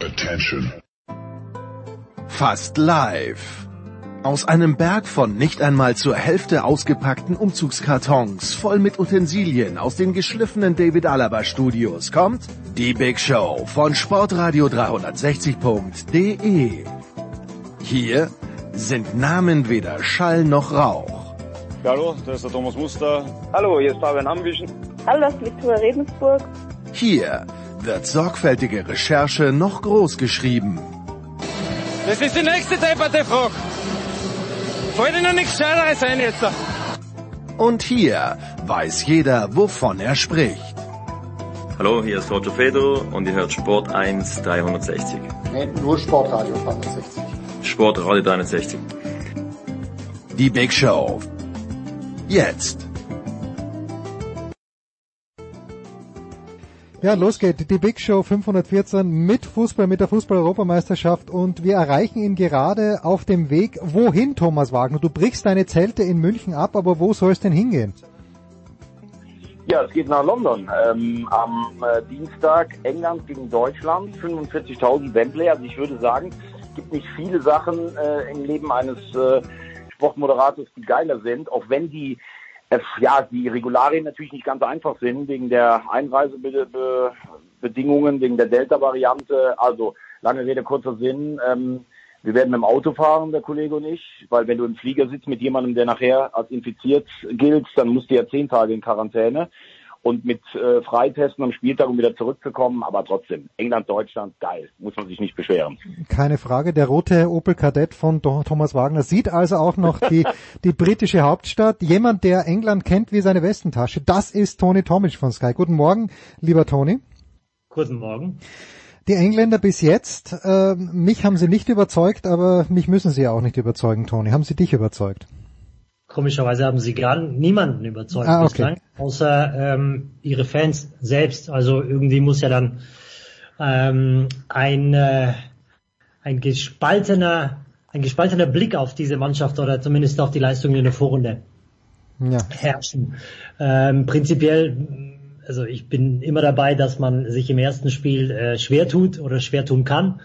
Attention. Fast live. Aus einem Berg von nicht einmal zur Hälfte ausgepackten Umzugskartons voll mit Utensilien aus den geschliffenen David Alaba Studios kommt die Big Show von Sportradio 360.de. Hier sind Namen weder Schall noch Rauch. Hallo, das ist der Thomas Muster. Hallo, hier ist Fabian Ambischen. Hallo, das ist Viktoria Redensburg. Hier wird sorgfältige Recherche noch groß geschrieben. Das ist die nächste depperte Frage. Fällt Ihnen nichts Scheideres ein jetzt? Und hier weiß jeder, wovon er spricht. Hallo, hier ist Roger Fedor und ihr hört Sport 1 360. Nee, nur Sportradio 360. Sportradio 360. Die Big Show. Jetzt. Ja, los geht die Big Show 514 mit Fußball, mit der Fußball-Europameisterschaft und wir erreichen ihn gerade auf dem Weg. Wohin, Thomas Wagner? Du brichst deine Zelte in München ab, aber wo soll es denn hingehen? Ja, es geht nach London. Ähm, am äh, Dienstag England gegen Deutschland, 45.000 Wembley. Also ich würde sagen, es gibt nicht viele Sachen äh, im Leben eines äh, Sportmoderators, die geiler sind, auch wenn die ja, die Regularien natürlich nicht ganz einfach sind, wegen der Einreisebedingungen, wegen der Delta-Variante. Also, lange Rede, kurzer Sinn. Ähm, wir werden mit dem Auto fahren, der Kollege und ich, weil wenn du im Flieger sitzt mit jemandem, der nachher als infiziert gilt, dann musst du ja zehn Tage in Quarantäne und mit äh, Freitesten am Spieltag, um wieder zurückzukommen. Aber trotzdem, England, Deutschland, geil, muss man sich nicht beschweren. Keine Frage. Der rote Opel Kadett von Thomas Wagner sieht also auch noch die, die britische Hauptstadt. Jemand, der England kennt wie seine Westentasche. Das ist Tony Tomic von Sky. Guten Morgen, lieber Tony. Guten Morgen. Die Engländer bis jetzt, äh, mich haben sie nicht überzeugt, aber mich müssen sie ja auch nicht überzeugen, Tony. Haben sie dich überzeugt? Komischerweise haben sie gar niemanden überzeugt ah, okay. bislang, außer ähm, ihre Fans selbst. Also irgendwie muss ja dann ähm, ein, äh, ein gespaltener ein gespaltener Blick auf diese Mannschaft oder zumindest auf die Leistungen in der Vorrunde ja. herrschen. Ähm, prinzipiell, also ich bin immer dabei, dass man sich im ersten Spiel äh, schwer tut oder schwer tun kann.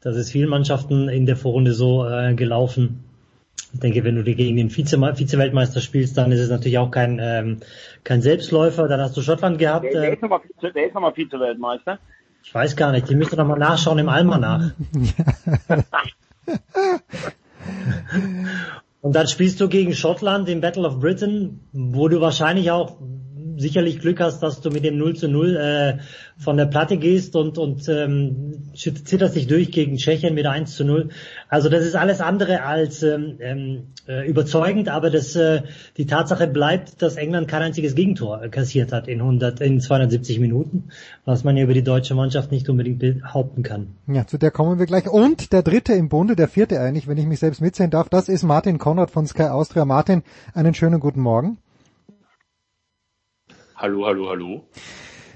Das ist vielen Mannschaften in der Vorrunde so äh, gelaufen. Ich denke, wenn du gegen den Vize-Weltmeister spielst, dann ist es natürlich auch kein, ähm, kein Selbstläufer. Dann hast du Schottland gehabt. Der, der, ist, nochmal Vize, der ist nochmal Vize-Weltmeister. Ich weiß gar nicht, die müsste noch mal nachschauen im Almanach. Und dann spielst du gegen Schottland im Battle of Britain, wo du wahrscheinlich auch sicherlich Glück hast, dass du mit dem 0 zu 0 äh, von der Platte gehst und, und ähm, zitterst dich durch gegen Tschechien mit 1 zu 0. Also das ist alles andere als ähm, ähm, äh, überzeugend, aber das, äh, die Tatsache bleibt, dass England kein einziges Gegentor kassiert hat in, 100, in 270 Minuten, was man ja über die deutsche Mannschaft nicht unbedingt behaupten kann. Ja, zu der kommen wir gleich. Und der dritte im Bunde, der vierte eigentlich, wenn ich mich selbst mitsehen darf, das ist Martin Konrad von Sky Austria. Martin, einen schönen guten Morgen. Hallo, hallo, hallo.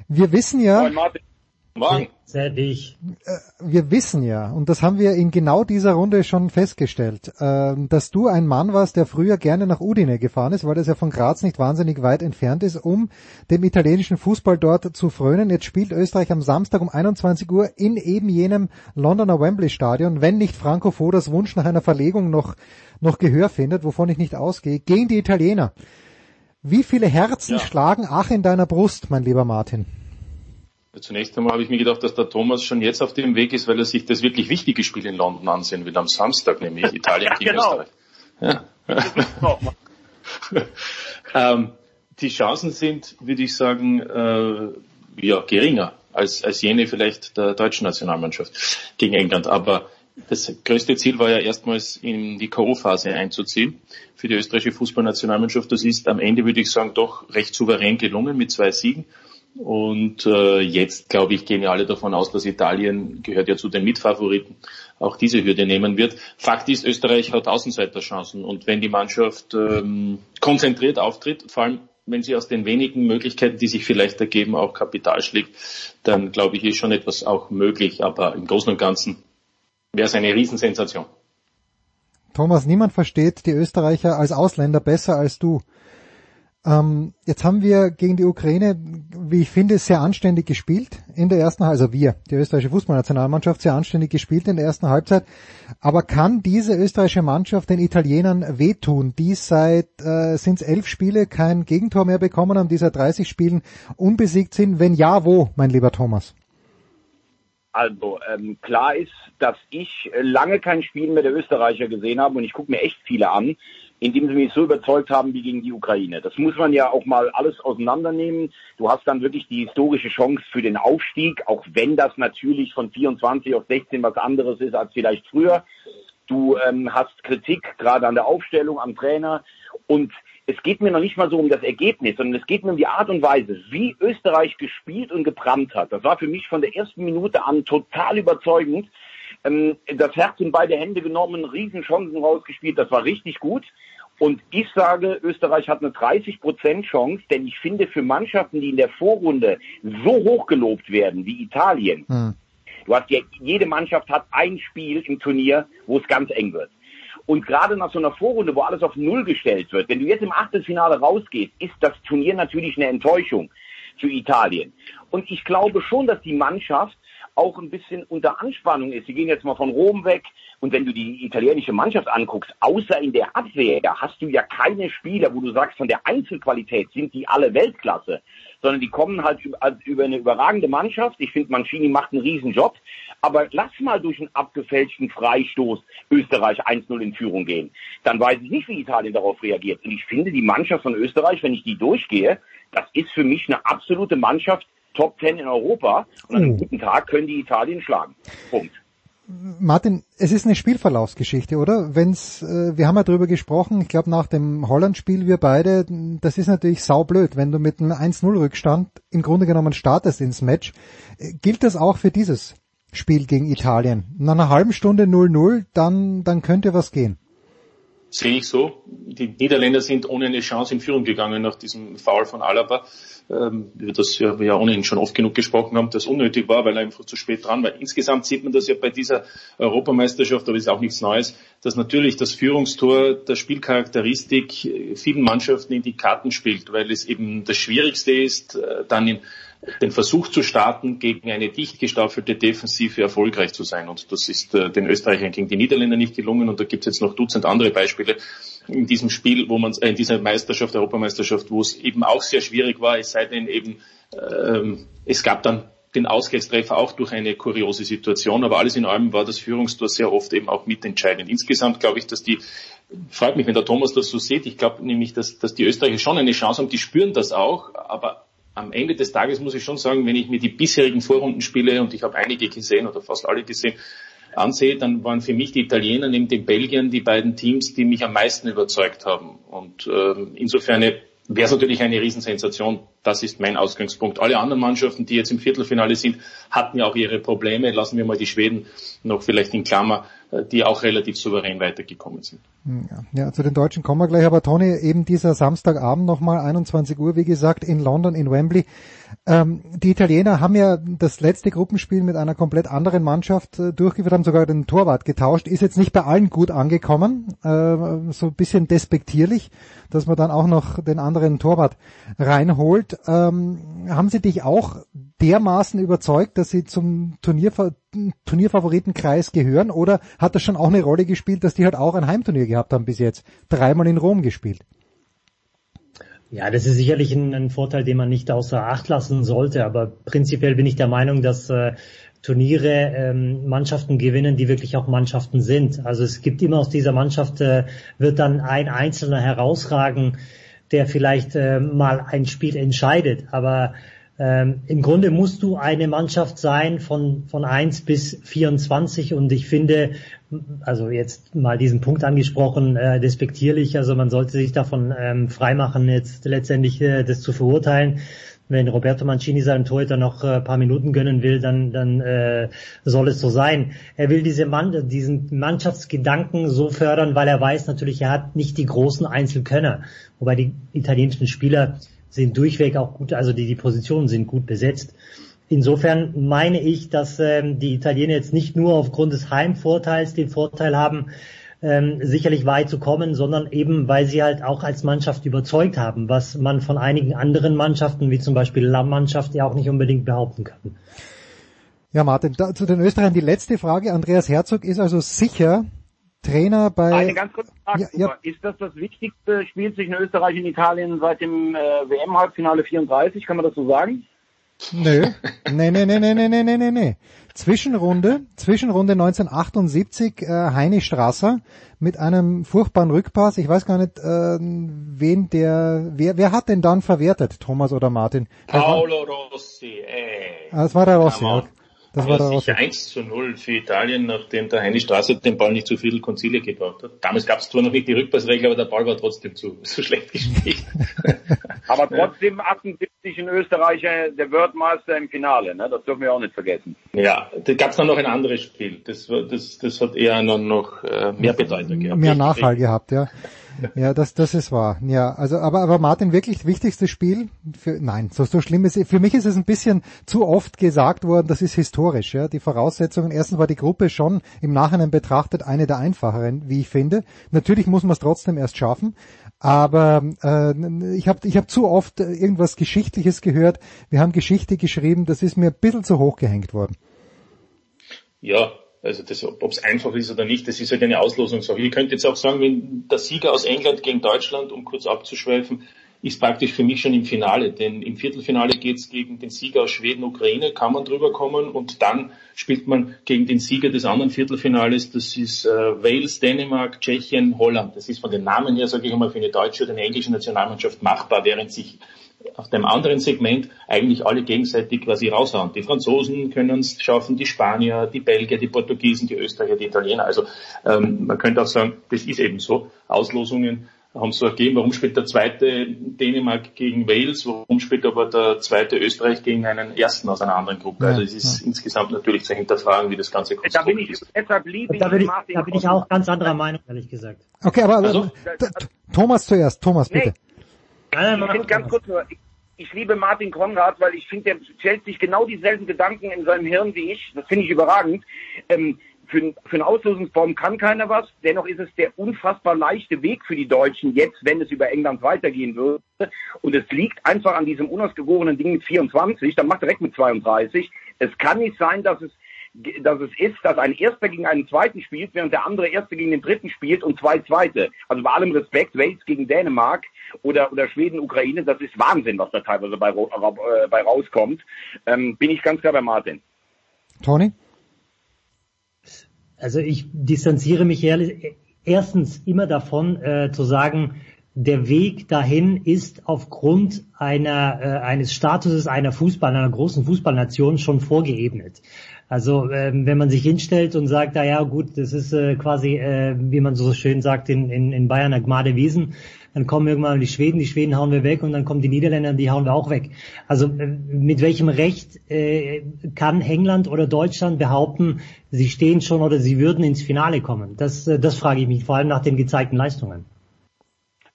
Wir wissen ja. Moin, Martin. Morgen. Dich. Äh, wir wissen ja, und das haben wir in genau dieser Runde schon festgestellt, äh, dass du ein Mann warst, der früher gerne nach Udine gefahren ist, weil das ja von Graz nicht wahnsinnig weit entfernt ist, um dem italienischen Fußball dort zu frönen. Jetzt spielt Österreich am Samstag um 21 Uhr in eben jenem Londoner Wembley Stadion, wenn nicht Franco Foders Wunsch nach einer Verlegung noch, noch Gehör findet, wovon ich nicht ausgehe, gegen die Italiener. Wie viele Herzen ja. schlagen ach in deiner Brust, mein lieber Martin? Zunächst einmal habe ich mir gedacht, dass der Thomas schon jetzt auf dem Weg ist, weil er sich das wirklich wichtige Spiel in London ansehen will, am Samstag, nämlich Italien gegen genau. Österreich. Ja. ähm, die Chancen sind, würde ich sagen, äh, ja, geringer als, als jene vielleicht der deutschen Nationalmannschaft gegen England. Aber das größte Ziel war ja erstmals in die K.O.-Phase einzuziehen für die österreichische Fußballnationalmannschaft. Das ist am Ende, würde ich sagen, doch recht souverän gelungen mit zwei Siegen. Und äh, jetzt, glaube ich, gehen ja alle davon aus, dass Italien gehört ja zu den Mitfavoriten, auch diese Hürde nehmen wird. Fakt ist, Österreich hat Außenseiterchancen. Und wenn die Mannschaft ähm, konzentriert auftritt, vor allem wenn sie aus den wenigen Möglichkeiten, die sich vielleicht ergeben, auch Kapital schlägt, dann glaube ich, ist schon etwas auch möglich. Aber im Großen und Ganzen wäre es eine Riesensensation. Thomas, niemand versteht die Österreicher als Ausländer besser als du. Ähm, jetzt haben wir gegen die Ukraine, wie ich finde, sehr anständig gespielt in der ersten, also wir, die österreichische Fußballnationalmannschaft, sehr anständig gespielt in der ersten Halbzeit. Aber kann diese österreichische Mannschaft den Italienern wehtun, die seit äh, sind elf Spiele kein Gegentor mehr bekommen haben, die seit 30 Spielen unbesiegt sind? Wenn ja, wo, mein lieber Thomas? Also ähm, klar ist, dass ich lange kein Spiel mehr der Österreicher gesehen habe und ich gucke mir echt viele an, indem sie mich so überzeugt haben wie gegen die Ukraine. Das muss man ja auch mal alles auseinandernehmen. Du hast dann wirklich die historische Chance für den Aufstieg, auch wenn das natürlich von 24 auf 16 was anderes ist als vielleicht früher. Du ähm, hast Kritik gerade an der Aufstellung, am Trainer und es geht mir noch nicht mal so um das Ergebnis, sondern es geht mir um die Art und Weise, wie Österreich gespielt und gebrannt hat. Das war für mich von der ersten Minute an total überzeugend. Ähm, das Herz in beide Hände genommen, Riesenchancen rausgespielt, das war richtig gut. Und ich sage, Österreich hat eine 30% Chance, denn ich finde für Mannschaften, die in der Vorrunde so hoch gelobt werden wie Italien, hm. du hast ja, jede Mannschaft hat ein Spiel im Turnier, wo es ganz eng wird. Und gerade nach so einer Vorrunde, wo alles auf Null gestellt wird, wenn du jetzt im Achtelfinale rausgehst, ist das Turnier natürlich eine Enttäuschung für Italien. Und ich glaube schon, dass die Mannschaft auch ein bisschen unter Anspannung ist. Sie gehen jetzt mal von Rom weg. Und wenn du die italienische Mannschaft anguckst, außer in der Abwehr, da hast du ja keine Spieler, wo du sagst, von der Einzelqualität sind die alle Weltklasse, sondern die kommen halt über eine überragende Mannschaft. Ich finde, Mancini macht einen riesen Job. Aber lass mal durch einen abgefälschten Freistoß Österreich 1-0 in Führung gehen. Dann weiß ich nicht, wie Italien darauf reagiert. Und ich finde, die Mannschaft von Österreich, wenn ich die durchgehe, das ist für mich eine absolute Mannschaft, Top 10 in Europa. Und an einem oh. guten Tag können die Italien schlagen. Punkt. Martin, es ist eine Spielverlaufsgeschichte, oder? Wenn's, äh, wir haben ja drüber gesprochen, ich glaube nach dem Holland-Spiel wir beide, das ist natürlich saublöd, wenn du mit einem 1-0-Rückstand im Grunde genommen startest ins Match. Äh, gilt das auch für dieses Spiel gegen Italien? Nach einer halben Stunde 0-0, dann, dann könnte was gehen sehe ich so. Die Niederländer sind ohne eine Chance in Führung gegangen nach diesem Foul von Alaba, ähm, über das wir ja ohnehin schon oft genug gesprochen haben, das unnötig war, weil er einfach zu spät dran war. Insgesamt sieht man das ja bei dieser Europameisterschaft, aber ist auch nichts Neues, dass natürlich das Führungstor der Spielcharakteristik vielen Mannschaften in die Karten spielt, weil es eben das Schwierigste ist, äh, dann in den Versuch zu starten, gegen eine dicht gestaffelte Defensive erfolgreich zu sein. Und das ist äh, den Österreichern gegen die Niederländer nicht gelungen. Und da gibt es jetzt noch Dutzend andere Beispiele in diesem Spiel, wo man äh, in dieser Meisterschaft, Europameisterschaft, wo es eben auch sehr schwierig war, es sei denn eben, ähm, es gab dann den Ausgleichstreffer auch durch eine kuriose Situation, aber alles in allem war das Führungstor sehr oft eben auch mitentscheidend. Insgesamt glaube ich, dass die, freut mich, wenn der Thomas das so sieht, ich glaube nämlich, dass, dass die Österreicher schon eine Chance haben, die spüren das auch, aber am Ende des Tages muss ich schon sagen, wenn ich mir die bisherigen Vorrundenspiele, und ich habe einige gesehen oder fast alle gesehen, ansehe, dann waren für mich die Italiener neben den Belgiern die beiden Teams, die mich am meisten überzeugt haben. Und äh, insofern wäre es natürlich eine Riesensensation. Das ist mein Ausgangspunkt. Alle anderen Mannschaften, die jetzt im Viertelfinale sind, hatten ja auch ihre Probleme. Lassen wir mal die Schweden noch vielleicht in Klammer, äh, die auch relativ souverän weitergekommen sind. Ja, ja, zu den Deutschen kommen wir gleich. Aber Toni, eben dieser Samstagabend nochmal, 21 Uhr, wie gesagt, in London, in Wembley. Ähm, die Italiener haben ja das letzte Gruppenspiel mit einer komplett anderen Mannschaft äh, durchgeführt, haben sogar den Torwart getauscht. Ist jetzt nicht bei allen gut angekommen, äh, so ein bisschen despektierlich, dass man dann auch noch den anderen Torwart reinholt. Ähm, haben sie dich auch dermaßen überzeugt, dass sie zum Turnierver Turnierfavoritenkreis gehören oder hat das schon auch eine Rolle gespielt, dass die halt auch ein Heimturnier gehabt haben bis jetzt? Dreimal in Rom gespielt. Ja, das ist sicherlich ein, ein, Vorteil, den man nicht außer Acht lassen sollte. Aber prinzipiell bin ich der Meinung, dass äh, Turniere ähm, Mannschaften gewinnen, die wirklich auch Mannschaften sind. Also es gibt immer aus dieser Mannschaft, äh, wird dann ein Einzelner herausragen, der vielleicht äh, mal ein Spiel entscheidet. Aber ähm, Im Grunde musst du eine Mannschaft sein von, von 1 bis 24 und ich finde, also jetzt mal diesen Punkt angesprochen, äh, despektierlich, also man sollte sich davon ähm, freimachen, jetzt letztendlich äh, das zu verurteilen. Wenn Roberto Mancini seinem Torhüter noch äh, paar Minuten gönnen will, dann, dann äh, soll es so sein. Er will diese Mann, diesen Mannschaftsgedanken so fördern, weil er weiß natürlich, er hat nicht die großen Einzelkönner. Wobei die italienischen Spieler sind durchweg auch gut, also die, die Positionen sind gut besetzt. Insofern meine ich, dass ähm, die Italiener jetzt nicht nur aufgrund des Heimvorteils den Vorteil haben, ähm, sicherlich weit zu kommen, sondern eben, weil sie halt auch als Mannschaft überzeugt haben, was man von einigen anderen Mannschaften, wie zum Beispiel Lamm-Mannschaft, ja auch nicht unbedingt behaupten kann. Ja, Martin, da, zu den Österreichern die letzte Frage. Andreas Herzog ist also sicher Trainer bei... Eine ganz kurze Frage. Ja, ja. Ist das das wichtigste Spiel zwischen Österreich und Italien seit dem äh, WM-Halbfinale 34? Kann man das so sagen? Nö. Nee, nee, nee, nee, nee, nee, nee, nee. Zwischenrunde, Zwischenrunde 1978, äh, Heini Strasser mit einem furchtbaren Rückpass. Ich weiß gar nicht, äh, wen der, wer, wer hat denn dann verwertet, Thomas oder Martin? Paolo Rossi, ey. Ah, das war der Rossi, okay. Das war ja, sicher 1 zu 0 für Italien, nachdem der Heini Straße den Ball nicht zu viel Konzile gebraucht hat. Damals gab es zwar noch nicht die Rückpassregel, aber der Ball war trotzdem zu so schlecht gespielt. aber trotzdem 78 ein Österreicher der Worldmeister im Finale, ne? das dürfen wir auch nicht vergessen. Ja, da gab es dann noch ein anderes Spiel. Das, das, das hat eher noch, noch äh, mehr Bedeutung gehabt. Mehr Nachhall gehabt, ja. Ja, das, das ist wahr. Ja, also, aber, aber Martin, wirklich wichtigstes Spiel? Für, nein, so, so schlimm ist, für mich ist es ein bisschen zu oft gesagt worden, das ist historisch, ja. Die Voraussetzungen, erstens war die Gruppe schon im Nachhinein betrachtet eine der einfacheren, wie ich finde. Natürlich muss man es trotzdem erst schaffen. Aber äh, ich habe ich hab zu oft irgendwas Geschichtliches gehört. Wir haben Geschichte geschrieben, das ist mir ein bisschen zu hoch gehängt worden. Ja, also das, ob es einfach ist oder nicht, das ist halt eine Auslosungssache. Ich könnte jetzt auch sagen, wenn der Sieger aus England gegen Deutschland, um kurz abzuschweifen, ist praktisch für mich schon im Finale. Denn im Viertelfinale geht es gegen den Sieger aus Schweden, Ukraine, kann man drüber kommen und dann spielt man gegen den Sieger des anderen Viertelfinales, das ist äh, Wales, Dänemark, Tschechien, Holland. Das ist von den Namen her, sage ich einmal, für eine deutsche oder eine englische Nationalmannschaft machbar, während sich auf dem anderen Segment eigentlich alle gegenseitig quasi raushauen. Die Franzosen können es schaffen, die Spanier, die Belgier, die Portugiesen, die Österreicher, die Italiener. Also ähm, man könnte auch sagen, das ist eben so. Auslosungen haben es so ergeben. Warum spielt der zweite Dänemark gegen Wales? Warum spielt aber der zweite Österreich gegen einen ersten aus einer anderen Gruppe? also es ist ja. insgesamt natürlich zu hinterfragen, wie das ganze Konstrukt da bin ich, ist. Deshalb liebe da bin ich, da bin ich auch ganz anderer Meinung, ehrlich gesagt. Okay, aber also, Thomas zuerst. Thomas, bitte. Nee. Ich finde ganz kurz nur, ich, ich liebe Martin Konrad, weil ich finde, der stellt sich genau dieselben Gedanken in seinem Hirn wie ich. Das finde ich überragend. Ähm, für, für eine Auslosungsform kann keiner was. Dennoch ist es der unfassbar leichte Weg für die Deutschen jetzt, wenn es über England weitergehen würde. Und es liegt einfach an diesem unausgegorenen Ding mit 24. Dann macht direkt mit 32. Es kann nicht sein, dass es dass es ist, dass ein Erster gegen einen Zweiten spielt, während der andere Erste gegen den Dritten spielt und zwei Zweite. Also bei allem Respekt, Wales gegen Dänemark oder, oder Schweden, Ukraine, das ist Wahnsinn, was da teilweise bei, äh, bei rauskommt. Ähm, bin ich ganz klar bei Martin. Tony? Also ich distanziere mich ehrlich, erstens immer davon äh, zu sagen, der Weg dahin ist aufgrund einer, äh, eines Statuses einer Fußball, einer großen Fußballnation schon vorgeebnet. Also ähm, wenn man sich hinstellt und sagt, na ja gut, das ist äh, quasi, äh, wie man so schön sagt, in, in, in Bayern eine Gmade Wiesen, dann kommen irgendwann die Schweden, die Schweden hauen wir weg und dann kommen die Niederländer, die hauen wir auch weg. Also äh, mit welchem Recht äh, kann England oder Deutschland behaupten, sie stehen schon oder sie würden ins Finale kommen? Das, äh, das frage ich mich, vor allem nach den gezeigten Leistungen.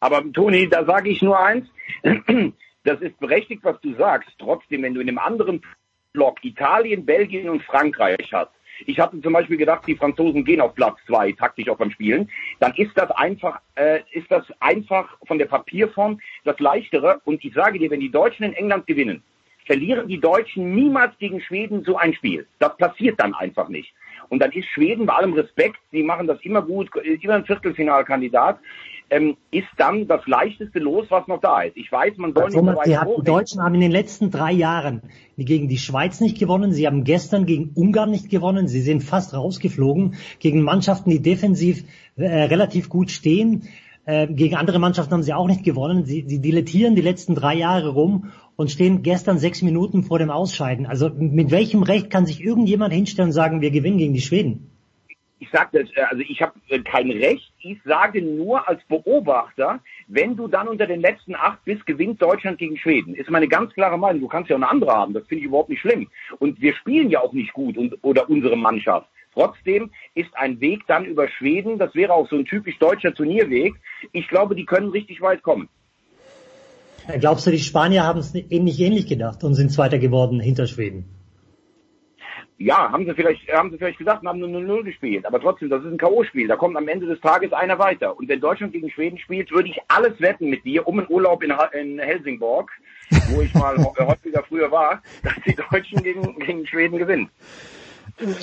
Aber Toni, da sage ich nur eins, das ist berechtigt, was du sagst. Trotzdem, wenn du in einem anderen Block Italien, Belgien und Frankreich hat, ich hatte zum Beispiel gedacht, die Franzosen gehen auf Platz zwei, taktisch auch beim Spielen, dann ist das einfach, äh, ist das einfach von der Papierform das leichtere. Und ich sage dir, wenn die Deutschen in England gewinnen, verlieren die Deutschen niemals gegen Schweden so ein Spiel. Das passiert dann einfach nicht. Und dann ist Schweden bei allem Respekt, sie machen das immer gut, immer ein Viertelfinalkandidat ähm, ist dann das leichteste Los, was noch da ist. Ich weiß, man soll nicht so weit die, hat, die Deutschen haben in den letzten drei Jahren gegen die Schweiz nicht gewonnen. Sie haben gestern gegen Ungarn nicht gewonnen. Sie sind fast rausgeflogen gegen Mannschaften, die defensiv äh, relativ gut stehen. Äh, gegen andere Mannschaften haben sie auch nicht gewonnen. Sie, sie dilettieren die letzten drei Jahre rum und stehen gestern sechs Minuten vor dem Ausscheiden. Also mit welchem Recht kann sich irgendjemand hinstellen und sagen, wir gewinnen gegen die Schweden? Ich sage das, äh, also ich habe äh, kein Recht, ich sage nur als Beobachter, wenn du dann unter den letzten acht bist, gewinnt Deutschland gegen Schweden. Ist meine ganz klare Meinung. Du kannst ja auch eine andere haben, das finde ich überhaupt nicht schlimm. Und wir spielen ja auch nicht gut und, oder unsere Mannschaft. Trotzdem ist ein Weg dann über Schweden, das wäre auch so ein typisch deutscher Turnierweg. Ich glaube, die können richtig weit kommen. Glaubst du, die Spanier haben es ähnlich ähnlich gedacht und sind Zweiter geworden hinter Schweden? Ja, haben sie vielleicht, haben sie vielleicht gesagt und haben nur 0-0 gespielt. Aber trotzdem, das ist ein K.O.-Spiel. Da kommt am Ende des Tages einer weiter. Und wenn Deutschland gegen Schweden spielt, würde ich alles wetten mit dir um einen Urlaub in, in Helsingborg, wo ich mal häufiger früher war, dass die Deutschen gegen, gegen Schweden gewinnen.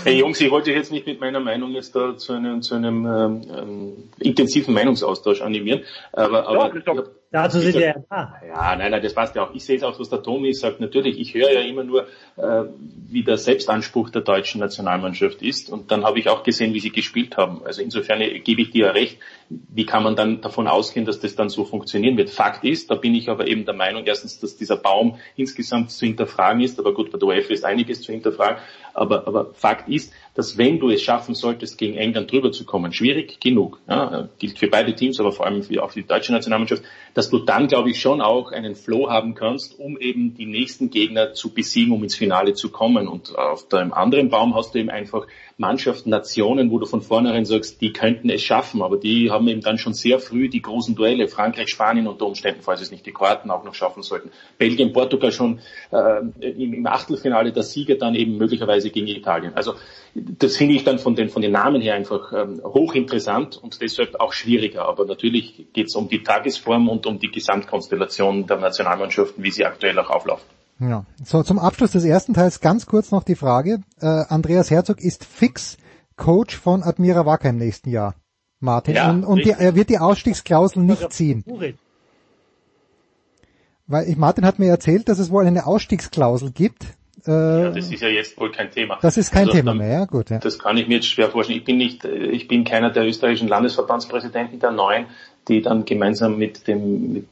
Hey Jungs, ich wollte jetzt nicht mit meiner Meinung jetzt da zu einem, zu einem ähm, ähm intensiven Meinungsaustausch animieren, aber, aber doch. Dazu sind wir ja da. Ja, nein, nein, das passt ja auch. Ich sehe es auch, was der Tommy sagt. Natürlich, ich höre ja immer nur, äh, wie der Selbstanspruch der deutschen Nationalmannschaft ist und dann habe ich auch gesehen, wie sie gespielt haben. Also insofern gebe ich dir ja recht. Wie kann man dann davon ausgehen, dass das dann so funktionieren wird? Fakt ist, da bin ich aber eben der Meinung, erstens, dass dieser Baum insgesamt zu hinterfragen ist, aber gut, bei der UEFA ist einiges zu hinterfragen, aber, aber Fakt ist, dass wenn du es schaffen solltest, gegen England drüber zu kommen, schwierig genug, ja, gilt für beide Teams, aber vor allem für, auch für die deutsche Nationalmannschaft, dass du dann, glaube ich, schon auch einen Flow haben kannst, um eben die nächsten Gegner zu besiegen, um ins Finale zu kommen. Und auf dem anderen Baum hast du eben einfach Mannschaften, Nationen, wo du von vornherein sagst, die könnten es schaffen, aber die haben eben dann schon sehr früh die großen Duelle, Frankreich, Spanien unter Umständen, falls es nicht die Kroaten auch noch schaffen sollten. Belgien, Portugal schon äh, im, im Achtelfinale, der Sieger dann eben möglicherweise gegen Italien. Also das finde ich dann von den, von den Namen her einfach ähm, hochinteressant und deshalb auch schwieriger. Aber natürlich geht es um die Tagesform und um die Gesamtkonstellation der Nationalmannschaften, wie sie aktuell auch auflaufen. Ja. So, zum Abschluss des ersten Teils ganz kurz noch die Frage. Äh, Andreas Herzog ist fix Coach von Admira Wacker im nächsten Jahr. Martin. Ja, und, und die, er wird die Ausstiegsklausel nicht ziehen. Weil ich, Martin hat mir erzählt, dass es wohl eine Ausstiegsklausel gibt. Äh, ja, das ist ja jetzt wohl kein Thema. Das ist kein also, Thema mehr, ja gut. Ja. Das kann ich mir jetzt schwer vorstellen. Ich bin nicht, ich bin keiner der österreichischen Landesverbandspräsidenten der Neuen, die dann gemeinsam mit dem, mit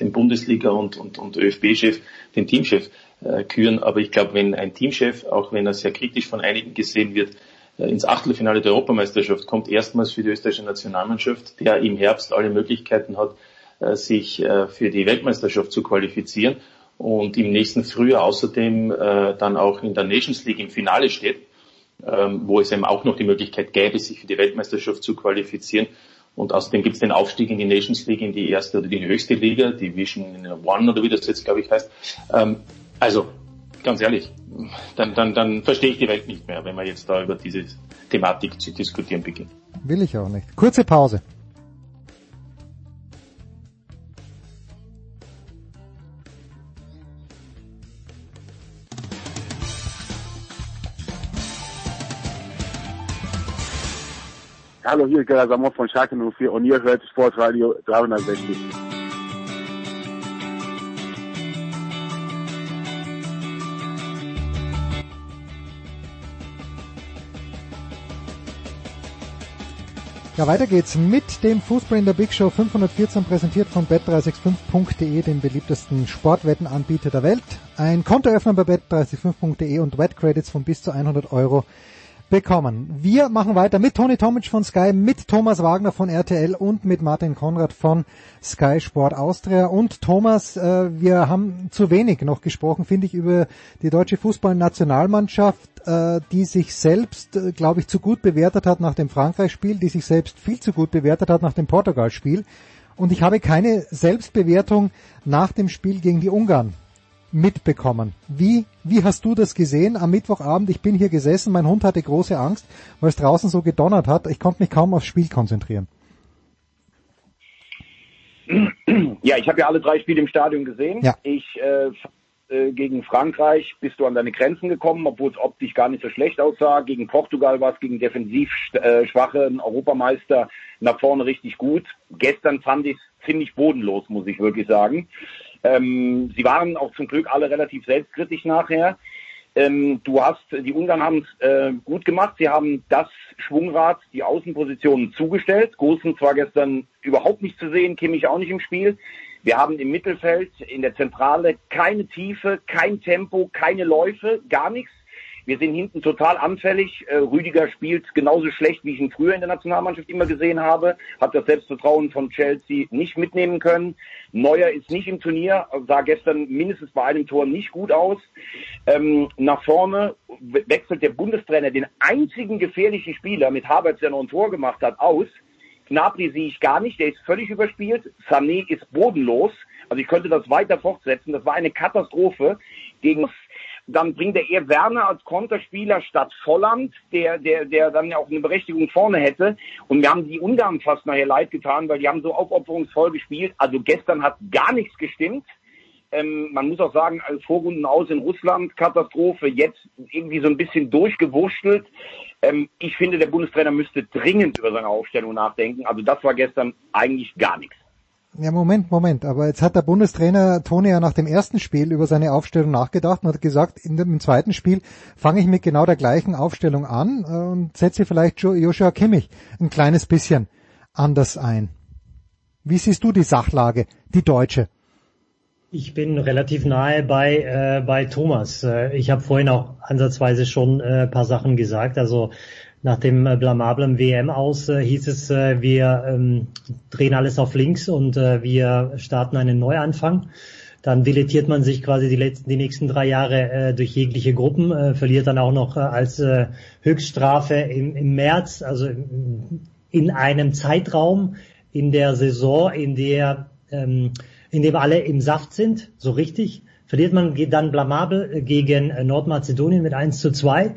dem Bundesliga und, und, und ÖFB-Chef den Teamchef äh, küren. Aber ich glaube, wenn ein Teamchef, auch wenn er sehr kritisch von einigen gesehen wird, äh, ins Achtelfinale der Europameisterschaft kommt, erstmals für die österreichische Nationalmannschaft, der im Herbst alle Möglichkeiten hat, äh, sich äh, für die Weltmeisterschaft zu qualifizieren und im nächsten Frühjahr außerdem äh, dann auch in der Nations League im Finale steht, ähm, wo es eben auch noch die Möglichkeit gäbe, sich für die Weltmeisterschaft zu qualifizieren. Und außerdem gibt es den Aufstieg in die Nations League, in die erste oder die höchste Liga, die Vision One oder wie das jetzt, glaube ich, heißt. Ähm, also, ganz ehrlich, dann, dann, dann verstehe ich die Welt nicht mehr, wenn man jetzt da über diese Thematik zu diskutieren beginnt. Will ich auch nicht. Kurze Pause. Hallo, hier ist Gerhard Sammer von Schalke 04 und ihr hört Sportradio 360. Ja, weiter geht's mit dem Fußball in der Big Show 514, präsentiert von bet365.de, dem beliebtesten Sportwettenanbieter der Welt. Ein Konto öffnen bei bet365.de und Wettcredits von bis zu 100 Euro bekommen. Wir machen weiter mit Toni Tomic von Sky, mit Thomas Wagner von RTL und mit Martin Konrad von Sky Sport Austria. Und Thomas, äh, wir haben zu wenig noch gesprochen, finde ich, über die deutsche Fußballnationalmannschaft, äh, die sich selbst, äh, glaube ich, zu gut bewertet hat nach dem Frankreich-Spiel, die sich selbst viel zu gut bewertet hat nach dem Portugal-Spiel. Und ich habe keine Selbstbewertung nach dem Spiel gegen die Ungarn mitbekommen. Wie, wie hast du das gesehen am Mittwochabend? Ich bin hier gesessen, mein Hund hatte große Angst, weil es draußen so gedonnert hat. Ich konnte mich kaum aufs Spiel konzentrieren. Ja, ich habe ja alle drei Spiele im Stadion gesehen. Ja. Ich äh, äh, gegen Frankreich bist du an deine Grenzen gekommen, obwohl es optisch gar nicht so schlecht aussah. Gegen Portugal war es gegen defensiv äh, schwachen Europameister nach vorne richtig gut. Gestern fand ich es ziemlich bodenlos, muss ich wirklich sagen. Ähm, sie waren auch zum Glück alle relativ selbstkritisch nachher. Ähm, du hast, die Ungarn haben es äh, gut gemacht. Sie haben das Schwungrad, die Außenpositionen zugestellt. Gosen zwar gestern überhaupt nicht zu sehen, Kimmich auch nicht im Spiel. Wir haben im Mittelfeld, in der Zentrale keine Tiefe, kein Tempo, keine Läufe, gar nichts. Wir sind hinten total anfällig. Äh, Rüdiger spielt genauso schlecht, wie ich ihn früher in der Nationalmannschaft immer gesehen habe. Hat das Selbstvertrauen von Chelsea nicht mitnehmen können. Neuer ist nicht im Turnier, sah gestern mindestens bei einem Tor nicht gut aus. Ähm, nach vorne wechselt der Bundestrainer den einzigen gefährlichen Spieler mit Havertz, der noch ein Tor gemacht hat, aus. Gnabry sehe ich gar nicht, der ist völlig überspielt. Sané ist bodenlos. Also ich könnte das weiter fortsetzen. Das war eine Katastrophe gegen dann bringt er eher Werner als Konterspieler statt Volland, der, der, der dann ja auch eine Berechtigung vorne hätte. Und wir haben die Ungarn fast nachher leid getan, weil die haben so aufopferungsvoll gespielt. Also gestern hat gar nichts gestimmt. Ähm, man muss auch sagen, als Vorrunden aus in Russland, Katastrophe, jetzt irgendwie so ein bisschen durchgewurschtelt. Ähm, ich finde, der Bundestrainer müsste dringend über seine Aufstellung nachdenken. Also das war gestern eigentlich gar nichts. Ja, Moment, Moment. Aber jetzt hat der Bundestrainer Toni ja nach dem ersten Spiel über seine Aufstellung nachgedacht und hat gesagt, in dem zweiten Spiel fange ich mit genau der gleichen Aufstellung an äh, und setze vielleicht Joshua Kimmich ein kleines bisschen anders ein. Wie siehst du die Sachlage, die deutsche? Ich bin relativ nahe bei, äh, bei Thomas. Äh, ich habe vorhin auch ansatzweise schon äh, paar Sachen gesagt. Also nach dem äh, blamablen WM aus äh, hieß es, äh, wir ähm, drehen alles auf links und äh, wir starten einen Neuanfang. Dann dilettiert man sich quasi die letzten, die nächsten drei Jahre äh, durch jegliche Gruppen, äh, verliert dann auch noch äh, als äh, Höchststrafe im, im März, also in einem Zeitraum in der Saison, in der ähm, in dem alle im Saft sind, so richtig, verliert man dann blamabel gegen Nordmazedonien mit 1 zu 2.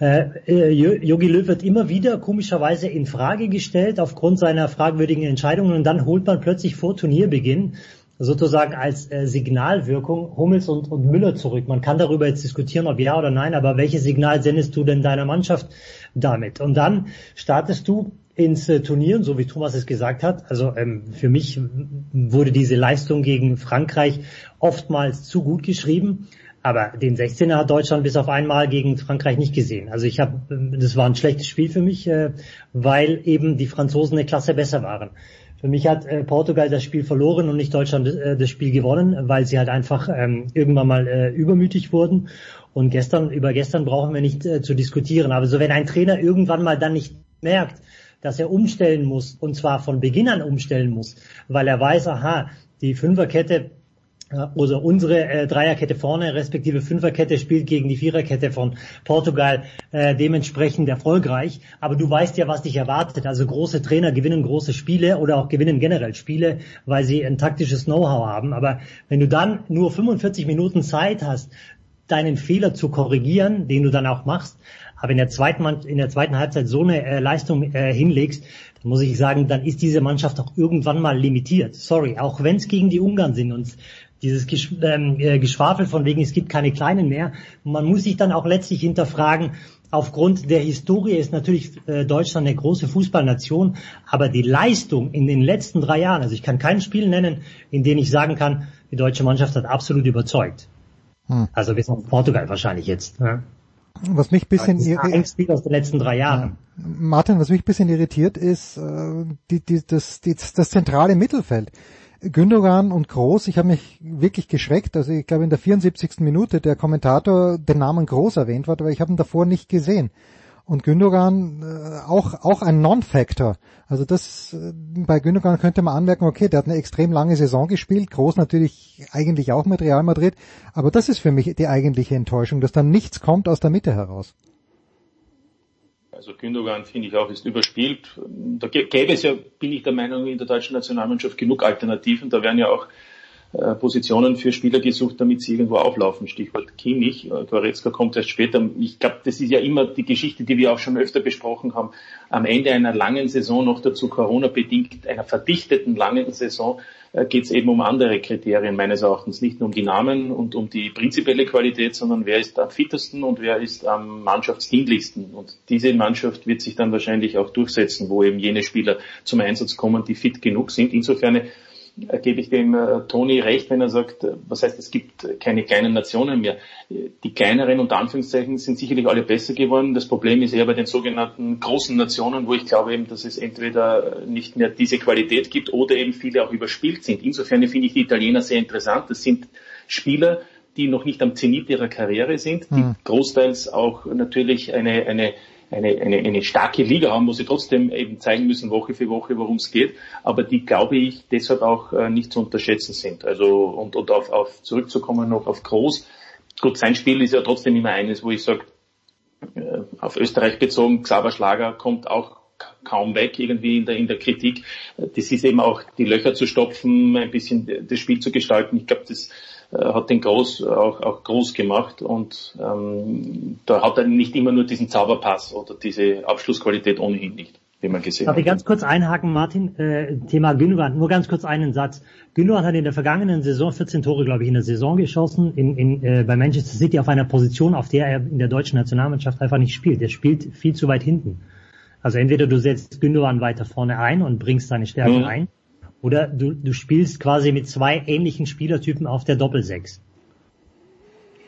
Jogi äh, Löw wird immer wieder komischerweise in Frage gestellt aufgrund seiner fragwürdigen Entscheidungen und dann holt man plötzlich vor Turnierbeginn sozusagen als äh, Signalwirkung Hummels und, und Müller zurück. Man kann darüber jetzt diskutieren, ob ja oder nein, aber welches Signal sendest du denn deiner Mannschaft damit? Und dann startest du ins äh, Turnier, so wie Thomas es gesagt hat. Also ähm, für mich wurde diese Leistung gegen Frankreich oftmals zu gut geschrieben. Aber den 16er hat Deutschland bis auf einmal gegen Frankreich nicht gesehen. Also ich habe, das war ein schlechtes Spiel für mich, äh, weil eben die Franzosen eine Klasse besser waren. Für mich hat äh, Portugal das Spiel verloren und nicht Deutschland äh, das Spiel gewonnen, weil sie halt einfach ähm, irgendwann mal übermütig wurden. Und gestern, über gestern brauchen wir nicht zu diskutieren. Aber so wenn ein Trainer irgendwann mal dann nicht merkt, dass er umstellen muss, und zwar von Beginn an umstellen muss, weil er weiß, aha, die Fünferkette oder unsere äh, Dreierkette vorne, respektive Fünferkette spielt gegen die Viererkette von Portugal äh, dementsprechend erfolgreich. Aber du weißt ja, was dich erwartet. Also große Trainer gewinnen große Spiele oder auch gewinnen generell Spiele, weil sie ein taktisches Know-how haben. Aber wenn du dann nur 45 Minuten Zeit hast, deinen Fehler zu korrigieren, den du dann auch machst, aber in der zweiten, in der zweiten Halbzeit so eine äh, Leistung äh, hinlegst, dann muss ich sagen, dann ist diese Mannschaft auch irgendwann mal limitiert. Sorry, auch wenn es gegen die Ungarn sind und dieses Gesch ähm, äh, Geschwafel von wegen, es gibt keine Kleinen mehr. Man muss sich dann auch letztlich hinterfragen, aufgrund der Historie ist natürlich äh, Deutschland eine große Fußballnation, aber die Leistung in den letzten drei Jahren, also ich kann kein Spiel nennen, in dem ich sagen kann, die deutsche Mannschaft hat absolut überzeugt. Hm. Also bis auf Portugal wahrscheinlich jetzt. Ja. Was mich bisschen irritiert, aus den letzten drei Jahren. Martin, was mich bisschen irritiert ist, äh, die, die, das, die, das zentrale Mittelfeld. Gündogan und Groß, ich habe mich wirklich geschreckt. Also ich glaube in der 74. Minute der Kommentator den Namen Groß erwähnt hat, aber ich habe ihn davor nicht gesehen. Und Gündogan äh, auch auch ein Non-Factor. Also das äh, bei Gündogan könnte man anmerken, okay, der hat eine extrem lange Saison gespielt, groß natürlich eigentlich auch mit Real Madrid, aber das ist für mich die eigentliche Enttäuschung, dass dann nichts kommt aus der Mitte heraus. Also Gündogan finde ich auch ist überspielt. Da gäbe es ja, bin ich der Meinung, in der deutschen Nationalmannschaft genug Alternativen. Da werden ja auch äh, Positionen für Spieler gesucht, damit sie irgendwo auflaufen. Stichwort Kimmich. Äh, Goretzka kommt erst später. Ich glaube, das ist ja immer die Geschichte, die wir auch schon öfter besprochen haben. Am Ende einer langen Saison, noch dazu Corona-bedingt, einer verdichteten langen Saison, äh, geht es eben um andere Kriterien meines Erachtens. Nicht nur um die Namen und um die prinzipielle Qualität, sondern wer ist am fittesten und wer ist am mannschaftsdienlichsten. Und diese Mannschaft wird sich dann wahrscheinlich auch durchsetzen, wo eben jene Spieler zum Einsatz kommen, die fit genug sind. Insofern gebe ich dem äh, Toni recht, wenn er sagt, was heißt, es gibt keine kleinen Nationen mehr. Die kleineren unter Anführungszeichen sind sicherlich alle besser geworden. Das Problem ist eher bei den sogenannten großen Nationen, wo ich glaube eben, dass es entweder nicht mehr diese Qualität gibt oder eben viele auch überspielt sind. Insofern finde ich die Italiener sehr interessant. Das sind Spieler, die noch nicht am Zenit ihrer Karriere sind, die hm. großteils auch natürlich eine, eine eine, eine, eine starke Liga haben, wo sie trotzdem eben zeigen müssen, Woche für Woche, worum es geht, aber die, glaube ich, deshalb auch äh, nicht zu unterschätzen sind. Also und, und auf, auf zurückzukommen noch auf Groß. Gut, sein Spiel ist ja trotzdem immer eines, wo ich sage, äh, auf Österreich bezogen, Xaver Schlager kommt auch kaum weg irgendwie in der, in der Kritik. Das ist eben auch die Löcher zu stopfen, ein bisschen das Spiel zu gestalten. Ich glaube, das hat den Groß auch, auch groß gemacht und ähm, da hat er nicht immer nur diesen Zauberpass oder diese Abschlussqualität ohnehin nicht wie man gesehen Darf hat. ich ganz kurz einhaken, Martin? Äh, Thema Gündogan, nur ganz kurz einen Satz. Gündogan hat in der vergangenen Saison 14 Tore, glaube ich, in der Saison geschossen in, in, äh, bei Manchester City auf einer Position, auf der er in der deutschen Nationalmannschaft einfach nicht spielt. Er spielt viel zu weit hinten. Also entweder du setzt Gündogan weiter vorne ein und bringst seine Stärken mhm. ein, oder du, du spielst quasi mit zwei ähnlichen Spielertypen auf der Doppelsechs.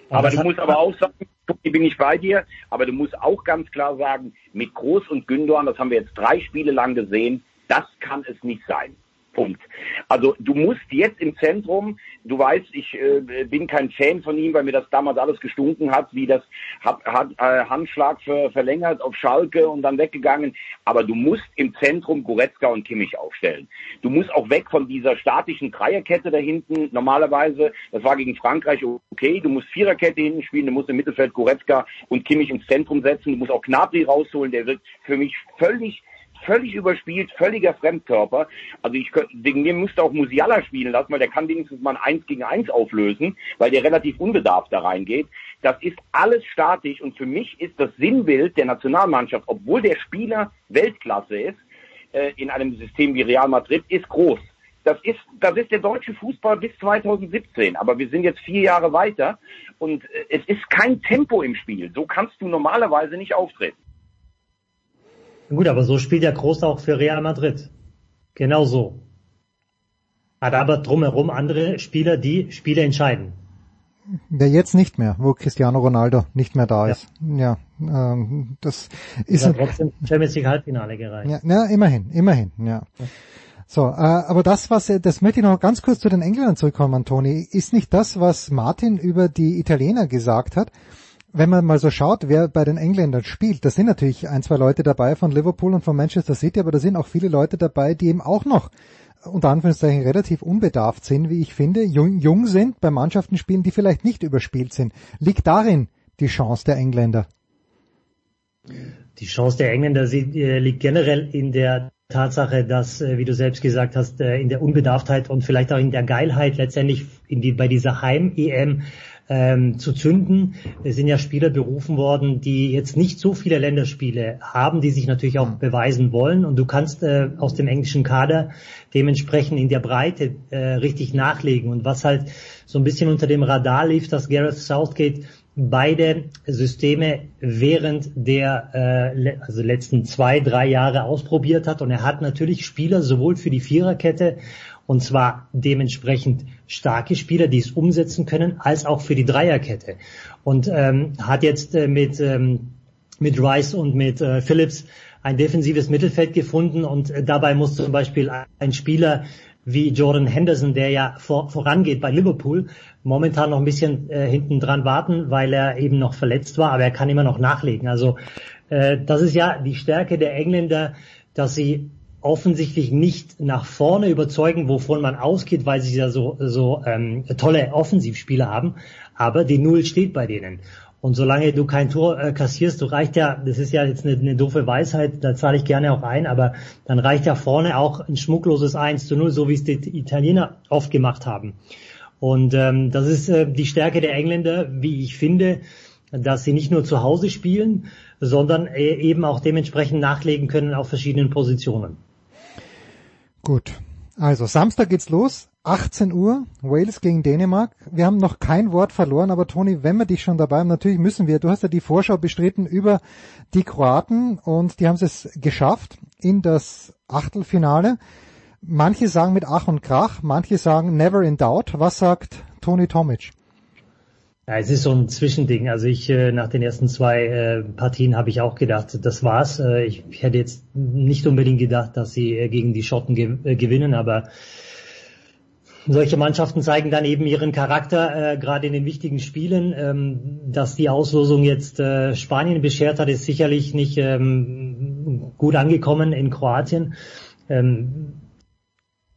Aber du musst aber auch sagen, bin ich bei dir, aber du musst auch ganz klar sagen, mit Groß und Gündogan, das haben wir jetzt drei Spiele lang gesehen, das kann es nicht sein. Punkt. Also du musst jetzt im Zentrum, du weißt, ich äh, bin kein Fan von ihm, weil mir das damals alles gestunken hat, wie das hat, hat äh, Handschlag ver, verlängert auf Schalke und dann weggegangen. Aber du musst im Zentrum Goretzka und Kimmich aufstellen. Du musst auch weg von dieser statischen Dreierkette da hinten. Normalerweise, das war gegen Frankreich okay, du musst Viererkette hinten spielen, du musst im Mittelfeld Goretzka und Kimmich ins Zentrum setzen, du musst auch Knapri rausholen, der wird für mich völlig völlig überspielt, völliger Fremdkörper. Also ich wegen mir müsste auch Musiala spielen lassen, weil der kann wenigstens mal ein 1 gegen 1 auflösen, weil der relativ unbedarft da reingeht. Das ist alles statisch und für mich ist das Sinnbild der Nationalmannschaft, obwohl der Spieler Weltklasse ist, äh, in einem System wie Real Madrid, ist groß. Das ist, das ist der deutsche Fußball bis 2017, aber wir sind jetzt vier Jahre weiter und äh, es ist kein Tempo im Spiel. So kannst du normalerweise nicht auftreten. Gut, aber so spielt der Groß auch für Real Madrid. Genau so. Hat aber drumherum andere Spieler, die Spiele entscheiden. Der jetzt nicht mehr, wo Cristiano Ronaldo nicht mehr da ist. Ja, ja ähm, das ist. Hat trotzdem Champions League Halbfinale gereicht. Ja, ja immerhin, immerhin, ja. So, äh, aber das, was, das möchte ich noch ganz kurz zu den Engländern zurückkommen, Antoni, ist nicht das, was Martin über die Italiener gesagt hat, wenn man mal so schaut, wer bei den Engländern spielt, da sind natürlich ein, zwei Leute dabei von Liverpool und von Manchester City, aber da sind auch viele Leute dabei, die eben auch noch unter Anführungszeichen relativ unbedarft sind, wie ich finde, jung, jung sind, bei Mannschaften spielen, die vielleicht nicht überspielt sind. Liegt darin die Chance der Engländer? Die Chance der Engländer äh, liegt generell in der Tatsache, dass, äh, wie du selbst gesagt hast, äh, in der Unbedarftheit und vielleicht auch in der Geilheit letztendlich in die, bei dieser Heim-EM ähm, zu zünden. Es sind ja Spieler berufen worden, die jetzt nicht so viele Länderspiele haben, die sich natürlich auch beweisen wollen. Und du kannst äh, aus dem englischen Kader dementsprechend in der Breite äh, richtig nachlegen. Und was halt so ein bisschen unter dem Radar lief, dass Gareth Southgate beide Systeme während der äh, also letzten zwei, drei Jahre ausprobiert hat. Und er hat natürlich Spieler sowohl für die Viererkette und zwar dementsprechend starke Spieler, die es umsetzen können, als auch für die Dreierkette. Und ähm, hat jetzt äh, mit, ähm, mit Rice und mit äh, Phillips ein defensives Mittelfeld gefunden und äh, dabei muss zum Beispiel ein Spieler wie Jordan Henderson, der ja vor, vorangeht bei Liverpool, momentan noch ein bisschen äh, hinten dran warten, weil er eben noch verletzt war, aber er kann immer noch nachlegen. Also äh, das ist ja die Stärke der Engländer, dass sie offensichtlich nicht nach vorne überzeugen, wovon man ausgeht, weil sie ja so, so ähm, tolle Offensivspieler haben, aber die Null steht bei denen. Und solange du kein Tor äh, kassierst, du reicht ja, das ist ja jetzt eine, eine doofe Weisheit, da zahle ich gerne auch ein, aber dann reicht ja vorne auch ein schmuckloses 1 zu 0, so wie es die Italiener oft gemacht haben. Und ähm, das ist äh, die Stärke der Engländer, wie ich finde, dass sie nicht nur zu Hause spielen, sondern äh, eben auch dementsprechend nachlegen können auf verschiedenen Positionen. Gut. Also Samstag geht's los, 18 Uhr, Wales gegen Dänemark. Wir haben noch kein Wort verloren, aber Toni, wenn wir dich schon dabei haben, natürlich müssen wir. Du hast ja die Vorschau bestritten über die Kroaten und die haben es geschafft in das Achtelfinale. Manche sagen mit Ach und Krach, manche sagen never in doubt. Was sagt Toni Tomic? Ja, es ist so ein Zwischending. Also ich äh, nach den ersten zwei äh, Partien habe ich auch gedacht, das war's. Äh, ich, ich hätte jetzt nicht unbedingt gedacht, dass sie äh, gegen die Schotten ge äh, gewinnen, aber solche Mannschaften zeigen dann eben ihren Charakter, äh, gerade in den wichtigen Spielen. Ähm, dass die Auslosung jetzt äh, Spanien beschert hat, ist sicherlich nicht ähm, gut angekommen in Kroatien. Ähm,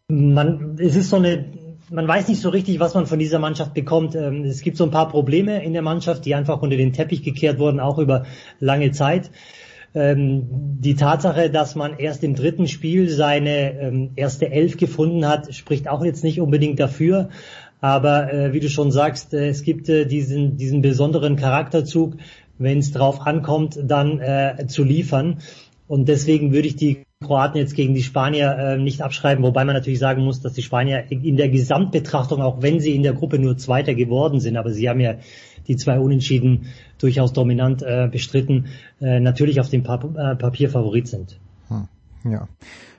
man, es ist so eine man weiß nicht so richtig, was man von dieser Mannschaft bekommt. Ähm, es gibt so ein paar Probleme in der Mannschaft, die einfach unter den Teppich gekehrt wurden, auch über lange Zeit. Ähm, die Tatsache, dass man erst im dritten Spiel seine ähm, erste Elf gefunden hat, spricht auch jetzt nicht unbedingt dafür. Aber äh, wie du schon sagst, äh, es gibt äh, diesen, diesen besonderen Charakterzug, wenn es drauf ankommt, dann zu liefern. Und deswegen würde ich die Kroaten jetzt gegen die Spanier äh, nicht abschreiben, wobei man natürlich sagen muss, dass die Spanier in der Gesamtbetrachtung, auch wenn sie in der Gruppe nur Zweiter geworden sind, aber sie haben ja die zwei Unentschieden durchaus dominant äh, bestritten, äh, natürlich auf dem Pap äh, Papier Favorit sind. Hm, ja.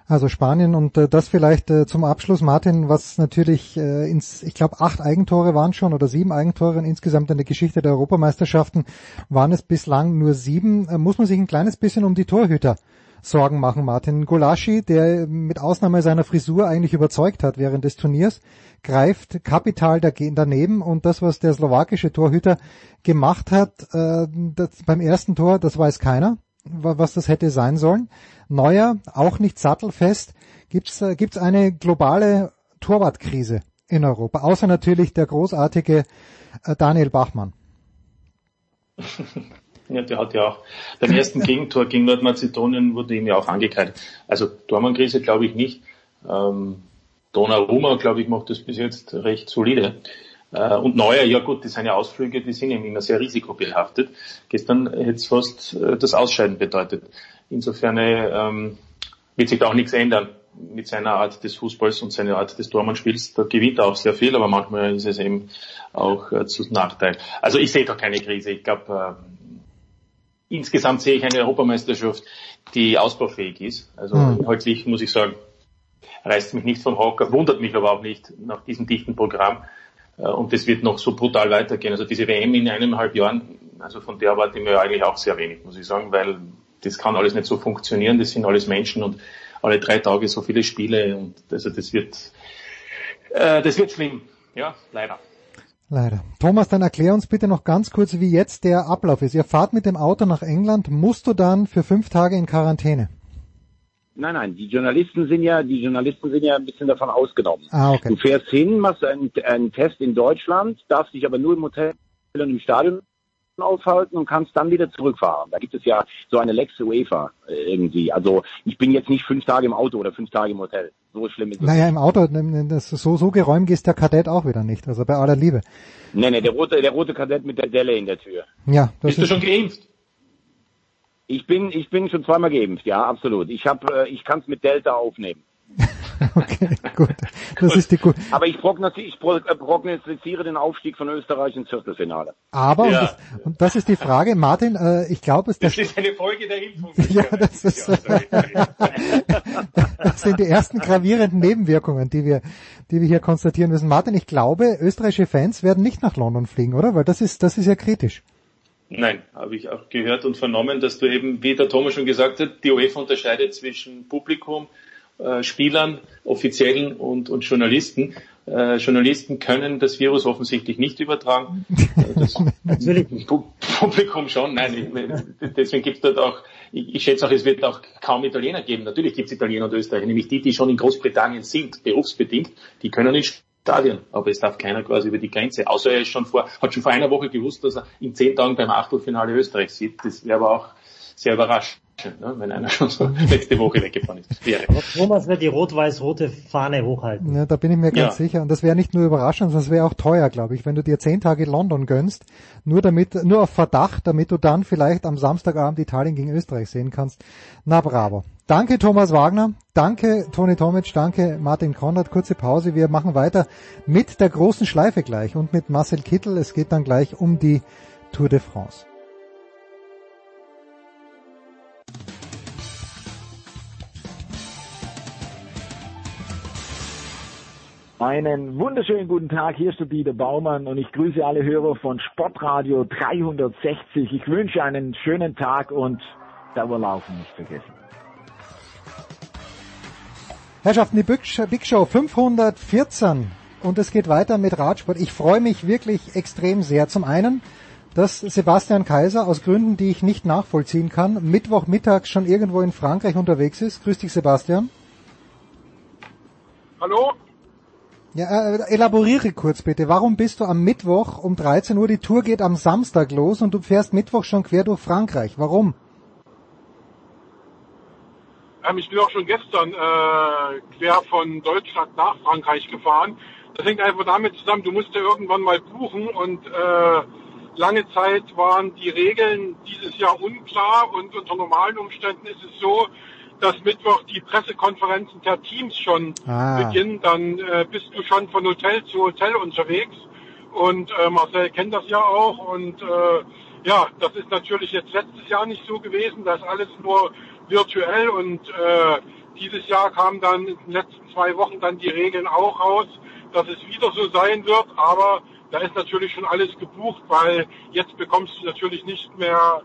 Also Spanien und äh, das vielleicht äh, zum Abschluss, Martin, was natürlich äh, ins, ich glaube, acht Eigentore waren schon oder sieben Eigentore insgesamt in der Geschichte der Europameisterschaften waren es bislang nur sieben. Äh, muss man sich ein kleines bisschen um die Torhüter Sorgen machen, Martin. Golaschi, der mit Ausnahme seiner Frisur eigentlich überzeugt hat während des Turniers, greift kapital daneben und das, was der slowakische Torhüter gemacht hat äh, das, beim ersten Tor, das weiß keiner, was das hätte sein sollen. Neuer, auch nicht sattelfest. Gibt's äh, gibt's eine globale Torwartkrise in Europa, außer natürlich der großartige äh, Daniel Bachmann. Ja, der hat ja auch beim ersten Gegentor gegen Nordmazedonien wurde ihm ja auch angekreidet. Also Tormann-Krise glaube ich nicht. Ähm, Donnarumma, glaube ich, macht das bis jetzt recht solide. Äh, und Neuer, ja gut, die seine Ausflüge, die sind ihm immer sehr risikobehaftet. Gestern hätte es fast äh, das Ausscheiden bedeutet. Insofern ähm, wird sich da auch nichts ändern mit seiner Art des Fußballs und seiner Art des Tormannspiels. Da gewinnt er auch sehr viel, aber manchmal ist es eben auch äh, zu Nachteil. Also ich sehe da keine Krise. Ich glaube, äh, insgesamt sehe ich eine Europameisterschaft, die ausbaufähig ist. Also mhm. inhaltlich muss ich sagen, reißt mich nicht vom Hocker, wundert mich aber auch nicht nach diesem dichten Programm. Äh, und das wird noch so brutal weitergehen. Also diese WM in eineinhalb Jahren, also von der erwarte ich mir eigentlich auch sehr wenig, muss ich sagen, weil das kann alles nicht so funktionieren. Das sind alles Menschen und alle drei Tage so viele Spiele und also das wird, äh, das wird schlimm. Ja, leider. Leider. Thomas, dann erklär uns bitte noch ganz kurz, wie jetzt der Ablauf ist. Ihr fahrt mit dem Auto nach England, musst du dann für fünf Tage in Quarantäne? Nein, nein, die Journalisten sind ja, die Journalisten sind ja ein bisschen davon ausgenommen. Ah, okay. Du fährst hin, machst einen, einen Test in Deutschland, darfst dich aber nur im Hotel und im Stadion aufhalten und kannst dann wieder zurückfahren. Da gibt es ja so eine Lex UEFA äh, irgendwie. Also ich bin jetzt nicht fünf Tage im Auto oder fünf Tage im Hotel. So schlimm ist es. Naja, im Auto, das so, so geräumt ist der Kadett auch wieder nicht. Also bei aller Liebe. Nee, nee, der rote, der rote Kadett mit der Delle in der Tür. Ja, das Bist ist du schon geimpft? Ich bin, ich bin schon zweimal geimpft, ja, absolut. Ich habe, äh, ich kann es mit Delta aufnehmen. okay, gut. Das ist die gut. Aber ich prognostiziere, ich prognostiziere den Aufstieg von Österreich ins Viertelfinale. Aber, ja. und, das, und, das, ist die Frage, Martin, äh, ich glaube, es das ist eine Folge der Impfung. ja, das ist, das sind die ersten gravierenden Nebenwirkungen, die wir, die wir hier konstatieren müssen. Martin, ich glaube, österreichische Fans werden nicht nach London fliegen, oder? Weil das ist, das ist ja kritisch. Nein, habe ich auch gehört und vernommen, dass du eben, wie der Thomas schon gesagt hat, die UEFA unterscheidet zwischen Publikum, äh, Spielern, Offiziellen und, und Journalisten. Äh, Journalisten können das Virus offensichtlich nicht übertragen. Das Publikum schon. Nein, ich, deswegen gibt es dort auch, ich, ich schätze auch, es wird auch kaum Italiener geben. Natürlich gibt es Italiener und Österreicher, nämlich die, die schon in Großbritannien sind, berufsbedingt, die können nicht Stadion, aber es darf keiner quasi über die Grenze. Außer er ist schon vor, hat schon vor einer Woche gewusst, dass er in zehn Tagen beim Achtelfinale Österreich sieht. Das wäre aber auch sehr überraschend ne, wenn einer schon so letzte Woche weggefahren ist. Wäre. Thomas wird die rot-weiß-rote Fahne hochhalten. Ja, da bin ich mir ganz ja. sicher. Und das wäre nicht nur überraschend, sondern es wäre auch teuer, glaube ich, wenn du dir zehn Tage London gönnst, nur damit, nur auf Verdacht, damit du dann vielleicht am Samstagabend Italien gegen Österreich sehen kannst. Na bravo. Danke Thomas Wagner, danke Toni Tomic, danke Martin Konrad. Kurze Pause, wir machen weiter mit der großen Schleife gleich und mit Marcel Kittel. Es geht dann gleich um die Tour de France. Einen wunderschönen guten Tag, hier ist der Dieter Baumann und ich grüße alle Hörer von Sportradio 360. Ich wünsche einen schönen Tag und Dauerlaufen nicht vergessen. Herrschaften, die Big Show 514 und es geht weiter mit Radsport. Ich freue mich wirklich extrem sehr. Zum einen, dass Sebastian Kaiser aus Gründen, die ich nicht nachvollziehen kann, Mittwochmittags schon irgendwo in Frankreich unterwegs ist. Grüß dich, Sebastian. Hallo, ja, äh, elaboriere kurz bitte. Warum bist du am Mittwoch um 13 Uhr? Die Tour geht am Samstag los und du fährst Mittwoch schon quer durch Frankreich. Warum? Ähm, ich bin auch schon gestern äh, quer von Deutschland nach Frankreich gefahren. Das hängt einfach damit zusammen, du musst ja irgendwann mal buchen und äh, lange Zeit waren die Regeln dieses Jahr unklar und unter normalen Umständen ist es so, dass Mittwoch die Pressekonferenzen per Teams schon ah. beginnen. Dann äh, bist du schon von Hotel zu Hotel unterwegs und äh, Marcel kennt das ja auch und äh, ja, das ist natürlich jetzt letztes Jahr nicht so gewesen, das ist alles nur virtuell und äh, dieses Jahr kamen dann in den letzten zwei Wochen dann die Regeln auch raus, dass es wieder so sein wird, aber da ist natürlich schon alles gebucht, weil jetzt bekommst du natürlich nicht mehr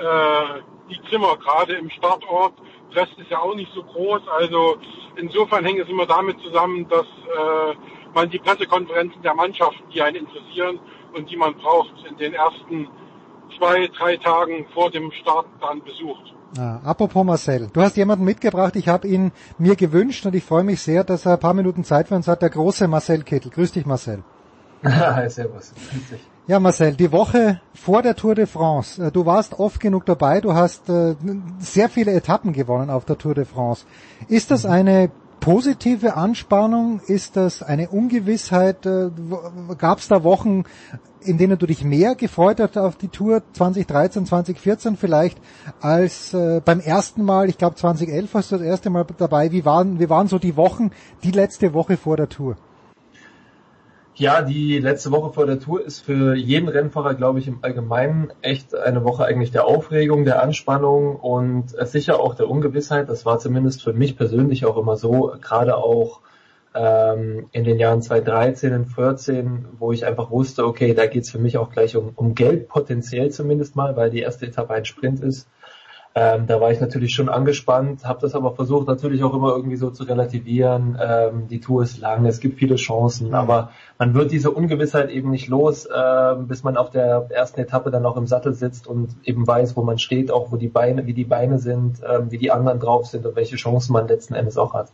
äh, die Zimmer, gerade im Startort. Rest ist ja auch nicht so groß, also insofern hängt es immer damit zusammen, dass äh, man die Pressekonferenzen der Mannschaften, die einen interessieren und die man braucht, in den ersten zwei, drei Tagen vor dem Start dann besucht. Ah, apropos Marcel, du hast jemanden mitgebracht, ich habe ihn mir gewünscht und ich freue mich sehr, dass er ein paar Minuten Zeit für uns hat, der große Marcel Kittel. Grüß dich Marcel. Hi, servus. Grüß dich. Ja, Marcel, die Woche vor der Tour de France. Äh, du warst oft genug dabei, du hast äh, sehr viele Etappen gewonnen auf der Tour de France. Ist das mhm. eine positive Anspannung? Ist das eine Ungewissheit? Äh, Gab es da Wochen, in denen du dich mehr gefreut hast auf die Tour 2013, 2014 vielleicht als beim ersten Mal, ich glaube 2011 warst du das erste Mal dabei. Wie waren, wie waren so die Wochen, die letzte Woche vor der Tour? Ja, die letzte Woche vor der Tour ist für jeden Rennfahrer, glaube ich, im Allgemeinen echt eine Woche eigentlich der Aufregung, der Anspannung und sicher auch der Ungewissheit. Das war zumindest für mich persönlich auch immer so, gerade auch ähm, in den Jahren 2013 und 2014, wo ich einfach wusste, okay, da geht's für mich auch gleich um, um Geld, potenziell zumindest mal, weil die erste Etappe ein Sprint ist. Ähm, da war ich natürlich schon angespannt, habe das aber versucht natürlich auch immer irgendwie so zu relativieren. Ähm, die Tour ist lang, es gibt viele Chancen, mhm. aber man wird diese Ungewissheit eben nicht los, äh, bis man auf der ersten Etappe dann auch im Sattel sitzt und eben weiß, wo man steht, auch wo die Beine, wie die Beine sind, äh, wie die anderen drauf sind und welche Chancen man letzten Endes auch hat.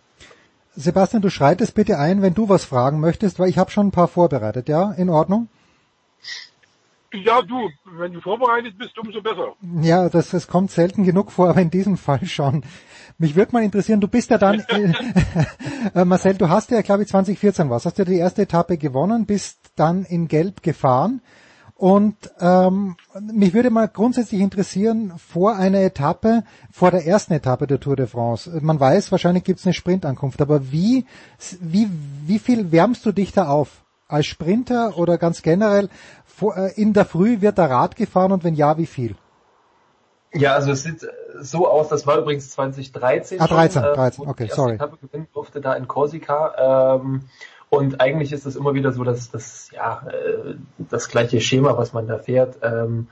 Sebastian, du schreitest bitte ein, wenn du was fragen möchtest, weil ich habe schon ein paar vorbereitet, ja? In Ordnung? Ja, du, wenn du vorbereitet bist, umso besser. Ja, das, das kommt selten genug vor, aber in diesem Fall schon. Mich würde mal interessieren, du bist ja dann, äh, Marcel, du hast ja, glaube ich, 2014 was, hast ja die erste Etappe gewonnen, bist dann in Gelb gefahren und ähm, mich würde mal grundsätzlich interessieren, vor einer Etappe, vor der ersten Etappe der Tour de France, man weiß, wahrscheinlich gibt es eine Sprintankunft, aber wie, wie, wie viel wärmst du dich da auf? Als Sprinter oder ganz generell, äh, in der Früh wird der Rad gefahren und wenn ja, wie viel? Ja, also es sieht so aus, das war übrigens 2013 Ah, 13, schon, 13, äh, okay, sorry. Etappe gewinnen durfte da in Korsika. Ähm, und eigentlich ist es immer wieder so, dass das ja äh, das gleiche Schema, was man da fährt. Ähm,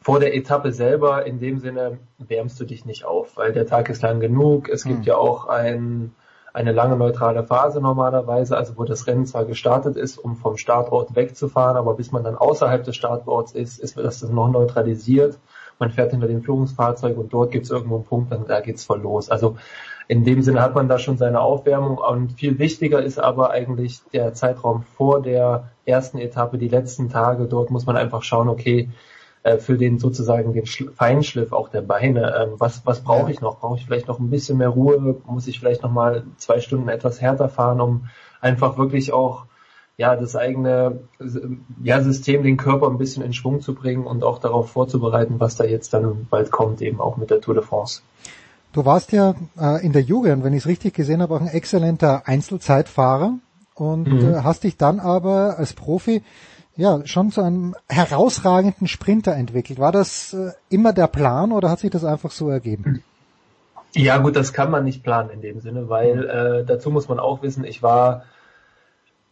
vor der Etappe selber, in dem Sinne, wärmst du dich nicht auf, weil der Tag ist lang genug. Es gibt hm. ja auch ein, eine lange neutrale Phase normalerweise, also wo das Rennen zwar gestartet ist, um vom Startort wegzufahren, aber bis man dann außerhalb des Startorts ist, ist das noch neutralisiert. Man fährt hinter dem Führungsfahrzeug und dort gibt es irgendwo einen Punkt, dann da geht's voll los. Also in dem Sinne hat man da schon seine Aufwärmung und viel wichtiger ist aber eigentlich der Zeitraum vor der ersten Etappe, die letzten Tage. Dort muss man einfach schauen, okay, äh, für den sozusagen den Feinschliff auch der Beine. Ähm, was was brauche ich noch? Brauche ich vielleicht noch ein bisschen mehr Ruhe? Muss ich vielleicht noch mal zwei Stunden etwas härter fahren, um einfach wirklich auch ja das eigene ja, System, den Körper ein bisschen in Schwung zu bringen und auch darauf vorzubereiten, was da jetzt dann bald kommt, eben auch mit der Tour de France. Du warst ja äh, in der Jugend, wenn ich es richtig gesehen habe, auch ein exzellenter Einzelzeitfahrer und mhm. äh, hast dich dann aber als Profi ja schon zu einem herausragenden Sprinter entwickelt. War das äh, immer der Plan oder hat sich das einfach so ergeben? Ja gut, das kann man nicht planen in dem Sinne, weil äh, dazu muss man auch wissen, ich war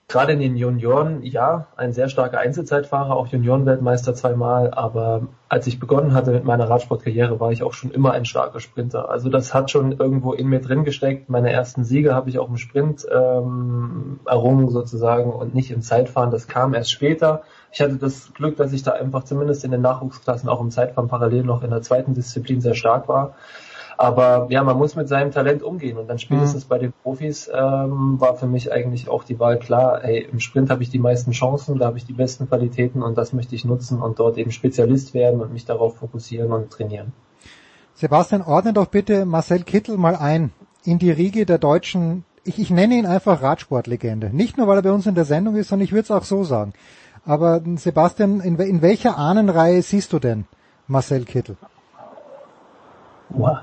gerade in den Junioren, ja, ein sehr starker Einzelzeitfahrer, auch Juniorenweltmeister zweimal, aber als ich begonnen hatte mit meiner Radsportkarriere, war ich auch schon immer ein starker Sprinter. Also das hat schon irgendwo in mir drin gesteckt. Meine ersten Siege habe ich auch im Sprint ähm, errungen sozusagen und nicht im Zeitfahren. Das kam erst später. Ich hatte das Glück, dass ich da einfach zumindest in den Nachwuchsklassen auch im Zeitfahren parallel noch in der zweiten Disziplin sehr stark war. Aber ja, man muss mit seinem Talent umgehen und dann spätestens mhm. bei den Profis ähm, war für mich eigentlich auch die Wahl klar, hey, im Sprint habe ich die meisten Chancen, da habe ich die besten Qualitäten und das möchte ich nutzen und dort eben Spezialist werden und mich darauf fokussieren und trainieren. Sebastian, ordne doch bitte Marcel Kittel mal ein in die Riege der deutschen ich, ich nenne ihn einfach Radsportlegende. Nicht nur, weil er bei uns in der Sendung ist, sondern ich würde es auch so sagen. Aber Sebastian, in, in welcher Ahnenreihe siehst du denn Marcel Kittel? Wow.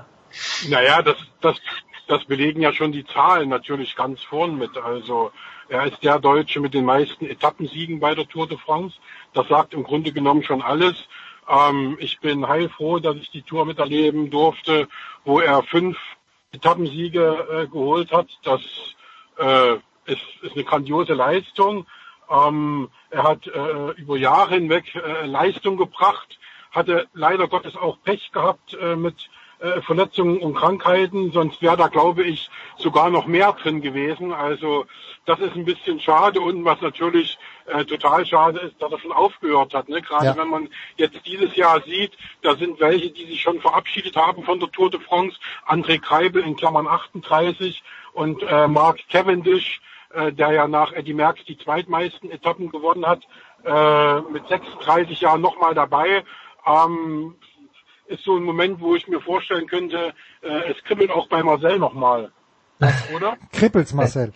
Naja, das, das, das belegen ja schon die Zahlen natürlich ganz vorn mit. Also er ist der Deutsche mit den meisten Etappensiegen bei der Tour de France. Das sagt im Grunde genommen schon alles. Ähm, ich bin heilfroh, dass ich die Tour miterleben durfte, wo er fünf Etappensiege äh, geholt hat. Das äh, ist, ist eine grandiose Leistung. Ähm, er hat äh, über Jahre hinweg äh, Leistung gebracht, hatte leider Gottes auch Pech gehabt äh, mit Verletzungen und Krankheiten, sonst wäre da, glaube ich, sogar noch mehr drin gewesen. Also das ist ein bisschen schade und was natürlich äh, total schade ist, dass er schon aufgehört hat. Ne? Gerade ja. wenn man jetzt dieses Jahr sieht, da sind welche, die sich schon verabschiedet haben von der Tour de France. André Kreibel in Klammern 38 und äh, Mark Cavendish, äh, der ja nach Eddie Merckx die zweitmeisten Etappen gewonnen hat, äh, mit 36 Jahren nochmal dabei. Ähm, ist so ein Moment, wo ich mir vorstellen könnte, äh, es kribbelt auch bei Marcel nochmal. Oder? Kribbelt's, Marcel?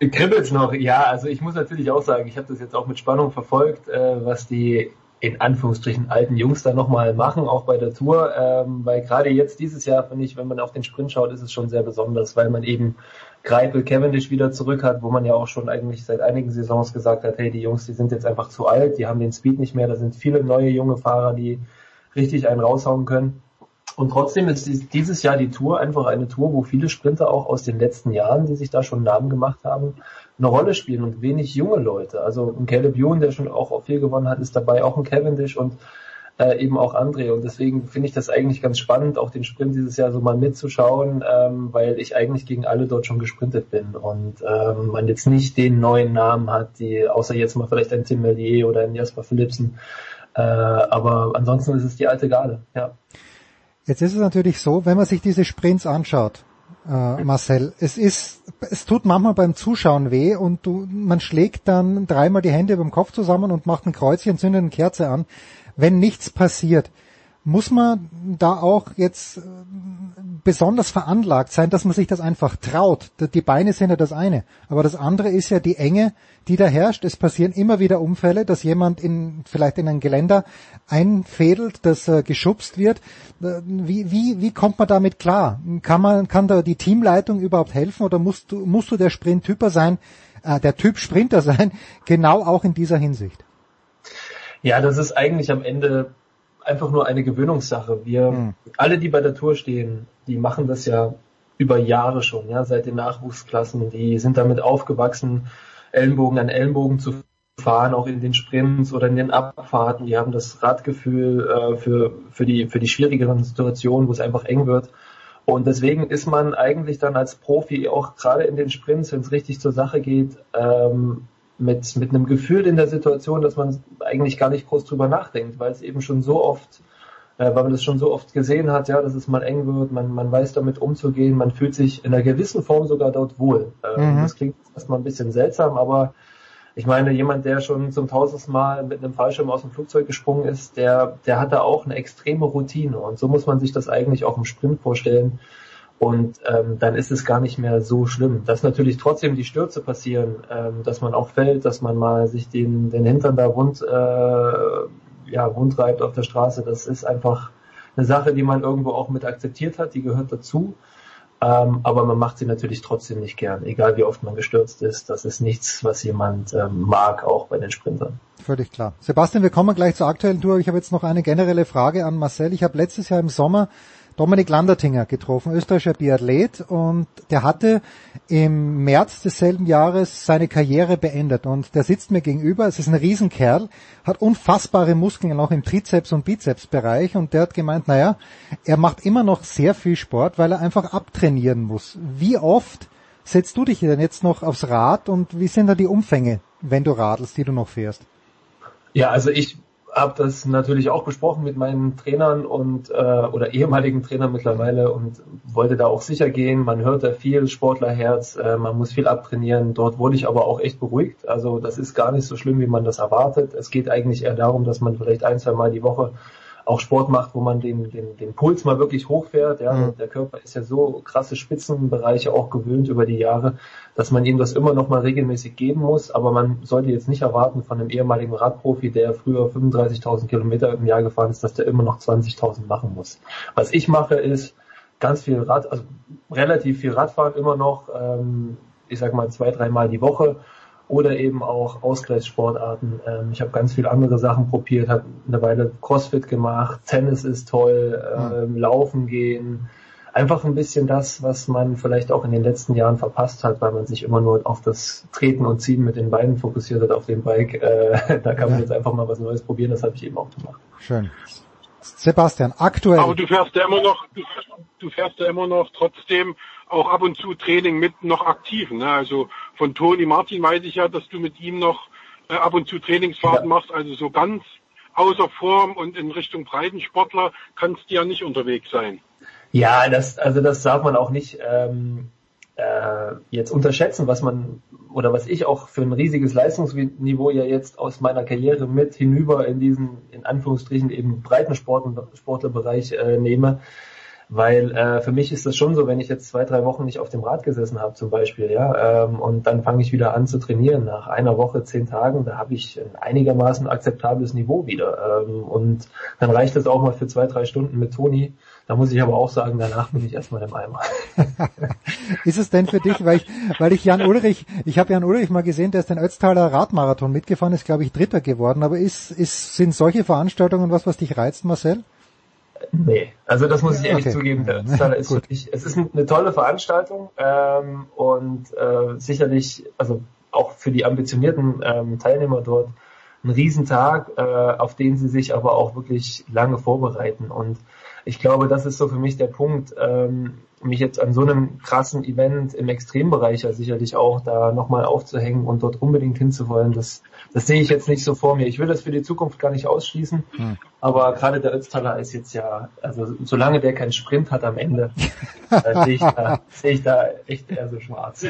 Kribbelt's noch, ja. Also ich muss natürlich auch sagen, ich habe das jetzt auch mit Spannung verfolgt, äh, was die in Anführungsstrichen alten Jungs da nochmal machen, auch bei der Tour, ähm, weil gerade jetzt dieses Jahr, finde ich, wenn man auf den Sprint schaut, ist es schon sehr besonders, weil man eben Greipel Cavendish wieder zurück hat, wo man ja auch schon eigentlich seit einigen Saisons gesagt hat, hey, die Jungs, die sind jetzt einfach zu alt, die haben den Speed nicht mehr, da sind viele neue junge Fahrer, die richtig einen raushauen können. Und trotzdem ist dieses Jahr die Tour einfach eine Tour, wo viele Sprinter auch aus den letzten Jahren, die sich da schon Namen gemacht haben, eine Rolle spielen und wenig junge Leute. Also ein Caleb Ewan, der schon auch viel gewonnen hat, ist dabei, auch ein Cavendish und äh, eben auch André. Und deswegen finde ich das eigentlich ganz spannend, auch den Sprint dieses Jahr so mal mitzuschauen, ähm, weil ich eigentlich gegen alle dort schon gesprintet bin und ähm, man jetzt nicht den neuen Namen hat, die außer jetzt mal vielleicht ein Tim Mellier oder ein Jasper Philipsen, äh, aber ansonsten ist es die alte Garde, ja. Jetzt ist es natürlich so, wenn man sich diese Sprints anschaut, äh, Marcel, es ist, es tut manchmal beim Zuschauen weh und du, man schlägt dann dreimal die Hände beim Kopf zusammen und macht ein Kreuzchen, zündet eine Kerze an, wenn nichts passiert. Muss man da auch jetzt äh, besonders veranlagt sein, dass man sich das einfach traut? Die Beine sind ja das eine, aber das andere ist ja die Enge, die da herrscht. Es passieren immer wieder Unfälle, dass jemand in vielleicht in ein Geländer einfädelt, dass geschubst wird. Äh, wie, wie, wie kommt man damit klar? Kann man, kann da die Teamleitung überhaupt helfen oder musst du, musst du der Sprinttyper sein, äh, der Typ Sprinter sein, genau auch in dieser Hinsicht? Ja, das ist eigentlich am Ende einfach nur eine Gewöhnungssache. Wir, mhm. alle, die bei der Tour stehen, die machen das ja über Jahre schon, ja, seit den Nachwuchsklassen, die sind damit aufgewachsen, Ellenbogen an Ellenbogen zu fahren, auch in den Sprints oder in den Abfahrten. Die haben das Radgefühl äh, für, für, die, für die schwierigeren Situationen, wo es einfach eng wird. Und deswegen ist man eigentlich dann als Profi auch gerade in den Sprints, wenn es richtig zur Sache geht, ähm, mit, mit einem Gefühl in der Situation, dass man eigentlich gar nicht groß drüber nachdenkt, weil es eben schon so oft, äh, weil man das schon so oft gesehen hat, ja, dass es mal eng wird, man, man weiß damit umzugehen, man fühlt sich in einer gewissen Form sogar dort wohl. Äh, mhm. Das klingt erstmal ein bisschen seltsam, aber ich meine, jemand, der schon zum tausendsten Mal mit einem Fallschirm aus dem Flugzeug gesprungen ist, der, der hat da auch eine extreme Routine. Und so muss man sich das eigentlich auch im Sprint vorstellen. Und ähm, dann ist es gar nicht mehr so schlimm. Dass natürlich trotzdem die Stürze passieren, ähm, dass man auch fällt, dass man mal sich den, den Hintern da rund, äh, ja, rund reibt auf der Straße, das ist einfach eine Sache, die man irgendwo auch mit akzeptiert hat, die gehört dazu. Ähm, aber man macht sie natürlich trotzdem nicht gern, egal wie oft man gestürzt ist. Das ist nichts, was jemand ähm, mag, auch bei den Sprintern. Völlig klar. Sebastian, wir kommen gleich zur aktuellen Tour. Ich habe jetzt noch eine generelle Frage an Marcel. Ich habe letztes Jahr im Sommer Dominik Landertinger getroffen, österreichischer Biathlet und der hatte im März desselben Jahres seine Karriere beendet und der sitzt mir gegenüber, es ist ein Riesenkerl, hat unfassbare Muskeln auch im Trizeps- und Bizepsbereich und der hat gemeint, naja, er macht immer noch sehr viel Sport, weil er einfach abtrainieren muss. Wie oft setzt du dich denn jetzt noch aufs Rad und wie sind da die Umfänge, wenn du radelst, die du noch fährst? Ja, also ich habe das natürlich auch besprochen mit meinen Trainern und äh, oder ehemaligen Trainern mittlerweile und wollte da auch sicher gehen. Man hört da viel Sportlerherz, äh, man muss viel abtrainieren. Dort wurde ich aber auch echt beruhigt. Also das ist gar nicht so schlimm, wie man das erwartet. Es geht eigentlich eher darum, dass man vielleicht ein, zwei Mal die Woche auch Sport macht, wo man den, den, den Puls mal wirklich hochfährt. Ja, mhm. der Körper ist ja so krasse Spitzenbereiche auch gewöhnt über die Jahre, dass man ihm das immer noch mal regelmäßig geben muss. Aber man sollte jetzt nicht erwarten von einem ehemaligen Radprofi, der früher 35.000 Kilometer im Jahr gefahren ist, dass der immer noch 20.000 machen muss. Was ich mache ist ganz viel Rad, also relativ viel Radfahren immer noch. Ähm, ich sag mal zwei, dreimal die Woche oder eben auch Ausgleichssportarten. Ähm, ich habe ganz viele andere Sachen probiert, habe eine Weile Crossfit gemacht, Tennis ist toll, ähm, Laufen gehen. Einfach ein bisschen das, was man vielleicht auch in den letzten Jahren verpasst hat, weil man sich immer nur auf das Treten und Ziehen mit den Beinen fokussiert hat auf dem Bike. Äh, da kann man jetzt einfach mal was Neues probieren, das habe ich eben auch gemacht. Schön. Sebastian, aktuell. Aber du fährst ja immer noch, du, du fährst ja immer noch trotzdem auch ab und zu Training mit noch aktiven. Ne? Also von Toni Martin weiß ich ja, dass du mit ihm noch äh, ab und zu Trainingsfahrten ja. machst. Also so ganz außer Form und in Richtung Breitensportler kannst du ja nicht unterwegs sein. Ja, das, also das darf man auch nicht ähm, äh, jetzt unterschätzen, was man oder was ich auch für ein riesiges Leistungsniveau ja jetzt aus meiner Karriere mit hinüber in diesen in Anführungsstrichen eben Breitensportlerbereich äh, nehme. Weil äh, für mich ist das schon so, wenn ich jetzt zwei, drei Wochen nicht auf dem Rad gesessen habe zum Beispiel, ja, ähm, und dann fange ich wieder an zu trainieren. Nach einer Woche, zehn Tagen, da habe ich ein einigermaßen akzeptables Niveau wieder. Ähm, und dann reicht es auch mal für zwei, drei Stunden mit Toni. Da muss ich aber auch sagen, danach bin ich erstmal im Eimer. ist es denn für dich, weil ich, weil ich Jan Ulrich, ich habe Jan Ulrich mal gesehen, der ist den Ötztaler Radmarathon mitgefahren, ist glaube ich Dritter geworden, aber ist, ist, sind solche Veranstaltungen was, was dich reizt, Marcel? Nee, also das muss ich ehrlich okay. zugeben. Der ist wirklich, es ist eine tolle Veranstaltung ähm, und äh, sicherlich, also auch für die ambitionierten ähm, Teilnehmer dort ein Riesentag, äh, auf den sie sich aber auch wirklich lange vorbereiten. Und ich glaube, das ist so für mich der Punkt, ähm, mich jetzt an so einem krassen Event im Extrembereich ja sicherlich auch da nochmal aufzuhängen und dort unbedingt hinzuwollen, das, das sehe ich jetzt nicht so vor mir. Ich will das für die Zukunft gar nicht ausschließen, hm. Aber gerade der Ötztaler ist jetzt ja, also solange der keinen Sprint hat am Ende, da sehe ich, da, sehe ich da echt eher so schwarz.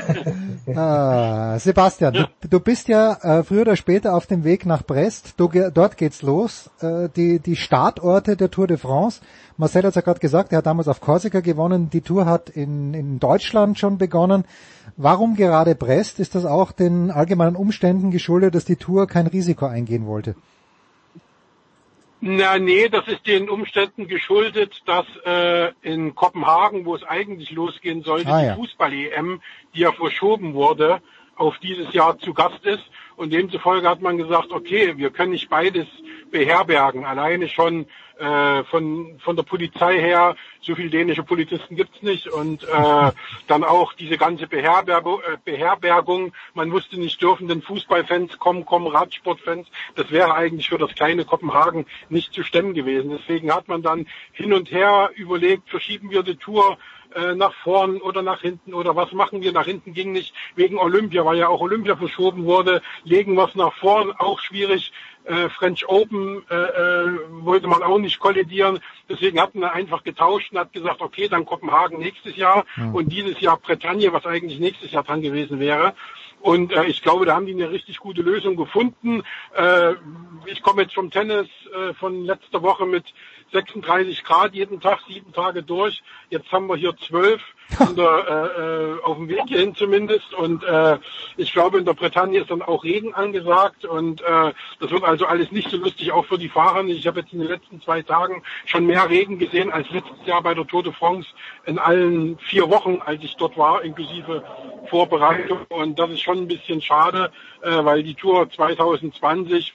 ah, Sebastian, du, du, bist ja äh, früher oder später auf dem Weg nach Brest. Du, dort geht's los. Äh, die, die Startorte der Tour de France. Marcel hat ja gerade gesagt, er hat damals auf Korsika gewonnen. Die Tour hat in, in Deutschland schon begonnen. Warum gerade Brest? Ist das auch den allgemeinen Umständen geschuldet, dass die Tour kein Risiko eingehen wollte? Na, nee, das ist den Umständen geschuldet, dass äh, in Kopenhagen, wo es eigentlich losgehen sollte, ah, ja. die Fußball-EM, die ja verschoben wurde, auf dieses Jahr zu Gast ist. Und demzufolge hat man gesagt, okay, wir können nicht beides beherbergen. Alleine schon äh, von, von der Polizei her, so viele dänische Polizisten gibt's nicht. Und äh, dann auch diese ganze Beherbergung, äh, Beherbergung, man wusste nicht, dürfen denn Fußballfans kommen, kommen Radsportfans, das wäre eigentlich für das kleine Kopenhagen nicht zu stemmen gewesen. Deswegen hat man dann hin und her überlegt, verschieben wir die Tour äh, nach vorn oder nach hinten oder was machen wir? Nach hinten ging nicht wegen Olympia, weil ja auch Olympia verschoben wurde. Legen es nach vorn, auch schwierig. Äh, French Open äh, äh, wollte man auch nicht kollidieren. Deswegen hat man einfach getauscht und hat gesagt, okay, dann Kopenhagen nächstes Jahr ja. und dieses Jahr Bretagne, was eigentlich nächstes Jahr dran gewesen wäre. Und äh, ich glaube, da haben die eine richtig gute Lösung gefunden. Äh, ich komme jetzt vom Tennis äh, von letzter Woche mit 36 Grad jeden Tag, sieben Tage durch. Jetzt haben wir hier zwölf der, äh, äh, auf dem Weg hierhin zumindest. Und äh, ich glaube, in der Bretagne ist dann auch Regen angesagt. Und äh, das wird also alles nicht so lustig, auch für die Fahrer. Ich habe jetzt in den letzten zwei Tagen schon mehr Regen gesehen als letztes Jahr bei der Tour de France in allen vier Wochen, als ich dort war, inklusive Vorbereitung. Und das ist schon ein bisschen schade, äh, weil die Tour 2020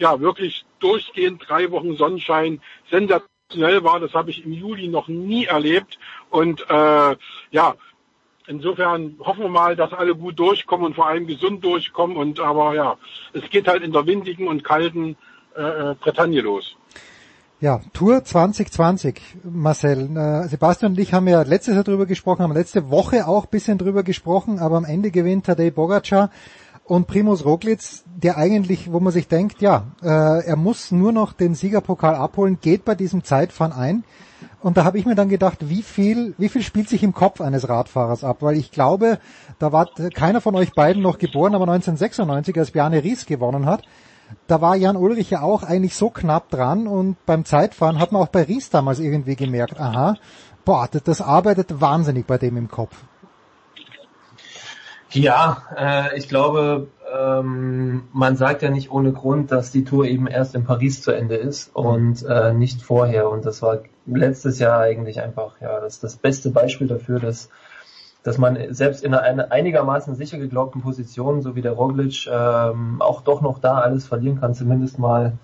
ja wirklich durchgehend drei Wochen Sonnenschein sensationell war. Das habe ich im Juli noch nie erlebt. Und äh, ja, insofern hoffen wir mal, dass alle gut durchkommen und vor allem gesund durchkommen. Und aber ja, es geht halt in der windigen und kalten äh, äh Bretagne los. Ja, Tour 2020, Marcel. Äh, Sebastian und ich haben ja letztes Jahr drüber gesprochen, haben letzte Woche auch bisschen drüber gesprochen, aber am Ende gewinnt Tadej Bogacar und Primus Roglic, der eigentlich, wo man sich denkt, ja, äh, er muss nur noch den Siegerpokal abholen, geht bei diesem Zeitfahren ein. Und da habe ich mir dann gedacht, wie viel, wie viel spielt sich im Kopf eines Radfahrers ab? Weil ich glaube, da war keiner von euch beiden noch geboren, aber 1996, als Bjarne Ries gewonnen hat, da war Jan Ulrich ja auch eigentlich so knapp dran und beim Zeitfahren hat man auch bei Ries damals irgendwie gemerkt, aha, boah, das, das arbeitet wahnsinnig bei dem im Kopf. Ja, äh, ich glaube, ähm, man sagt ja nicht ohne Grund, dass die Tour eben erst in Paris zu Ende ist und äh, nicht vorher. Und das war letztes Jahr eigentlich einfach ja das, das beste Beispiel dafür, dass dass man selbst in einer einigermaßen sicher geglaubten Position, so wie der Roglic, ähm, auch doch noch da alles verlieren kann, zumindest mal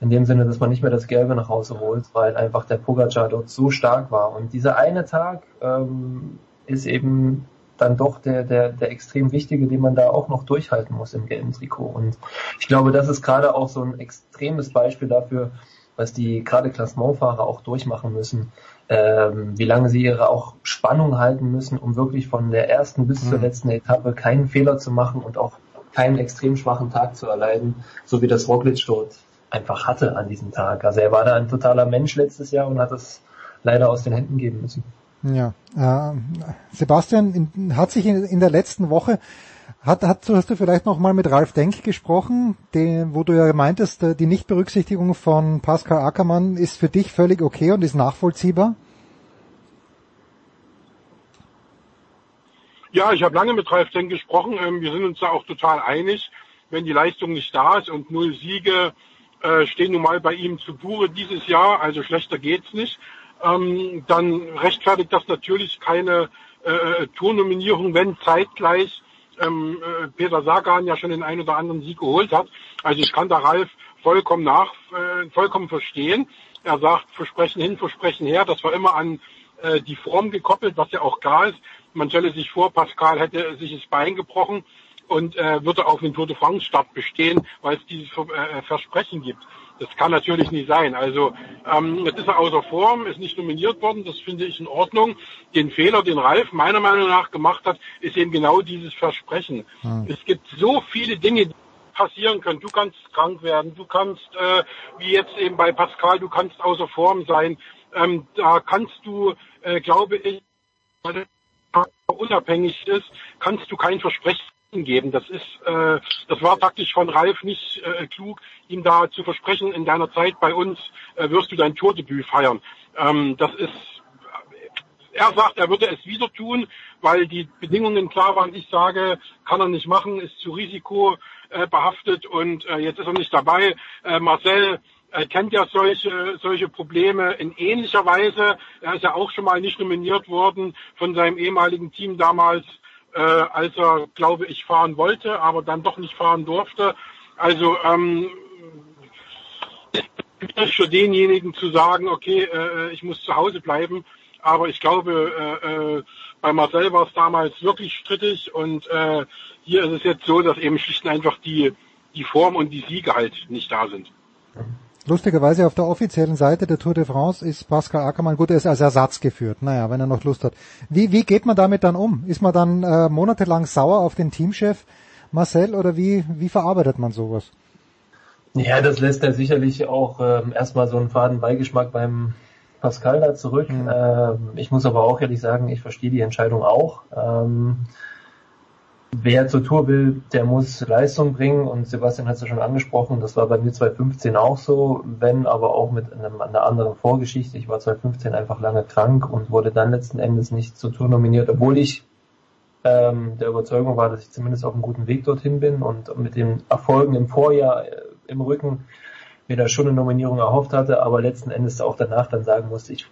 in dem Sinne, dass man nicht mehr das Gelbe nach Hause holt, weil einfach der Pogacar dort so stark war. Und dieser eine Tag ähm, ist eben dann doch der, der, der extrem wichtige, den man da auch noch durchhalten muss im gelben Trikot. Und ich glaube, das ist gerade auch so ein extremes Beispiel dafür, was die gerade Klassementfahrer auch durchmachen müssen, ähm, wie lange sie ihre auch Spannung halten müssen, um wirklich von der ersten bis zur mhm. letzten Etappe keinen Fehler zu machen und auch keinen extrem schwachen Tag zu erleiden, so wie das Roglic dort einfach hatte an diesem Tag. Also er war da ein totaler Mensch letztes Jahr und hat es leider aus den Händen geben müssen. Ja, äh, Sebastian in, hat sich in, in, der letzten Woche hat, hat, hast du vielleicht noch mal mit Ralf Denk gesprochen, den, wo du ja meintest, äh, die Nichtberücksichtigung von Pascal Ackermann ist für dich völlig okay und ist nachvollziehbar? Ja, ich habe lange mit Ralf Denk gesprochen. Ähm, wir sind uns da auch total einig. Wenn die Leistung nicht da ist und null Siege äh, stehen nun mal bei ihm zu Buche dieses Jahr, also schlechter geht's nicht ähm, dann rechtfertigt das natürlich keine äh, Tournominierung, wenn zeitgleich ähm, äh, Peter Sagan ja schon den einen oder anderen Sieg geholt hat. Also ich kann da Ralf vollkommen nach, äh, vollkommen verstehen. Er sagt Versprechen hin, Versprechen her. Das war immer an äh, die Form gekoppelt, was ja auch klar ist. Man stelle sich vor, Pascal hätte sich das Bein gebrochen und äh, würde auf den Tour de France Start bestehen, weil es dieses äh, Versprechen gibt. Das kann natürlich nicht sein. Also ähm, jetzt ist er außer Form, ist nicht nominiert worden, das finde ich in Ordnung. Den Fehler, den Ralf meiner Meinung nach gemacht hat, ist eben genau dieses Versprechen. Hm. Es gibt so viele Dinge, die passieren können. Du kannst krank werden, du kannst, äh, wie jetzt eben bei Pascal, du kannst außer Form sein. Ähm, da kannst du, äh, glaube ich, weil unabhängig ist, kannst du kein Versprechen geben. Das ist, äh, das war praktisch von Ralf nicht äh, klug, ihm da zu versprechen, in deiner Zeit bei uns äh, wirst du dein Tourdebüt feiern. Ähm, das ist, er sagt, er würde es wieder tun, weil die Bedingungen klar waren. Ich sage, kann er nicht machen, ist zu risikobehaftet und äh, jetzt ist er nicht dabei. Äh, Marcel er kennt ja solche, solche Probleme in ähnlicher Weise. Er ist ja auch schon mal nicht nominiert worden von seinem ehemaligen Team damals äh, als er, glaube ich, fahren wollte, aber dann doch nicht fahren durfte. Also ähm, für denjenigen zu sagen, okay, äh, ich muss zu Hause bleiben. Aber ich glaube, äh, äh, bei Marcel war es damals wirklich strittig und äh, hier ist es jetzt so, dass eben schlicht und einfach die, die Form und die Siege halt nicht da sind. Lustigerweise auf der offiziellen Seite der Tour de France ist Pascal Ackermann, gut, er ist als Ersatz geführt, naja, wenn er noch Lust hat. Wie, wie geht man damit dann um? Ist man dann äh, monatelang sauer auf den Teamchef Marcel oder wie, wie verarbeitet man sowas? Ja, das lässt er sicherlich auch ähm, erstmal so einen faden Beigeschmack beim Pascal da zurück. Mhm. Ähm, ich muss aber auch ehrlich sagen, ich verstehe die Entscheidung auch. Ähm, wer zur Tour will, der muss Leistung bringen und Sebastian hat es ja schon angesprochen, das war bei mir 2015 auch so, wenn aber auch mit einem, einer anderen Vorgeschichte. Ich war 2015 einfach lange krank und wurde dann letzten Endes nicht zur Tour nominiert, obwohl ich ähm, der Überzeugung war, dass ich zumindest auf einem guten Weg dorthin bin und mit den Erfolgen im Vorjahr äh, im Rücken mir da schon eine Nominierung erhofft hatte, aber letzten Endes auch danach dann sagen musste, ich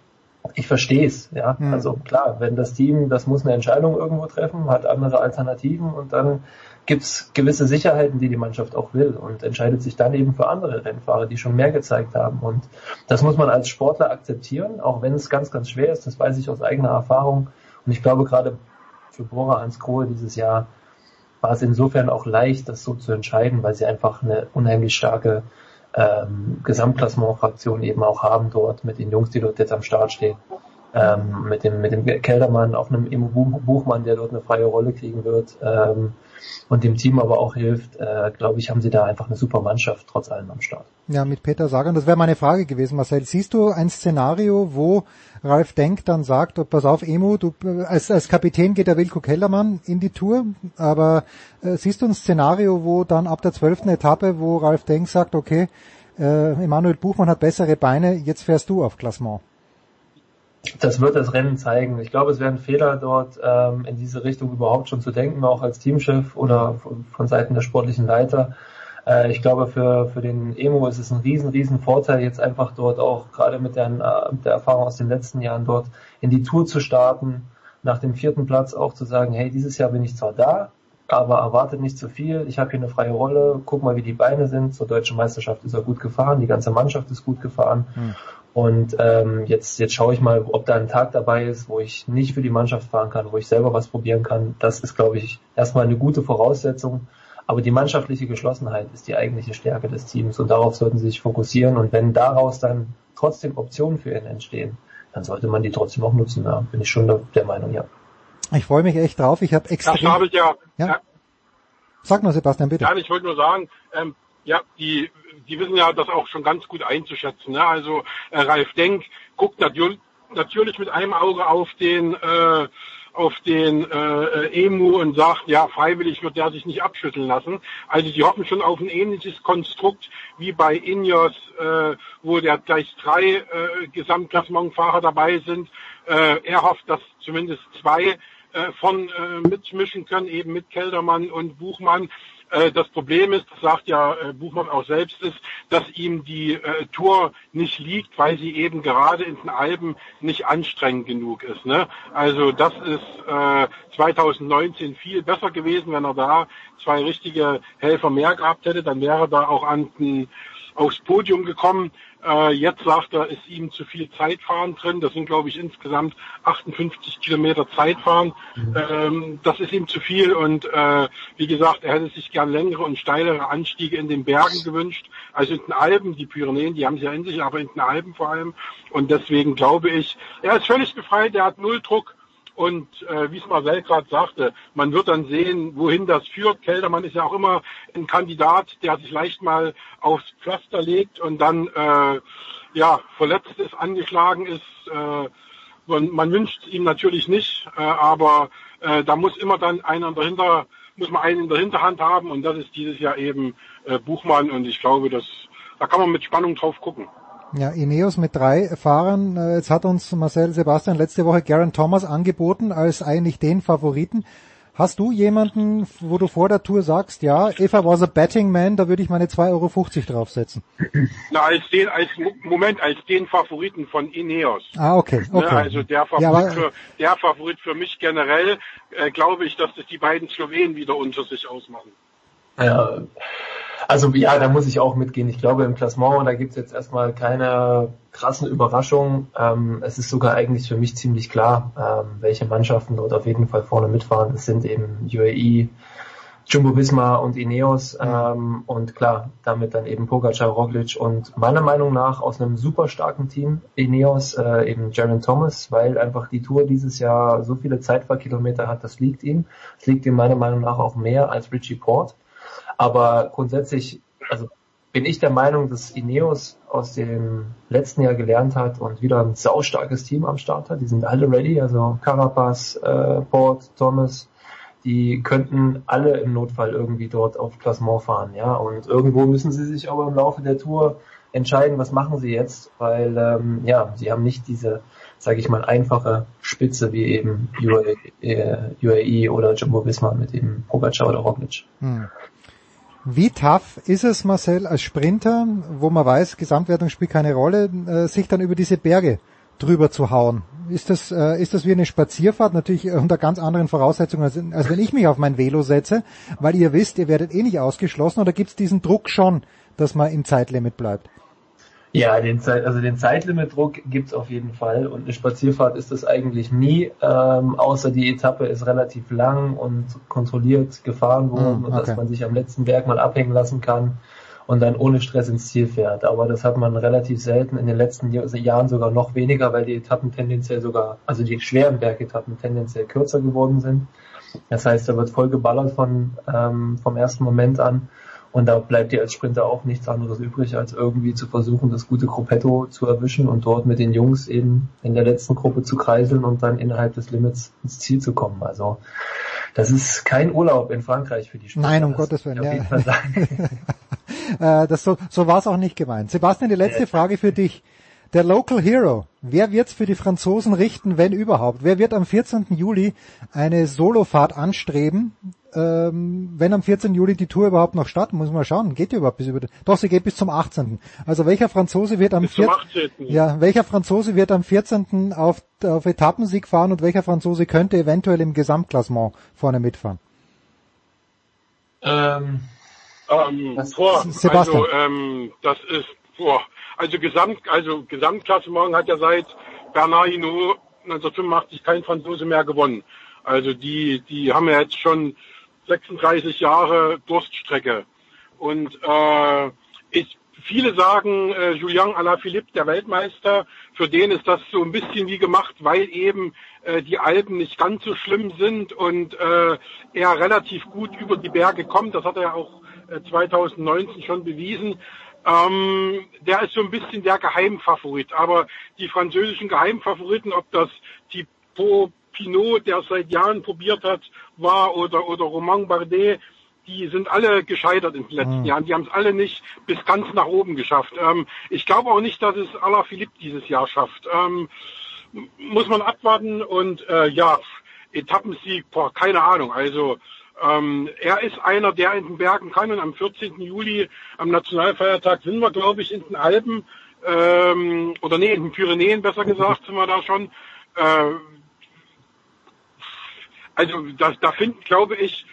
ich verstehe es, ja. Mhm. Also klar, wenn das Team, das muss eine Entscheidung irgendwo treffen, hat andere Alternativen und dann gibt's gewisse Sicherheiten, die die Mannschaft auch will und entscheidet sich dann eben für andere Rennfahrer, die schon mehr gezeigt haben. Und das muss man als Sportler akzeptieren, auch wenn es ganz, ganz schwer ist. Das weiß ich aus eigener Erfahrung. Und ich glaube gerade für Bora Krohe dieses Jahr war es insofern auch leicht, das so zu entscheiden, weil sie einfach eine unheimlich starke ähm, Gesamtklassement-Fraktion eben auch haben dort mit den Jungs, die dort jetzt am Start stehen. ähm, mit dem mit dem Keldermann auf einem Buchmann, der dort eine freie Rolle kriegen wird ähm, und dem Team aber auch hilft, äh, glaube ich, haben sie da einfach eine super Mannschaft trotz allem am Start. Ja, mit Peter Sagan, das wäre meine Frage gewesen, Marcel. Siehst du ein Szenario, wo Ralf Denk dann sagt, oh, pass auf, Emu, du als, als Kapitän geht der Wilko Kellermann in die Tour, aber äh, siehst du ein Szenario, wo dann ab der zwölften Etappe, wo Ralf Denk sagt, okay, äh, Emanuel Buchmann hat bessere Beine, jetzt fährst du auf Klassement? Das wird das Rennen zeigen. Ich glaube, es wäre ein Fehler dort ähm, in diese Richtung überhaupt schon zu denken, auch als Teamchef oder von, von Seiten der sportlichen Leiter. Äh, ich glaube, für, für den Emo ist es ein riesen, riesen Vorteil, jetzt einfach dort auch gerade mit der, äh, mit der Erfahrung aus den letzten Jahren dort in die Tour zu starten, nach dem vierten Platz auch zu sagen, hey, dieses Jahr bin ich zwar da, aber erwartet nicht zu viel. Ich habe hier eine freie Rolle. Guck mal, wie die Beine sind. Zur deutschen Meisterschaft ist er gut gefahren. Die ganze Mannschaft ist gut gefahren. Hm. Und ähm, jetzt, jetzt schaue ich mal, ob da ein Tag dabei ist, wo ich nicht für die Mannschaft fahren kann, wo ich selber was probieren kann. Das ist, glaube ich, erstmal eine gute Voraussetzung. Aber die mannschaftliche Geschlossenheit ist die eigentliche Stärke des Teams und darauf sollten sie sich fokussieren. Und wenn daraus dann trotzdem Optionen für ihn entstehen, dann sollte man die trotzdem auch nutzen. Da bin ich schon der, Meinung, ja. Ich freue mich echt drauf. Ich habe extra. Das habe ich ja. ja. ja. Sag mal, Sebastian, bitte. Ja, ich wollte nur sagen, ähm, ja, die die wissen ja das auch schon ganz gut einzuschätzen. Ne? Also äh, Ralf Denk guckt natürlich, mit einem Auge auf den äh, auf den äh, Emu und sagt, ja, freiwillig wird der sich nicht abschütteln lassen. Also die hoffen schon auf ein ähnliches Konstrukt wie bei Ineos, äh, wo der gleich drei äh, Gesamtklassementfahrer dabei sind. Äh, er hofft, dass zumindest zwei äh, von äh, mitmischen können, eben mit Keldermann und Buchmann. Äh, das Problem ist, das sagt ja äh, Buchmann auch selbst, ist, dass ihm die äh, Tour nicht liegt, weil sie eben gerade in den Alpen nicht anstrengend genug ist. Ne? Also das ist äh, 2019 viel besser gewesen, wenn er da zwei richtige Helfer mehr gehabt hätte, dann wäre da auch an den, aufs Podium gekommen. Äh, jetzt sagt er, ist ihm zu viel Zeitfahren drin. Das sind, glaube ich, insgesamt 58 Kilometer Zeitfahren. Mhm. Ähm, das ist ihm zu viel und äh, wie gesagt, er hätte sich gern längere und steilere Anstiege in den Bergen gewünscht. Also in den Alpen, die Pyrenäen, die haben sie ja in sich, aber in den Alpen vor allem. Und deswegen glaube ich, er ist völlig befreit, er hat null Druck. Und äh, wie es Marcel gerade sagte, man wird dann sehen, wohin das führt. Keldermann ist ja auch immer ein Kandidat, der sich leicht mal aufs Pflaster legt und dann äh, ja verletzt ist, angeschlagen ist. Äh, man, man wünscht ihm natürlich nicht, äh, aber äh, da muss immer dann einer dahinter, muss man einen in der Hinterhand haben und das ist dieses Jahr eben äh, Buchmann und ich glaube, dass da kann man mit Spannung drauf gucken. Ja, Ineos mit drei Fahrern. Äh, jetzt hat uns Marcel Sebastian letzte Woche Garen Thomas angeboten als eigentlich den Favoriten. Hast du jemanden, wo du vor der Tour sagst, ja, if I was a betting man, da würde ich meine 2,50 Euro draufsetzen? Na, als den, als Moment, als den Favoriten von Ineos. Ah, okay. Ne, okay. Also der Favorit, ja, für, der Favorit für mich generell, äh, glaube ich, dass das die beiden Slowenen wieder unter sich ausmachen. Ja, also ja, da muss ich auch mitgehen. Ich glaube im Klassement, da gibt's jetzt erstmal keine krassen Überraschungen. Ähm, es ist sogar eigentlich für mich ziemlich klar, ähm, welche Mannschaften dort auf jeden Fall vorne mitfahren. Es sind eben UAE, Jumbo Visma und Ineos ähm, und klar, damit dann eben Pogacar, Roglic und meiner Meinung nach aus einem super starken Team Ineos äh, eben Jaron Thomas, weil einfach die Tour dieses Jahr so viele Zeitfahrkilometer hat, das liegt ihm. Es liegt ihm meiner Meinung nach auch mehr als Richie Port. Aber grundsätzlich, also bin ich der Meinung, dass Ineos aus dem letzten Jahr gelernt hat und wieder ein saustarkes Team am Start hat. Die sind alle ready, also Carapaz, äh, Port, Thomas, die könnten alle im Notfall irgendwie dort auf Klassement fahren, ja. Und irgendwo müssen sie sich aber im Laufe der Tour entscheiden, was machen sie jetzt, weil ähm, ja, sie haben nicht diese, sage ich mal, einfache Spitze wie eben UAE, äh, UAE oder Jumbo Visma mit eben Pogacar oder Roglic. Hm. Wie tough ist es, Marcel, als Sprinter, wo man weiß, Gesamtwertung spielt keine Rolle, äh, sich dann über diese Berge drüber zu hauen? Ist das, äh, ist das wie eine Spazierfahrt? Natürlich unter ganz anderen Voraussetzungen, als, als wenn ich mich auf mein Velo setze, weil ihr wisst, ihr werdet eh nicht ausgeschlossen, oder gibt es diesen Druck schon, dass man im Zeitlimit bleibt? Ja, den Zeit, also den Zeitlimitdruck gibt's auf jeden Fall und eine Spazierfahrt ist das eigentlich nie, ähm, außer die Etappe ist relativ lang und kontrolliert gefahren worden, mm, okay. dass man sich am letzten Berg mal abhängen lassen kann und dann ohne Stress ins Ziel fährt. Aber das hat man relativ selten, in den letzten Jahren sogar noch weniger, weil die Etappen tendenziell sogar, also die schweren Bergetappen tendenziell kürzer geworden sind. Das heißt, da wird voll geballert von, ähm, vom ersten Moment an. Und da bleibt dir als Sprinter auch nichts anderes übrig, als irgendwie zu versuchen, das gute Gruppetto zu erwischen und dort mit den Jungs eben in der letzten Gruppe zu kreiseln und dann innerhalb des Limits ins Ziel zu kommen. Also das ist kein Urlaub in Frankreich für die Sprinter. Nein, um Gottes Willen. Ja. äh, das so, so war es auch nicht gemeint. Sebastian, die letzte Frage für dich. Der Local Hero. Wer wird's für die Franzosen richten, wenn überhaupt? Wer wird am 14. Juli eine Solofahrt anstreben? Ähm, wenn am 14. Juli die Tour überhaupt noch starten, muss man schauen. Geht die überhaupt bis über? Doch, sie geht bis zum 18. Also welcher Franzose wird am 14. Ja, welcher Franzose wird am 14. auf, auf Etappensieg fahren und welcher Franzose könnte eventuell im Gesamtklassement vorne mitfahren? Ähm, ähm, boah, Sebastian. Also, ähm, das ist, boah, also Gesamt, also Gesamtklassement hat ja seit Bernard Hinault 1985 kein Franzose mehr gewonnen. Also die, die haben ja jetzt schon 36 Jahre Durststrecke. Und äh, ich, viele sagen, äh, Julien Alaphilippe, der Weltmeister, für den ist das so ein bisschen wie gemacht, weil eben äh, die Alpen nicht ganz so schlimm sind und äh, er relativ gut über die Berge kommt. Das hat er ja auch äh, 2019 schon bewiesen. Ähm, der ist so ein bisschen der Geheimfavorit. Aber die französischen Geheimfavoriten, ob das Thibaut Pinot, der es seit Jahren probiert hat, war, oder, oder Romain Bardet, die sind alle gescheitert in den letzten mhm. Jahren. Die haben es alle nicht bis ganz nach oben geschafft. Ähm, ich glaube auch nicht, dass es Alaphilippe dieses Jahr schafft. Ähm, muss man abwarten und äh, ja, Etappensieg, boah, keine Ahnung. Also ähm, er ist einer, der in den Bergen kann und am 14. Juli, am Nationalfeiertag, sind wir, glaube ich, in den Alpen, ähm, oder nee, in den Pyrenäen besser gesagt, sind wir da schon. Äh, also da, da finden, glaube ich,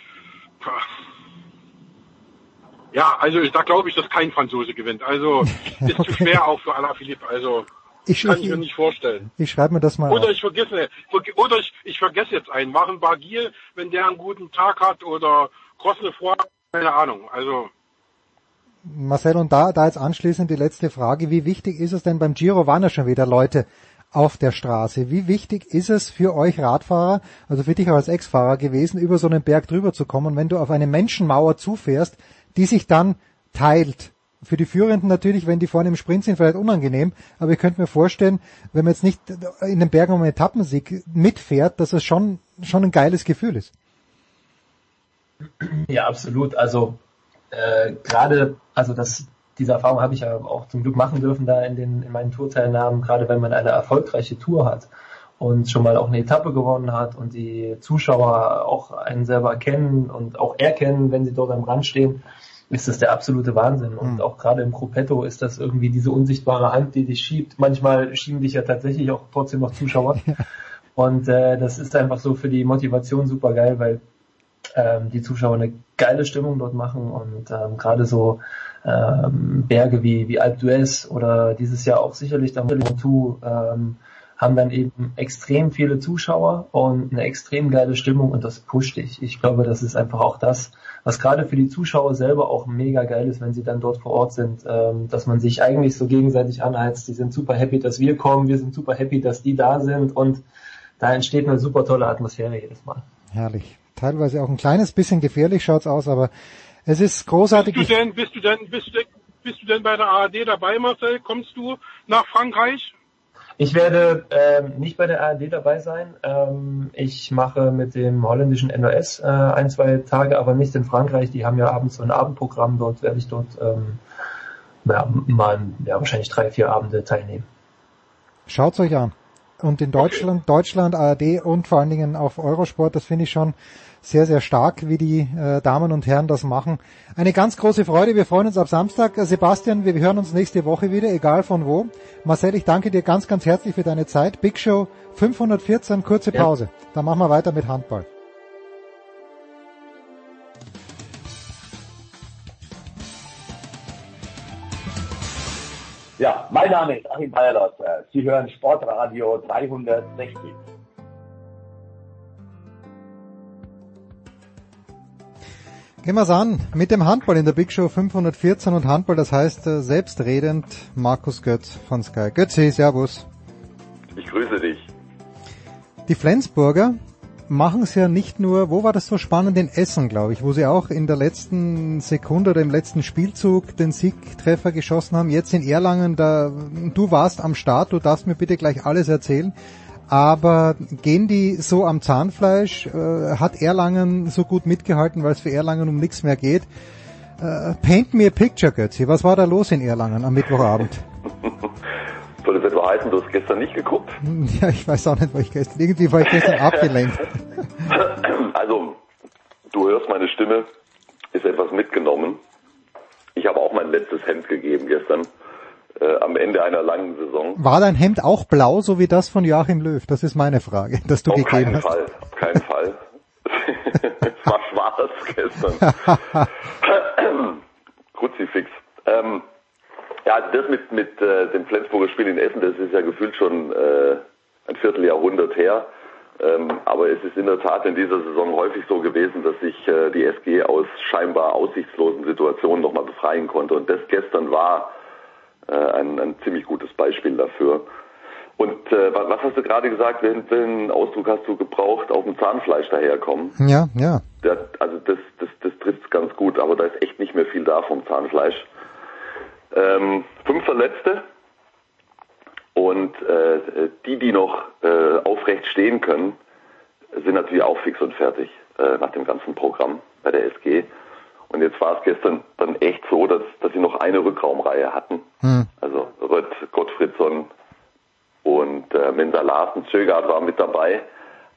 ja, also da glaube ich, dass kein Franzose gewinnt. Also ist okay. zu schwer auch für Alaphilippe. Also ich, kann ich, ich mir nicht vorstellen. Ich schreibe mir das mal. Oder auf. ich vergesse, oder ich, ich vergesse jetzt einen. Machen Bargiel, wenn der einen guten Tag hat oder vor, keine Ahnung. Also Marcel, und da, da jetzt anschließend die letzte Frage. Wie wichtig ist es denn beim Giro waren ja schon wieder Leute auf der Straße? Wie wichtig ist es für euch Radfahrer, also für dich als Ex-Fahrer gewesen, über so einen Berg drüber zu kommen, wenn du auf eine Menschenmauer zufährst, die sich dann teilt? Für die Führenden natürlich, wenn die vorne im Sprint sind, vielleicht unangenehm, aber ich könnte mir vorstellen, wenn man jetzt nicht in den Bergen um einen Etappensieg mitfährt, dass es schon, schon ein geiles Gefühl ist. Ja, absolut. Also äh, gerade, also das, diese Erfahrung habe ich ja auch zum Glück machen dürfen da in den in meinen Tourteilnahmen, gerade wenn man eine erfolgreiche Tour hat und schon mal auch eine Etappe gewonnen hat und die Zuschauer auch einen selber kennen und auch erkennen, wenn sie dort am Rand stehen ist das der absolute Wahnsinn. Und mhm. auch gerade im Gruppetto ist das irgendwie diese unsichtbare Hand, die dich schiebt. Manchmal schieben dich ja tatsächlich auch trotzdem noch Zuschauer. Und äh, das ist einfach so für die Motivation super geil, weil ähm, die Zuschauer eine geile Stimmung dort machen und ähm, gerade so ähm, Berge wie, wie Alpe d'Huez oder dieses Jahr auch sicherlich der Mont ähm, haben dann eben extrem viele Zuschauer und eine extrem geile Stimmung und das pusht dich. Ich glaube, das ist einfach auch das, was gerade für die Zuschauer selber auch mega geil ist, wenn sie dann dort vor Ort sind, ähm, dass man sich eigentlich so gegenseitig anheizt. Die sind super happy, dass wir kommen, wir sind super happy, dass die da sind und da entsteht eine super tolle Atmosphäre jedes Mal. Herrlich. Teilweise auch ein kleines bisschen gefährlich schaut's aus, aber es ist großartig. Bist du denn, bist du denn, bist du denn, bist du denn bei der ARD dabei, Marcel? Kommst du nach Frankreich? Ich werde ähm, nicht bei der ARD dabei sein. Ähm, ich mache mit dem holländischen NOS äh, ein, zwei Tage, aber nicht in Frankreich. Die haben ja abends so ein Abendprogramm. Dort werde ich dort ähm, ja, mal ja, wahrscheinlich drei, vier Abende teilnehmen. Schaut's euch an. Und in Deutschland. Deutschland, ARD und vor allen Dingen auf Eurosport, das finde ich schon sehr, sehr stark, wie die äh, Damen und Herren das machen. Eine ganz große Freude. Wir freuen uns auf Samstag. Sebastian, wir hören uns nächste Woche wieder, egal von wo. Marcel, ich danke dir ganz, ganz herzlich für deine Zeit. Big Show 514, kurze Pause. Ja. Dann machen wir weiter mit Handball. Ja, mein Name ist Achim Bayerlot. Sie hören Sportradio 360. Gehen wir's an mit dem Handball in der Big Show 514 und Handball, das heißt äh, selbstredend Markus Götz von Sky. Götzi, Servus. Ich grüße dich. Die Flensburger machen es ja nicht nur, wo war das so spannend, in Essen, glaube ich, wo sie auch in der letzten Sekunde oder im letzten Spielzug den Siegtreffer geschossen haben. Jetzt in Erlangen, da, du warst am Start, du darfst mir bitte gleich alles erzählen. Aber gehen die so am Zahnfleisch? Äh, hat Erlangen so gut mitgehalten, weil es für Erlangen um nichts mehr geht? Äh, paint me a picture, Götzi. Was war da los in Erlangen am Mittwochabend? Soll das etwa heißen, du hast gestern nicht geguckt? Ja, ich weiß auch nicht, weil ich gestern, irgendwie war ich gestern abgelenkt. Also, du hörst meine Stimme, ist etwas mitgenommen. Ich habe auch mein letztes Hemd gegeben gestern äh, am Ende einer langen Saison. War dein Hemd auch blau, so wie das von Joachim Löw? Das ist meine Frage, dass du Auf gegeben keinen hast. Fall, auf keinen Fall. es war schwarz gestern. Kruzifix. Ähm, ja, das mit, mit äh, dem Flensburger Spiel in Essen, das ist ja gefühlt schon äh, ein Vierteljahrhundert her. Ähm, aber es ist in der Tat in dieser Saison häufig so gewesen, dass sich äh, die SG aus scheinbar aussichtslosen Situationen nochmal befreien konnte. Und das gestern war äh, ein, ein ziemlich gutes Beispiel dafür. Und äh, was hast du gerade gesagt? Welchen, welchen Ausdruck hast du gebraucht? Auf dem Zahnfleisch daherkommen? Ja, ja. Der, also das, das, das trifft ganz gut, aber da ist echt nicht mehr viel da vom Zahnfleisch. Ähm, fünf Verletzte und äh, die, die noch äh, aufrecht stehen können, sind natürlich auch fix und fertig äh, nach dem ganzen Programm bei der SG. Und jetzt war es gestern dann echt so, dass, dass sie noch eine Rückraumreihe hatten. Hm. Also Rött, Gottfriedson und äh, Mensa Larsen, Zögert war mit dabei,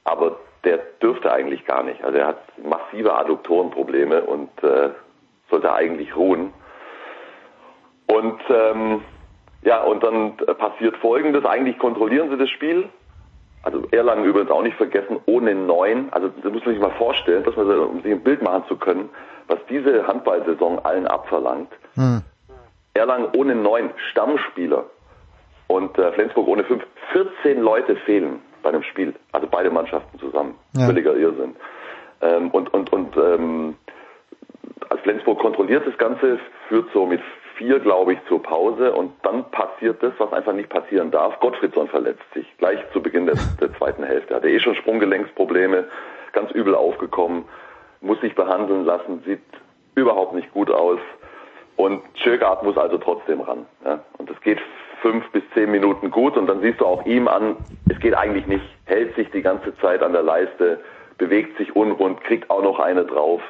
aber der dürfte eigentlich gar nicht. Also er hat massive Adduktorenprobleme und äh, sollte eigentlich ruhen. Und ähm, ja, und dann passiert Folgendes. Eigentlich kontrollieren sie das Spiel. Also Erlangen übrigens auch nicht vergessen, ohne neun. Also das muss man sich mal vorstellen, dass man, um sich ein Bild machen zu können, was diese Handballsaison allen abverlangt. Hm. Erlangen ohne neun Stammspieler und äh, Flensburg ohne fünf. 14 Leute fehlen bei einem Spiel. Also beide Mannschaften zusammen. Ja. Völliger Irrsinn. Ähm, und und, und ähm, als Flensburg kontrolliert das Ganze, führt so mit vier, glaube ich, zur Pause und dann passiert das, was einfach nicht passieren darf. Gottfriedson verletzt sich gleich zu Beginn der, der zweiten Hälfte. Hatte eh schon Sprunggelenksprobleme, ganz übel aufgekommen, muss sich behandeln lassen, sieht überhaupt nicht gut aus. Und Schögart muss also trotzdem ran. Ja? Und es geht fünf bis zehn Minuten gut und dann siehst du auch ihm an, es geht eigentlich nicht, hält sich die ganze Zeit an der Leiste, bewegt sich unrund, kriegt auch noch eine drauf.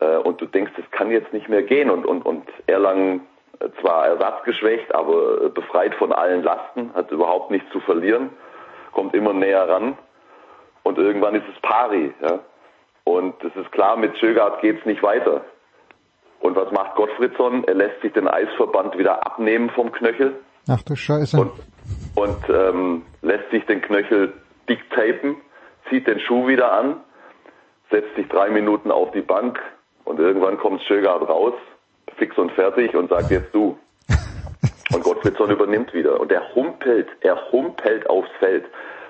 Äh, und du denkst, es kann jetzt nicht mehr gehen. Und, und, und Erlangen äh, zwar ersatzgeschwächt, aber äh, befreit von allen Lasten, hat überhaupt nichts zu verlieren, kommt immer näher ran. Und irgendwann ist es Pari. Ja? Und es ist klar, mit Schögard geht's nicht weiter. Und was macht Gottfriedson? Er lässt sich den Eisverband wieder abnehmen vom Knöchel Ach du Scheiße. und, und ähm, lässt sich den Knöchel dick tapen, zieht den Schuh wieder an, setzt sich drei Minuten auf die Bank und irgendwann kommt Schögard raus, fix und fertig und sagt jetzt du. Und Gottfriedson übernimmt wieder. Und er humpelt, er humpelt aufs Feld.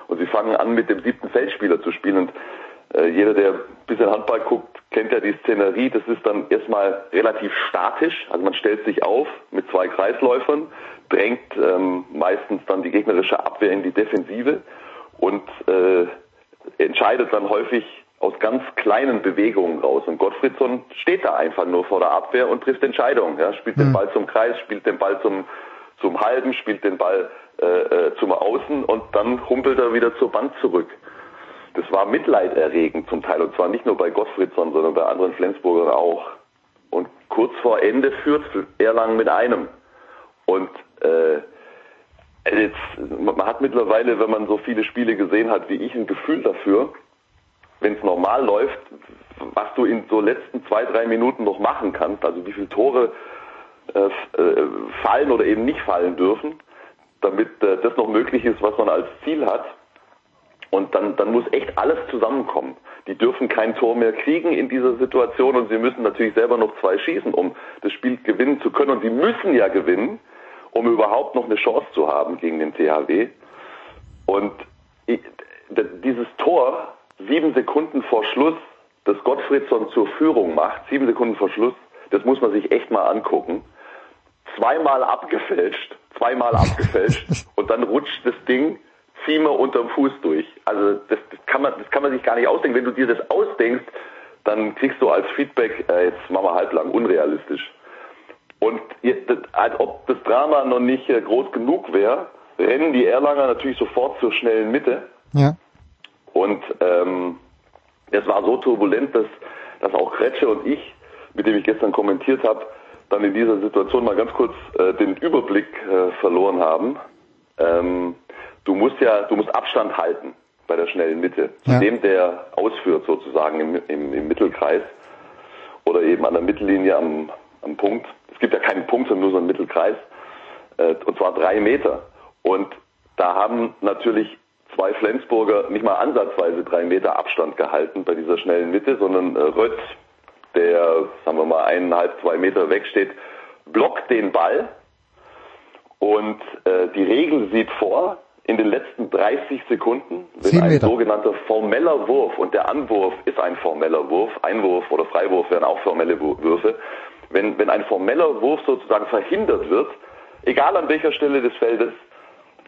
Und sie fangen an, mit dem siebten Feldspieler zu spielen. Und äh, jeder, der ein bisschen Handball guckt, kennt ja die Szenerie. Das ist dann erstmal relativ statisch. Also man stellt sich auf mit zwei Kreisläufern, drängt ähm, meistens dann die gegnerische Abwehr in die Defensive und äh, entscheidet dann häufig aus ganz kleinen Bewegungen raus. Und Gottfriedson steht da einfach nur vor der Abwehr und trifft Entscheidungen. Ja, spielt den Ball zum Kreis, spielt den Ball zum, zum Halben, spielt den Ball äh, äh, zum Außen und dann humpelt er wieder zur Bank zurück. Das war mitleiderregend zum Teil und zwar nicht nur bei Gottfriedson, sondern bei anderen Flensburgern auch. Und kurz vor Ende führt Erlangen mit einem. Und äh, jetzt, man hat mittlerweile, wenn man so viele Spiele gesehen hat wie ich, ein Gefühl dafür, wenn es normal läuft, was du in so letzten zwei, drei Minuten noch machen kannst, also wie viele Tore äh, äh, fallen oder eben nicht fallen dürfen, damit äh, das noch möglich ist, was man als Ziel hat. Und dann, dann muss echt alles zusammenkommen. Die dürfen kein Tor mehr kriegen in dieser Situation und sie müssen natürlich selber noch zwei schießen, um das Spiel gewinnen zu können. Und sie müssen ja gewinnen, um überhaupt noch eine Chance zu haben gegen den THW. Und ich, dieses Tor sieben Sekunden vor Schluss, das Gottfriedson zur Führung macht, sieben Sekunden vor Schluss, das muss man sich echt mal angucken. Zweimal abgefälscht, zweimal abgefälscht und dann rutscht das Ding Ziemer unterm Fuß durch. Also das, das, kann man, das kann man sich gar nicht ausdenken. Wenn du dir das ausdenkst, dann kriegst du als Feedback, äh, jetzt machen wir halblang, unrealistisch. Und jetzt, als ob das Drama noch nicht äh, groß genug wäre, rennen die Erlanger natürlich sofort zur schnellen Mitte. Ja. Und ähm, es war so turbulent, dass, dass auch Kretsche und ich, mit dem ich gestern kommentiert habe, dann in dieser Situation mal ganz kurz äh, den Überblick äh, verloren haben. Ähm, du musst ja, du musst Abstand halten bei der schnellen Mitte, zu ja. dem, der ausführt sozusagen im, im, im, Mittelkreis oder eben an der Mittellinie am, am Punkt. Es gibt ja keinen Punkt, sondern nur so einen Mittelkreis, äh, und zwar drei Meter. Und da haben natürlich zwei Flensburger nicht mal ansatzweise drei Meter Abstand gehalten bei dieser schnellen Mitte, sondern äh, Rött, der, sagen wir mal, eineinhalb, zwei Meter wegsteht, blockt den Ball. Und äh, die Regel sieht vor, in den letzten 30 Sekunden, wenn ein sogenannter formeller Wurf, und der Anwurf ist ein formeller Wurf, Einwurf oder Freiwurf wären auch formelle Würfe, wenn, wenn ein formeller Wurf sozusagen verhindert wird, egal an welcher Stelle des Feldes,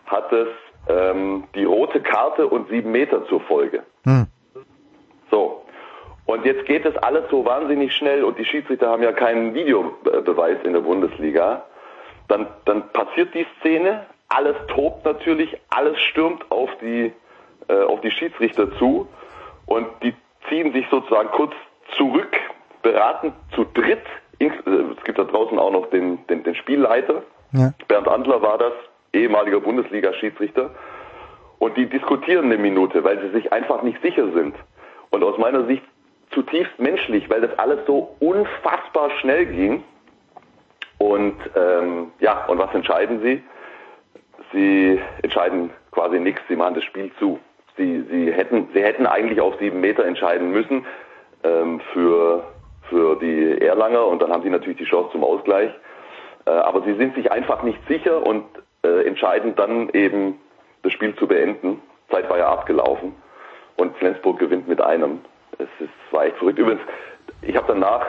hat es ähm, die rote Karte und sieben Meter zur Folge. Hm. So. Und jetzt geht es alles so wahnsinnig schnell und die Schiedsrichter haben ja keinen Videobeweis in der Bundesliga. Dann, dann passiert die Szene, alles tobt natürlich, alles stürmt auf die, äh, auf die Schiedsrichter zu und die ziehen sich sozusagen kurz zurück, beraten zu dritt. Äh, es gibt da draußen auch noch den, den, den Spielleiter. Ja. Bernd Andler war das, ehemaliger Bundesliga-Schiedsrichter. Und die diskutieren eine Minute, weil sie sich einfach nicht sicher sind. Und aus meiner Sicht zutiefst menschlich, weil das alles so unfassbar schnell ging. Und ähm, ja, und was entscheiden sie? Sie entscheiden quasi nichts, sie machen das Spiel zu. Sie, sie, hätten, sie hätten eigentlich auf sieben Meter entscheiden müssen ähm, für, für die Erlanger und dann haben sie natürlich die Chance zum Ausgleich. Äh, aber sie sind sich einfach nicht sicher und äh, entscheiden dann eben das Spiel zu beenden. Zeit war ja abgelaufen und Flensburg gewinnt mit einem. Es ist, war echt verrückt. Übrigens, ich habe danach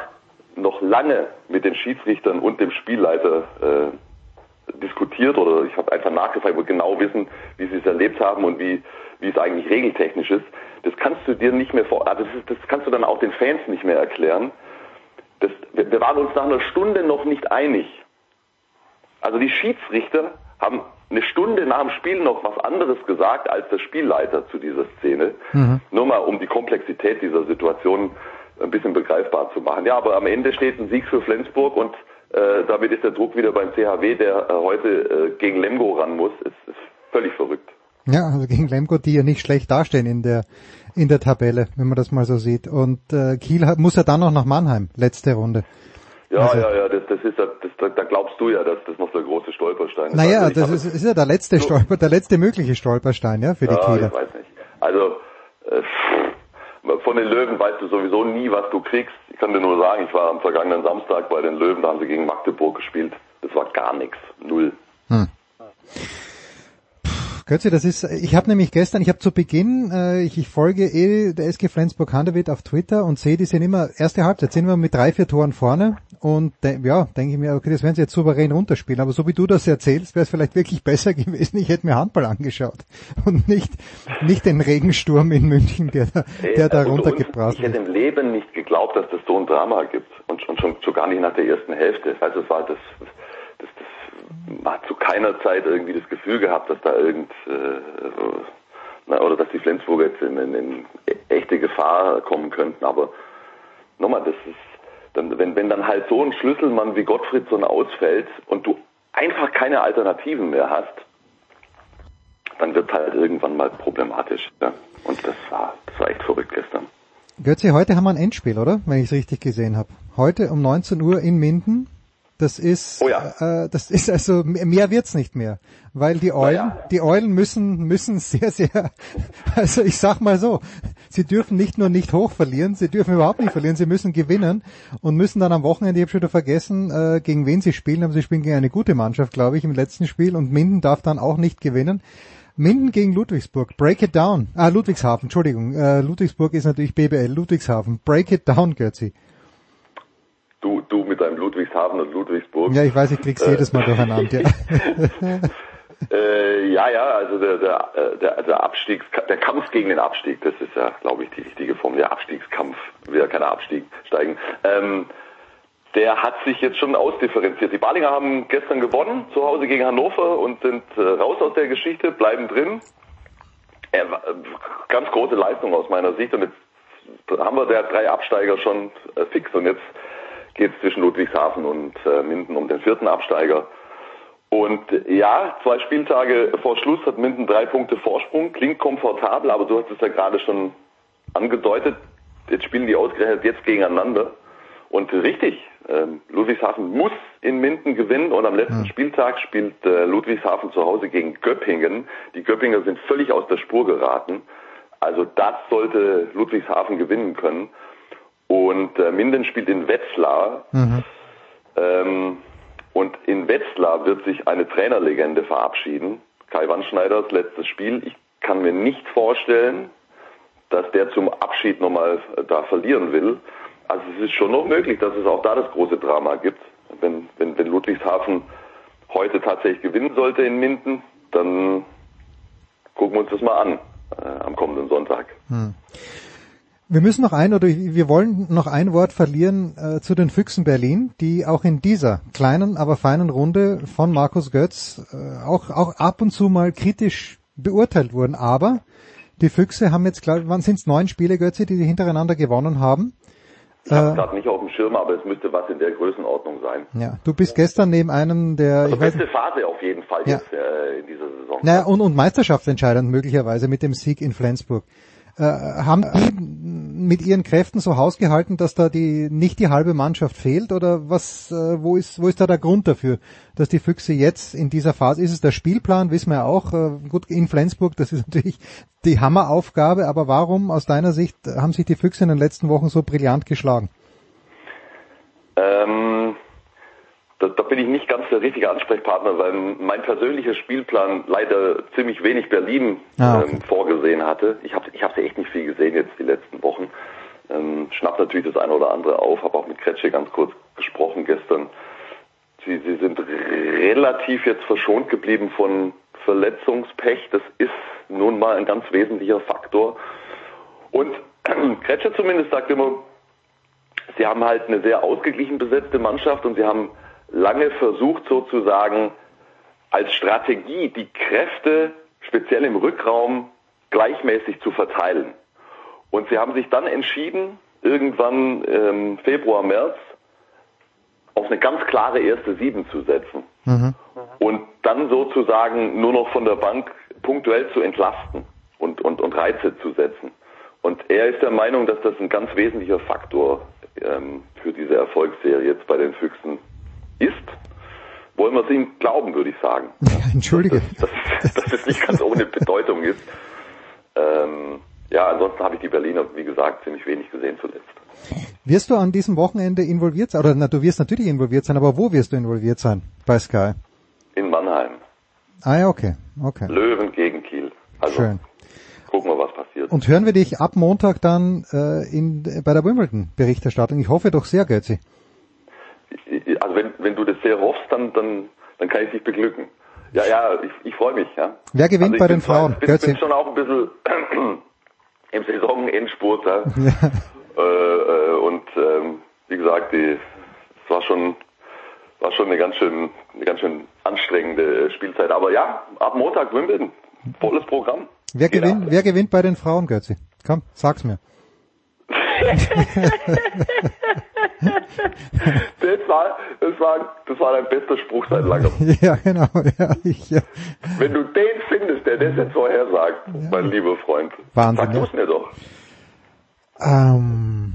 noch lange mit den Schiedsrichtern und dem Spielleiter äh, diskutiert oder ich habe einfach nachgefragt, wo genau wissen, wie sie es erlebt haben und wie, wie es eigentlich regeltechnisch ist. Das kannst du dir nicht mehr vor, also das, ist, das kannst du dann auch den Fans nicht mehr erklären. Das, wir waren uns nach einer Stunde noch nicht einig. Also die Schiedsrichter haben eine Stunde nach dem Spiel noch was anderes gesagt als der Spielleiter zu dieser Szene. Mhm. Nur mal, um die Komplexität dieser Situation ein bisschen begreifbar zu machen. Ja, aber am Ende steht ein Sieg für Flensburg und äh, damit ist der Druck wieder beim CHW, der äh, heute äh, gegen Lemgo ran muss. Es ist völlig verrückt. Ja, also gegen Lemgo, die ja nicht schlecht dastehen in der in der Tabelle, wenn man das mal so sieht. Und äh, Kiel hat, muss ja dann noch nach Mannheim, letzte Runde. Ja, also, ja, ja, das, das ist, das, da glaubst du ja, dass das noch der große Stolperstein ist. Naja, also das ist, ist ja der letzte so, Stolper, der letzte mögliche Stolperstein, ja, für die ja, Kieler. ich weiß nicht. Also, äh, von den Löwen weißt du sowieso nie, was du kriegst. Ich kann dir nur sagen, ich war am vergangenen Samstag bei den Löwen, da haben sie gegen Magdeburg gespielt. Das war gar nichts. Null. Hm. Götze, das ist, ich habe nämlich gestern, ich habe zu Beginn, äh, ich, ich folge eh der SG Flensburg Handewitt auf Twitter und sehe, die sind immer, erste Halbzeit sind wir mit drei, vier Toren vorne und de, ja, denke ich mir, okay, das werden sie jetzt souverän runterspielen, aber so wie du das erzählst, wäre es vielleicht wirklich besser gewesen, ich hätte mir Handball angeschaut und nicht, nicht den Regensturm in München, der, da, der da runtergebracht wird. Ich hätte im Leben nicht geglaubt, dass das so ein Drama gibt und, und schon, schon gar nicht nach der ersten Hälfte. Also es war das, hat zu keiner Zeit irgendwie das Gefühl gehabt, dass da irgend äh, na, oder dass die Flensburger jetzt in, in, in, echte Gefahr kommen könnten. Aber nochmal, das ist dann, wenn, wenn dann halt so ein Schlüsselmann wie Gottfriedson ausfällt und du einfach keine Alternativen mehr hast, dann wird halt irgendwann mal problematisch. Ja? Und das war, das war echt verrückt gestern. Götze, heute haben wir ein Endspiel, oder? Wenn ich es richtig gesehen habe. Heute um 19 Uhr in Minden das ist, oh ja. äh, das ist also mehr wird's nicht mehr, weil die Eulen, ja. die Eulen müssen müssen sehr sehr, also ich sag mal so, sie dürfen nicht nur nicht hoch verlieren, sie dürfen überhaupt nicht verlieren, sie müssen gewinnen und müssen dann am Wochenende, ich habe schon wieder vergessen, äh, gegen wen sie spielen, aber sie spielen gegen eine gute Mannschaft, glaube ich, im letzten Spiel und Minden darf dann auch nicht gewinnen Minden gegen Ludwigsburg. Break it down. Ah, Ludwigshafen, Entschuldigung. Äh, Ludwigsburg ist natürlich BBL. Ludwigshafen. Break it down, Götzi. Du, du mit deinem Ludwigshafen und Ludwigsburg. Ja, ich weiß, ich krieg's äh, jedes Mal durcheinander. Ja. äh, ja, ja, also der, der, der, der Abstiegs, der Kampf gegen den Abstieg, das ist ja, glaube ich, die richtige Form. Der Abstiegskampf, will ja keiner Abstieg steigen. Ähm, der hat sich jetzt schon ausdifferenziert. Die Balinger haben gestern gewonnen, zu Hause gegen Hannover und sind äh, raus aus der Geschichte, bleiben drin. Äh, ganz große Leistung aus meiner Sicht und jetzt haben wir der drei Absteiger schon äh, fix und jetzt geht es zwischen Ludwigshafen und äh, Minden um den vierten Absteiger. Und ja, zwei Spieltage vor Schluss hat Minden drei Punkte Vorsprung, klingt komfortabel, aber du hast es ja gerade schon angedeutet, jetzt spielen die ausgerechnet jetzt gegeneinander. Und richtig, ähm, Ludwigshafen muss in Minden gewinnen und am letzten. Spieltag spielt äh, Ludwigshafen zu Hause gegen Göppingen. Die Göppinger sind völlig aus der Spur geraten. Also das sollte Ludwigshafen gewinnen können. Und äh, Minden spielt in Wetzlar. Mhm. Ähm, und in Wetzlar wird sich eine Trainerlegende verabschieden. Kai Wandschneiders letztes Spiel. Ich kann mir nicht vorstellen, dass der zum Abschied nochmal äh, da verlieren will. Also es ist schon noch möglich, dass es auch da das große Drama gibt. Wenn, wenn, wenn Ludwigshafen heute tatsächlich gewinnen sollte in Minden, dann gucken wir uns das mal an äh, am kommenden Sonntag. Hm. Wir müssen noch ein oder wir wollen noch ein Wort verlieren äh, zu den Füchsen Berlin, die auch in dieser kleinen, aber feinen Runde von Markus Götz äh, auch, auch ab und zu mal kritisch beurteilt wurden. Aber die Füchse haben jetzt, glaube wann sind es neun Spiele, Götze, die sie hintereinander gewonnen haben. Ich habe äh, gerade nicht auf dem Schirm, aber es müsste was in der Größenordnung sein. Ja, du bist gestern neben einem der also ich beste weiß, Phase auf jeden Fall ja. jetzt äh, in dieser Saison. Naja, und, und meisterschaftsentscheidend möglicherweise mit dem Sieg in Flensburg. Äh, haben die mit ihren Kräften so hausgehalten, dass da die nicht die halbe Mannschaft fehlt oder was äh, wo ist wo ist da der Grund dafür, dass die Füchse jetzt in dieser Phase ist es der Spielplan, wissen wir ja auch, äh, gut in Flensburg, das ist natürlich die Hammeraufgabe, aber warum aus deiner Sicht haben sich die Füchse in den letzten Wochen so brillant geschlagen? Ähm da, bin ich nicht ganz der richtige Ansprechpartner, weil mein persönlicher Spielplan leider ziemlich wenig Berlin ah, okay. ähm, vorgesehen hatte. Ich habe ich hab sie echt nicht viel gesehen jetzt die letzten Wochen. Ähm, schnappt natürlich das eine oder andere auf, habe auch mit Kretsche ganz kurz gesprochen gestern. Sie, sie sind relativ jetzt verschont geblieben von Verletzungspech. Das ist nun mal ein ganz wesentlicher Faktor. Und Kretsche zumindest sagt immer, sie haben halt eine sehr ausgeglichen besetzte Mannschaft und sie haben lange versucht sozusagen als Strategie die Kräfte speziell im Rückraum gleichmäßig zu verteilen. Und sie haben sich dann entschieden, irgendwann ähm, Februar, März, auf eine ganz klare erste Sieben zu setzen. Mhm. Und dann sozusagen nur noch von der Bank punktuell zu entlasten und, und, und Reize zu setzen. Und er ist der Meinung, dass das ein ganz wesentlicher Faktor ähm, für diese Erfolgsserie jetzt bei den Füchsen ist, wollen wir es ihm glauben, würde ich sagen. Entschuldige. Dass, dass, dass es nicht ganz ohne Bedeutung ist. Ähm, ja, ansonsten habe ich die Berliner, wie gesagt, ziemlich wenig gesehen zuletzt. Wirst du an diesem Wochenende involviert sein? Oder na, du wirst natürlich involviert sein, aber wo wirst du involviert sein bei Sky? In Mannheim. Ah ja, okay. okay. Löwen gegen Kiel. Also Schön. gucken wir, was passiert. Und hören wir dich ab Montag dann äh, in, bei der Wimbledon-Berichterstattung. Ich hoffe doch sehr, Götzi wenn, du das sehr hoffst, dann, dann, dann kann ich dich beglücken. Ja, ja, ich, ich freue mich, ja. Wer gewinnt also bei den Frauen? Ich bin, bin schon auch ein bisschen im Saisonendspurt, ja. ja. Äh, äh, und ähm, wie gesagt, die, es war schon, war schon eine ganz schön, eine ganz schön anstrengende Spielzeit. Aber ja, ab Montag Wimbledon, volles Programm. Wer gewinnt, wer gewinnt bei den Frauen, Götzi? Komm, sag's mir. Das, war, das, war, das war dein bester Spruch seit langem. Ja, genau. Ja, ich, ja. Wenn du den findest, der das jetzt vorher sagt, ja. mein lieber Freund, Wahnsinn, sag du es mir doch. Ähm,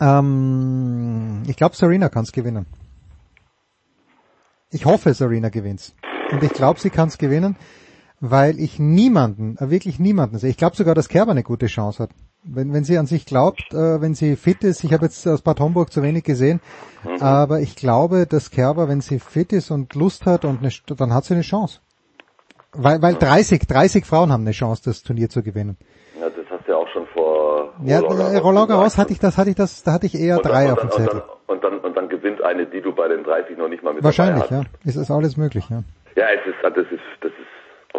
ähm, ich glaube, Serena kann es gewinnen. Ich hoffe, Serena gewinnt. Und ich glaube, sie kann es gewinnen, weil ich niemanden, äh, wirklich niemanden sehe. Ich glaube sogar, dass Kerber eine gute Chance hat. Wenn, wenn sie an sich glaubt, äh, wenn sie fit ist, ich habe jetzt aus Bad Homburg zu wenig gesehen, mhm. aber ich glaube, dass Kerber, wenn sie fit ist und Lust hat, und eine, dann hat sie eine Chance. Weil, weil 30, 30 Frauen haben eine Chance, das Turnier zu gewinnen. Ja, das hast du ja auch schon vor Ja, äh, Roland Garros hatte ich das, hatte ich das, da hatte ich eher und drei auf dem Zettel. Und dann, und dann, und dann gewinnt eine, die du bei den 30 noch nicht mal mit Wahrscheinlich, ja. Ist das alles möglich, ja. Ja, es ist, das ist, das ist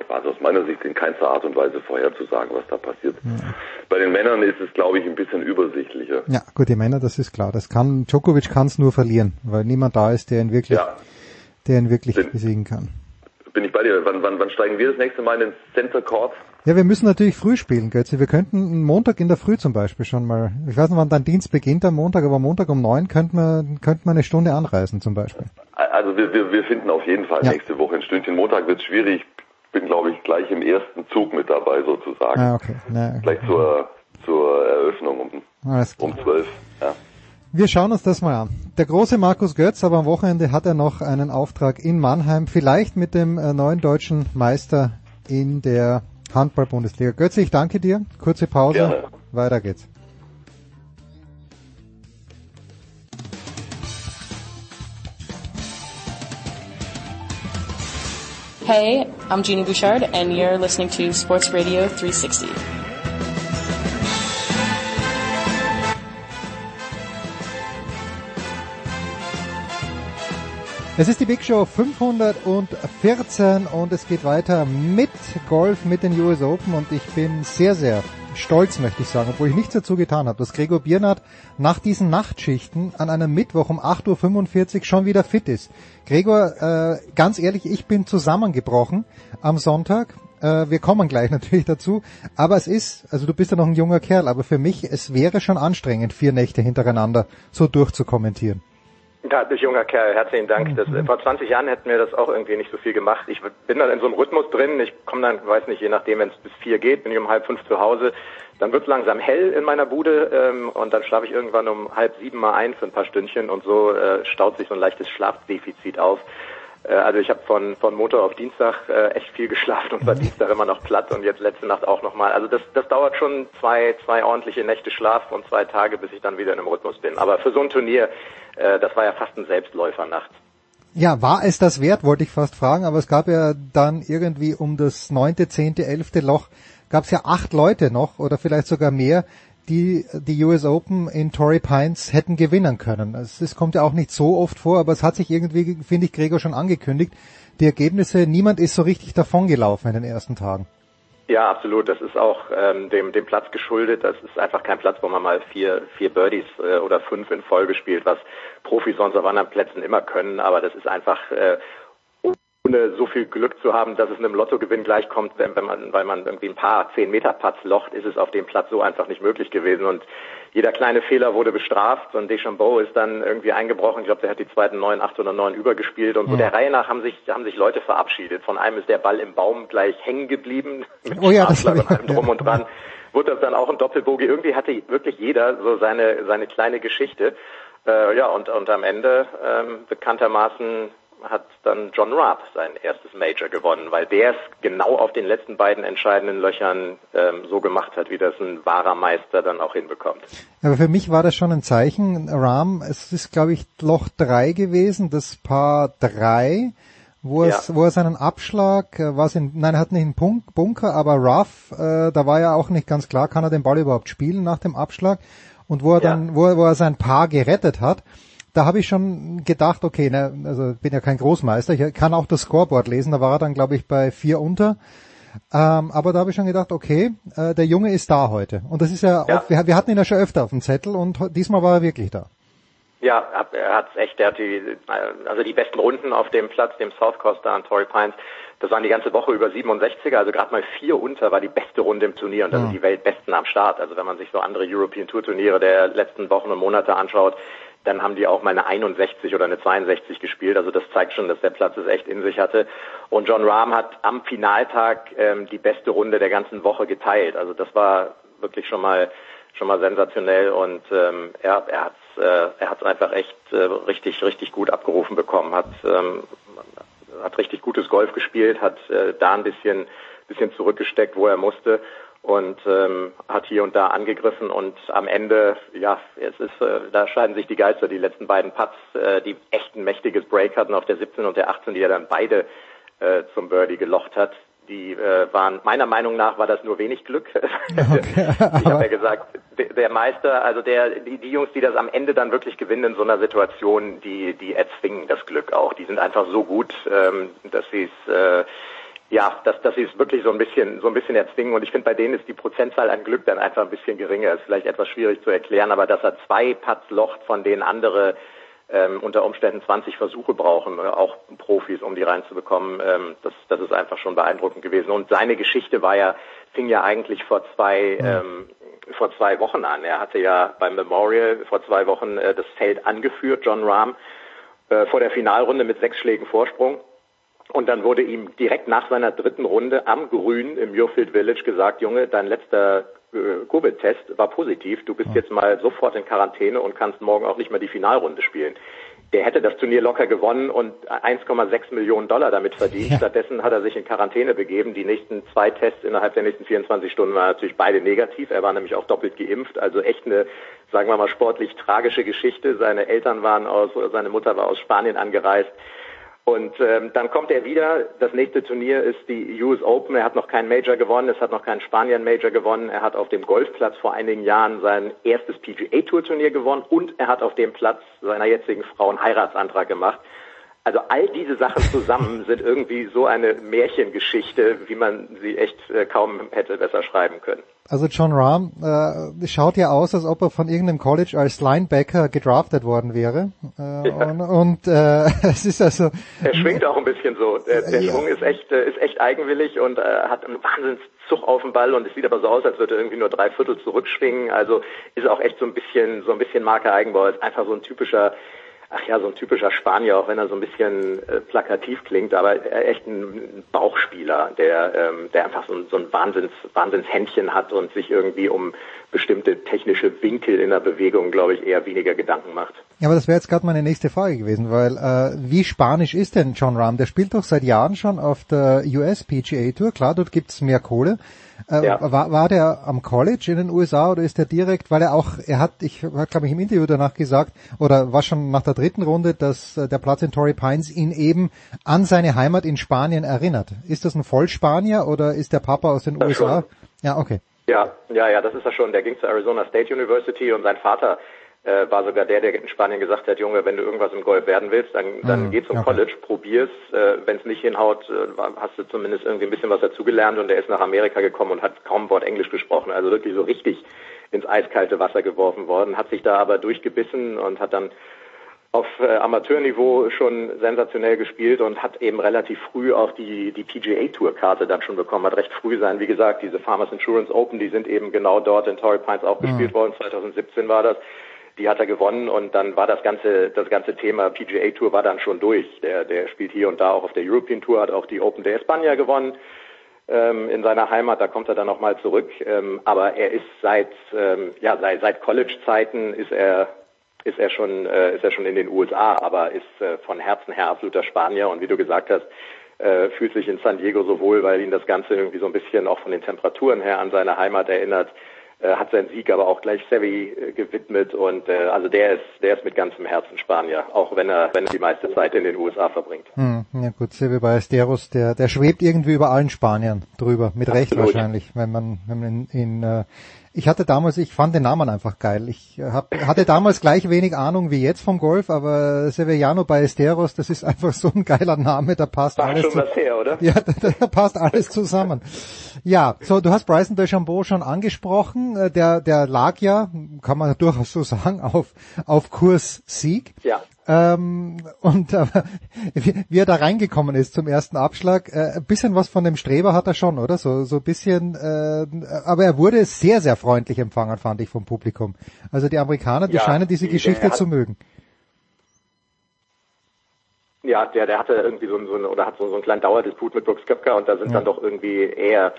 also aus meiner Sicht in keinster Art und Weise vorherzusagen, was da passiert. Ja. Bei den Männern ist es, glaube ich, ein bisschen übersichtlicher. Ja, gut, die Männer, das ist klar. Das kann, Djokovic kann es nur verlieren, weil niemand da ist, der ihn wirklich, Ja. der ihn wirklich Den- besiegen kann. Bin ich bei dir. Wann, wann, wann steigen wir das nächste Mal in den Center Court? Ja, wir müssen natürlich früh spielen, Götze. Wir könnten Montag in der Früh zum Beispiel schon mal, ich weiß nicht, wann dein Dienst beginnt am Montag, aber Montag um neun könnten wir, könnten wir eine Stunde anreisen zum Beispiel. Also wir, wir, wir finden auf jeden Fall Ja. nächste Woche ein Stündchen. Montag wird schwierig. Ich bin, glaube ich, gleich im ersten Zug mit dabei sozusagen. Ah, okay. Na, Gleich zur, zur Eröffnung um, um 12. Ja. Wir schauen uns das mal an. Der große Markus Götz, aber am Wochenende hat er noch einen Auftrag in Mannheim, vielleicht mit dem äh, neuen deutschen Meister in der Handball-Bundesliga. Götze, ich danke dir. Kurze Pause. Gerne. Weiter geht's. Hey, I'm Jeannie Bouchard, and you're listening to Sports Radio 360. Es ist die Big Show 514 und es geht weiter mit Golf, mit den US Open und ich bin sehr, sehr stolz, möchte ich sagen, obwohl ich nichts dazu getan habe, dass Gregor Biernat nach diesen Nachtschichten an einem Mittwoch um 8.45 Uhr schon wieder fit ist. Gregor, äh, ganz ehrlich, ich bin zusammengebrochen am Sonntag. Äh, wir kommen gleich natürlich dazu. Aber es ist, also du bist ja noch ein junger Kerl, aber für mich, es wäre schon anstrengend, vier Nächte hintereinander so durchzukommentieren. Ja, du junger Kerl, herzlichen Dank. Das, vor 20 Jahren hätten wir das auch irgendwie nicht so viel gemacht. Ich bin dann in so einem Rhythmus drin. Ich komme dann, weiß nicht, je nachdem, wenn es bis vier geht, bin ich um halb fünf zu Hause. Dann wird es langsam hell in meiner Bude ähm, und dann schlafe ich irgendwann um halb sieben mal ein für ein paar Stündchen und so äh, staut sich so ein leichtes Schlafdefizit auf. Äh, also ich habe von, von Montag auf Dienstag äh, echt viel geschlafen und war Dienstag immer noch platt und jetzt letzte Nacht auch nochmal. Also das, das dauert schon zwei, zwei ordentliche Nächte Schlaf und zwei Tage, bis ich dann wieder in einem Rhythmus bin. Aber für so ein Turnier, äh, das war ja fast ein Selbstläufer nachts. Ja, war es das wert, wollte ich fast fragen, aber es gab ja dann irgendwie um das neunte, zehnte, elfte Loch, gab es ja acht Leute noch oder vielleicht sogar mehr, die die US Open in Torrey Pines hätten gewinnen können. Es, es kommt ja auch nicht so oft vor, aber es hat sich irgendwie, finde ich, Gregor schon angekündigt. Die Ergebnisse, niemand ist so richtig davongelaufen in den ersten Tagen. Ja, absolut. Das ist auch ähm, dem, dem Platz geschuldet. Das ist einfach kein Platz, wo man mal vier, vier Birdies äh, oder fünf in Folge spielt, was Profis sonst auf anderen Plätzen immer können. Aber das ist einfach äh, ohne so viel Glück zu haben, dass es einem Lottogewinn gleichkommt, wenn, wenn man, weil man irgendwie ein paar zehn Meter Putts locht, ist es auf dem Platz so einfach nicht möglich gewesen. Und jeder kleine Fehler wurde bestraft und Deschambeau ist dann irgendwie eingebrochen. Ich glaube, der hat die zweiten neun, acht oder neun übergespielt und so Ja. der Reihe nach haben sich, haben sich Leute verabschiedet. Von einem ist der Ball im Baum gleich hängen geblieben mit Oh ja, das und allem drum und dran. Wurde das dann auch ein Doppelbogie. Irgendwie hatte wirklich jeder so seine, seine kleine Geschichte. Äh, ja, und, und am Ende ähm, bekanntermaßen hat dann John Raab sein erstes Major gewonnen, weil der es genau auf den letzten beiden entscheidenden Löchern ähm, so gemacht hat, wie das ein wahrer Meister dann auch hinbekommt. Aber für mich war das schon ein Zeichen. Rahm, es ist, glaube ich, Loch drei gewesen, das Paar drei, wo, es, wo er seinen Abschlag, äh, was in, nein, er hat nicht einen Punk, Bunker, aber Rough, äh, da war ja auch nicht ganz klar, kann er den Ball überhaupt spielen nach dem Abschlag. Und wo er dann, wo wo er sein Paar gerettet hat, da habe ich schon gedacht, okay, ne, also bin ja kein Großmeister, ich kann auch das Scoreboard lesen, da war er dann, glaube ich, bei vier unter. Ähm, aber da habe ich schon gedacht, okay, äh, der Junge ist da heute. Und das ist ja, Ja. Auch, wir, wir hatten ihn ja schon öfter auf dem Zettel und diesmal war er wirklich da. Ja, er hat echt, er hat die, also die besten Runden auf dem Platz, dem South Coast da an Torrey Pines, das waren die ganze Woche über 67er, also gerade mal vier unter war die beste Runde im Turnier und das Ja. sind die Weltbesten am Start. Also wenn man sich so andere European Tour Turniere der letzten Wochen und Monate anschaut, dann haben die auch mal eine 61 oder eine 62 gespielt. Also das zeigt schon, dass der Platz es echt in sich hatte. Und John Rahm hat am Finaltag ähm, die beste Runde der ganzen Woche geteilt. Also das war wirklich schon mal schon mal sensationell und ähm, er, er hat äh, er hat's einfach echt äh, richtig richtig gut abgerufen bekommen, hat ähm, hat richtig gutes Golf gespielt, hat äh, da ein bisschen bisschen zurückgesteckt, wo er musste und ähm, hat hier und da angegriffen und am Ende ja es ist äh, da scheiden sich die Geister die letzten beiden Putts, äh, die echt ein mächtiges Break hatten auf der 17 und der 18, die er dann beide äh, zum Birdie gelocht hat. die äh, waren meiner Meinung nach war das nur wenig Glück. Okay, ich habe ja gesagt, der, der Meister, also der die, die Jungs, die das am Ende dann wirklich gewinnen in so einer Situation, die die erzwingen das Glück auch. Die sind einfach so gut, ähm, dass sie es äh, ja, dass, dass sie es wirklich so ein bisschen, so ein bisschen erzwingen. Und ich finde, bei denen ist die Prozentzahl an Glück dann einfach ein bisschen geringer. Ist vielleicht etwas schwierig zu erklären, aber dass er zwei Putts locht, von denen andere ähm, unter Umständen 20 Versuche brauchen, äh, auch Profis, um die reinzubekommen, ähm, das, das ist einfach schon beeindruckend gewesen. Und seine Geschichte war ja, fing ja eigentlich vor zwei, ähm, vor zwei Wochen an. Er hatte ja beim Memorial vor zwei Wochen äh, das Feld angeführt, John Rahm, äh, vor der Finalrunde mit sechs Schlägen Vorsprung. Und dann wurde ihm direkt nach seiner dritten Runde am Grün im Muirfield Village gesagt, Junge, dein letzter äh, Covid-Test war positiv, du bist jetzt mal sofort in Quarantäne und kannst morgen auch nicht mehr die Finalrunde spielen. Der hätte das Turnier locker gewonnen und 1,6 Millionen Dollar damit verdient. Ja. Stattdessen hat er sich in Quarantäne begeben. Die nächsten zwei Tests innerhalb der nächsten 24 Stunden waren natürlich beide negativ. Er war nämlich auch doppelt geimpft. Also echt eine, sagen wir mal, sportlich tragische Geschichte. Seine Eltern waren aus, seine Mutter war aus Spanien angereist. Und ähm, dann kommt er wieder. Das nächste Turnier ist die US Open. Er hat noch keinen Major gewonnen. Es hat noch keinen Spanien Major gewonnen. Er hat auf dem Golfplatz vor einigen Jahren sein erstes PGA Tour Turnier gewonnen und er hat auf dem Platz seiner jetzigen Frau einen Heiratsantrag gemacht. Also all diese Sachen zusammen sind irgendwie so eine Märchengeschichte, wie man sie echt äh, kaum hätte besser schreiben können. Also John Rahm äh, schaut ja aus, als ob er von irgendeinem College als Linebacker gedraftet worden wäre. Äh, ja. Und, und äh, es ist also. Er schwingt auch ein bisschen so. Der, der ja. Schwung ist echt, äh, ist echt eigenwillig und äh, hat einen Wahnsinnszug auf dem Ball und es sieht aber so aus, als würde er irgendwie nur drei Viertel zurückschwingen. Also ist auch echt so ein bisschen, so ein bisschen Marke Eigenbau. Ist einfach so ein typischer ach ja, so ein typischer Spanier, auch wenn er so ein bisschen äh, plakativ klingt, aber echt ein Bauchspieler, der, ähm, der einfach so ein, so ein Wahnsinns, Wahnsinnshändchen hat und sich irgendwie um bestimmte technische Winkel in der Bewegung, glaube ich, eher weniger Gedanken macht. Ja, aber das wäre jetzt gerade meine nächste Frage gewesen, weil äh, wie spanisch ist denn John Rahm? Der spielt doch seit Jahren schon auf der US PGA Tour, klar, dort gibt's mehr Kohle. Äh, ja. war, war der am College in den USA oder ist er direkt, weil er auch, er hat, ich habe glaube ich im Interview danach gesagt, oder war schon nach der dritten Runde, dass äh, der Platz in Torrey Pines ihn eben an seine Heimat in Spanien erinnert. Ist das ein Vollspanier oder ist der Papa aus den das USA? Schon. Ja, okay. Ja, ja, ja, das ist er schon. Der ging zur Arizona State University und sein Vater äh, war sogar der, der in Spanien gesagt hat, Junge, wenn du irgendwas im Golf werden willst, dann, dann mhm, geh zum okay. College, probier's. Äh, wenn es nicht hinhaut, äh, hast du zumindest irgendwie ein bisschen was dazugelernt und er ist nach Amerika gekommen und hat kaum Wort Englisch gesprochen. Also wirklich so richtig ins eiskalte Wasser geworfen worden, hat sich da aber durchgebissen und hat dann auf äh, Amateurniveau schon sensationell gespielt und hat eben relativ früh auch die, die PGA Tour Karte dann schon bekommen, hat recht früh sein. Wie gesagt, diese Farmers Insurance Open, die sind eben genau dort in Torrey Pines auch mhm. gespielt worden. 2017 war das die hat er gewonnen und dann war das ganze das ganze Thema PGA Tour war dann schon durch. Der der spielt hier und da auch auf der European Tour, hat auch die Open de España gewonnen ähm, in seiner Heimat. Da kommt er dann nochmal zurück. Ähm, aber er ist seit ähm, ja seit, seit College Zeiten ist er ist er schon äh, ist er schon in den USA, aber ist äh, von Herzen her absoluter Spanier und wie du gesagt hast äh, fühlt sich in San Diego so wohl, weil ihn das Ganze irgendwie so ein bisschen auch von den Temperaturen her an seine Heimat erinnert. Äh, hat seinen Sieg aber auch gleich Sevi äh, gewidmet und äh, also der ist der ist mit ganzem Herzen Spanier, auch wenn er wenn er die meiste Zeit in den USA verbringt. Hm, ja gut, Sevi Ballesteros, der der schwebt irgendwie über allen Spaniern drüber, mit Absolut. Recht wahrscheinlich, wenn man wenn man in, in äh, ich hatte damals, ich fand den Namen einfach geil. Ich hab, hatte damals gleich wenig Ahnung wie jetzt vom Golf, aber Severiano Ballesteros, das ist einfach so ein geiler Name, da passt War alles. schon was her, oder? Ja, da, da passt alles zusammen. Ja, so du hast Bryson DeChambeau schon angesprochen. Äh, der, der lag ja, kann man durchaus so sagen, auf auf Kurs Sieg. Ja. Ähm, und äh, wie, wie er da reingekommen ist zum ersten Abschlag, äh, ein bisschen was von dem Streber hat er schon, oder? So so ein bisschen, äh, aber er wurde sehr, sehr freundlich empfangen, fand ich vom Publikum. Also die Amerikaner, die ja, scheinen diese Geschichte hat, zu mögen. Ja, der, der hatte irgendwie so, ein, so ein, oder hat so, so einen kleinen Dauerdisput mit Brooks Köpker und da sind ja. dann doch irgendwie eher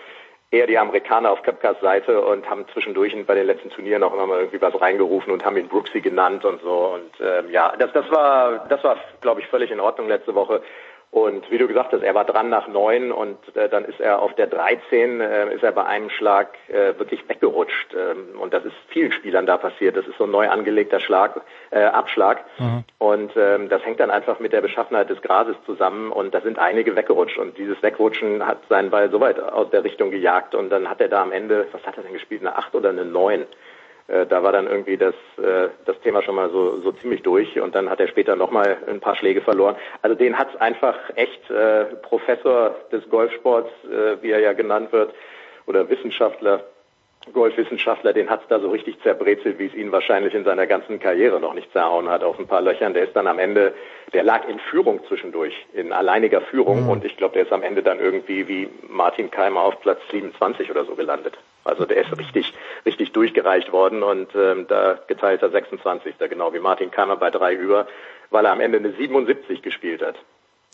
eher die Amerikaner auf Köpkers Seite und haben zwischendurch bei den letzten Turnieren auch immer mal irgendwie was reingerufen und haben ihn Brooksy genannt und so. Und ähm, ja, das, das war, das war, glaube ich, völlig in Ordnung letzte Woche. Und wie du gesagt hast, er war dran nach neun und äh, dann ist er auf der 13, äh, ist er bei einem Schlag äh, wirklich weggerutscht. Ähm, und das ist vielen Spielern da passiert. Das ist so ein neu angelegter Schlag, äh, Abschlag. Mhm. Und ähm, das hängt dann einfach mit der Beschaffenheit des Grases zusammen und da sind einige weggerutscht. Und dieses Wegrutschen hat seinen Ball so weit aus der Richtung gejagt und dann hat er da am Ende, was hat er denn gespielt, eine acht oder eine neun? Äh, da war dann irgendwie das, äh, das Thema schon mal so, so ziemlich durch und dann hat er später nochmal ein paar Schläge verloren. Also den hat einfach echt äh, Professor des Golfsports, äh, wie er ja genannt wird, oder Wissenschaftler, Golfwissenschaftler, den hat's da so richtig zerbrezelt, wie es ihn wahrscheinlich in seiner ganzen Karriere noch nicht zerhauen hat, auf ein paar Löchern. Der ist dann am Ende, der lag in Führung zwischendurch, in alleiniger Führung mhm. und ich glaube, der ist am Ende dann irgendwie wie Martin Keimer auf Platz 27 oder so gelandet. Also der ist richtig, richtig durchgereicht worden und ähm, da geteilter 26. Genau wie Martin Keimer bei drei über, weil er am Ende eine 77 gespielt hat.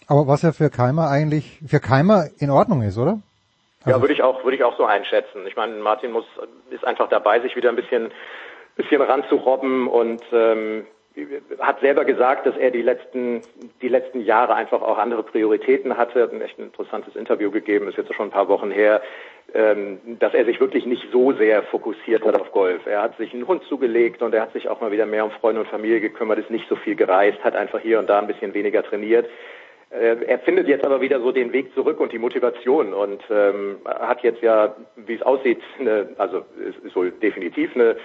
Aber was ja für Keimer eigentlich, für Keimer in Ordnung ist, oder? Also ja, würde ich auch, würde ich auch so einschätzen. Ich meine, Martin muss, ist einfach dabei, sich wieder ein bisschen, bisschen ranzurobben und ähm, hat selber gesagt, dass er die letzten, die letzten Jahre einfach auch andere Prioritäten hatte. Hat ein echt ein interessantes Interview gegeben, ist jetzt schon ein paar Wochen her, ähm, dass er sich wirklich nicht so sehr fokussiert hat auf Golf. Er hat sich einen Hund zugelegt und er hat sich auch mal wieder mehr um Freunde und Familie gekümmert, ist nicht so viel gereist, hat einfach hier und da ein bisschen weniger trainiert. Äh, er findet jetzt aber wieder so den Weg zurück und die Motivation und ähm, hat jetzt ja, wie es aussieht, eine, also ist wohl definitiv eine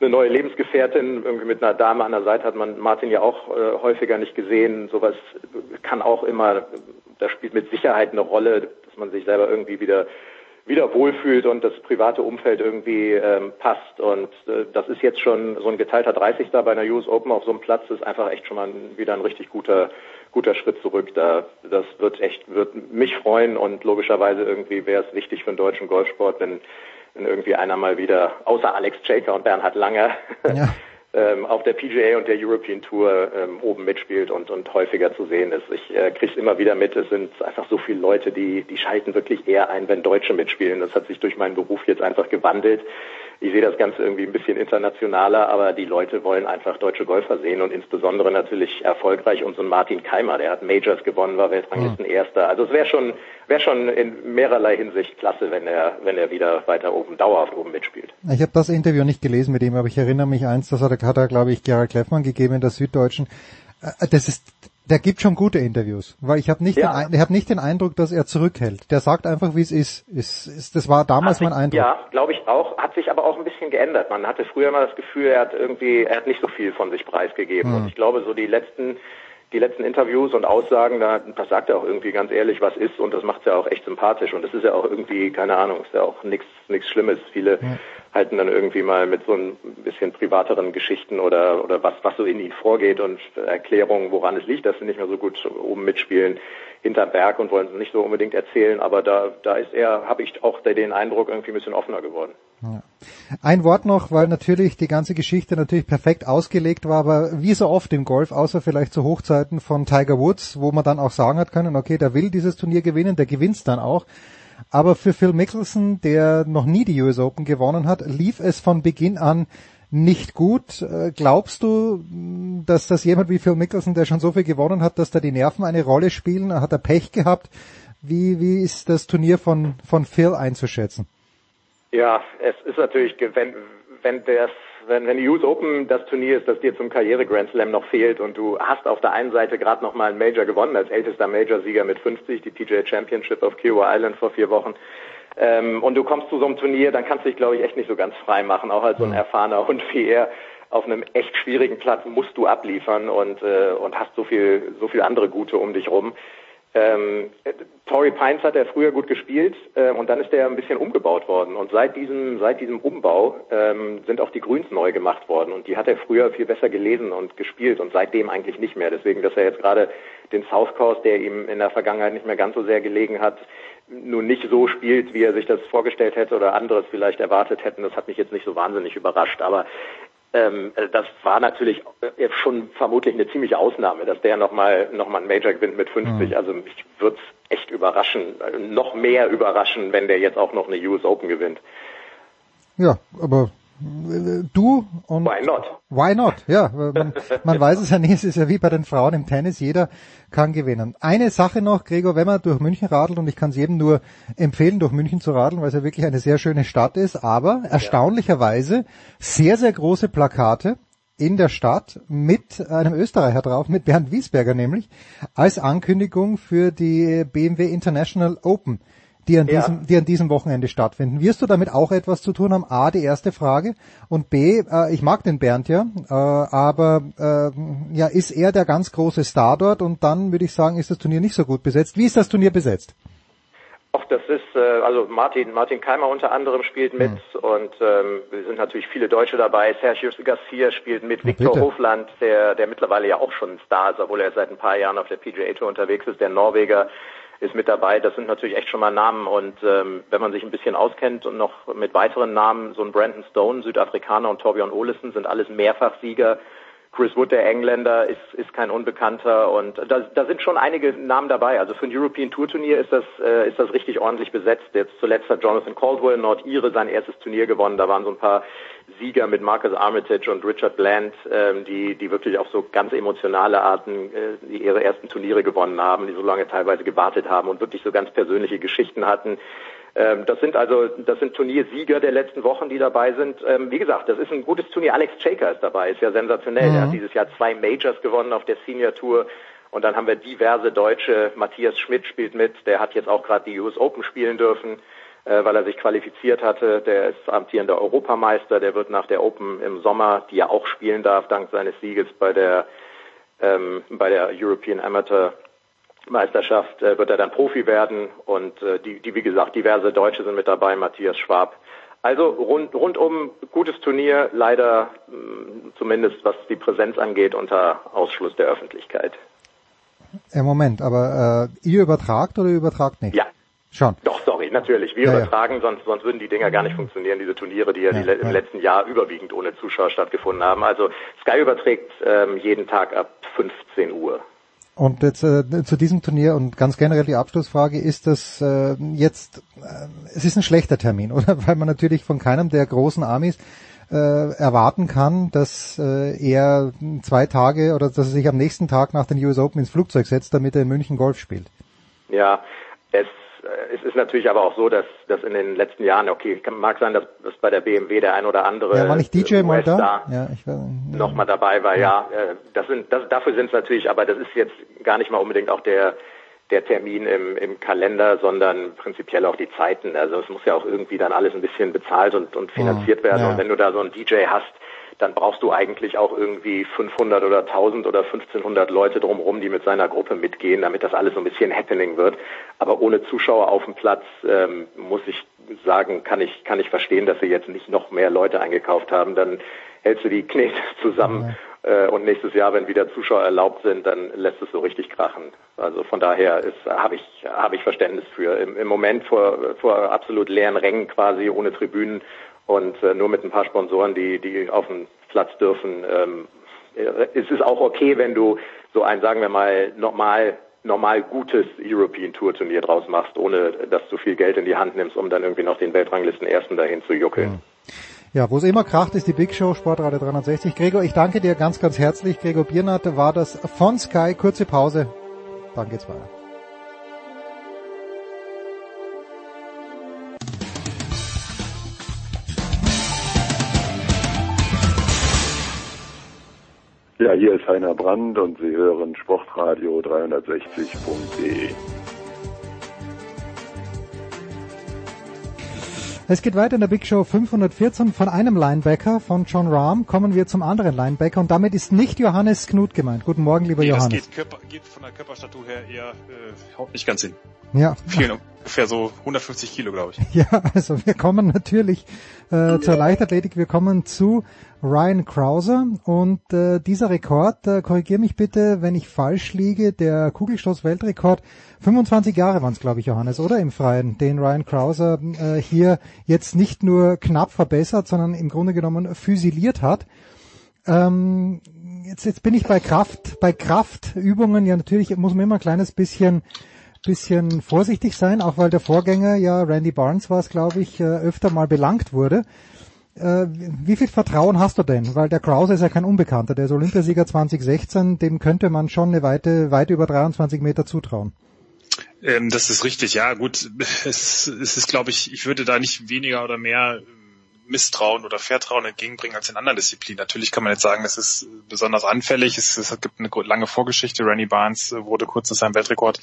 eine neue Lebensgefährtin, irgendwie mit einer Dame an der Seite hat man Martin ja auch äh, häufiger nicht gesehen. Sowas kann auch immer, das spielt mit Sicherheit eine Rolle, dass man sich selber irgendwie wieder wieder wohlfühlt und das private Umfeld irgendwie ähm, passt. Und äh, das ist jetzt schon so ein geteilter 30. bei einer US Open auf so einem Platz, ist einfach echt schon mal wieder ein richtig guter, guter Schritt zurück. Da, das wird echt, wird mich freuen und logischerweise irgendwie wäre es wichtig für den deutschen Golfsport, wenn wenn irgendwie einer mal wieder, außer Alex Chaker und Bernhard Langer, ja. ähm, auf der PGA und der European Tour ähm, oben mitspielt und, und häufiger zu sehen ist. Ich äh, kriege es immer wieder mit, es sind einfach so viele Leute, die, die schalten wirklich eher ein, wenn Deutsche mitspielen. Das hat sich durch meinen Beruf jetzt einfach gewandelt ich sehe das Ganze irgendwie ein bisschen internationaler, aber die Leute wollen einfach deutsche Golfer sehen und insbesondere natürlich erfolgreich. Und so ein Martin Keimer, der hat Majors gewonnen, war Weltranglisten Erster. Also es wäre schon, wäre schon in mehrerlei Hinsicht klasse, wenn er, wenn er wieder weiter oben, dauerhaft oben mitspielt. Ich habe das Interview nicht gelesen mit ihm, aber ich erinnere mich eins, das hat er, hat er glaube ich, Gerald Kleffmann gegeben in der Süddeutschen. Äh, das ist der gibt schon gute Interviews, weil ich habe nicht, ja. den, ich hab nicht den Eindruck, dass er zurückhält. Der sagt einfach, wie es ist. ist, ist das war damals sich, mein Eindruck. Ja, glaube ich auch. Hat sich aber auch ein bisschen geändert. Man hatte früher mal das Gefühl, er hat irgendwie, er hat nicht so viel von sich preisgegeben. Hm. Und ich glaube, so die letzten die letzten Interviews und Aussagen, da, da sagt er auch irgendwie ganz ehrlich, was ist und das macht ja auch echt sympathisch und das ist ja auch irgendwie, keine Ahnung, ist ja auch nichts nichts Schlimmes. Viele ja. Halten dann irgendwie mal mit so ein bisschen privateren Geschichten oder oder was was so in ihnen vorgeht und Erklärungen, woran es liegt, dass sie nicht mehr so gut oben mitspielen, hinterm Berg und wollen es nicht so unbedingt erzählen, aber da da ist er, habe ich auch den Eindruck, irgendwie ein bisschen offener geworden. Ja. Ein Wort noch, weil natürlich die ganze Geschichte natürlich perfekt ausgelegt war, aber wie so oft im Golf, außer vielleicht zu Hochzeiten von Tiger Woods, wo man dann auch sagen hat können, okay, der will dieses Turnier gewinnen, der gewinnt's dann auch. Aber für Phil Mickelson, der noch nie die US Open gewonnen hat, lief es von Beginn an nicht gut. Äh, glaubst du, dass das jemand wie Phil Mickelson, der schon so viel gewonnen hat, dass da die Nerven eine Rolle spielen? Hat er Pech gehabt? Wie, wie ist das Turnier von, von Phil einzuschätzen? Ja, es ist natürlich, wenn, wenn das, wenn, wenn die US Open das Turnier ist, das dir zum Karriere Grand Slam noch fehlt und du hast auf der einen Seite gerade noch mal einen Major gewonnen als ältester Major-Sieger mit 50, die PGA Championship auf Kiowa Island vor vier Wochen, ähm, und du kommst zu so einem Turnier, dann kannst du dich, glaube ich, echt nicht so ganz frei machen, auch als so ein erfahrener Hund wie er. Auf einem echt schwierigen Platz musst du abliefern und, äh, und hast so viel, so viel andere Gute um dich rum. Ähm, Torrey Pines hat er früher gut gespielt äh, und dann ist er ein bisschen umgebaut worden. Und seit diesem, seit diesem Umbau ähm, sind auch die Grüns neu gemacht worden. Und die hat er früher viel besser gelesen und gespielt und seitdem eigentlich nicht mehr. Deswegen, dass er jetzt gerade den South Coast, der ihm in der Vergangenheit nicht mehr ganz so sehr gelegen hat, nun nicht so spielt, wie er sich das vorgestellt hätte oder anderes vielleicht erwartet hätten. Das hat mich jetzt nicht so wahnsinnig überrascht. Aber ähm, das war natürlich äh, schon vermutlich eine ziemliche Ausnahme, dass der nochmal noch mal ein Major gewinnt mit 50. Mhm. Also mich würde es echt überraschen, noch mehr überraschen, wenn der jetzt auch noch eine US Open gewinnt. Ja, aber Du und Why not? Why not? Ja, man, man weiß es ja nicht. Es ist ja wie bei den Frauen im Tennis. Jeder kann gewinnen. Eine Sache noch, Gregor, wenn man durch München radelt und ich kann es jedem nur empfehlen, durch München zu radeln, weil es ja wirklich eine sehr schöne Stadt ist, aber erstaunlicherweise sehr, sehr große Plakate in der Stadt mit einem Österreicher drauf, mit Bernd Wiesberger nämlich, als Ankündigung für die BMW International Open die an, ja. diesem, die an diesem Wochenende stattfinden. Wirst du damit auch etwas zu tun haben? A, die erste Frage. Und B, äh, ich mag den Bernd ja, äh, aber äh, ja, ist er der ganz große Star dort? Und dann würde ich sagen, ist das Turnier nicht so gut besetzt. Wie ist das Turnier besetzt? Auch das ist, äh, also Martin, Martin Keimer unter anderem spielt mit hm. und ähm, wir sind natürlich viele Deutsche dabei. Sergio Garcia spielt mit, Viktor Hofland, der, der mittlerweile ja auch schon ein Star ist, obwohl er seit ein paar Jahren auf der PGA Tour unterwegs ist, der Norweger ist mit dabei. Das sind natürlich echt schon mal Namen und ähm, wenn man sich ein bisschen auskennt und noch mit weiteren Namen, so ein Brandon Stone, Südafrikaner und Torbjörn Olesen sind alles Mehrfachsieger. Chris Wood, der Engländer, ist, ist kein Unbekannter und da, da sind schon einige Namen dabei. Also für ein European Tour Turnier ist das, äh, ist das richtig ordentlich besetzt. Jetzt zuletzt hat Jonathan Caldwell, Nordire, sein erstes Turnier gewonnen. Da waren so ein paar Sieger mit Marcus Armitage und Richard Bland, ähm, die, die wirklich auf so ganz emotionale Arten äh, die ihre ersten Turniere gewonnen haben, die so lange teilweise gewartet haben und wirklich so ganz persönliche Geschichten hatten. Ähm, das sind also, das sind Turniersieger der letzten Wochen, die dabei sind. Ähm, wie gesagt, das ist ein gutes Turnier. Alex Chaker ist dabei, ist ja sensationell. Mhm. Er hat dieses Jahr zwei Majors gewonnen auf der Senior Tour. Und dann haben wir diverse Deutsche. Matthias Schmidt spielt mit, der hat jetzt auch gerade die US Open spielen dürfen. Äh, weil er sich qualifiziert hatte. Der ist amtierender Europameister, der wird nach der Open im Sommer, die er auch spielen darf, dank seines Sieges bei der ähm, bei der European Amateur Meisterschaft äh, wird er dann Profi werden und äh, die, die, wie gesagt, diverse Deutsche sind mit dabei, Matthias Schwab. Also rund, rundum gutes Turnier, leider mh, mm, zumindest was die Präsenz angeht, unter Ausschluss der Öffentlichkeit. Im Moment, aber äh, ihr übertragt oder ihr übertragt nicht? Ja, Schon. Doch, sorry, natürlich. Wir ja, übertragen, ja. Sonst, sonst würden die Dinger gar nicht funktionieren, diese Turniere, die ja, ja, die im letzten Jahr überwiegend ohne Zuschauer stattgefunden haben. Also Sky überträgt ähm, jeden Tag ab 15 Uhr. Und jetzt äh, zu diesem Turnier und ganz generell die Abschlussfrage, ist das äh, jetzt, äh, es ist ein schlechter Termin, oder? Weil man natürlich von keinem der großen Armies äh, erwarten kann, dass äh, er zwei Tage oder dass er sich am nächsten Tag nach den US Open ins Flugzeug setzt, damit er in München Golf spielt. Ja, es äh, es ist natürlich aber auch so, dass, dass in den letzten Jahren, okay, mag sein, dass, dass bei der BMW der ein oder andere ja, war nicht DJ mal da? Ja, ich war, ja. nochmal dabei war, ja. ja. Äh, das sind, das, dafür sind es natürlich, aber das ist jetzt gar nicht mal unbedingt auch der, der Termin im, im Kalender, sondern prinzipiell auch die Zeiten. Also es muss ja auch irgendwie dann alles ein bisschen bezahlt und, und finanziert werden. Und wenn du da so einen DJ hast, dann brauchst du eigentlich auch irgendwie 500 oder 1000 oder 1500 Leute drumherum, die mit seiner Gruppe mitgehen, damit das alles so ein bisschen happening wird. Aber ohne Zuschauer auf dem Platz ähm, muss ich sagen, kann ich kann ich verstehen, dass sie jetzt nicht noch mehr Leute eingekauft haben. Dann hältst du die Knete zusammen äh, und nächstes Jahr, wenn wieder Zuschauer erlaubt sind, dann lässt es so richtig krachen. Also von daher habe ich habe ich Verständnis für. Im, Im Moment vor vor absolut leeren Rängen quasi ohne Tribünen und äh, nur mit ein paar Sponsoren, die, die auf den Platz dürfen. Ähm, äh, es ist auch okay, wenn du so ein, sagen wir mal, normal normal gutes European Tour Turnier draus machst, ohne dass du viel Geld in die Hand nimmst, um dann irgendwie noch den Weltranglisten ersten dahin zu juckeln. Ja, wo es immer kracht, ist die Big Show Sportradio 360. Gregor, ich danke dir ganz, ganz herzlich. Gregor Biernat war das von Sky. Kurze Pause. Dann geht's weiter. Hier ist Heiner Brand und Sie hören Sportradio 360.de. Es geht weiter in der Big Show 514. Von einem Linebacker, von John Rahm, kommen wir zum anderen Linebacker und damit ist nicht Johannes Knut gemeint. Guten Morgen, lieber nee, Johannes. Das geht, Körper, geht von der Körperstatur her eher, äh, haut nicht ganz hin. Ja. Vielen, ungefähr so 150 Kilo, glaube ich. Ja, also wir kommen natürlich äh, zur Leichtathletik. Wir kommen zu Ryan Krauser und äh, dieser Rekord, äh, korrigier mich bitte, wenn ich falsch liege, der Kugelstoß-Weltrekord, 25 Jahre waren es, glaube ich, Johannes, oder im Freien, den Ryan Krauser äh, hier jetzt nicht nur knapp verbessert, sondern im Grunde genommen füsiliert hat. Ähm, jetzt, jetzt bin ich bei Kraft, bei Kraftübungen, ja natürlich muss man immer ein kleines bisschen bisschen vorsichtig sein, auch weil der Vorgänger ja Randy Barnes war es, glaube ich, äh, öfter mal belangt wurde. Äh, wie viel Vertrauen hast du denn? Weil der Krause ist ja kein Unbekannter, der ist Olympiasieger 2016, dem könnte man schon eine Weite, weit über 23 Meter zutrauen. Ähm, das ist richtig, ja gut. Es, es ist, glaube ich, ich würde da nicht weniger oder mehr Misstrauen oder Vertrauen entgegenbringen als in anderen Disziplinen. Natürlich kann man jetzt sagen, es ist besonders anfällig. Es, es gibt eine lange Vorgeschichte. Rennie Barnes wurde kurz nach seinem Weltrekord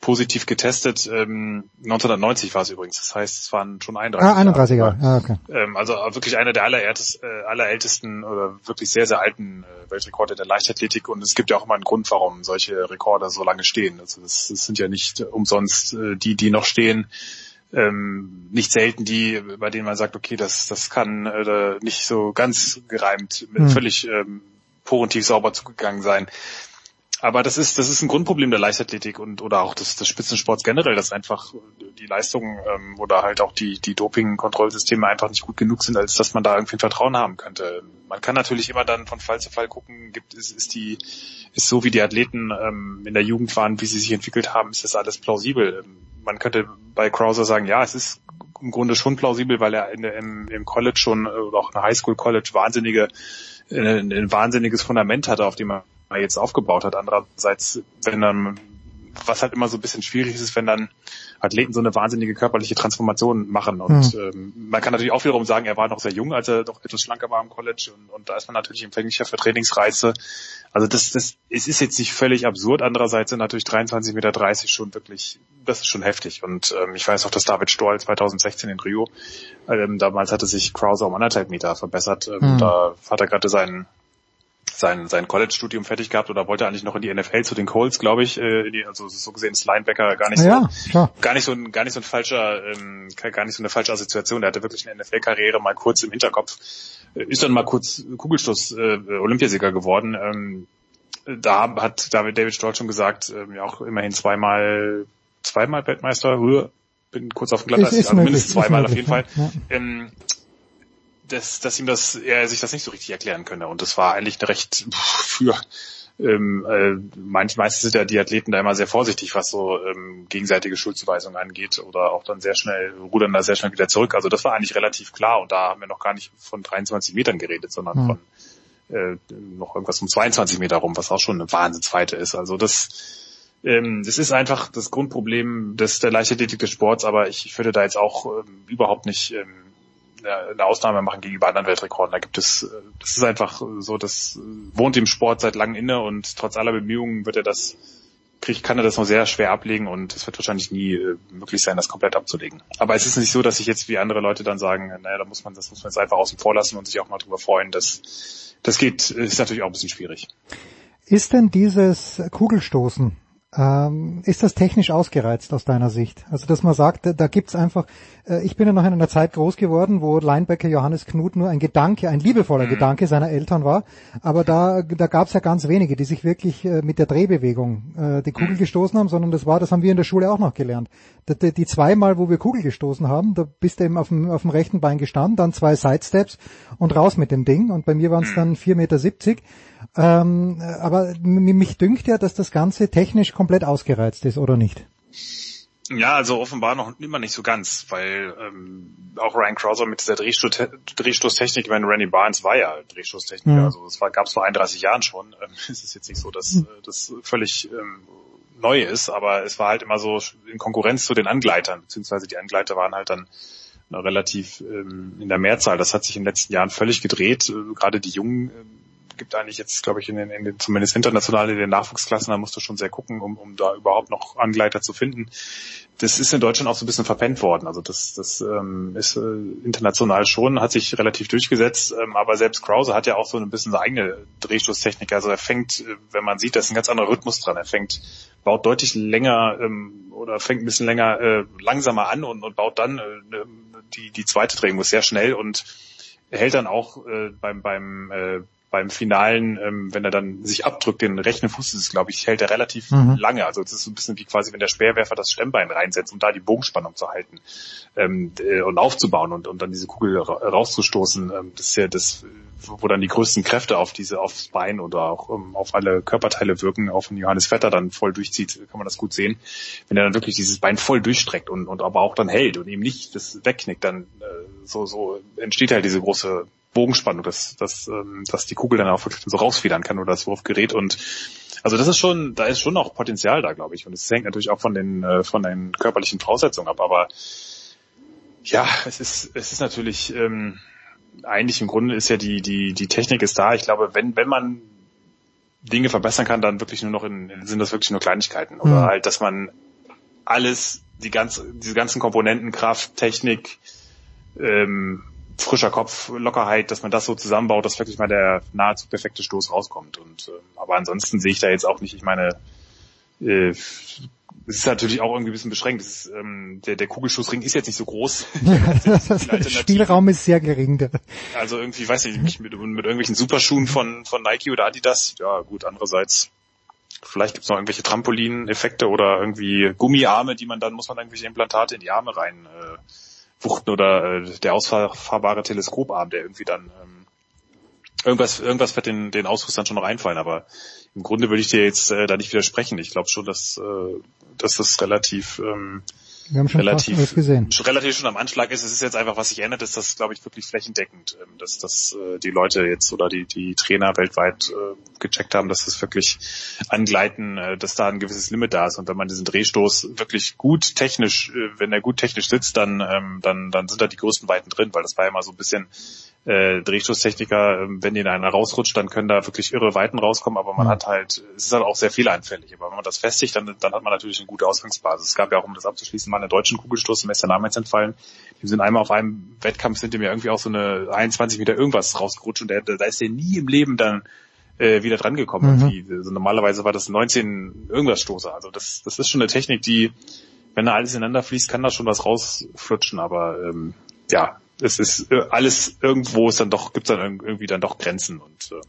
positiv getestet. Ähm, 1990 war es übrigens. Das heißt, es waren schon 31 Ah, 31 Jahre. Ah, okay. Ähm, also wirklich einer der allerältesten, äh, allerältesten oder wirklich sehr, sehr alten äh, Weltrekorde der Leichtathletik. Und es gibt ja auch immer einen Grund, warum solche Rekorde so lange stehen. Also das, das sind ja nicht umsonst äh, die, die noch stehen. Ähm, nicht selten die, bei denen man sagt, okay, das, das kann äh, nicht so ganz gereimt, hm. völlig ähm, porentief sauber zugegangen sein aber das ist das ist ein Grundproblem der Leichtathletik und oder auch des, des Spitzensports generell, dass einfach die Leistungen ähm, oder halt auch die die Doping-Kontrollsysteme einfach nicht gut genug sind, als dass man da irgendwie ein Vertrauen haben könnte. Man kann natürlich immer dann von Fall zu Fall gucken, gibt ist, ist die ist so wie die Athleten ähm, in der Jugend waren, wie sie sich entwickelt haben, ist das alles plausibel. Man könnte bei Krauser sagen, ja, es ist im Grunde schon plausibel, weil er in im, im College schon oder auch in der Highschool College wahnsinnige ein, ein wahnsinniges Fundament hatte, auf dem er jetzt aufgebaut hat. Andererseits, wenn dann, was halt immer so ein bisschen schwierig ist, wenn dann Athleten so eine wahnsinnige körperliche Transformation machen. Und mhm. ähm, man kann natürlich auch wiederum sagen, er war noch sehr jung, als er doch etwas schlanker war im College und, und da ist man natürlich empfänglicher für Trainingsreize. Also das, das, es ist jetzt nicht völlig absurd. Andererseits sind natürlich 23,30 Meter schon wirklich, das ist schon heftig. Und ähm, ich weiß auch, dass David Stoll 2016 in Rio, ähm, damals hatte sich Krause um anderthalb Meter verbessert. Ähm, mhm. Da hat er gerade seinen sein, sein College-Studium fertig gehabt oder wollte eigentlich noch in die NFL zu den Colts, glaube ich, äh, die, also so gesehen ist Linebacker gar nicht so, ja, gar nicht so ein, gar nicht so ein falscher, ähm, gar nicht so eine falsche Assoziation. Der hatte wirklich eine NFL-Karriere mal kurz im Hinterkopf, äh, ist dann mal kurz Kugelstoß äh, Olympiasieger geworden. Ähm, da hat David Stoll schon gesagt, ähm, ja auch immerhin zweimal, zweimal Weltmeister, bin kurz auf dem Glatteis, also mindestens zweimal auf jeden ja. Fall. Ähm, dass, dass ihm das, er sich das nicht so richtig erklären könne. Und das war eigentlich eine recht für ähm, äh, manch, meistens sind ja die Athleten da immer sehr vorsichtig, was so ähm, gegenseitige Schuldzuweisungen angeht oder auch dann sehr schnell, rudern da sehr schnell wieder zurück. Also das war eigentlich relativ klar und da haben wir noch gar nicht von 23 Metern geredet, sondern mhm. von äh, noch irgendwas um 22 Meter rum, was auch schon eine Wahnsinnsweite ist. Also das, ähm, das ist einfach das Grundproblem des der Leichtathletik des Sports, aber ich, ich würde da jetzt auch ähm, überhaupt nicht ähm, eine Ausnahme machen gegenüber anderen Weltrekorden. Da gibt es, das ist einfach so, das wohnt im Sport seit langem inne und trotz aller Bemühungen wird er das, kriegt, kann er das noch sehr schwer ablegen und es wird wahrscheinlich nie äh, möglich sein, das komplett abzulegen. Aber es ist nicht so, dass ich jetzt wie andere Leute dann sagen, naja, da muss man, das muss man jetzt einfach außen vor lassen und sich auch mal drüber freuen. Das, das geht, ist natürlich auch ein bisschen schwierig. Ist denn dieses Kugelstoßen ähm, ist das technisch ausgereizt aus deiner Sicht? Also dass man sagt, da, da gibt's einfach, äh, ich bin ja noch in einer Zeit groß geworden, wo Linebacker Johannes Knut nur ein Gedanke, ein liebevoller mhm. Gedanke seiner Eltern war, aber da, da gab's ja ganz wenige, die sich wirklich äh, mit der Drehbewegung äh, die Kugel mhm. gestoßen haben, sondern das war, das haben wir in der Schule auch noch gelernt. Die, die zweimal, wo wir Kugel gestoßen haben, da bist du eben auf dem, auf dem rechten Bein gestanden, dann zwei Sidesteps und raus mit dem Ding und bei mir waren es mhm. dann 4,70 Meter. Ähm, aber mich dünkt ja, dass das Ganze technisch komplett ausgereizt ist, oder nicht? Ja, also offenbar noch immer nicht so ganz, weil ähm, auch Ryan Krauser mit dieser Drehstoß Drehstoßtechnik, meine, Randy Barnes war ja Drehstoßtechniker, mhm. also das gab es vor 31 Jahren schon. Ähm, es ist jetzt nicht so, dass mhm. das völlig ähm, neu ist, aber es war halt immer so in Konkurrenz zu den Angleitern, beziehungsweise die Angleiter waren halt dann relativ ähm, in der Mehrzahl. Das hat sich in den letzten Jahren völlig gedreht. Äh, gerade die jungen ähm, gibt eigentlich jetzt, glaube ich, in den, in den, zumindest international in den Nachwuchsklassen, da musst du schon sehr gucken, um, um da überhaupt noch Angleiter zu finden. Das ist in Deutschland auch so ein bisschen verpennt worden. Also das, das ähm, ist äh, international schon, hat sich relativ durchgesetzt, ähm, aber selbst Krause hat ja auch so ein bisschen seine eigene Drehstoßtechnik. Also er fängt, äh, wenn man sieht, da ist ein ganz anderer Rhythmus dran. Er fängt, baut deutlich länger ähm, oder fängt ein bisschen länger äh, langsamer an und, und baut dann äh, die, die zweite Drehung sehr schnell und hält dann auch äh, beim, beim äh, beim Finalen, ähm, wenn er dann sich abdrückt, den rechten Fuß ist, glaube ich, hält er relativ mhm. lange. Also es ist so ein bisschen wie quasi, wenn der Speerwerfer das Stemmbein reinsetzt, um da die Bogenspannung zu halten ähm, äh, und aufzubauen und, und dann diese Kugel ra rauszustoßen. Ähm, das ist ja das, wo dann die größten Kräfte auf diese, aufs Bein oder auch ähm, auf alle Körperteile wirken, auch wenn Johannes Vetter dann voll durchzieht, kann man das gut sehen. Wenn er dann wirklich dieses Bein voll durchstreckt und, und aber auch dann hält und eben nicht das wegknickt, dann äh, so, so entsteht halt diese große Bogenspannung, dass, dass, ähm, dass die Kugel dann auch wirklich so rausfedern kann oder das Wurfgerät und also das ist schon, da ist schon auch Potenzial da, glaube ich. Und es hängt natürlich auch von den, äh, von den körperlichen Voraussetzungen ab. Aber ja, es ist, es ist natürlich, ähm, eigentlich im Grunde ist ja die, die, die Technik ist da. Ich glaube, wenn, wenn man Dinge verbessern kann, dann wirklich nur noch in, sind das wirklich nur Kleinigkeiten. Oder mhm. halt, dass man alles, die ganze, diese ganzen Komponenten, Kraft, Technik, ähm, frischer Kopf, Lockerheit, dass man das so zusammenbaut, dass wirklich mal der nahezu perfekte Stoß rauskommt. Und äh, aber ansonsten sehe ich da jetzt auch nicht, ich meine, äh, es ist natürlich auch irgendwie ein bisschen beschränkt. Ist, ähm, der, der Kugelschussring ist jetzt nicht so groß. Ja, der Spielraum ist sehr gering. Also irgendwie, weiß ich nicht, mit, mit irgendwelchen Superschuhen von, von Nike oder Adidas, ja gut, andererseits Vielleicht gibt's noch irgendwelche Trampolin-Effekte oder irgendwie Gummiarme, die man dann, muss man irgendwelche Implantate in die Arme rein äh, wuchten oder äh, der ausfahrbare Teleskoparm, der irgendwie dann ähm, irgendwas, irgendwas wird den, den Ausrüstern schon noch einfallen, aber im Grunde würde ich dir jetzt äh, da nicht widersprechen. Ich glaube schon, dass, äh, dass das relativ ähm, wir haben schon relativ, gesehen. relativ schon am Anschlag ist. Es ist jetzt einfach, was sich ändert, ist das, glaube ich, wirklich flächendeckend, ähm, dass, dass äh, die Leute jetzt oder die, die Trainer weltweit äh, gecheckt haben, dass es wirklich angleiten, äh, dass da ein gewisses Limit da ist. Und wenn man diesen Drehstoß wirklich gut technisch, äh, wenn er gut technisch sitzt, dann, ähm, dann, dann sind da die größten Weiten drin, weil das war ja immer so ein bisschen äh, Drehstoßtechniker, äh, wenn die in einer rausrutscht, dann können da wirklich irre Weiten rauskommen, aber man mhm. hat halt, es ist halt auch sehr fehleranfällig. Aber wenn man das festigt, dann, dann hat man natürlich eine gute Ausgangsbasis. Es gab ja auch, um das abzuschließen, mal einen deutschen Kugelstoß, im Name jetzt entfallen. Die sind einmal auf einem Wettkampf, sind dem ja irgendwie auch so eine 21 Meter irgendwas rausgerutscht und der, da ist der nie im Leben dann äh, wieder dran gekommen. Mhm. Also normalerweise war das 19 irgendwas Stoßer. Also das, das ist schon eine Technik, die, wenn da alles ineinander fließt, kann da schon was rausflutschen, aber ähm, ja, es ist äh, alles irgendwo ist dann doch, gibt es dann irgendwie dann doch Grenzen und äh,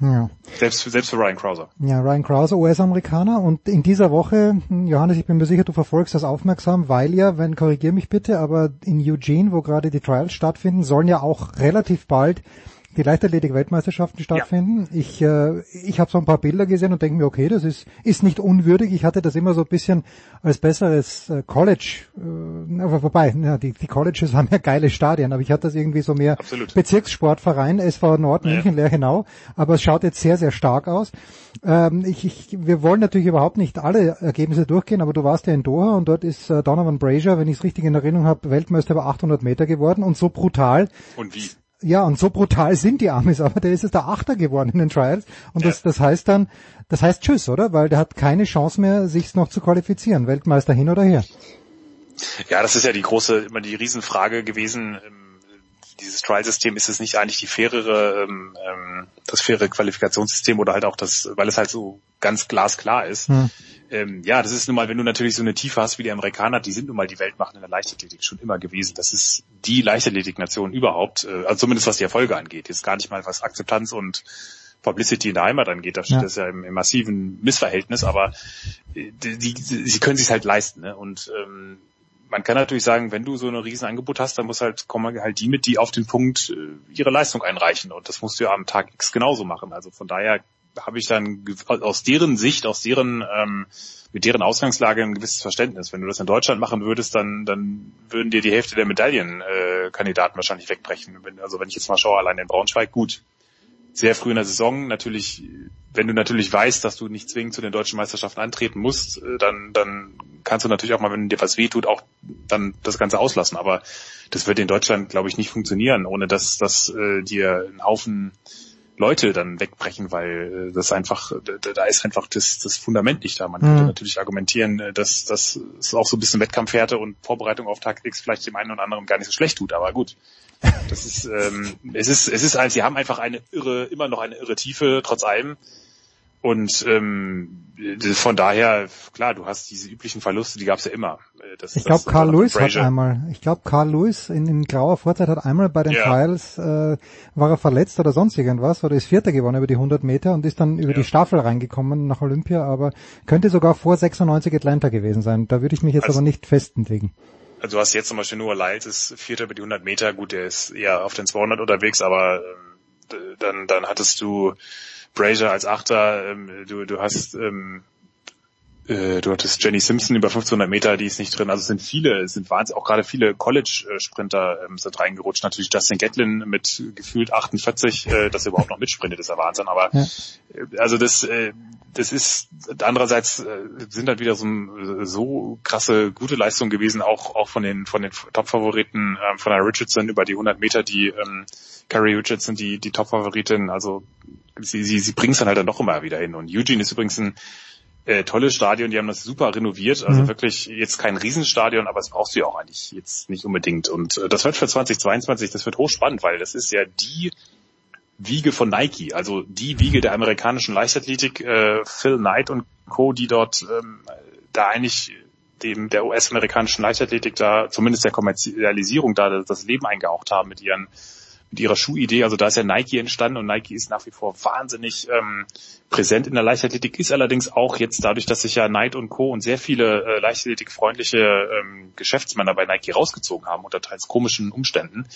ja. Selbst, selbst für Ryan Krauser. Ja, Ryan Krauser, US-Amerikaner. Und in dieser Woche, Johannes, ich bin mir sicher, du verfolgst das aufmerksam, weil ja, wenn, korrigier mich bitte, aber in Eugene, wo gerade die Trials stattfinden, sollen ja auch relativ bald die Leichtathletik-Weltmeisterschaften stattfinden. Ja. Ich, äh, ich habe so ein paar Bilder gesehen und denke mir, okay, das ist, ist nicht unwürdig. Ich hatte das immer so ein bisschen als besseres äh, College, äh, aber vorbei, ja, die, die Colleges haben ja geile Stadien, aber ich hatte das irgendwie so mehr Absolut. Bezirkssportverein, SV Nord, München, ja. Lerchenau, aber es schaut jetzt sehr, sehr stark aus. Ähm, ich, ich, wir wollen natürlich überhaupt nicht alle Ergebnisse durchgehen, aber du warst ja in Doha und dort ist äh, Donovan Brazier, wenn ich es richtig in Erinnerung habe, Weltmeister über 800 Meter geworden und so brutal. Und wie? Ja, und so brutal sind die Amis, aber der ist jetzt der Achter geworden in den Trials. Und ja. das, das heißt dann, das heißt Tschüss, oder? Weil der hat keine Chance mehr, sich noch zu qualifizieren. Weltmeister hin oder her. Ja, das ist ja die große, immer die Riesenfrage gewesen. Dieses Trial-System, ist es nicht eigentlich die fairere, ähm, ähm, das faire Qualifikationssystem oder halt auch das, weil es halt so ganz glasklar ist. Hm ähm, ja, das ist nun mal, wenn du natürlich so eine Tiefe hast wie die Amerikaner, die sind nun mal die Weltmacht in der Leichtathletik schon immer gewesen. Das ist die Leichtathletik-Nation überhaupt, äh, also zumindest was die Erfolge angeht. Jetzt gar nicht mal was Akzeptanz und Publicity in der Heimat angeht, da steht ja. das ja im, im, massiven Missverhältnis, aber äh, die, die, sie können sich halt leisten. Ne? Und ähm, man kann natürlich sagen, wenn du so ein Riesenangebot hast, dann muss halt kommen halt die mit, die auf den Punkt äh, ihre Leistung einreichen. Und das musst du ja am Tag X genauso machen. Also von daher habe ich dann aus deren Sicht, aus deren ähm, mit deren Ausgangslage ein gewisses Verständnis. Wenn du das in Deutschland machen würdest, dann dann würden dir die Hälfte der Medaillenkandidaten äh, wahrscheinlich wegbrechen. Wenn, also wenn ich jetzt mal schaue, allein in Braunschweig, gut. Sehr früh in der Saison, natürlich, wenn du natürlich weißt, dass du nicht zwingend zu den deutschen Meisterschaften antreten musst, äh, dann, dann kannst du natürlich auch mal, wenn dir was wehtut, auch dann das Ganze auslassen. Aber das wird in Deutschland, glaube ich, nicht funktionieren, ohne dass, dass äh, dir ein Haufen Leute dann wegbrechen, weil äh, das einfach, da ist einfach das, das Fundament nicht da. Man könnte mhm. natürlich argumentieren, äh, dass, es auch so ein bisschen Wettkampfhärte und Vorbereitung auf Tag X vielleicht dem einen oder anderen gar nicht so schlecht tut, aber gut. Das ist, ähm, es ist, es ist, sie haben einfach eine irre, immer noch eine irre Tiefe, trotz allem. Und ähm, von daher, klar, du hast diese üblichen Verluste, die gab es ja immer. Äh, das, ich glaube, Carl Lewis hat einmal, ich glaube, Carl Lewis in, in grauer Vorzeit hat einmal bei den ja. Trials, äh, war er verletzt oder sonst irgendwas, oder ist Vierter geworden über die 100 Meter und ist dann über ja. die Staffel reingekommen nach Olympia, aber könnte sogar vor 96 Atlanta gewesen sein. Da würde ich mich jetzt also, aber nicht festlegen. Also du hast jetzt zum Beispiel nur Lyles, ist Vierter über die 100 Meter, gut, der ist eher auf den 200 unterwegs, aber ähm, dann, dann hattest du Brazier als Achter, ähm, du, du hast ähm, äh, du hattest Jenny Simpson über 1500 Meter, die ist nicht drin. Also es sind viele, es sind wahnsinnig, auch gerade viele College-Sprinter ähm, sind reingerutscht. Natürlich Justin Gatlin mit gefühlt 48, äh, dass er überhaupt noch mitsprintet, ist ja Wahnsinn. Aber ja. äh, also das, äh, das ist andererseits äh, sind halt wieder so, so krasse gute Leistungen gewesen, auch auch von den von den Top-Favoriten äh, von der Richardson über die 100 Meter, die ähm, Carrie Richardson, die die Top-Favoritin. Also sie sie sie bringt es dann halt dann doch immer wieder hin. Und Eugene ist übrigens ein äh, tolles Stadion, die haben das super renoviert, also mhm. wirklich jetzt kein Riesenstadion, aber es brauchst du ja auch eigentlich jetzt nicht unbedingt. Und äh, das wird für 2022, das wird hochspannend, weil das ist ja die Wiege von Nike, also die Wiege der amerikanischen Leichtathletik, äh, Phil Knight und Co., die dort ähm, da eigentlich dem der US-amerikanischen Leichtathletik da, zumindest der Kommerzialisierung da das Leben eingehaucht haben mit ihren mit ihrer Schuhidee. Also da ist ja Nike entstanden und Nike ist nach wie vor wahnsinnig ähm, präsent in der Leichtathletik, ist allerdings auch jetzt dadurch, dass sich ja Knight und Co. und sehr viele äh, leichtathletikfreundliche ähm, Geschäftsmänner bei Nike rausgezogen haben unter teils komischen Umständen,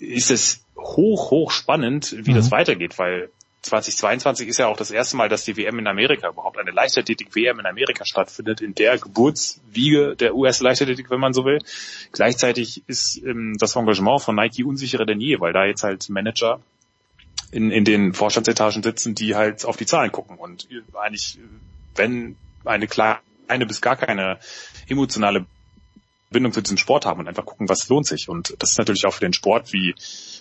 ist es hoch, hoch spannend, wie mhm. das weitergeht, weil 2022 ist ja auch das erste Mal, dass die WM in Amerika überhaupt eine Leichtathletik-WM in Amerika stattfindet, in der Geburtswiege der US-Leichtathletik, wenn man so will. Gleichzeitig ist ähm, das Engagement von Nike unsicherer denn je, weil da jetzt halt Manager in, in den Vorstandsetagen sitzen, die halt auf die Zahlen gucken und eigentlich, wenn eine kleine bis gar keine emotionale Bindung zu diesem Sport haben und einfach gucken, was lohnt sich. Und das ist natürlich auch für den Sport wie,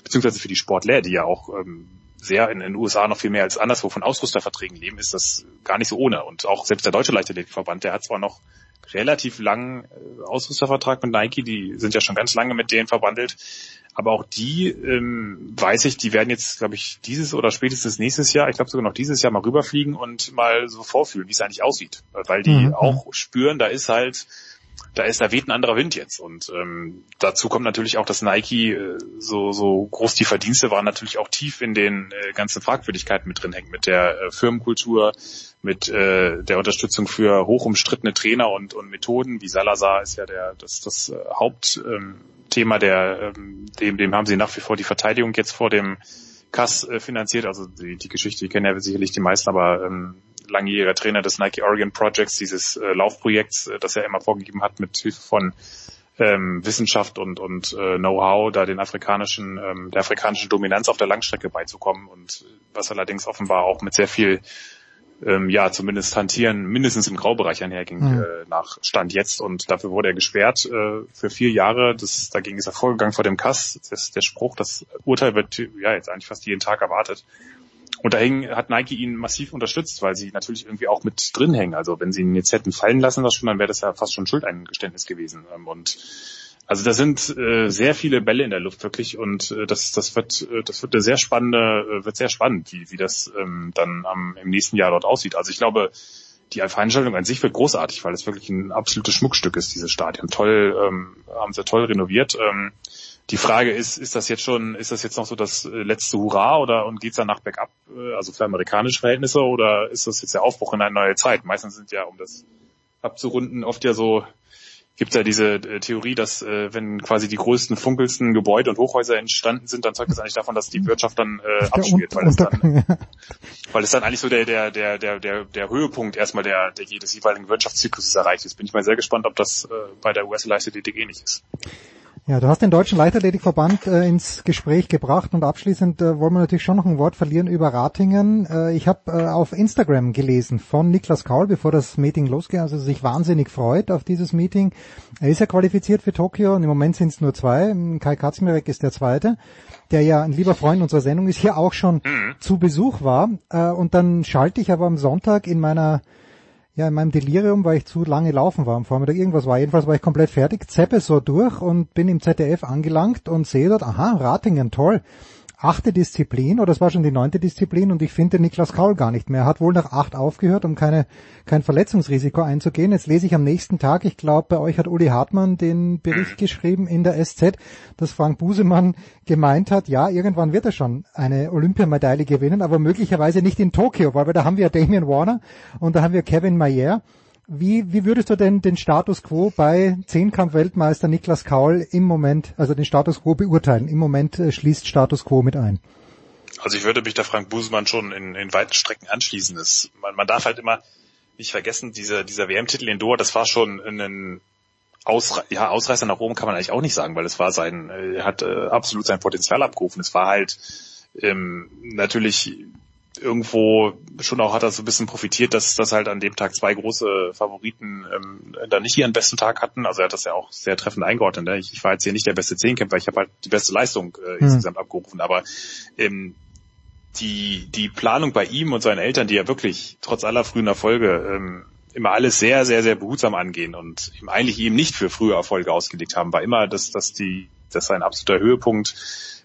beziehungsweise für die Sportlehrer, die ja auch ähm, sehr in den USA noch viel mehr als anderswo von Ausrüsterverträgen leben, ist das gar nicht so ohne. Und auch selbst der Deutsche Leichtathletikverband, der hat zwar noch relativ langen äh, Ausrüstervertrag mit Nike, die sind ja schon ganz lange mit denen verbandelt, aber auch die, ähm, weiß ich, die werden jetzt, glaube ich, dieses oder spätestens nächstes Jahr, ich glaube sogar noch dieses Jahr mal rüberfliegen und mal so vorfühlen, wie es eigentlich aussieht. Weil die mhm. auch spüren, da ist halt da ist, da weht ein anderer Wind jetzt. Und ähm, dazu kommt natürlich auch, dass Nike äh, so, so groß die Verdienste waren, natürlich auch tief in den äh, ganzen Fragwürdigkeiten mit drin hängt, mit der äh, Firmenkultur, mit äh, der Unterstützung für hoch umstrittene Trainer und, und Methoden, wie Salazar ist ja der das, das äh, Hauptthema, ähm, der ähm, dem, dem haben sie nach wie vor die Verteidigung jetzt vor dem Kass äh, finanziert. Also die, die Geschichte, die kennen ja sicherlich die meisten, aber ähm, langjähriger Trainer des Nike Oregon Projects, dieses äh, Laufprojekts, äh, das er immer vorgegeben hat, mit Hilfe von ähm, Wissenschaft und, und äh, Know-how, da den afrikanischen, ähm, der afrikanischen Dominanz auf der Langstrecke beizukommen und was allerdings offenbar auch mit sehr viel ähm, ja, zumindest hantieren, mindestens im Graubereich einherging, mhm. äh, nach Stand jetzt. Und dafür wurde er gesperrt äh, für vier Jahre. Das, dagegen ist er vorgegangen vor dem Kass. Das, der Spruch, das Urteil wird ja jetzt eigentlich fast jeden Tag erwartet. Und dahin hat Nike ihn massiv unterstützt, weil sie natürlich irgendwie auch mit drin hängen. Also wenn sie ihn jetzt hätten fallen lassen, das schon, dann wäre das ja fast schon Schuldeingeständnis gewesen. Ähm, und also da sind äh, sehr viele Bälle in der Luft wirklich und äh, das das wird äh, das wird eine sehr spannende äh, wird sehr spannend, wie wie das ähm, dann am, im nächsten Jahr dort aussieht. Also ich glaube, die Veranstaltung an sich wird großartig, weil es wirklich ein absolutes Schmuckstück ist, dieses Stadion. Toll, ähm, haben sie toll renoviert. Ähm, die Frage ist, ist das jetzt schon, ist das jetzt noch so das äh, letzte Hurra oder und geht's danach bergab, äh, also für amerikanische Verhältnisse oder ist das jetzt der Aufbruch in eine neue Zeit? Meistens sind ja, um das abzurunden, oft ja so, gibt ja diese äh, Theorie, dass äh, wenn quasi die größten, funkelsten Gebäude und Hochhäuser entstanden sind, dann zeugt das eigentlich davon, dass die Wirtschaft dann äh, abschmiert, weil es dann, weil es dann eigentlich so der der der der der der Höhepunkt erstmal der der jedes jeweiligen Wirtschaftszyklus erreicht ist. Bin ich mal sehr gespannt, ob das äh, bei der US-Leichtathletik ähnlich ist. Ja, du hast den Deutschen Leichtathletikverband äh, ins Gespräch gebracht und abschließend äh, wollen wir natürlich schon noch ein Wort verlieren über Ratingen. Äh, ich habe äh, auf Instagram gelesen von Niklas Kaul, bevor das Meeting losgeht, also sich wahnsinnig freut auf dieses Meeting. Er ist ja qualifiziert für Tokio und im Moment sind es nur zwei. Kai Katzmirek ist der zweite, der ja ein lieber Freund unserer Sendung ist, hier auch schon mhm. zu Besuch war. Äh, und dann schalte ich aber am Sonntag in meiner ja, in meinem Delirium, weil ich zu lange laufen war am Vormittag, irgendwas war. Jedenfalls war ich komplett fertig, zeppe so durch und bin im ZDF angelangt und sehe dort, aha, Ratingen, toll. Achte Disziplin oder es war schon die neunte Disziplin und ich finde Niklas Kaul gar nicht mehr. Er hat wohl nach acht aufgehört, um keine, kein Verletzungsrisiko einzugehen. Jetzt lese ich am nächsten Tag, ich glaube, bei euch hat Uli Hartmann den Bericht geschrieben in der SZ, dass Frank Busemann gemeint hat, ja, irgendwann wird er schon eine Olympiamedaille gewinnen, aber möglicherweise nicht in Tokio, weil da haben wir Damian Warner und da haben wir Kevin Mayer. Wie, wie würdest du denn den Status quo bei Zehnkampf-Weltmeister Niklas Kaul im Moment, also den Status quo beurteilen? Im Moment äh, schließt Status quo mit ein. Also ich würde mich da Frank Busemann schon in, in weiten Strecken anschließen. Das, man, man darf halt immer nicht vergessen, dieser, dieser WM-Titel in Doha, das war schon ein Ausre ja, Ausreißer nach oben kann man eigentlich auch nicht sagen, weil es war sein, er hat äh, absolut sein Potenzial abgerufen. Es war halt ähm, natürlich irgendwo schon auch hat er so ein bisschen profitiert, dass das halt an dem Tag zwei große Favoriten ähm, da nicht ihren besten Tag hatten. Also er hat das ja auch sehr treffend eingeordnet. Ne? Ich, ich war jetzt hier nicht der beste Zehnkämpfer, ich habe halt die beste Leistung äh, mhm. insgesamt abgerufen. Aber ähm, die, die Planung bei ihm und seinen Eltern, die ja wirklich trotz aller frühen Erfolge ähm, immer alles sehr, sehr, sehr behutsam angehen und ihm eigentlich ihm nicht für frühe Erfolge ausgelegt haben, war immer, dass, dass die, dass sein absoluter Höhepunkt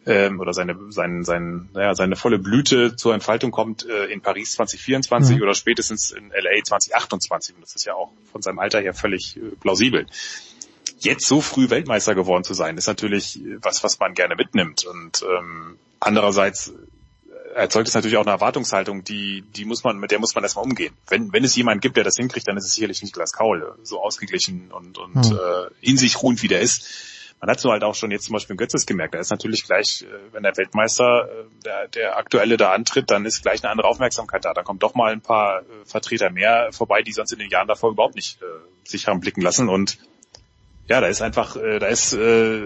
ähm, oder seine, sein, sein, naja, seine volle Blüte zur Entfaltung kommt äh, in Paris 2024 mhm. oder spätestens in LA 2028. Und das ist ja auch von seinem Alter her völlig äh, plausibel. Jetzt so früh Weltmeister geworden zu sein, ist natürlich was, was man gerne mitnimmt. Und ähm, andererseits erzeugt es natürlich auch eine Erwartungshaltung, die, die muss man, mit der muss man erstmal umgehen. Wenn, wenn es jemanden gibt, der das hinkriegt, dann ist es sicherlich Niklas Kaul, so ausgeglichen und, und mhm. äh, in sich ruhend wie der ist man hat so halt auch schon jetzt zum Beispiel in Götzes gemerkt, da ist natürlich gleich, äh, wenn der Weltmeister, äh, der, der aktuelle da antritt, dann ist gleich eine andere Aufmerksamkeit da. Da kommt doch mal ein paar äh, Vertreter mehr vorbei, die sonst in den Jahren davor überhaupt nicht äh, sich haben blicken lassen und ja, da ist einfach, äh, da ist äh,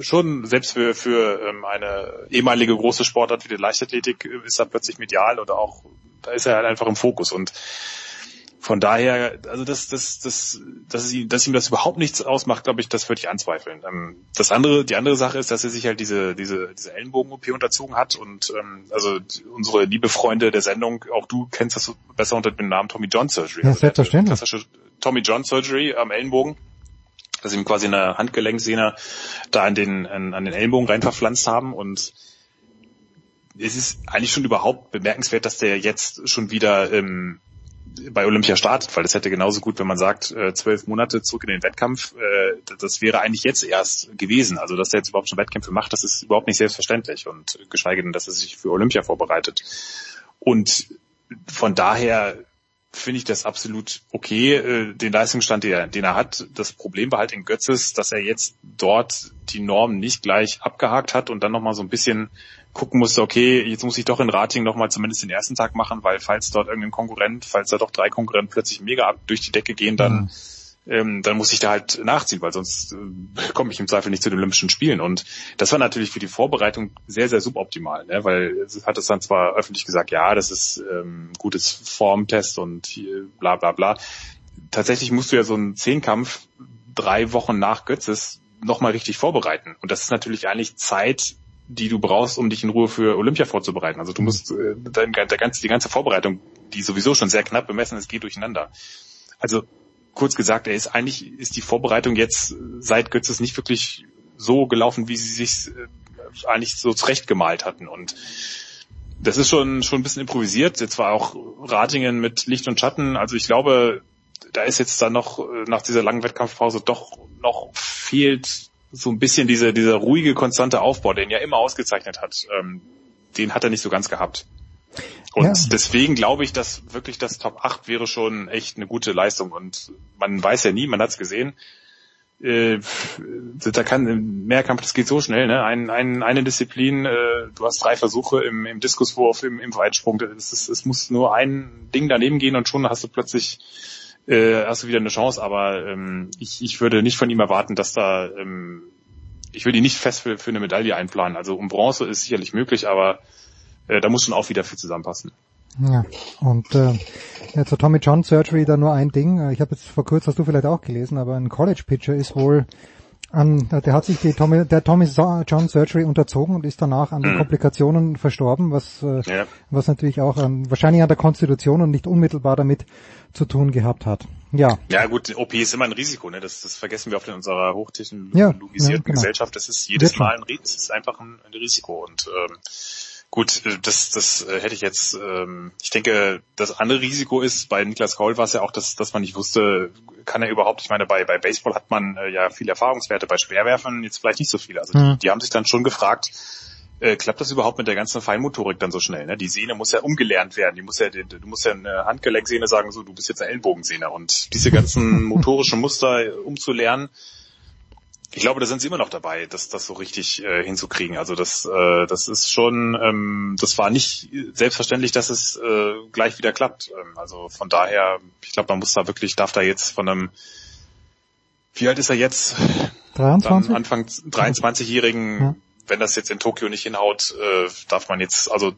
schon selbst für für ähm, eine ehemalige große Sportart wie die Leichtathletik ist er plötzlich medial oder auch da ist er halt einfach im Fokus und von daher, also das, das, das, dass, ihm, dass ihm das überhaupt nichts ausmacht, glaube ich, das würde ich anzweifeln. Ähm, das andere, die andere Sache ist, dass er sich halt diese, diese, diese Ellenbogen-OP unterzogen hat und ähm, also unsere liebe Freunde der Sendung, auch du kennst das besser unter dem Namen Tommy John Surgery. Ja, also selbstverständlich. Klassische Tommy John Surgery am Ellenbogen dass ihm quasi eine Handgelenksehne da an den, an, an den Ellenbogen rein verpflanzt haben und es ist eigentlich schon überhaupt bemerkenswert, dass der jetzt schon wieder ähm, bei Olympia startet, weil das hätte genauso gut, wenn man sagt, äh, zwölf Monate zurück in den Wettkampf, äh, das wäre eigentlich jetzt erst gewesen. Also dass er jetzt überhaupt schon Wettkämpfe macht, das ist überhaupt nicht selbstverständlich und geschweige denn, dass er sich für Olympia vorbereitet. Und von daher finde ich das absolut okay, äh, den Leistungsstand, den er, den er hat. Das Problem war halt in Götzes, dass er jetzt dort die Norm nicht gleich abgehakt hat und dann nochmal so ein bisschen gucken musste, okay, jetzt muss ich doch in Rating nochmal zumindest den ersten Tag machen, weil falls dort irgendein Konkurrent, falls da doch drei Konkurrenten plötzlich mega ab durch die Decke gehen, dann, mhm. ähm, dann muss ich da halt nachziehen, weil sonst äh, komme ich im Zweifel nicht zu den Olympischen Spielen. Und das war natürlich für die Vorbereitung sehr, sehr suboptimal, ne? weil es hat es dann zwar öffentlich gesagt, ja, das ist ähm, gutes Formtest und hier, bla bla bla. Tatsächlich musst du ja so einen Zehnkampf drei Wochen nach Götzes nochmal richtig vorbereiten. Und das ist natürlich eigentlich Zeit, die du brauchst, um dich in Ruhe für Olympia vorzubereiten. Also du musst äh, dein, der ganze, die ganze Vorbereitung, die sowieso schon sehr knapp bemessen ist, geht durcheinander. Also kurz gesagt, er ist eigentlich ist die Vorbereitung jetzt seit Götzes nicht wirklich so gelaufen, wie sie sich äh, eigentlich so zurechtgemalt hatten. Und das ist schon schon ein bisschen improvisiert. Jetzt war auch Ratingen mit Licht und Schatten. Also ich glaube, da ist jetzt dann noch äh, nach dieser langen Wettkampfpause doch noch fehlt so ein bisschen diese, dieser ruhige, konstante Aufbau, den er immer ausgezeichnet hat, ähm, den hat er nicht so ganz gehabt. Und ja. deswegen glaube ich, dass wirklich das Top 8 wäre schon echt eine gute Leistung. Und man weiß ja nie, man hat es gesehen. Äh, da kann im Mehrkampf, das geht so schnell, ne? Ein, ein, eine Disziplin, äh, du hast drei Versuche im, im Diskuswurf, im, im Weitsprung. Es, ist, es muss nur ein Ding daneben gehen und schon hast du plötzlich äh, hast du wieder eine Chance, aber ähm, ich, ich würde nicht von ihm erwarten, dass da, ähm, ich würde ihn nicht fest für, für eine Medaille einplanen. Also um Bronze ist sicherlich möglich, aber äh, da muss schon auch wieder viel zusammenpassen. Ja, und äh, ja, zur Tommy John Surgery da nur ein Ding. Ich habe jetzt vor kurzem, hast du vielleicht auch gelesen, aber ein College Pitcher ist wohl An, der hat sich die Tommy, der Tommy John Surgery unterzogen und ist danach an den mhm. Komplikationen verstorben, was, äh, ja. was natürlich auch an, wahrscheinlich an der Konstitution und nicht unmittelbar damit zu tun gehabt hat. Ja. Ja gut, OP ist immer ein Risiko, ne? Das, das vergessen wir oft in unserer hochtechnologisierten ja, ja, genau. Gesellschaft. Das ist jedes Mal ein, es ist einfach ein, ein Risiko und ähm, Gut, äh, das, das äh, hätte ich jetzt, ähm, ich denke, das andere Risiko ist, bei Niklas Kaul war es ja auch, dass, dass man nicht wusste, kann er überhaupt, ich meine, bei, bei Baseball hat man äh, ja viele Erfahrungswerte, bei Speerwerfern jetzt vielleicht nicht so viele. Also mhm. die, die haben sich dann schon gefragt, äh, klappt das überhaupt mit der ganzen Feinmotorik dann so schnell? Ne? Die Sehne muss ja umgelernt werden. Die muss ja, du musst ja eine Handgelenksehne sagen, so du bist jetzt eine Ellenbogensehne. Und diese ganzen motorischen Muster umzulernen, ich glaube, da sind sie immer noch dabei, das, das so richtig äh, hinzukriegen. Also das, äh, das ist schon, ähm, das war nicht selbstverständlich, dass es äh, gleich wieder klappt. Ähm, also von daher, ich glaube, man muss da wirklich, darf da jetzt von einem, wie alt ist er jetzt? 23? Anfang 23-Jährigen, ja. wenn das jetzt in Tokio nicht hinhaut, äh, darf man jetzt, also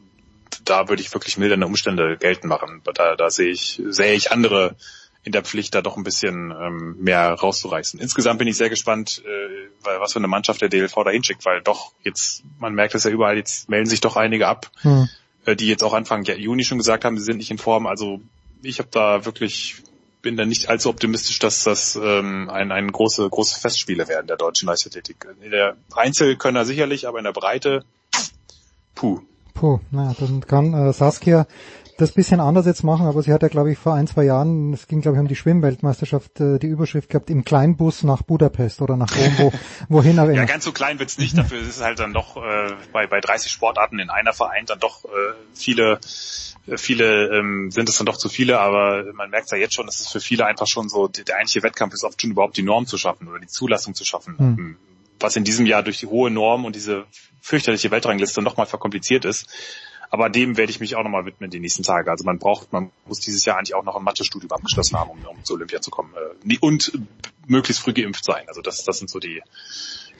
da würde ich wirklich mildernde Umstände geltend machen. Da, da sehe ich, sehe ich andere in der Pflicht, da doch ein bisschen ähm, mehr rauszureißen. Insgesamt bin ich sehr gespannt, äh, was für eine Mannschaft der DLV da hinschickt, weil doch jetzt, man merkt es ja überall, jetzt melden sich doch einige ab, hm. äh, die jetzt auch Anfang Juni schon gesagt haben, sie sind nicht in Form. Also ich habe da wirklich, bin da nicht allzu optimistisch, dass das ähm, ein, ein große, große Festspiele werden der deutschen Leichtathletik. In der Einzelkönner sicherlich, aber in der Breite, puh. Puh, na, dann kann äh, Saskia das bisschen anders jetzt machen, aber sie hat ja, glaube ich, vor ein, zwei Jahren, es ging, glaube ich, um die Schwimmweltmeisterschaft, äh, die Überschrift gehabt, im Kleinbus nach Budapest oder nach Rom, wo, wohin aber Ja, ganz so klein wird's nicht, dafür ist es halt dann doch äh, bei, bei 30 Sportarten in einer Verein dann doch äh, viele äh, viele ähm, sind es dann doch zu viele, aber man merkt ja jetzt schon, dass es für viele einfach schon so, der eigentliche Wettkampf ist oft schon überhaupt die Norm zu schaffen oder die Zulassung zu schaffen. Hm. Was in diesem Jahr durch die hohe Norm und diese fürchterliche Weltrangliste nochmal verkompliziert ist. Aber dem werde ich mich auch nochmal widmen die nächsten Tage. Also man braucht, man muss dieses Jahr eigentlich auch noch ein Mathestudium abgeschlossen haben, um, um zu Olympia zu kommen. Äh, und möglichst früh geimpft sein. Also das, das sind so die,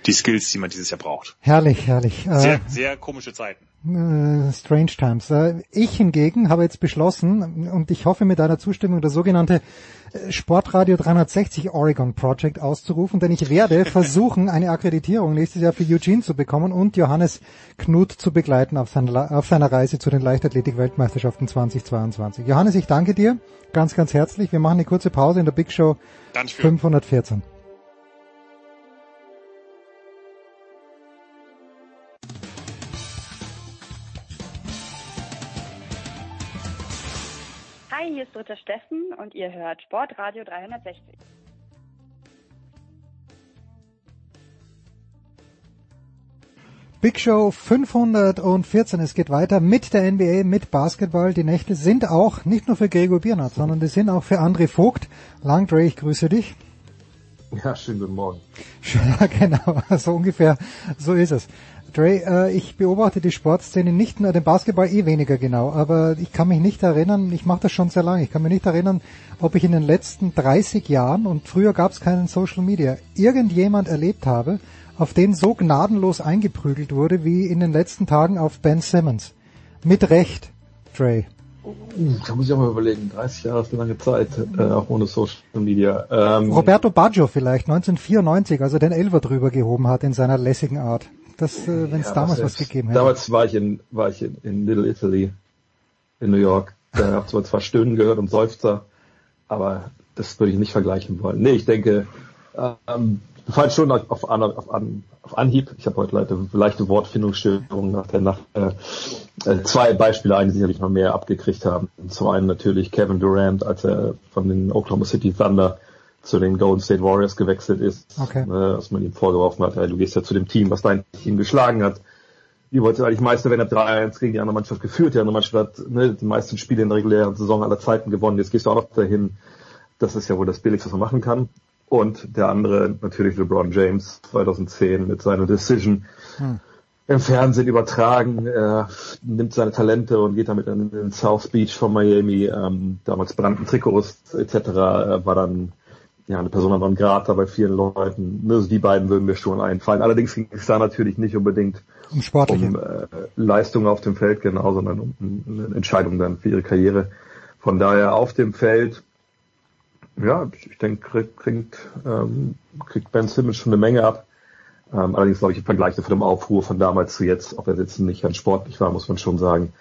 die Skills, die man dieses Jahr braucht. Herrlich, herrlich. Sehr, äh, sehr komische Zeiten. Äh, strange Times. Äh, ich hingegen habe jetzt beschlossen, und ich hoffe mit deiner Zustimmung, das sogenannte Sportradio 360 Oregon Project auszurufen, denn ich werde versuchen, eine Akkreditierung nächstes Jahr für Eugene zu bekommen und Johannes Knut zu begleiten auf seiner, auf seiner Reise zu den Leichtathletik-Weltmeisterschaften 2022. Johannes, ich danke dir ganz, ganz herzlich. Wir machen eine kurze Pause in der Big Show 514. hier ist Dritter Steffen und ihr hört Sportradio 360. Big Show 514. Es geht weiter mit der NBA, mit Basketball. Die Nächte sind auch nicht nur für Gregor Biernat, sondern die sind auch für André Vogt. Langdre, ich grüße dich. Ja, schönen guten Morgen. Ja, genau, so ungefähr, so ist es. Dre, äh, ich beobachte die Sportszene nicht nur den Basketball eh weniger genau, aber ich kann mich nicht erinnern, ich mache das schon sehr lange, ich kann mich nicht erinnern, ob ich in den letzten 30 Jahren, und früher gab es keinen Social Media, irgendjemand erlebt habe, auf den so gnadenlos eingeprügelt wurde wie in den letzten Tagen auf Ben Simmons. Mit Recht, Dre. Uh, da muss ich auch mal überlegen, 30 Jahre ist eine lange Zeit, äh, auch ohne Social Media. Ähm, Roberto Baggio vielleicht, 1994, als er den Elver drüber gehoben hat in seiner lässigen Art dass äh, wenn es ja, damals was, was gegeben hätte. Damals war ich in war ich in, in Little Italy in New York. Da habe zwar zwar Stöhnen gehört und Seufzer, aber das würde ich nicht vergleichen wollen. Nee, ich denke, ähm, falls schon auf, auf, auf, auf Anhieb. Ich habe heute leider leichte Wortfindungsstörungen nach der Nacht. Äh, äh, zwei Beispiele ein, die sicherlich noch mehr abgekriegt haben. Zum einen natürlich Kevin Durant, als er von den Oklahoma City Thunder zu den Golden State Warriors gewechselt ist, okay. ne, dass man ihm vorgeworfen hat, du gehst ja zu dem Team, was dein Team geschlagen hat. Die wollte eigentlich Meister werden, hat 3-1 gegen die andere Mannschaft geführt, die andere Mannschaft hat ne, die meisten Spiele in der regulären Saison aller Zeiten gewonnen, jetzt gehst du auch noch dahin. Das ist ja wohl das Billigste, was man machen kann. Und der andere natürlich LeBron James 2010 mit seiner Decision. Hm im Fernsehen übertragen, er nimmt seine Talente und geht damit in den South Beach von Miami, ähm, damals brannten Trikots etc., war dann ja, eine Persona non grata bei vielen Leuten. Also die beiden würden mir schon einfallen. Allerdings ging es da natürlich nicht unbedingt um, sportliche. um äh, Leistungen auf dem Feld, genau, sondern um, um eine Entscheidung dann für ihre Karriere. Von daher auf dem Feld ja, ich denke, kriegt, ähm, kriegt Ben Simmons schon eine Menge ab. Ähm, allerdings glaube ich im Vergleich von dem Aufruhr von damals zu jetzt, ob er jetzt nicht ganz sportlich war, muss man schon sagen,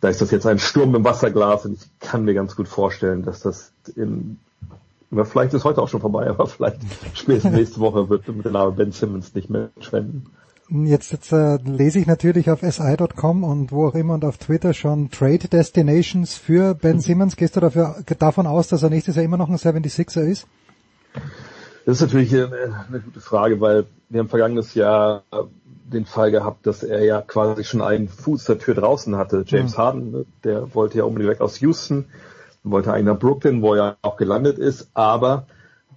da ist das jetzt ein Sturm im Wasserglas und ich kann mir ganz gut vorstellen, dass das in vielleicht ist heute auch schon vorbei, aber vielleicht spätestens nächste Woche wird mit dem Namen Ben Simmons nicht mehr schwenden. Jetzt, jetzt äh, lese ich natürlich auf si.com und wo auch immer und auf Twitter schon Trade Destinations für Ben Simmons. Gehst du dafür, davon aus, dass er nächstes Jahr immer noch ein 76er ist? Das ist natürlich eine, eine gute Frage, weil wir haben vergangenes Jahr den Fall gehabt, dass er ja quasi schon einen Fuß der Tür draußen hatte. James mhm. Harden, ne, der wollte ja unbedingt weg aus Houston, wollte eigentlich nach Brooklyn, wo er auch gelandet ist, aber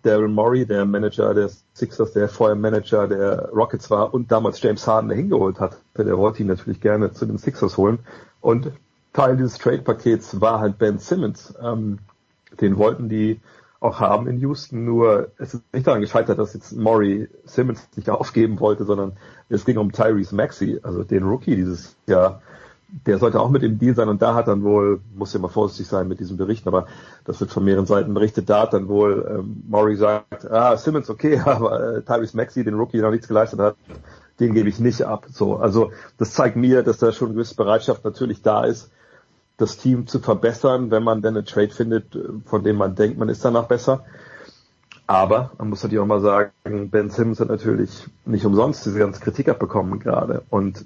Daryl Morey, der Manager des Sixers, der vorher Manager der Rockets war und damals James Harden hingeholt hat, der wollte ihn natürlich gerne zu den Sixers holen. Und Teil dieses Trade-Pakets war halt Ben Simmons. Ähm, den wollten die auch haben in Houston, nur es ist nicht daran gescheitert, dass jetzt Maury Simmons nicht aufgeben wollte, sondern es ging um Tyrese Maxey, also den Rookie dieses Jahr. Der sollte auch mit im Deal sein und da hat dann wohl, muss ja mal vorsichtig sein mit diesen Berichten, aber das wird von mehreren Seiten berichtet, da hat dann wohl ähm, Maury sagt, ah, Simmons okay, aber äh, Tyrese Maxey, den Rookie, der noch nichts geleistet hat, den gebe ich nicht ab. So, also das zeigt mir, dass da schon eine gewisse Bereitschaft natürlich da ist, das Team zu verbessern, wenn man denn eine Trade findet, von dem man denkt, man ist danach besser. Aber man muss natürlich auch mal sagen, Ben Simmons hat natürlich nicht umsonst diese ganze Kritik abbekommen gerade. Und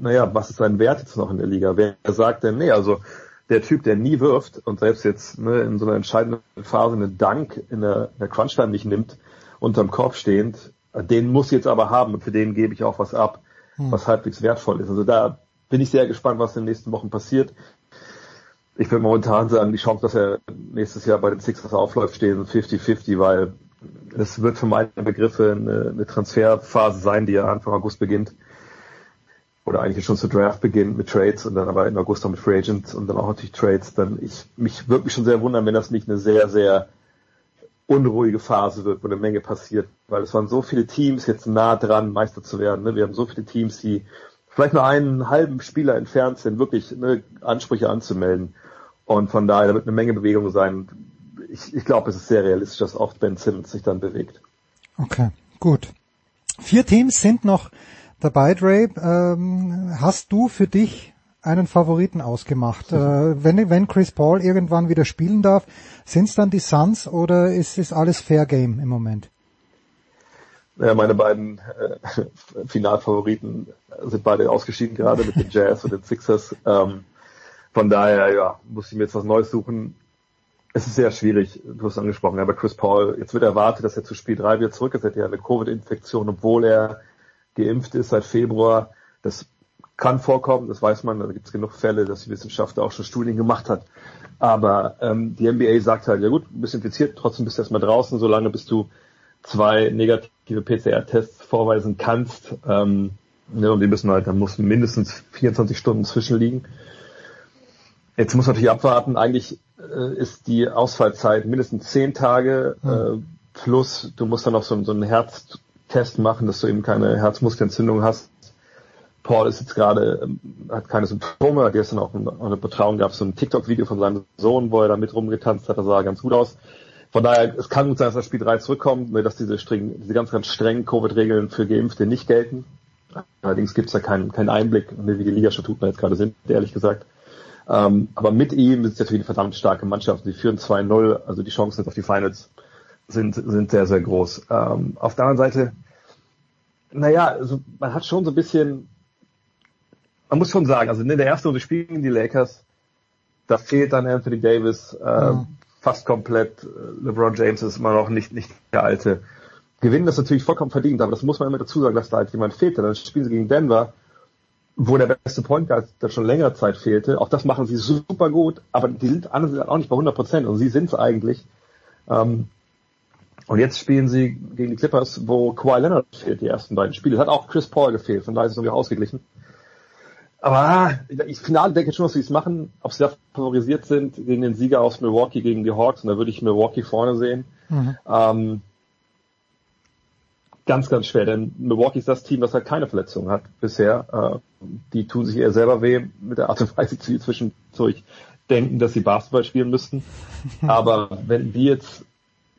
naja, was ist sein Wert jetzt noch in der Liga? Wer sagt denn, nee, also der Typ, der nie wirft und selbst jetzt ne, in so einer entscheidenden Phase eine Dank in der, in der Crunch-Time nicht nimmt, unterm Korb stehend, den muss ich jetzt aber haben und für den gebe ich auch was ab, hm. was halbwegs wertvoll ist. Also da bin ich sehr gespannt, was in den nächsten Wochen passiert ich würde momentan sagen, die Chance, dass er nächstes Jahr bei den Sixers aufläuft, stehen 50-50, weil es wird für meine Begriffe eine, eine Transferphase sein, die ja Anfang August beginnt. Oder eigentlich schon zur Draft beginnt mit Trades und dann aber in August noch mit Free Agents und dann auch natürlich Trades. Dann ich, mich würde mich schon sehr wundern, wenn das nicht eine sehr, sehr unruhige Phase wird, wo eine Menge passiert, weil es waren so viele Teams jetzt nah dran, Meister zu werden. Ne? Wir haben so viele Teams, die vielleicht nur einen halben Spieler entfernt sind, wirklich ne, Ansprüche anzumelden. Und von daher, da wird eine Menge Bewegung sein. Ich, ich glaube, es ist sehr realistisch, dass auch Ben Simmons sich dann bewegt. Okay, gut. Vier Teams sind noch dabei, Dre. Ähm, hast du für dich einen Favoriten ausgemacht? Äh, wenn, wenn Chris Paul irgendwann wieder spielen darf, sind es dann die Suns oder ist es alles Fair Game im Moment? Ja, meine beiden äh, Finalfavoriten sind beide ausgeschieden gerade mit den Jazz und den Sixers. Ähm, von daher, ja, muss ich mir jetzt was Neues suchen. Es ist sehr schwierig, du hast angesprochen, aber Chris Paul, jetzt wird erwartet, dass er zu Spiel 3 wieder zurück ist. Er hat ja eine Covid-Infektion, obwohl er geimpft ist seit Februar. Das kann vorkommen, das weiß man, da gibt es genug Fälle, dass die Wissenschaft auch schon Studien gemacht hat. Aber ähm, die NBA sagt halt, ja gut, du bist infiziert, trotzdem bist du erstmal draußen, solange bis du zwei negative PCR-Tests vorweisen kannst. Ähm, ne, und die müssen halt, da muss mindestens 24 Stunden zwischenliegen. Jetzt muss man natürlich abwarten. Eigentlich äh, ist die Ausfallzeit mindestens zehn Tage äh, plus du musst dann noch so, so einen Herztest machen, dass du eben keine Herzmuskelentzündung hast. Paul ist jetzt gerade, ähm, hat keine Symptome, hat gestern auch eine, Betrauung gab, so ein TikTok-Video von seinem Sohn, wo er da mit rumgetanzt hat, das sah ganz gut aus. Von daher, es kann gut sein, dass das Spiel 3 zurückkommt, dass diese, streng, diese ganz, ganz strengen Covid-Regeln für Geimpfte nicht gelten. Allerdings gibt es da keinen, keinen Einblick, wie die Ligastatuten jetzt gerade sind, ehrlich gesagt. Ähm, aber mit ihm ist es natürlich eine verdammt starke Mannschaft. Sie führen 2-0, also die Chancen auf die Finals sind, sind sehr, sehr groß. Ähm, auf der anderen Seite, naja, also man hat schon so ein bisschen, man muss schon sagen, also in der ersten Runde spielen die Lakers, da fehlt dann Anthony Davis äh, ja. fast komplett. LeBron James ist immer noch nicht, nicht der alte. Gewinnen das natürlich vollkommen verdient, aber das muss man immer dazu sagen, dass da halt jemand fehlt. Dann spielen sie gegen Denver wo der beste Point Guard dann schon längere Zeit fehlte. Auch das machen sie super gut, aber die sind anderen auch nicht bei 100 Prozent und sie sind es eigentlich. Ähm, und jetzt spielen sie gegen die Clippers, wo Kawhi Leonard fehlt, die ersten beiden Spiele. Es hat auch Chris Paul gefehlt, von daher ist es irgendwie ausgeglichen. Aber ich Finale denke schon, dass sie es machen. Ob sie da favorisiert sind gegen den Sieger aus Milwaukee gegen die Hawks, und da würde ich Milwaukee vorne sehen. Mhm. Ähm, ganz, ganz schwer, denn Milwaukee ist das Team, das halt keine Verletzungen hat bisher. Äh, die tun sich eher selber weh mit der Art und Weise, wie sie zwischendurch denken, dass sie Basketball spielen müssten. Aber wenn die jetzt,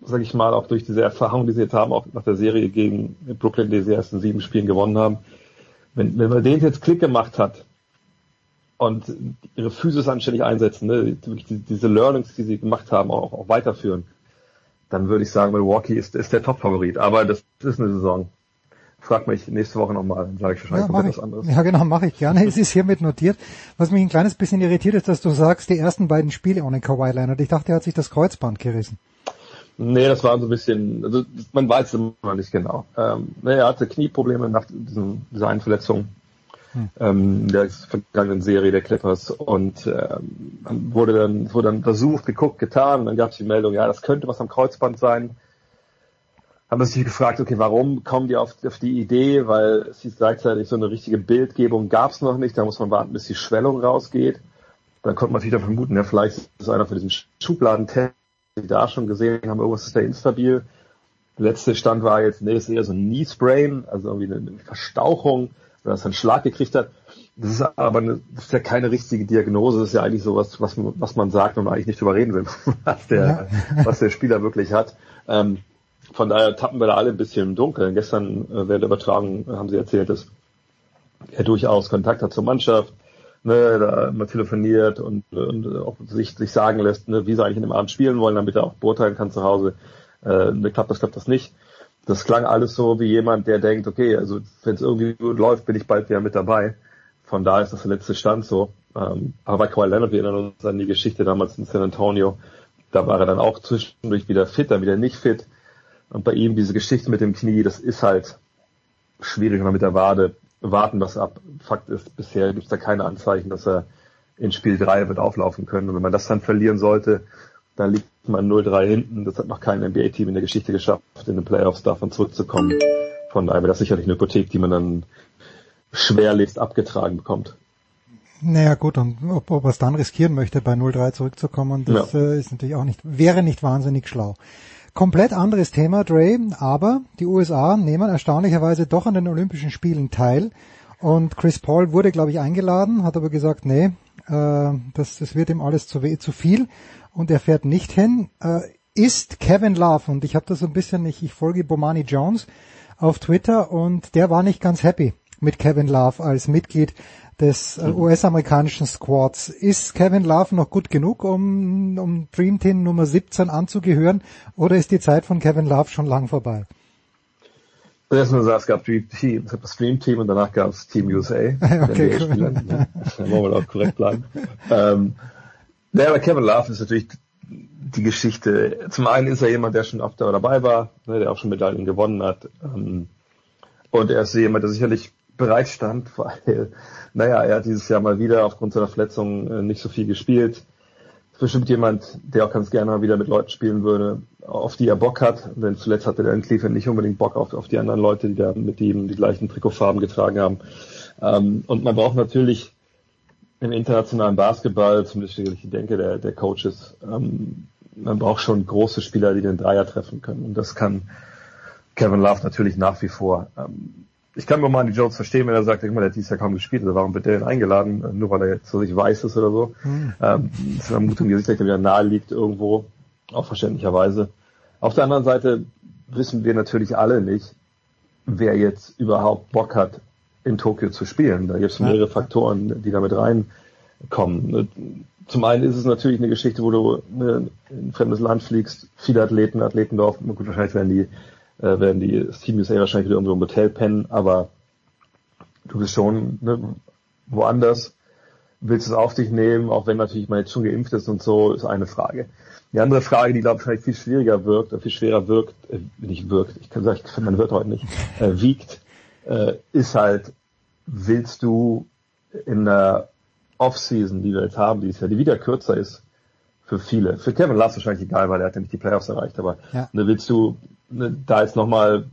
sage ich mal, auch durch diese Erfahrung, die sie jetzt haben, auch nach der Serie gegen Brooklyn, die sie ersten sieben Spielen gewonnen haben, wenn, wenn man denen jetzt Klick gemacht hat und ihre Physis anständig einsetzen, ne, diese Learnings, die sie gemacht haben, auch, auch weiterführen, dann würde ich sagen, Milwaukee ist, ist der Top-Favorit. Aber das ist eine Saison. Frag mich nächste Woche nochmal, dann sage ich wahrscheinlich ja, etwas anderes. Ja, genau, mache ich gerne. es ist hiermit notiert. Was mich ein kleines bisschen irritiert ist, dass du sagst, die ersten beiden Spiele ohne Kawhi Leonard. Ich dachte, er hat sich das Kreuzband gerissen. Nee, das war so ein bisschen, also man weiß immer nicht genau. Ähm, er hatte Knieprobleme nach diesem, dieser einen Verletzung hm. ähm, der vergangenen Serie der Clippers und ähm, wurde dann wurde dann untersucht, geguckt, getan. Und dann gab es die Meldung, ja, das könnte was am Kreuzband sein. Haben wir sich gefragt, okay, warum kommen die auf, auf die Idee? Weil es hieß gleichzeitig so eine richtige Bildgebung gab es noch nicht. Da muss man warten, bis die Schwellung rausgeht. Dann konnte man wieder vermuten, ja, vielleicht ist es einer von diesen Schubladentests, die da schon gesehen haben, irgendwas ist da instabil. Der letzte Stand war jetzt, nee, ist eher so ein Knee Sprain, also irgendwie eine Verstauchung oder dass er einen Schlag gekriegt hat. Das ist aber eine, das ist ja keine richtige Diagnose, das ist ja eigentlich sowas, was, was man sagt und man eigentlich nicht drüber reden will, was der, ja. was der Spieler wirklich hat. Ähm, von daher tappen wir da alle ein bisschen im Dunkeln. Gestern äh, während der Übertragung haben sie erzählt, dass er durchaus Kontakt hat zur Mannschaft, ne, da immer telefoniert und, und auch sich, sich sagen lässt, ne, wie sie eigentlich in dem Abend spielen wollen, damit er auch beurteilen kann zu Hause, äh, ne, klappt das, klappt das nicht das klang alles so wie jemand, der denkt, okay, also wenn es irgendwie gut läuft, bin ich bald wieder mit dabei. Von da ist das der letzte Stand so. Ähm, aber bei Kawhi Leonard, wir erinnern uns an die Geschichte damals in San Antonio, da war er dann auch zwischendurch wieder fit, dann wieder nicht fit. Und bei ihm diese Geschichte mit dem Knie, das ist halt schwierig mit der Wade. Warten das ab. Fakt ist, bisher gibt es da keine Anzeichen, dass er in Spiel 3 wird auflaufen können. Und wenn man das dann verlieren sollte, da liegt man 0-3 hinten. Das hat noch kein NBA-Team in der Geschichte geschafft, in den Playoffs davon zurückzukommen. Von daher wäre das sicherlich eine Hypothek, die man dann schwerlichst abgetragen bekommt. Naja gut, und ob, ob er es dann riskieren möchte, bei 0-3 zurückzukommen, das ja. äh, ist natürlich auch nicht, wäre nicht wahnsinnig schlau. Komplett anderes Thema, Dre, aber die USA nehmen erstaunlicherweise doch an den Olympischen Spielen teil. Und Chris Paul wurde, glaube ich, eingeladen, hat aber gesagt, nee, äh, das, das wird ihm alles zu, zu viel und er fährt nicht hin, äh, ist Kevin Love. Und ich habe das so ein bisschen, ich, ich folge Bomani Jones auf Twitter und der war nicht ganz happy mit Kevin Love als Mitglied des äh, US-amerikanischen Squads. Ist Kevin Love noch gut genug, um, um Dream Team Nummer 17 anzugehören oder ist die Zeit von Kevin Love schon lang vorbei? Nur es gab Dream Team, es gab das Dream Team und danach gab es Team USA. okay, cool. ja, da wollen wir auch korrekt bleiben. ähm, naja, aber Kevin Love ist natürlich die Geschichte. Zum einen ist er jemand, der schon öfter dabei war, ne, der auch schon Medaillen gewonnen hat. Ähm, und er ist jemand, der sicherlich bereit stand, weil, naja, er hat dieses Jahr mal wieder aufgrund seiner Verletzung äh, nicht so viel gespielt. Bestimmt jemand, der auch ganz gerne mal wieder mit Leuten spielen würde, auf die er Bock hat. Denn zuletzt hatte er in Cleveland nicht unbedingt Bock auf, auf die anderen Leute, die da mit ihm die gleichen Trikotfarben getragen haben. Ähm, und man braucht natürlich im internationalen Basketball, zumindest ich denke der, der Coaches, ähm, man braucht schon große Spieler, die den Dreier treffen können. Und das kann Kevin Love natürlich nach wie vor. Ähm, ich kann Romani Jones verstehen, wenn er sagt, der hat dieses Jahr kaum gespielt, also warum wird der denn eingeladen, nur weil er jetzt so sich weiß ist oder so. Mhm. Ähm, das ist eine Vermutung, die sicherlich wieder nahe liegt irgendwo, auch verständlicherweise. Auf der anderen Seite wissen wir natürlich alle nicht, wer jetzt überhaupt Bock hat, in Tokio zu spielen. Da gibt es mehrere Faktoren, die damit reinkommen. Zum einen ist es natürlich eine Geschichte, wo du in ein fremdes Land fliegst, viele Athleten, Athletendorf, gut, wahrscheinlich werden die, äh, werden die das Team USA wahrscheinlich wieder irgendwo im Hotel pennen, aber du bist schon ne, woanders, willst es auf dich nehmen, auch wenn natürlich man jetzt schon geimpft ist und so, ist eine Frage. Die andere Frage, die glaube ich vielleicht viel schwieriger wirkt, oder viel schwerer wirkt, äh, nicht wirkt, ich kann sagen, ich finde man wird heute nicht, äh, wiegt, äh, ist halt, willst du in der Offseason, die wir jetzt haben, die ist ja, die wieder kürzer ist für viele. Für Kevin Love wahrscheinlich egal, weil er hat ja nicht die Playoffs erreicht, aber ja. ne, willst du da jetzt nochmal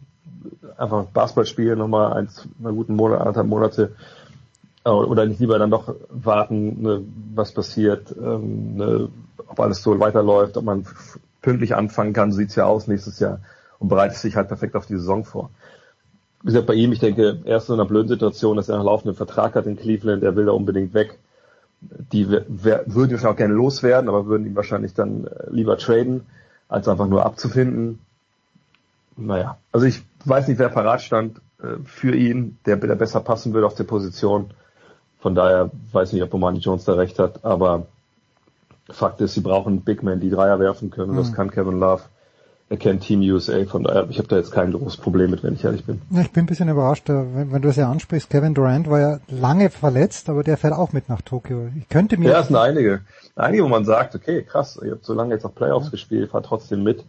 einfach Basketball spielen, nochmal ein, einen guten Monat, anderthalb Monate äh, oder nicht lieber dann doch warten, ne, was passiert, ähm, ne, ob alles so weiterläuft, ob man pünktlich anfangen kann, so sieht's ja aus nächstes Jahr und bereitet sich halt perfekt auf die Saison vor wie gesagt, bei ihm, ich denke, er ist in einer blöden Situation, dass er einen laufenden Vertrag hat in Cleveland, er will da unbedingt weg. die würden wahrscheinlich auch gerne loswerden, aber würden ihn wahrscheinlich dann äh, lieber traden, als einfach nur abzufinden. Naja, also ich weiß nicht, wer parat stand äh, für ihn, der, der besser passen würde auf der Position. Von daher weiß ich nicht, ob Romani Jones da recht hat, aber Fakt ist, sie brauchen Big Men, die Dreier werfen können. Mhm. Das kann Kevin Love. Er kennt Team USA, von daher, ich habe da jetzt kein großes Problem mit, wenn ich ehrlich bin. Ich bin ein bisschen überrascht, äh, wenn, wenn du es ja ansprichst. Kevin Durant war ja lange verletzt, aber der fährt auch mit nach Tokio. Ich könnte mir... Ja, es sind einige. Einige, wo man sagt, okay, krass, ihr habt so lange jetzt auf Playoffs ja. gespielt, fahrt trotzdem mit.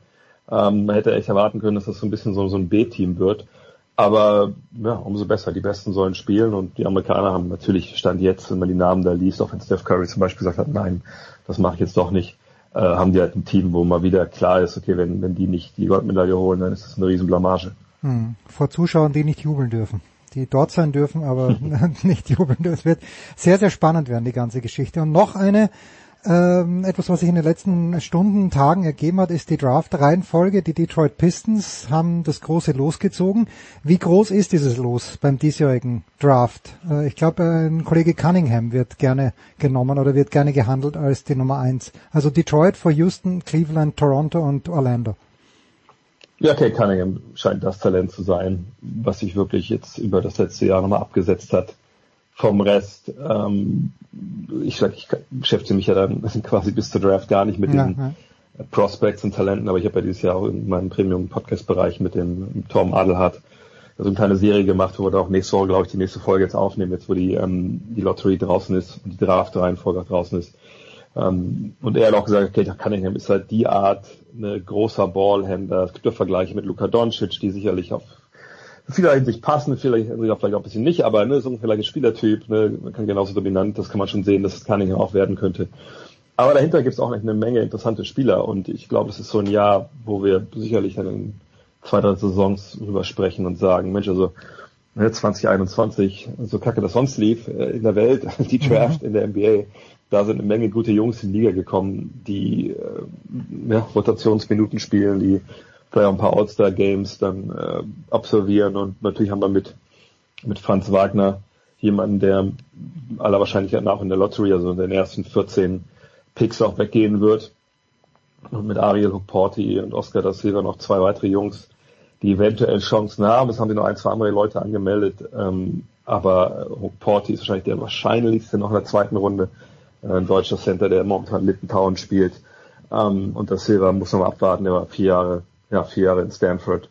Ähm, man hätte echt erwarten können, dass das so ein bisschen so, so ein B-Team wird. Aber ja, umso besser. Die Besten sollen spielen und die Amerikaner haben natürlich Stand jetzt, wenn man die Namen da liest, auch wenn Steph Curry zum Beispiel gesagt hat, nein, das mache ich jetzt doch nicht, äh, haben die halt ein Team, wo mal wieder klar ist, okay, wenn, wenn die nicht die Goldmedaille holen, dann ist das eine Riesenblamage. Hm. Vor Zuschauern, die nicht jubeln dürfen. Die dort sein dürfen, aber nicht jubeln dürfen. Es wird sehr, sehr spannend werden, die ganze Geschichte. Und noch eine ähm, etwas, was sich in den letzten Stunden, Tagen ergeben hat, ist die Draft-Reihenfolge. Die Detroit Pistons haben das große Los gezogen. Wie groß ist dieses Los beim diesjährigen Draft? Äh, ich glaube, ein Kollege Cunningham wird gerne genommen oder wird gerne gehandelt als die Nummer eins. Also Detroit vor Houston, Cleveland, Toronto und Orlando. Ja, Kate Cunningham scheint das Talent zu sein, was sich wirklich jetzt über das letzte Jahr nochmal abgesetzt hat vom Rest. Ähm, ich, ich beschäftige mich ja dann quasi bis zur Draft gar nicht mit ja, den ja. Prospects und Talenten, aber ich habe ja dieses Jahr auch in meinem Premium-Podcast-Bereich mit dem Tom Adelhardt so eine kleine Serie gemacht, wo wir da auch nächste Woche, glaube ich, die nächste Folge jetzt aufnehmen, jetzt wo die, ähm, die Lottery draußen ist und die Draft-Reihenfolge draußen ist. Ähm, und er hat auch gesagt, okay, Cunningham ist halt die Art, eine großer Ballhändler. Es gibt ja Vergleiche mit Luka Doncic, die sicherlich auf vieler Hinsicht passen, vielleicht, vielleicht auch ein bisschen nicht, aber ne, so vielleicht ein Spielertyp, ne, man kann genauso dominant, das kann man schon sehen, dass es Cunningham auch werden könnte. Aber dahinter gibt es auch eine Menge interessante Spieler und ich glaube, es ist so ein Jahr, wo wir sicherlich dann in zwei, drei Saisons drüber sprechen und sagen, Mensch, also ne, 2021, so kacke das sonst lief äh, in der Welt, die Draft mhm. in der NBA, da sind eine Menge gute Jungs in die Liga gekommen, die äh, ja, Rotationsminuten spielen, die vielleicht ein paar All-Star-Games dann äh, absolvieren und natürlich haben wir mit, mit Franz Wagner jemanden, der aller Wahrscheinlichkeit nach in der Lottery, also in den ersten 14 Picks auch weggehen wird. Und mit Ariel Hukporti und Oscar da Silva noch zwei weitere Jungs, die eventuell Chancen haben. Es haben sich noch ein, zwei andere Leute angemeldet. Ähm, aber Hukporti ist wahrscheinlich der wahrscheinlichste noch in der zweiten Runde. Äh, ein deutscher Center, der momentan Littentown spielt. Ähm, und das Silva muss noch mal abwarten, der war vier Jahre ja, vier Jahre in Stanford,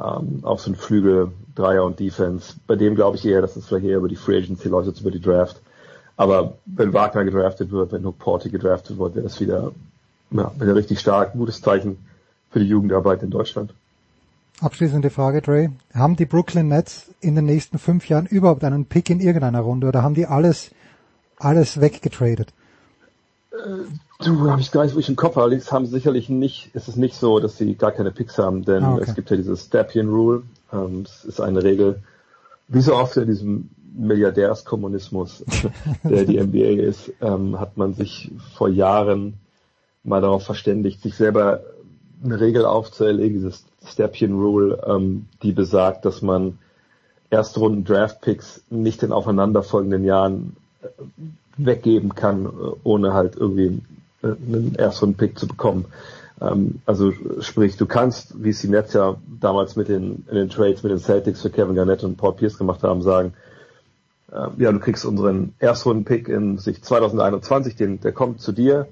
ähm, auch so ein Flügel, Dreier und Defense. Bei dem glaube ich eher, dass es vielleicht eher über die Free Agency läuft als über die Draft. Aber wenn Wagner gedraftet wird, wenn Hook Porty gedraftet wird, wäre das wieder, ja, wieder richtig stark. Gutes Zeichen für die Jugendarbeit in Deutschland. Abschließende Frage, Dre. Haben die Brooklyn Nets in den nächsten fünf Jahren überhaupt einen Pick in irgendeiner Runde oder haben die alles, alles weggetradet? Du, habe ich gar nicht wirklich im Kopf, allerdings haben sie sicherlich nicht, ist es nicht so, dass sie gar keine Picks haben, denn ah, okay. es gibt ja dieses Stappian Rule, ähm, das ist eine Regel, wie so oft in diesem Milliardärskommunismus, der die NBA ist, ähm, hat man sich vor Jahren mal darauf verständigt, sich selber eine Regel aufzuerlegen, dieses Stappian Rule, ähm, die besagt, dass man Erstrunden Draft Picks nicht in aufeinanderfolgenden Jahren äh, weggeben kann, äh, ohne halt irgendwie einen Erstrunden-Pick zu bekommen. Ähm, also sprich, du kannst, wie es die Nets ja damals mit den, in den Trades mit den Celtics für Kevin Garnett und Paul Pierce gemacht haben, sagen, äh, ja, du kriegst unseren Erstrunden-Pick in sich 2021, den, der kommt zu dir.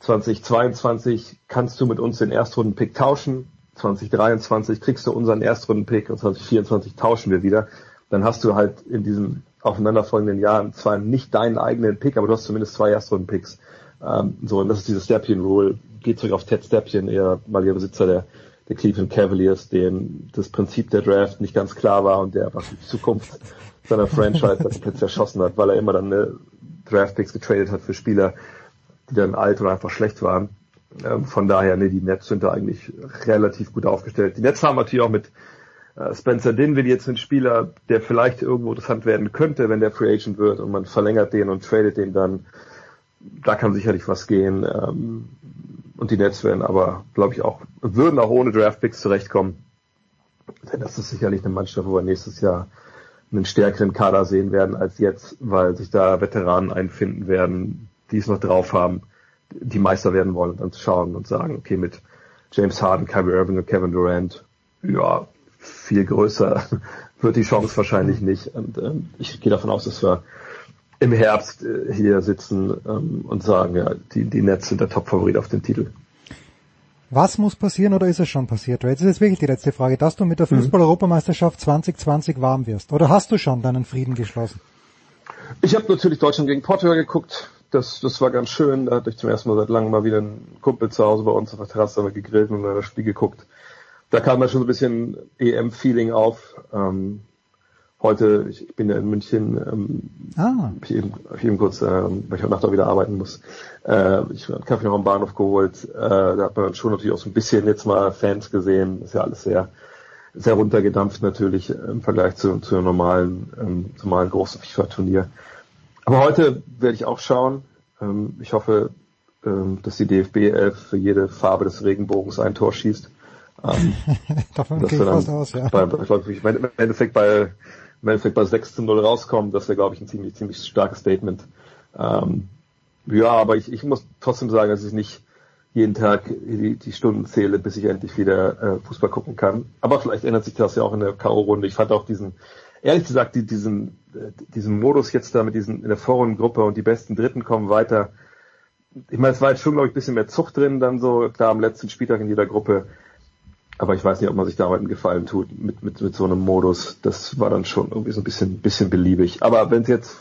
2022 kannst du mit uns den Erstrunden-Pick tauschen. 2023 kriegst du unseren Erstrunden-Pick und 2024 tauschen wir wieder. Dann hast du halt in diesen aufeinanderfolgenden Jahren zwar nicht deinen eigenen Pick, aber du hast zumindest zwei Erstrunden-Picks. Ähm, so, und das ist dieses Stapien Rule. Geht zurück auf Ted Stapien, eher maliger Besitzer der, der Cleveland Cavaliers, dem das Prinzip der Draft nicht ganz klar war und der einfach die Zukunft seiner Franchise plötzlich erschossen hat, weil er immer dann eine Draft Picks getradet hat für Spieler, die dann alt oder einfach schlecht waren. Ähm, von daher, nee, die Nets sind da eigentlich relativ gut aufgestellt. Die Nets haben natürlich auch mit äh, Spencer Dinwiddie jetzt einen Spieler, der vielleicht irgendwo interessant werden könnte, wenn der Free Agent wird und man verlängert den und tradet den dann da kann sicherlich was gehen. Ähm, und die Nets werden aber, glaube ich, auch, würden auch ohne Draftpicks zurechtkommen. Denn das ist sicherlich eine Mannschaft, wo wir nächstes Jahr einen stärkeren Kader sehen werden als jetzt, weil sich da Veteranen einfinden werden, die es noch drauf haben, die Meister werden wollen und dann schauen und sagen, okay, mit James Harden, Kyrie Irving und Kevin Durant, ja, viel größer wird die Chance wahrscheinlich nicht. Und ähm, ich gehe davon aus, dass wir im Herbst äh, hier sitzen ähm, und sagen, ja, die, die Nets sind der Top-Favorit auf den Titel. Was muss passieren oder ist es schon passiert? Jetzt ist jetzt wirklich die letzte Frage, dass du mit der mhm. Fußball-Europameisterschaft 2020 warm wirst. Oder hast du schon deinen Frieden geschlossen? Ich habe natürlich Deutschland gegen Portugal geguckt. Das, das war ganz schön. Da hatte ich zum ersten Mal seit langem mal wieder einen Kumpel zu Hause bei uns auf der Terrasse haben gegrillt und das Spiel geguckt. Da kam da schon so ein bisschen EM-Feeling auf. Ähm, heute, ich, ich bin ja in München, ähm, ah. ich eben, ich eben kurz, äh, weil ich heute Nacht auch wieder arbeiten muss, äh, ich habe Kaffee noch am Bahnhof geholt, äh, da hat man schon natürlich auch so ein bisschen jetzt mal Fans gesehen, ist ja alles sehr, sehr runtergedampft natürlich im Vergleich zu, zu einem normalen, ähm, normalen großen FIFA-Turnier. Aber heute werde ich auch schauen. Ähm, ich hoffe, ähm, dass die DFB 11 für jede Farbe des Regenbogens ein Tor schießt. Ähm, Davon gehe ich fast aus, ja. Bei, ich glaube, im Endeffekt bei im Endeffekt bei 6 zu 0 rauskommen, das wäre, glaube ich, ein ziemlich, ziemlich starkes Statement. Ähm, ja, aber ich, ich muss trotzdem sagen, dass ich nicht jeden Tag die, die Stunden zähle, bis ich endlich wieder äh, Fußball gucken kann. Aber vielleicht ändert sich das ja auch in der K.O.-Runde. Ich fand auch diesen, ehrlich gesagt, die, diesen, äh, diesen Modus jetzt da mit diesen in der Vorrundengruppe und die besten Dritten kommen weiter. Ich meine, es war jetzt schon, glaube ich, ein bisschen mehr Zucht drin, dann so, klar, am letzten Spieltag in jeder Gruppe. Aber ich weiß nicht, ob man sich damit einen Gefallen tut mit, mit, mit so einem Modus. Das war dann schon irgendwie so ein bisschen, bisschen beliebig. Aber wenn es jetzt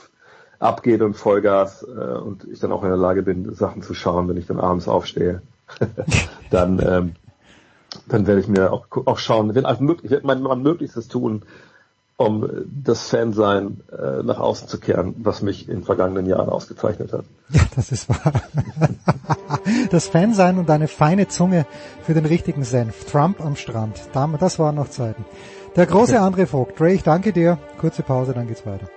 abgeht und Vollgas äh, und ich dann auch in der Lage bin, Sachen zu schauen, wenn ich dann abends aufstehe, dann, ähm, dann werde ich mir auch, auch schauen, wenn also möglich, wird mein, mein Möglichstes tun, um das Fansein äh, nach außen zu kehren, was mich in vergangenen Jahren ausgezeichnet hat. Ja, das ist wahr. das Fansein und eine feine Zunge für den richtigen Senf. Trump am Strand. Das waren noch Zeiten. Der große André Vogt. Dre, ich danke dir. Kurze Pause, dann geht's weiter.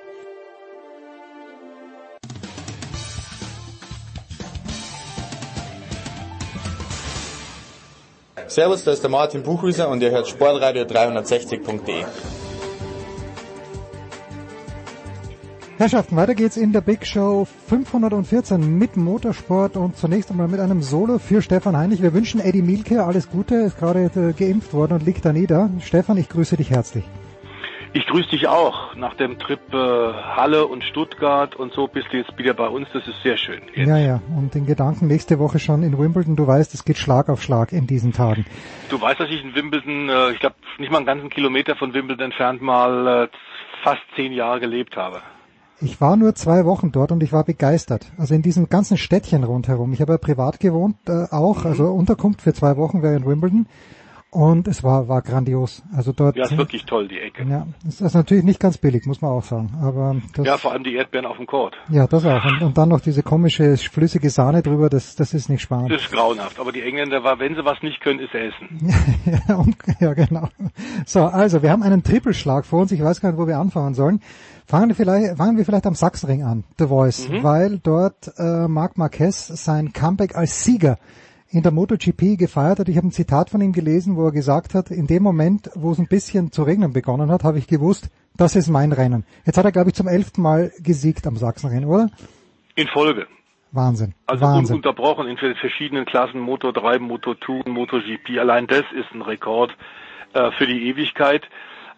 Servus, da ist der Martin Buchhüser und ihr hört sportradio360.de. Herrschaften, weiter geht's in der Big Show 514 mit Motorsport und zunächst einmal mit einem Solo für Stefan Heinrich. Wir wünschen Eddie Milke alles Gute, ist gerade äh, geimpft worden und liegt da nieder. Stefan, ich grüße dich herzlich. Ich grüße dich auch. Nach dem Trip äh, Halle und Stuttgart und so bist du jetzt wieder bei uns. Das ist sehr schön. Jetzt. Ja, ja. Und den Gedanken nächste Woche schon in Wimbledon. Du weißt, es geht Schlag auf Schlag in diesen Tagen. Du weißt, dass ich in Wimbledon, äh, ich glaube nicht mal einen ganzen Kilometer von Wimbledon entfernt mal äh, fast zehn Jahre gelebt habe. Ich war nur zwei Wochen dort und ich war begeistert. Also in diesem ganzen Städtchen rundherum. Ich habe ja privat gewohnt äh, auch, mhm. also Unterkunft für zwei Wochen wäre in Wimbledon. Und es war, war grandios. Also dort. Ja, ist wirklich toll, die Ecke. Ja, es ist natürlich nicht ganz billig, muss man auch sagen. Aber das, ja, vor allem die Erdbeeren auf dem Court. Ja, das auch. Und, und dann noch diese komische, flüssige Sahne drüber, das, das ist nicht spannend. Das ist grauenhaft. Aber die Engländer, war, wenn sie was nicht können, ist Essen. ja, und, ja, genau. So, also, wir haben einen Trippelschlag vor uns. Ich weiß gar nicht, wo wir anfangen sollen. Fangen wir vielleicht, fangen wir vielleicht am Sachsenring an, The Voice, mhm. weil dort äh, Marc Marquez sein Comeback als Sieger in der MotoGP gefeiert hat. Ich habe ein Zitat von ihm gelesen, wo er gesagt hat, in dem Moment, wo es ein bisschen zu regnen begonnen hat, habe ich gewusst, das ist mein Rennen. Jetzt hat er, glaube ich, zum elften Mal gesiegt am Sachsenrennen, oder? In Folge. Wahnsinn. Also Wahnsinn. unterbrochen in verschiedenen Klassen, Motor 3, Motor 2, MotoGP. Allein das ist ein Rekord äh, für die Ewigkeit.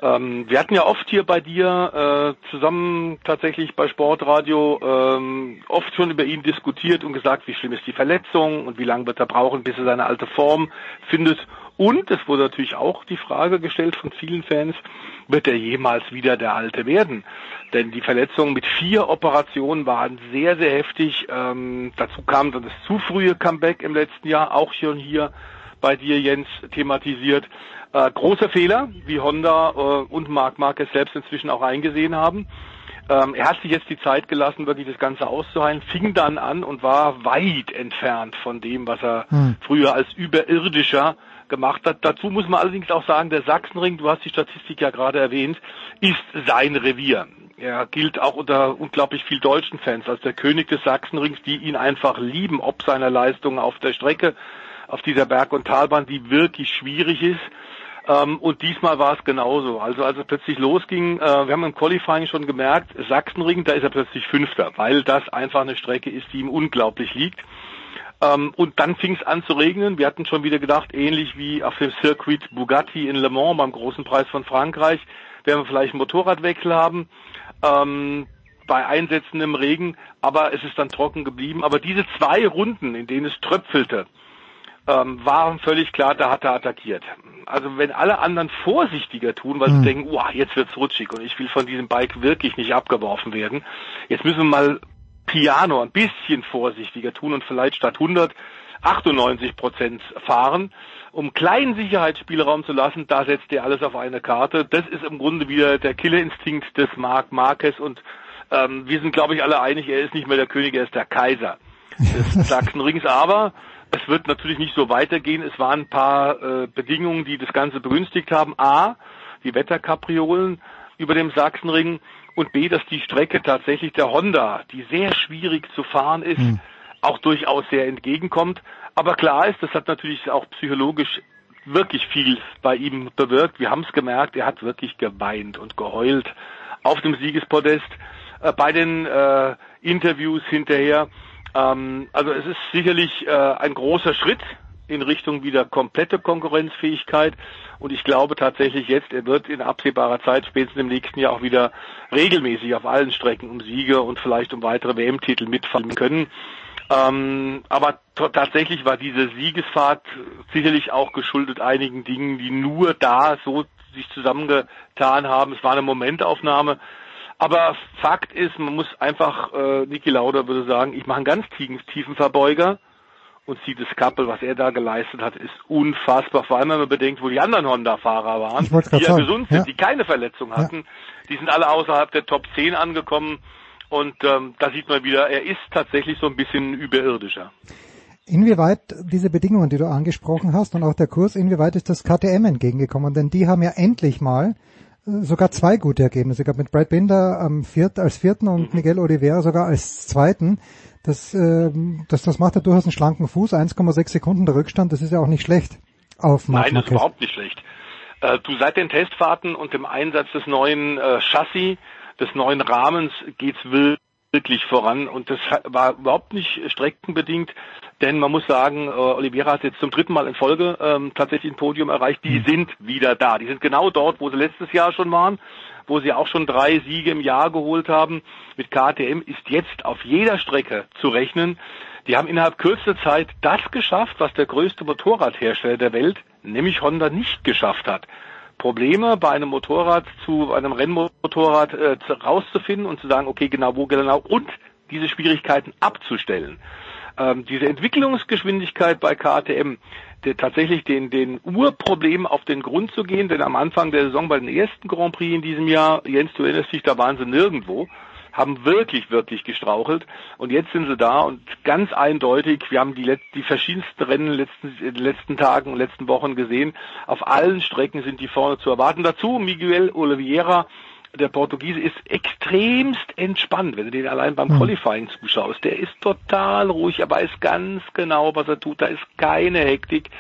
Ähm, wir hatten ja oft hier bei dir äh, zusammen tatsächlich bei Sportradio ähm, oft schon über ihn diskutiert und gesagt, wie schlimm ist die Verletzung und wie lange wird er brauchen, bis er seine alte Form findet. Und es wurde natürlich auch die Frage gestellt von vielen Fans, wird er jemals wieder der Alte werden? Denn die Verletzungen mit vier Operationen waren sehr, sehr heftig. Ähm, dazu kam dann das zu frühe Comeback im letzten Jahr, auch schon hier bei dir, Jens, thematisiert. Äh, großer Fehler, wie Honda äh, und Marc Marquez selbst inzwischen auch eingesehen haben. Ähm, er hat sich jetzt die Zeit gelassen, wirklich das Ganze auszuheilen, fing dann an und war weit entfernt von dem, was er hm. früher als überirdischer gemacht hat. Dazu muss man allerdings auch sagen, der Sachsenring, du hast die Statistik ja gerade erwähnt, ist sein Revier. Er gilt auch unter unglaublich viel deutschen Fans als der König des Sachsenrings, die ihn einfach lieben, ob seiner Leistungen auf der Strecke, auf dieser Berg- und Talbahn, die wirklich schwierig ist. Ähm, und diesmal war es genauso. Also als es plötzlich losging, äh, wir haben im Qualifying schon gemerkt, Sachsenring, da ist er plötzlich Fünfter, weil das einfach eine Strecke ist, die ihm unglaublich liegt. Ähm, und dann fing es an zu regnen. Wir hatten schon wieder gedacht, ähnlich wie auf dem Circuit Bugatti in Le Mans beim großen Preis von Frankreich, werden wir vielleicht einen Motorradwechsel haben. Ähm, bei Einsätzen im Regen, aber es ist dann trocken geblieben. Aber diese zwei Runden, in denen es tröpfelte, ähm, waren völlig klar, da hat er attackiert. Also wenn alle anderen vorsichtiger tun, weil mhm. sie denken, oh, jetzt wird's rutschig und ich will von diesem Bike wirklich nicht abgeworfen werden, jetzt müssen wir mal Piano ein bisschen vorsichtiger tun und vielleicht statt 100 98 Prozent fahren, um kleinen Sicherheitsspielraum zu lassen, da setzt er alles auf eine Karte. Das ist im Grunde wieder der Killerinstinkt des Marc Marquez und ähm, wir sind, glaube ich, alle einig, er ist nicht mehr der König, er ist der Kaiser des Sachsenrings. Aber es wird natürlich nicht so weitergehen. Es waren ein paar äh, Bedingungen, die das Ganze begünstigt haben. A, die Wetterkapriolen über dem Sachsenring und B, dass die Strecke tatsächlich der Honda, die sehr schwierig zu fahren ist, mhm. auch durchaus sehr entgegenkommt. Aber klar ist, das hat natürlich auch psychologisch wirklich viel bei ihm bewirkt. Wir haben es gemerkt, er hat wirklich geweint und geheult auf dem Siegespodest, äh, bei den äh, Interviews hinterher. Ähm, also es ist sicherlich äh, ein großer Schritt in Richtung wieder komplette Konkurrenzfähigkeit. Und ich glaube tatsächlich jetzt, er wird in absehbarer Zeit, spätestens im nächsten Jahr auch wieder regelmäßig auf allen Strecken um Siege und vielleicht um weitere WM-Titel mitfahren können. Ähm, aber tatsächlich war diese Siegesfahrt sicherlich auch geschuldet einigen Dingen, die nur da so sich zusammengetan haben. Es war eine Momentaufnahme. Aber Fakt ist, man muss einfach, äh, Niki Lauda würde sagen, ich mache einen ganz tiefen, tiefen Verbeuger und sieht das Kappel, was er da geleistet hat, ist unfassbar. Vor allem, wenn man bedenkt, wo die anderen Honda-Fahrer waren, die ja gesund sind, ja. die keine Verletzung hatten. Ja. Die sind alle außerhalb der Top 10 angekommen. Und ähm, da sieht man wieder, er ist tatsächlich so ein bisschen überirdischer. Inwieweit diese Bedingungen, die du angesprochen hast und auch der Kurs, inwieweit ist das KTM entgegengekommen? Denn die haben ja endlich mal sogar zwei gute Ergebnisse. Glaube mit Brad Binder am viert, als vierten und mhm. Miguel Oliveira sogar als zweiten. Das, äh, das, das macht ja durchaus einen schlanken Fuß. 1,6 Sekunden der Rückstand, das ist ja auch nicht schlecht auf Marc Nein, das ist überhaupt nicht schlecht. Äh, du seit den Testfahrten und dem Einsatz des neuen äh, Chassis, des neuen Rahmens geht's wirklich voran und das war überhaupt nicht streckenbedingt. Denn man muss sagen, äh, Oliveira hat jetzt zum dritten Mal in Folge ähm, tatsächlich ein Podium erreicht. Die mhm. sind wieder da. Die sind genau dort, wo sie letztes Jahr schon waren, wo sie auch schon drei Siege im Jahr geholt haben. Mit KTM ist jetzt auf jeder Strecke zu rechnen. Die haben innerhalb kürzester Zeit das geschafft, was der größte Motorradhersteller der Welt, nämlich Honda, nicht geschafft hat. Probleme bei einem Motorrad zu einem Rennmotorrad äh, rauszufinden und zu sagen, okay, genau wo genau und diese Schwierigkeiten abzustellen. Ähm, diese Entwicklungsgeschwindigkeit bei KTM, der, tatsächlich den, den Urproblem auf den Grund zu gehen, denn am Anfang der Saison bei den ersten Grand Prix in diesem Jahr, Jens, du erinnerst dich, da waren sie nirgendwo, haben wirklich, wirklich gestrauchelt und jetzt sind sie da und ganz eindeutig, wir haben die, die verschiedensten Rennen in den letzten, letzten Tagen und letzten Wochen gesehen, auf allen Strecken sind die vorne zu erwarten. Dazu Miguel Oliveira, der Portugiese ist extremst entspannt, wenn du den allein beim hm. Qualifying zuschaust. Der ist total ruhig, er weiß ganz genau, was er tut. Da ist keine Hektik.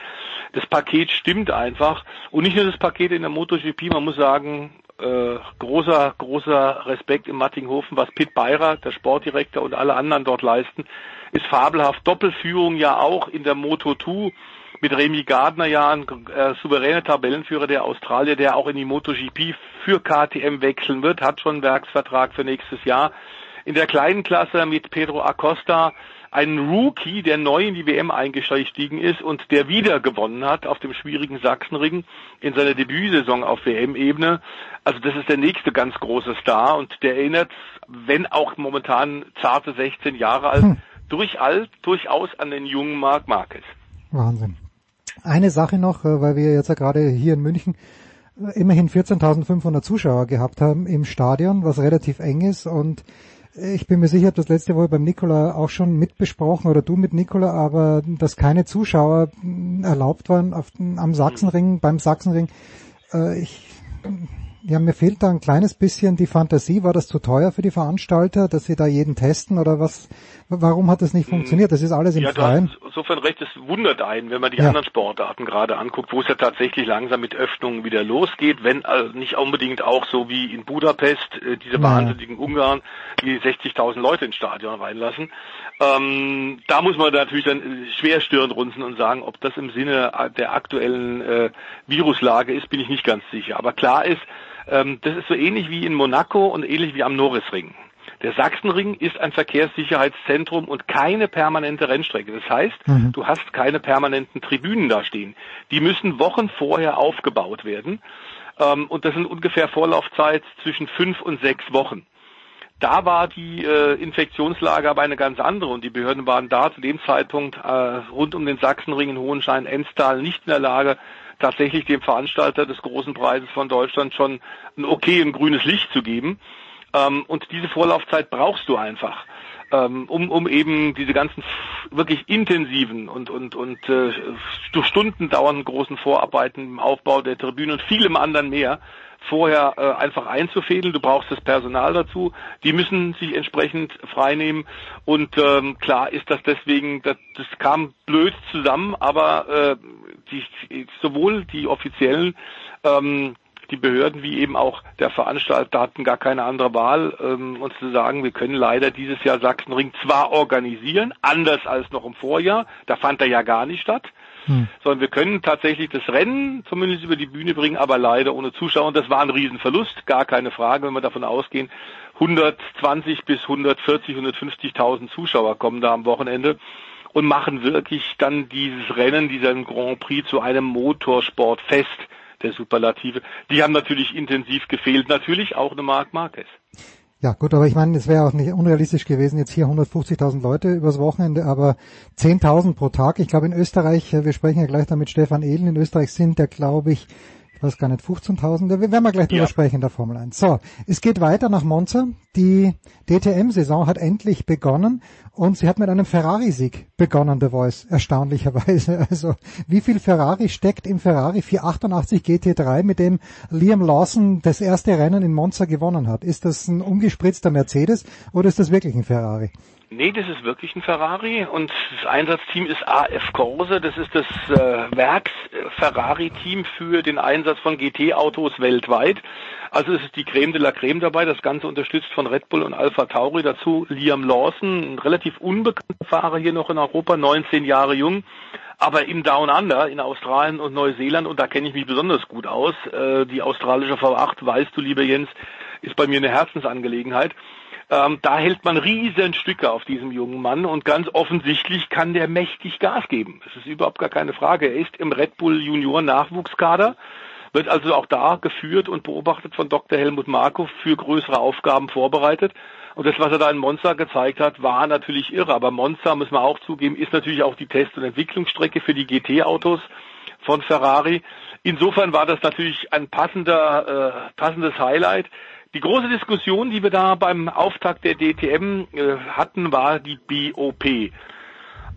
Das Paket stimmt einfach. Und nicht nur das Paket in der MotoGP, man muss sagen, äh, großer, großer Respekt im Mattinghofen, was Pit Beirer, der Sportdirektor und alle anderen dort leisten, ist fabelhaft. Doppelführung ja auch in der Moto2 mit Remy Gardner ja ein äh, souveräner Tabellenführer der Australier, der auch in die MotoGP für KTM wechseln wird, hat schon einen Werksvertrag für nächstes Jahr. In der kleinen Klasse mit Pedro Acosta einen Rookie, der neu in die WM eingestiegen ist und der wieder gewonnen hat auf dem schwierigen Sachsenring in seiner Debütsaison auf WM-Ebene. Also das ist der nächste ganz große Star und der erinnert, wenn auch momentan zarte 16 Jahre alt, hm. durchaus, durchaus an den jungen Marc Marquez. Wahnsinn. Eine Sache noch, äh, weil wir jetzt ja gerade hier in München äh, immerhin 14.500 Zuschauer gehabt haben im Stadion, was relativ eng ist und ich bin mir sicher, das letzte Woche beim Nikola auch schon mitbesprochen oder du mit Nikola, aber dass keine Zuschauer erlaubt waren auf, am Sachsenring, beim Sachsenring. Äh, ich, ja, mir fehlt da ein kleines bisschen die Fantasie. War das zu teuer für die Veranstalter, dass sie da jeden testen oder was, Warum hat das nicht funktioniert? Das ist alles im ja, Freien. Ja, insofern recht, es wundert einen, wenn man die Ja. anderen Sportarten gerade anguckt, wo es ja tatsächlich langsam mit Öffnungen wieder losgeht, wenn also nicht unbedingt auch so wie in Budapest äh, diese wahnsinnigen Ungarn, die 60.000 Leute ins Stadion reinlassen. Ähm, da muss man natürlich dann äh, schwer Stirn runzeln und sagen, ob das im Sinne der aktuellen äh, Viruslage ist, bin ich nicht ganz sicher. Aber klar ist, ähm, das ist so ähnlich wie in Monaco und ähnlich wie am Norrisring. Der Sachsenring ist ein Verkehrssicherheitszentrum und keine permanente Rennstrecke. Das heißt, Mhm. du hast keine permanenten Tribünen da stehen. Die müssen Wochen vorher aufgebaut werden. Ähm, und das sind ungefähr Vorlaufzeit zwischen fünf und sechs Wochen. Da war die äh, Infektionslage aber eine ganz andere und die Behörden waren da zu dem Zeitpunkt äh, rund um den Sachsenring in Hohenstein, Enstal nicht in der Lage, tatsächlich dem Veranstalter des großen Preises von Deutschland schon ein okay und grünes Licht zu geben. Ähm, und diese Vorlaufzeit brauchst du einfach, ähm, um, um eben diese ganzen wirklich intensiven und, und, und äh, Stunden dauernden großen Vorarbeiten im Aufbau der Tribüne und vielem anderen mehr vorher äh, einfach einzufädeln. Du brauchst das Personal dazu. Die müssen sich entsprechend freinehmen. Und ähm, klar ist das deswegen, das, das kam blöd zusammen, aber äh, die, sowohl die offiziellen ähm, die Behörden wie eben auch der Veranstalter hatten gar keine andere Wahl, ähm, uns zu sagen, wir können leider dieses Jahr Sachsenring zwar organisieren, anders als noch im Vorjahr, da fand er ja gar nicht statt, sondern wir können tatsächlich das Rennen zumindest über die Bühne bringen, aber leider ohne Zuschauer. Und das war ein Riesenverlust, gar keine Frage, wenn wir davon ausgehen, 120 bis 140, 150.000 Zuschauer kommen da am Wochenende und machen wirklich dann dieses Rennen, diesen Grand Prix zu einem Motorsportfest der Superlative. Die haben natürlich intensiv gefehlt, natürlich auch eine Marc Marquez. Ja, gut, aber ich meine, es wäre auch nicht unrealistisch gewesen, jetzt hier 150.000 Leute übers Wochenende, aber 10.000 pro Tag. Ich glaube in Österreich, äh, wir sprechen ja gleich da mit Stefan Ehlen, in Österreich sind ja, glaube ich weiß gar nicht, 15.000, da werden wir gleich drüber Ja. sprechen in der Formel 1. So, es geht weiter nach Monza. Die DTM-Saison hat endlich begonnen und sie hat mit einem Ferrari-Sieg begonnen, The Voice, erstaunlicherweise. Also, wie viel Ferrari steckt im Ferrari 488 GT3, mit dem Liam Lawson das erste Rennen in Monza gewonnen hat? Ist das ein umgespritzter Mercedes oder ist das wirklich ein Ferrari? Nee, das ist wirklich ein Ferrari und das Einsatzteam ist AF Corse. Das ist das äh, Werks-Ferrari-Team für den Einsatz von GT-Autos weltweit. Also es ist die Creme de la Creme dabei. Das Ganze unterstützt von Red Bull und Alpha Tauri. Dazu Liam Lawson, ein relativ unbekannter Fahrer hier noch in Europa, 19 Jahre jung. Aber im Down Under in Australien und Neuseeland, und da kenne ich mich besonders gut aus, äh, die australische V8, weißt du, lieber Jens, ist bei mir eine Herzensangelegenheit. Ähm, da hält man riesen Stücke auf diesem jungen Mann und ganz offensichtlich kann der mächtig Gas geben. Das ist überhaupt gar keine Frage. Er ist im Red Bull Junior Nachwuchskader, wird also auch da geführt und beobachtet von Dr. Helmut Markov für größere Aufgaben vorbereitet. Und das, was er da in Monza gezeigt hat, war natürlich irre. Aber Monza, müssen wir auch zugeben, ist natürlich auch die Test- und Entwicklungsstrecke für die GT-Autos von Ferrari. Insofern war das natürlich ein passender, äh, passendes Highlight. Die große Diskussion, die wir da beim Auftakt der DTM äh, hatten, war die BOP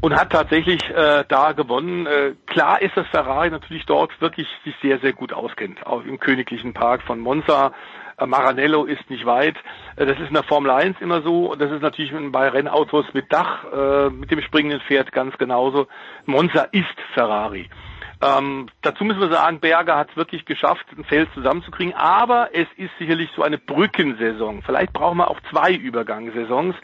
und hat tatsächlich äh, da gewonnen. Äh, klar ist, dass Ferrari natürlich dort wirklich sich sehr, sehr gut auskennt, auch im königlichen Park von Monza. Äh, Maranello ist nicht weit. Äh, das ist in der Formel 1 immer so. Und das ist natürlich bei Rennautos mit Dach, äh, mit dem springenden Pferd ganz genauso. Monza ist Ferrari. Ähm, dazu müssen wir sagen, Berger hat es wirklich geschafft, ein Feld zusammenzukriegen, aber es ist sicherlich so eine Brückensaison. Vielleicht brauchen wir auch zwei Übergangssaisons,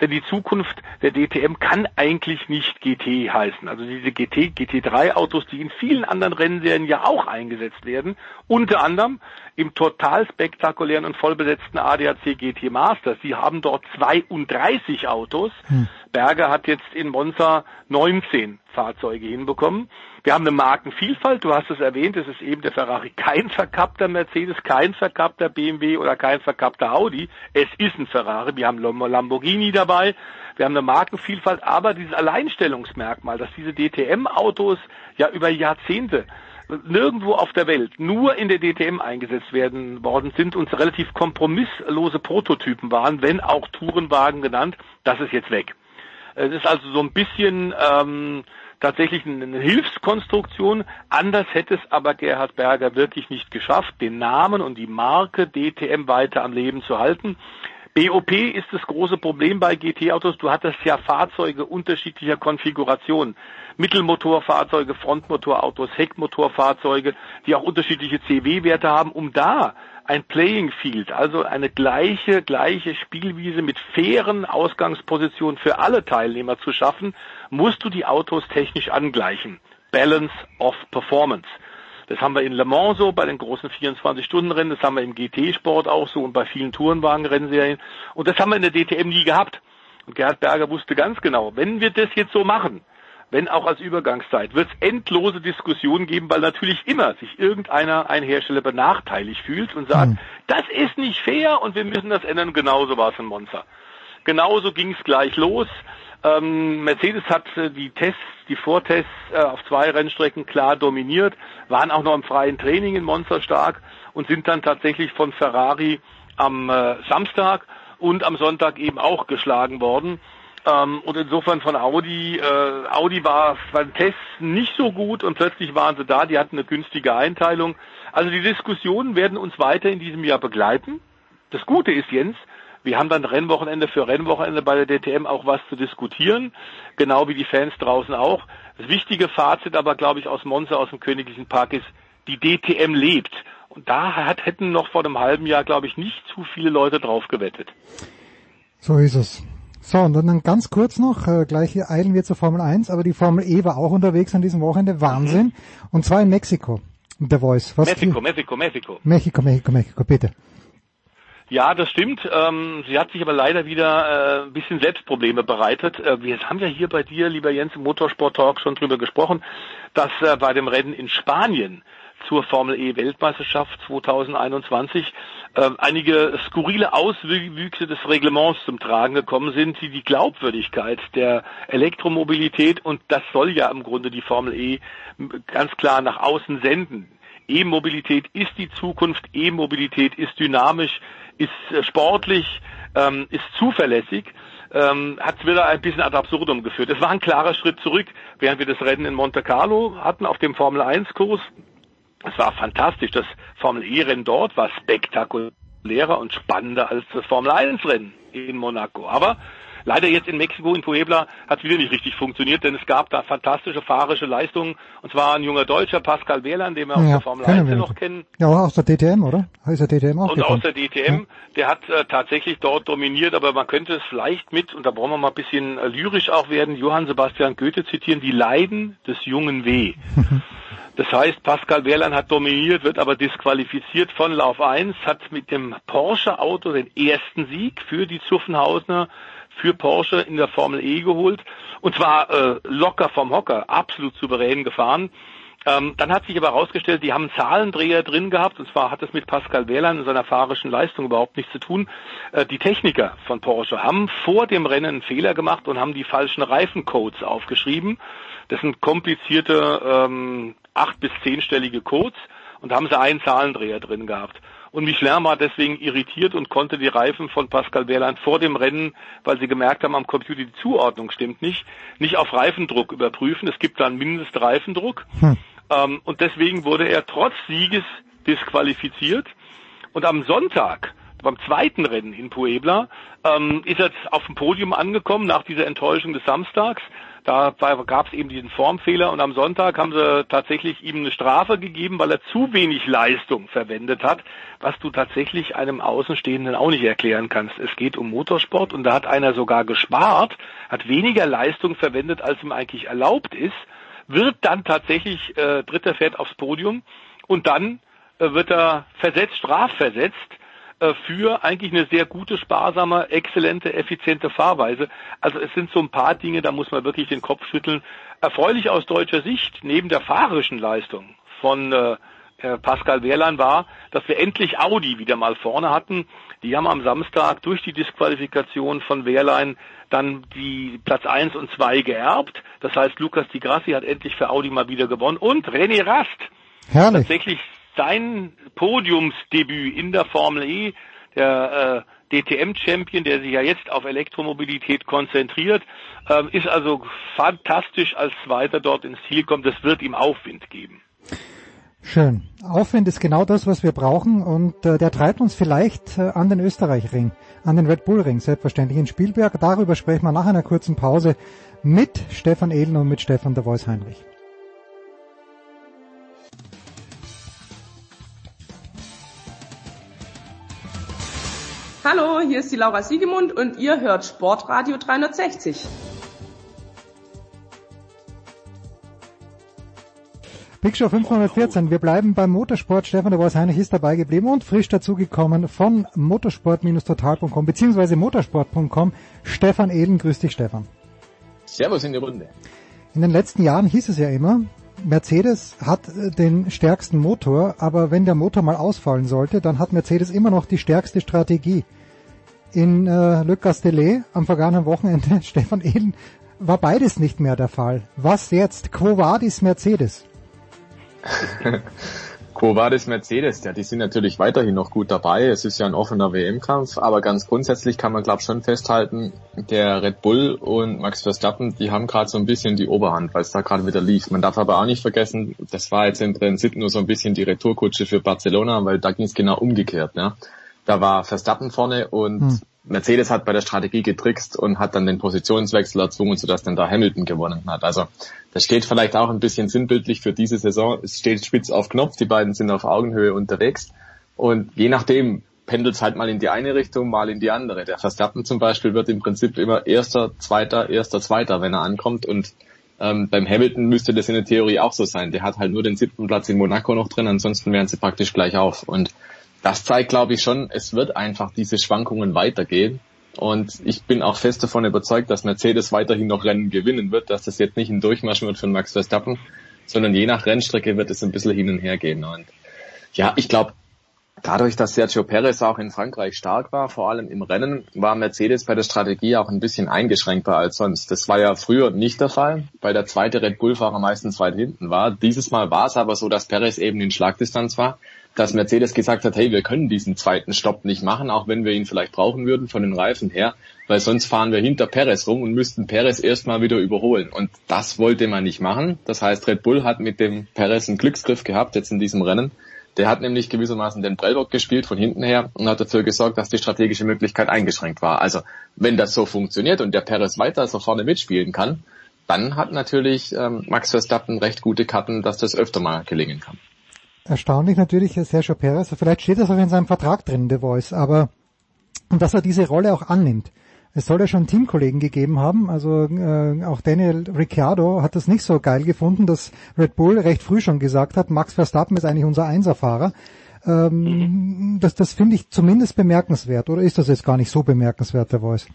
denn die Zukunft der DTM kann eigentlich nicht GT heißen. Also diese GT, GT3 Autos, die in vielen anderen Rennserien ja auch eingesetzt werden, unter anderem im total spektakulären und vollbesetzten ADAC GT Masters. Die haben dort 32 Autos. Berger hat jetzt in Monza 19 Fahrzeuge hinbekommen. Wir haben eine Markenvielfalt, du hast es erwähnt, es ist eben der Ferrari kein verkappter Mercedes, kein verkappter BMW oder kein verkappter Audi. Es ist ein Ferrari, wir haben Lamborghini dabei, wir haben eine Markenvielfalt, aber dieses Alleinstellungsmerkmal, dass diese DTM-Autos ja über Jahrzehnte nirgendwo auf der Welt nur in der DTM eingesetzt werden worden sind und relativ kompromisslose Prototypen waren, wenn auch Tourenwagen genannt, das ist jetzt weg. Es ist also so ein bisschen ähm, tatsächlich eine Hilfskonstruktion. Anders hätte es aber Gerhard Berger wirklich nicht geschafft, den Namen und die Marke DTM weiter am Leben zu halten. BOP ist das große Problem bei GT-Autos. Du hattest ja Fahrzeuge unterschiedlicher Konfiguration. Mittelmotorfahrzeuge, Frontmotorautos, Heckmotorfahrzeuge, die auch unterschiedliche CW-Werte haben, um da ein Playing Field, also eine gleiche, gleiche Spielwiese mit fairen Ausgangspositionen für alle Teilnehmer zu schaffen, musst du die Autos technisch angleichen. Balance of Performance. Das haben wir in Le Mans so bei den großen 24-Stunden-Rennen, das haben wir im GT-Sport auch so und bei vielen Tourenwagen-Rennserien. Und das haben wir in der DTM nie gehabt. Und Gerhard Berger wusste ganz genau, wenn wir das jetzt so machen, wenn auch als Übergangszeit, wird es endlose Diskussionen geben, weil natürlich immer sich irgendeiner, ein Hersteller benachteiligt fühlt und sagt, mhm. das ist nicht fair und wir müssen das ändern. Genauso war es in Monza. Genauso ging es gleich los. Ähm, Mercedes hat äh, die Tests, die Vortests äh, auf zwei Rennstrecken klar dominiert, waren auch noch im freien Training in Monza stark und sind dann tatsächlich von Ferrari am äh, Samstag und am Sonntag eben auch geschlagen worden. Ähm, und insofern von Audi, äh, Audi war beim Test nicht so gut und plötzlich waren sie da, die hatten eine günstige Einteilung. Also die Diskussionen werden uns weiter in diesem Jahr begleiten. Das Gute ist, Jens, wir haben dann Rennwochenende für Rennwochenende bei der DTM auch was zu diskutieren, genau wie die Fans draußen auch. Das wichtige Fazit aber, glaube ich, aus Monza, aus dem Königlichen Park ist, die DTM lebt. Und da hat, hätten noch vor einem halben Jahr, glaube ich, nicht zu viele Leute drauf gewettet. So ist es. So, und dann ganz kurz noch, äh, gleich eilen wir zur Formel 1, aber die Formel E war auch unterwegs an diesem Wochenende, Wahnsinn. Mhm. Und zwar in Mexiko, der Voice. Was Mexiko, Mexiko, Mexiko. Mexiko, Mexiko, Mexiko, bitte. Ja, das stimmt. Ähm, sie hat sich aber leider wieder äh, ein bisschen Selbstprobleme bereitet. Äh, wir haben ja hier bei dir, lieber Jens, im Motorsport Talk schon drüber gesprochen, dass äh, bei dem Rennen in Spanien zur Formel E Weltmeisterschaft 2021 äh, einige skurrile Auswüchse des Reglements zum Tragen gekommen sind, die die Glaubwürdigkeit der Elektromobilität und das soll ja im Grunde die Formel E ganz klar nach außen senden. E-Mobilität ist die Zukunft, E-Mobilität ist dynamisch, ist äh, sportlich, ähm, ist zuverlässig, ähm, hat es wieder ein bisschen ad absurdum geführt. Es war ein klarer Schritt zurück, während wir das Rennen in Monte Carlo hatten auf dem Formel 1 Kurs. Es war fantastisch. Das Formel E Rennen dort war spektakulärer und spannender als das Formel 1 Rennen in Monaco. Aber Leider jetzt in Mexiko, in Puebla, hat es wieder nicht richtig funktioniert, denn es gab da fantastische fahrische Leistungen. Und zwar ein junger Deutscher, Pascal Wehrlein, den wir ja, aus der Formel 1 noch kennen. Ja, aus der DTM, oder? Ist der DTM auch Und aus der DTM, ja. der hat äh, tatsächlich dort dominiert, aber man könnte es vielleicht mit, und da brauchen wir mal ein bisschen äh, lyrisch auch werden, Johann Sebastian Goethe zitieren, die Leiden des jungen W. Das heißt, Pascal Wehrlein hat dominiert, wird aber disqualifiziert von Lauf 1, hat mit dem Porsche-Auto den ersten Sieg für die Zuffenhausner für Porsche in der Formel E geholt und zwar äh, locker vom Hocker, absolut souverän gefahren. Ähm, dann hat sich aber herausgestellt, die haben einen Zahlendreher drin gehabt, und zwar hat es mit Pascal Wehrlein und seiner fahrischen Leistung überhaupt nichts zu tun. Äh, die Techniker von Porsche haben vor dem Rennen einen Fehler gemacht und haben die falschen Reifencodes aufgeschrieben. Das sind komplizierte ähm, acht- bis zehnstellige Codes und da haben sie einen Zahlendreher drin gehabt. Und Michelin war deswegen irritiert und konnte die Reifen von Pascal Wehrlein vor dem Rennen, weil sie gemerkt haben, am Computer die Zuordnung stimmt nicht, nicht auf Reifendruck überprüfen. Es gibt da einen Mindestreifendruck. Hm. Ähm, und deswegen wurde er trotz Sieges disqualifiziert. Und am Sonntag, beim zweiten Rennen in Puebla, ähm, ist er auf dem Podium angekommen nach dieser Enttäuschung des Samstags da gab es eben diesen Formfehler und am Sonntag haben sie tatsächlich ihm eine Strafe gegeben, weil er zu wenig Leistung verwendet hat, was du tatsächlich einem Außenstehenden auch nicht erklären kannst. Es geht um Motorsport und da hat einer sogar gespart, hat weniger Leistung verwendet, als ihm eigentlich erlaubt ist, wird dann tatsächlich äh, dritter fährt aufs Podium und dann äh, wird er versetzt, strafversetzt für eigentlich eine sehr gute, sparsame, exzellente, effiziente Fahrweise. Also es sind so ein paar Dinge, da muss man wirklich den Kopf schütteln. Erfreulich aus deutscher Sicht, neben der fahrerischen Leistung von äh, Pascal Wehrlein war, dass wir endlich Audi wieder mal vorne hatten. Die haben am Samstag durch die Disqualifikation von Wehrlein dann die Platz eins und zwei geerbt. Das heißt, Lukas Di Grassi hat endlich für Audi mal wieder gewonnen und René Rast Herrlich. tatsächlich sein Podiumsdebüt in der Formel E, der äh, DTM-Champion, der sich ja jetzt auf Elektromobilität konzentriert, äh, ist also fantastisch als Zweiter dort ins Ziel kommt. Das wird ihm Aufwind geben. Schön. Aufwind ist genau das, was wir brauchen und äh, der treibt uns vielleicht äh, an den Österreichring, an den Red Bull Ring, selbstverständlich in Spielberg. Darüber sprechen wir nach einer kurzen Pause mit Stefan Ehlen und mit Stefan der Voice Heinrich. Hallo, hier ist die Laura Siegemund und ihr hört Sportradio 360. Big Show 514. Wir bleiben beim Motorsport. Stefan de Bois Heinrich ist dabei geblieben und frisch dazugekommen von motorsport-total.com beziehungsweise motorsport.com. Stefan Ehlen, grüß dich Stefan. Servus in die Runde. In den letzten Jahren hieß es ja immer, Mercedes hat äh, den stärksten Motor, aber wenn der Motor mal ausfallen sollte, dann hat Mercedes immer noch die stärkste Strategie. In äh, Le Castellet am vergangenen Wochenende, Stefan Ehlen, war beides nicht mehr der Fall. Was jetzt? Quo vadis Mercedes? Quo Vadis Mercedes, ja, die sind natürlich weiterhin noch gut dabei. Es ist ja ein offener WM-Kampf, aber ganz grundsätzlich kann man, glaube schon festhalten, der Red Bull und Max Verstappen, die haben gerade so ein bisschen die Oberhand, weil es da gerade wieder lief. Man darf aber auch nicht vergessen, das war jetzt im Prinzip nur so ein bisschen die Retourkutsche für Barcelona, weil da ging es genau umgekehrt. Ja. Da war Verstappen vorne und hm. Mercedes hat bei der Strategie getrickst und hat dann den Positionswechsel erzwungen, sodass dann da Hamilton gewonnen hat. Also das steht vielleicht auch ein bisschen sinnbildlich für diese Saison. Es steht spitz auf Knopf, die beiden sind auf Augenhöhe unterwegs und je nachdem pendelt es halt mal in die eine Richtung, mal in die andere. Der Verstappen zum Beispiel wird im Prinzip immer erster, zweiter, erster, zweiter, wenn er ankommt und ähm, beim Hamilton müsste das in der Theorie auch so sein. Der hat halt nur den siebten Platz in Monaco noch drin, ansonsten wären sie praktisch gleich auf. Und das zeigt, glaube ich, schon, es wird einfach diese Schwankungen weitergehen. Und ich bin auch fest davon überzeugt, dass Mercedes weiterhin noch Rennen gewinnen wird, dass das jetzt nicht ein Durchmarsch wird von Max Verstappen, sondern je nach Rennstrecke wird es ein bisschen hin und her gehen. Und ja, ich glaube, dadurch, dass Sergio Perez auch in Frankreich stark war, vor allem im Rennen, war Mercedes bei der Strategie auch ein bisschen eingeschränkter als sonst. Das war ja früher nicht der Fall, weil der zweite Red Bull-Fahrer meistens weit hinten war. Dieses Mal war es aber so, dass Perez eben in Schlagdistanz war dass Mercedes gesagt hat, hey, wir können diesen zweiten Stopp nicht machen, auch wenn wir ihn vielleicht brauchen würden von den Reifen her, weil sonst fahren wir hinter Perez rum und müssten Perez erstmal wieder überholen. Und das wollte man nicht machen. Das heißt, Red Bull hat mit dem Perez einen Glücksgriff gehabt jetzt in diesem Rennen. Der hat nämlich gewissermaßen den Prellbock gespielt von hinten her und hat dafür gesorgt, dass die strategische Möglichkeit eingeschränkt war. Also wenn das so funktioniert und der Perez weiter so vorne mitspielen kann, dann hat natürlich ähm, Max Verstappen recht gute Karten, dass das öfter mal gelingen kann erstaunlich natürlich Sergio Perez. Vielleicht steht das auch in seinem Vertrag drin, The Voice, aber dass er diese Rolle auch annimmt. Es soll ja schon Teamkollegen gegeben haben, also äh, auch Daniel Ricciardo hat das nicht so geil gefunden, dass Red Bull recht früh schon gesagt hat, Max Verstappen ist eigentlich unser Einserfahrer. Ähm, mhm. Das, das finde ich zumindest bemerkenswert, oder ist das jetzt gar nicht so bemerkenswert, der Voice?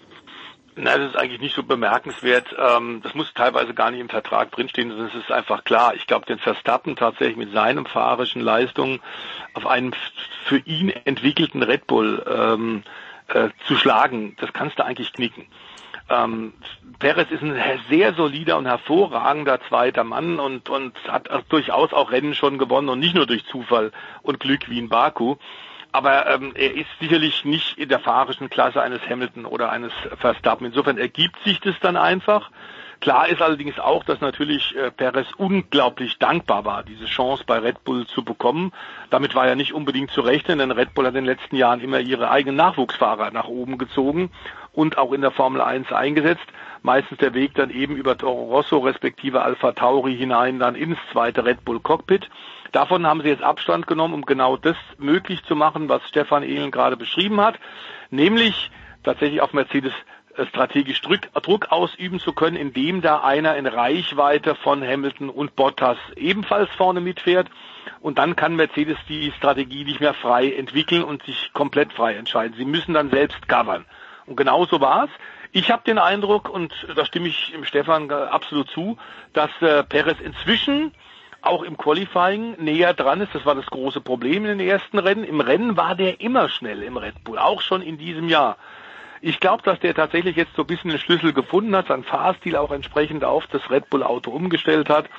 Nein, das ist eigentlich nicht so bemerkenswert. Ähm, das muss teilweise gar nicht im Vertrag drinstehen, sondern es ist einfach klar. Ich glaube, den Verstappen tatsächlich mit seinen fahrerischen Leistungen auf einen für ihn entwickelten Red Bull ähm, äh, zu schlagen, das kannst du eigentlich knicken. Ähm, Perez ist ein sehr solider und hervorragender zweiter Mann und, und hat durchaus auch Rennen schon gewonnen und nicht nur durch Zufall und Glück wie in Baku aber ähm, er ist sicherlich nicht in der fahrischen Klasse eines Hamilton oder eines Verstappen. Insofern ergibt sich das dann einfach. Klar ist allerdings auch, dass natürlich äh, Perez unglaublich dankbar war, diese Chance bei Red Bull zu bekommen. Damit war ja nicht unbedingt zu rechnen, denn Red Bull hat in den letzten Jahren immer ihre eigenen Nachwuchsfahrer nach oben gezogen und auch in der Formel 1 eingesetzt. Meistens der Weg dann eben über Toro Rosso respektive Alpha Tauri hinein dann ins zweite Red Bull Cockpit. Davon haben sie jetzt Abstand genommen, um genau das möglich zu machen, was Stefan Ehlen gerade beschrieben hat, nämlich tatsächlich auf Mercedes äh, strategisch Druck, ausüben zu können, indem da einer in Reichweite von Hamilton und Bottas ebenfalls vorne mitfährt. Und dann kann Mercedes die Strategie nicht mehr frei entwickeln und sich komplett frei entscheiden. Sie müssen dann selbst covern. Und genau so war es. Ich habe den Eindruck, und da stimme ich Stefan absolut zu, dass äh, Perez inzwischen auch im Qualifying näher dran ist. Das war das große Problem in den ersten Rennen. Im Rennen war der immer schnell im Red Bull, auch schon in diesem Jahr. Ich glaube, dass der tatsächlich jetzt so ein bisschen den Schlüssel gefunden hat, seinen Fahrstil auch entsprechend auf das Red Bull Auto umgestellt hat.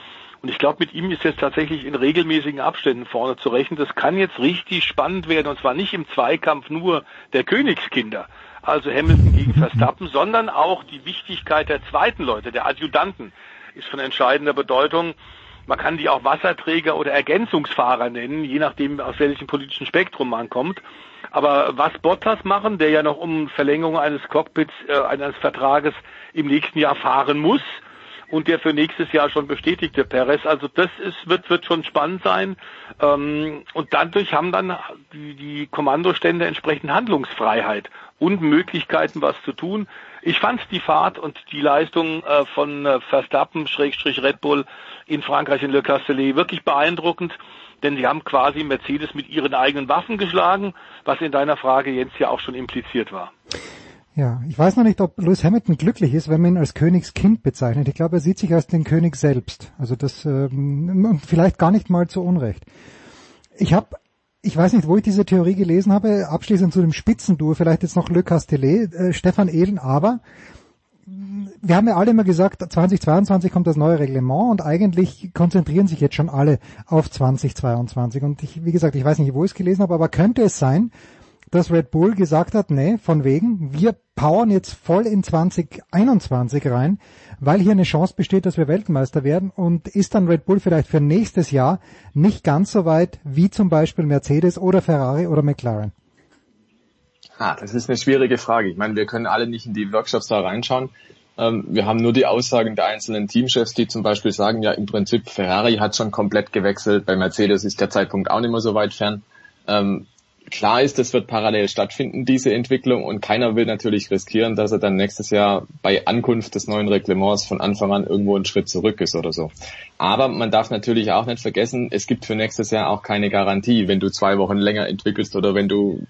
Und ich glaube, mit ihm ist jetzt tatsächlich in regelmäßigen Abständen vorne zu rechnen. Das kann jetzt richtig spannend werden, und zwar nicht im Zweikampf nur der Königskinder, also Hamilton gegen Verstappen, sondern auch die Wichtigkeit der zweiten Leute, der Adjutanten, ist von entscheidender Bedeutung. Man kann die auch Wasserträger oder Ergänzungsfahrer nennen, je nachdem, aus welchem politischen Spektrum man kommt. Aber was Bottas machen, der ja noch um Verlängerung eines Cockpits, äh, eines Vertrages im nächsten Jahr fahren muss, und der für nächstes Jahr schon bestätigte Perez. Also das ist, wird, wird schon spannend sein. Ähm, und dadurch haben dann die, die Kommandostände entsprechend Handlungsfreiheit und Möglichkeiten, was zu tun. Ich fand die Fahrt und die Leistung äh, von äh, Verstappen, Schrägstrich Red Bull in Frankreich in Le Castellet wirklich beeindruckend, denn sie haben quasi Mercedes mit ihren eigenen Waffen geschlagen, was in deiner Frage jetzt ja auch schon impliziert war. Ja, ich weiß noch nicht, ob Lewis Hamilton glücklich ist, wenn man ihn als Königskind bezeichnet. Ich glaube, er sieht sich als den König selbst. Also das ähm, vielleicht gar nicht mal zu Unrecht. Ich habe, ich weiß nicht, wo ich diese Theorie gelesen habe, abschließend zu dem Spitzenduo, vielleicht jetzt noch Le Castellet, äh, Stefan Ehlen, aber wir haben ja alle immer gesagt, 2022 kommt das neue Reglement und eigentlich konzentrieren sich jetzt schon alle auf 2022. Und ich, wie gesagt, ich weiß nicht, wo ich es gelesen habe, aber könnte es sein, dass Red Bull gesagt hat, nee, von wegen, wir powern jetzt voll in 2021 rein, weil hier eine Chance besteht, dass wir Weltmeister werden und ist dann Red Bull vielleicht für nächstes Jahr nicht ganz so weit wie zum Beispiel Mercedes oder Ferrari oder McLaren? Ah, das ist eine schwierige Frage. Ich meine, wir können alle nicht in die Workshops da reinschauen. Ähm, wir haben nur die Aussagen der einzelnen Teamchefs, die zum Beispiel sagen, ja, im Prinzip Ferrari hat schon komplett gewechselt. Bei Mercedes ist der Zeitpunkt auch nicht mehr so weit fern. Ähm, klar ist, es wird parallel stattfinden, diese Entwicklung, und keiner will natürlich riskieren, dass er dann nächstes Jahr bei Ankunft des neuen Reglements von Anfang an irgendwo einen Schritt zurück ist oder so. Aber man darf natürlich auch nicht vergessen, es gibt für nächstes Jahr auch keine Garantie, wenn du zwei Wochen länger entwickelst oder wenn du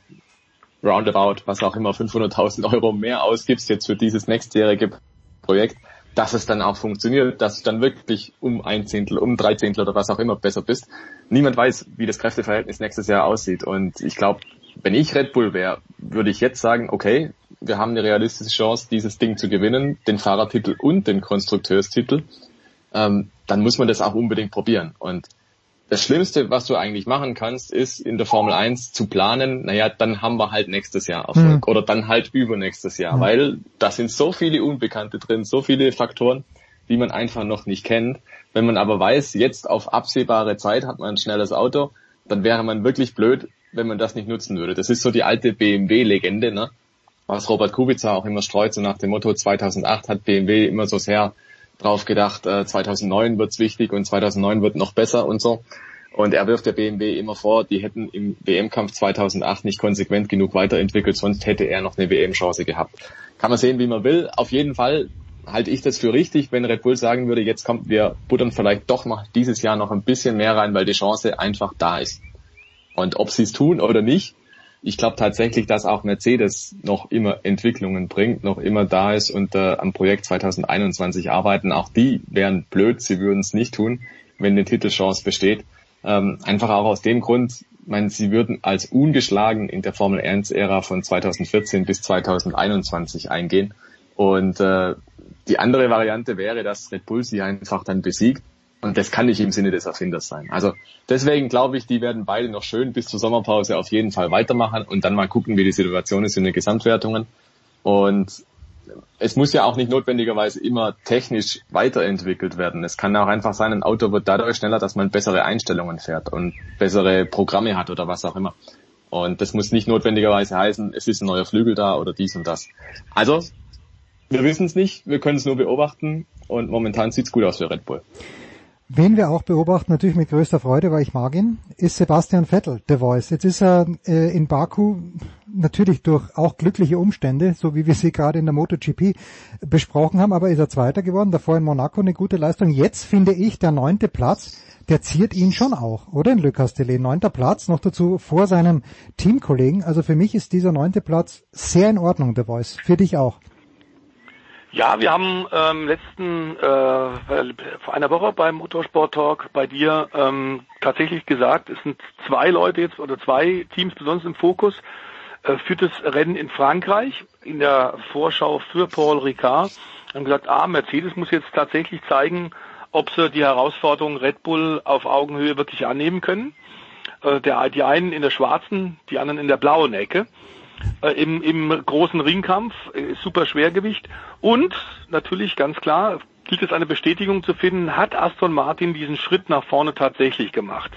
roundabout, was auch immer, 500.000 Euro mehr ausgibst jetzt für dieses nächstjährige Projekt, dass es dann auch funktioniert, dass du dann wirklich um ein Zehntel, um drei Zehntel oder was auch immer besser bist. Niemand weiß, wie das Kräfteverhältnis nächstes Jahr aussieht. Und ich glaube, wenn ich Red Bull wäre, würde ich jetzt sagen, okay, wir haben eine realistische Chance, dieses Ding zu gewinnen, den Fahrertitel und den Konstrukteurstitel. Ähm, dann muss man das auch unbedingt probieren. Und das Schlimmste, was du eigentlich machen kannst, ist in der Formel 1 zu planen, naja, dann haben wir halt nächstes Jahr Erfolg mhm. oder dann halt übernächstes Jahr, mhm. weil da sind so viele Unbekannte drin, so viele Faktoren, die man einfach noch nicht kennt. Wenn man aber weiß, jetzt auf absehbare Zeit hat man ein schnelles Auto, dann wäre man wirklich blöd, wenn man das nicht nutzen würde. Das ist so die alte BMW-Legende, ne? was Robert Kubica auch immer streut, so nach dem Motto 2008 hat BMW immer so sehr drauf gedacht, äh, 2009 wird's wichtig und 2009 wird noch besser und so. Und er wirft der BMW immer vor, die hätten im WM-Kampf 2008 nicht konsequent genug weiterentwickelt, sonst hätte er noch eine WM-Chance gehabt. Kann man sehen, wie man will. Auf jeden Fall halte ich das für richtig, wenn Red Bull sagen würde, jetzt kommt, wir buttern vielleicht doch noch dieses Jahr noch ein bisschen mehr rein, weil die Chance einfach da ist. Und ob sie es tun oder nicht, ich glaube tatsächlich, dass auch Mercedes noch immer Entwicklungen bringt, noch immer da ist und äh, am Projekt 2021 arbeiten. Auch die wären blöd, sie würden es nicht tun, wenn eine Titelchance besteht. Ähm, einfach auch aus dem Grund, ich meine, sie würden als ungeschlagen in der Formel 1-Ära von 2014 bis 2021 eingehen. Und äh, die andere Variante wäre, dass Red Bull sie einfach dann besiegt und das kann nicht im Sinne des Erfinders sein. Also deswegen glaube ich, die werden beide noch schön bis zur Sommerpause auf jeden Fall weitermachen und dann mal gucken, wie die Situation ist in den Gesamtwertungen. Und es muss ja auch nicht notwendigerweise immer technisch weiterentwickelt werden. Es kann auch einfach sein, ein Auto wird dadurch schneller, dass man bessere Einstellungen fährt und bessere Programme hat oder was auch immer. Und das muss nicht notwendigerweise heißen, es ist ein neuer Flügel da oder dies und das. Also, wir wissen es nicht, wir können es nur beobachten und momentan sieht's gut aus für Red Bull. Wen wir auch beobachten, natürlich mit größter Freude, weil ich mag ihn, ist Sebastian Vettel, The Voice. Jetzt ist er äh, in Baku natürlich durch auch glückliche Umstände, so wie wir sie gerade in der MotoGP besprochen haben, aber ist er Zweiter geworden, davor in Monaco eine gute Leistung. Jetzt finde ich, der neunte Platz, der ziert ihn schon auch, oder in Le Castellet, neunter Platz, noch dazu vor seinem Teamkollegen. Also für mich ist dieser neunte Platz sehr in Ordnung, The Voice. Für dich auch. Ja, wir haben ähm, letzten äh, vor einer Woche beim Motorsport Talk bei dir ähm, tatsächlich gesagt, es sind zwei Leute jetzt oder zwei Teams besonders im Fokus äh, für das Rennen in Frankreich in der Vorschau für Paul Ricard. Haben gesagt, ah, Mercedes muss jetzt tatsächlich zeigen, ob sie die Herausforderung Red Bull auf Augenhöhe wirklich annehmen können. Äh, der, die einen in der schwarzen, die anderen in der blauen Ecke äh, im, im großen Ringkampf, äh, super Schwergewicht und natürlich ganz klar gilt es eine Bestätigung zu finden, hat Aston Martin diesen Schritt nach vorne tatsächlich gemacht.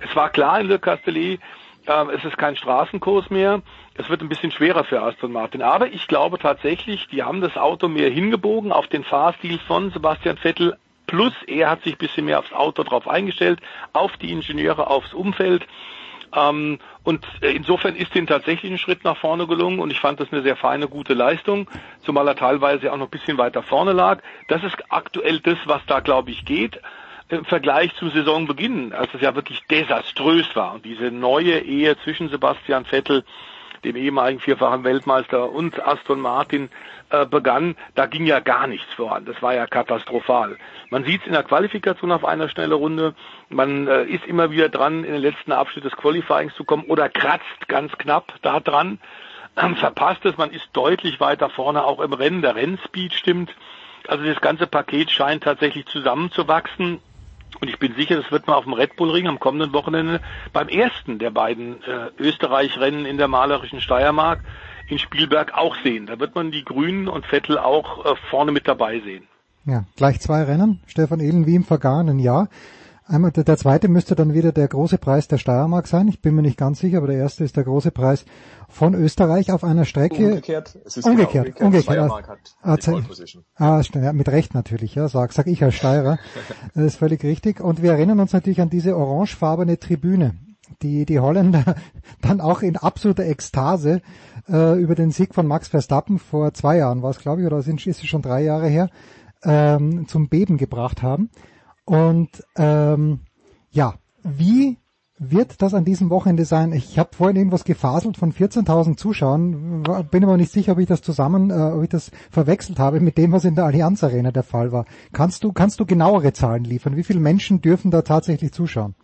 Es war klar in Le Castellet, äh, es ist kein Straßenkurs mehr. Es wird ein bisschen schwerer für Aston Martin. Aber ich glaube tatsächlich, die haben das Auto mehr hingebogen auf den Fahrstil von Sebastian Vettel. Plus er hat sich ein bisschen mehr aufs Auto drauf eingestellt, auf die Ingenieure, aufs Umfeld. Ähm, und insofern ist ihm tatsächlich ein Schritt nach vorne gelungen und ich fand das eine sehr feine, gute Leistung, zumal er teilweise auch noch ein bisschen weiter vorne lag. Das ist aktuell das, was da, glaube ich, geht im Vergleich zum Saisonbeginn, als es ja wirklich desaströs war und diese neue Ehe zwischen Sebastian Vettel dem ehemaligen vierfachen Weltmeister und Aston Martin äh, begann, da ging ja gar nichts voran. Das war ja katastrophal. Man sieht es in der Qualifikation auf einer schnelle Runde. Man äh, ist immer wieder dran, in den letzten Abschnitt des Qualifyings zu kommen oder kratzt ganz knapp da dran. Ähm, verpasst es, man ist deutlich weiter vorne, auch im Rennen. Der Rennspeed stimmt. Also das ganze Paket scheint tatsächlich zusammenzuwachsen. Und ich bin sicher, das wird man auf dem Red Bull Ring am kommenden Wochenende beim ersten der beiden äh, Österreich-Rennen in der malerischen Steiermark in Spielberg auch sehen. Da wird man die Grünen und Vettel auch äh, vorne mit dabei sehen. Ja, gleich zwei Rennen. Stefan Ehlen wie im vergangenen Jahr. Einmal der, der zweite müsste dann wieder der große Preis der Steiermark sein. Ich bin mir nicht ganz sicher, aber der erste ist der große Preis von Österreich auf einer Strecke. Umgekehrt. Es ist umgekehrt. Genau umgekehrt. Steiermark hat ah, Pole Position. Ah, ja, mit Recht natürlich, ja, sag, sag ich als Steirer. das ist völlig richtig. Und wir erinnern uns natürlich an diese orangefarbene Tribüne, die die Holländer dann auch in absoluter Ekstase äh, über den Sieg von Max Verstappen vor zwei Jahren war es, glaube ich, oder ist es schon drei Jahre her, ähm, zum Beben gebracht haben. Und ähm, ja, wie wird das an diesem Wochenende sein? Ich habe vorhin irgendwas gefaselt von 14.000 Zuschauern, bin aber nicht sicher, ob ich das zusammen, äh, ob ich das verwechselt habe mit dem, was in der Allianz Arena der Fall war. Kannst du, kannst du genauere Zahlen liefern? Wie viele Menschen dürfen da tatsächlich zuschauen?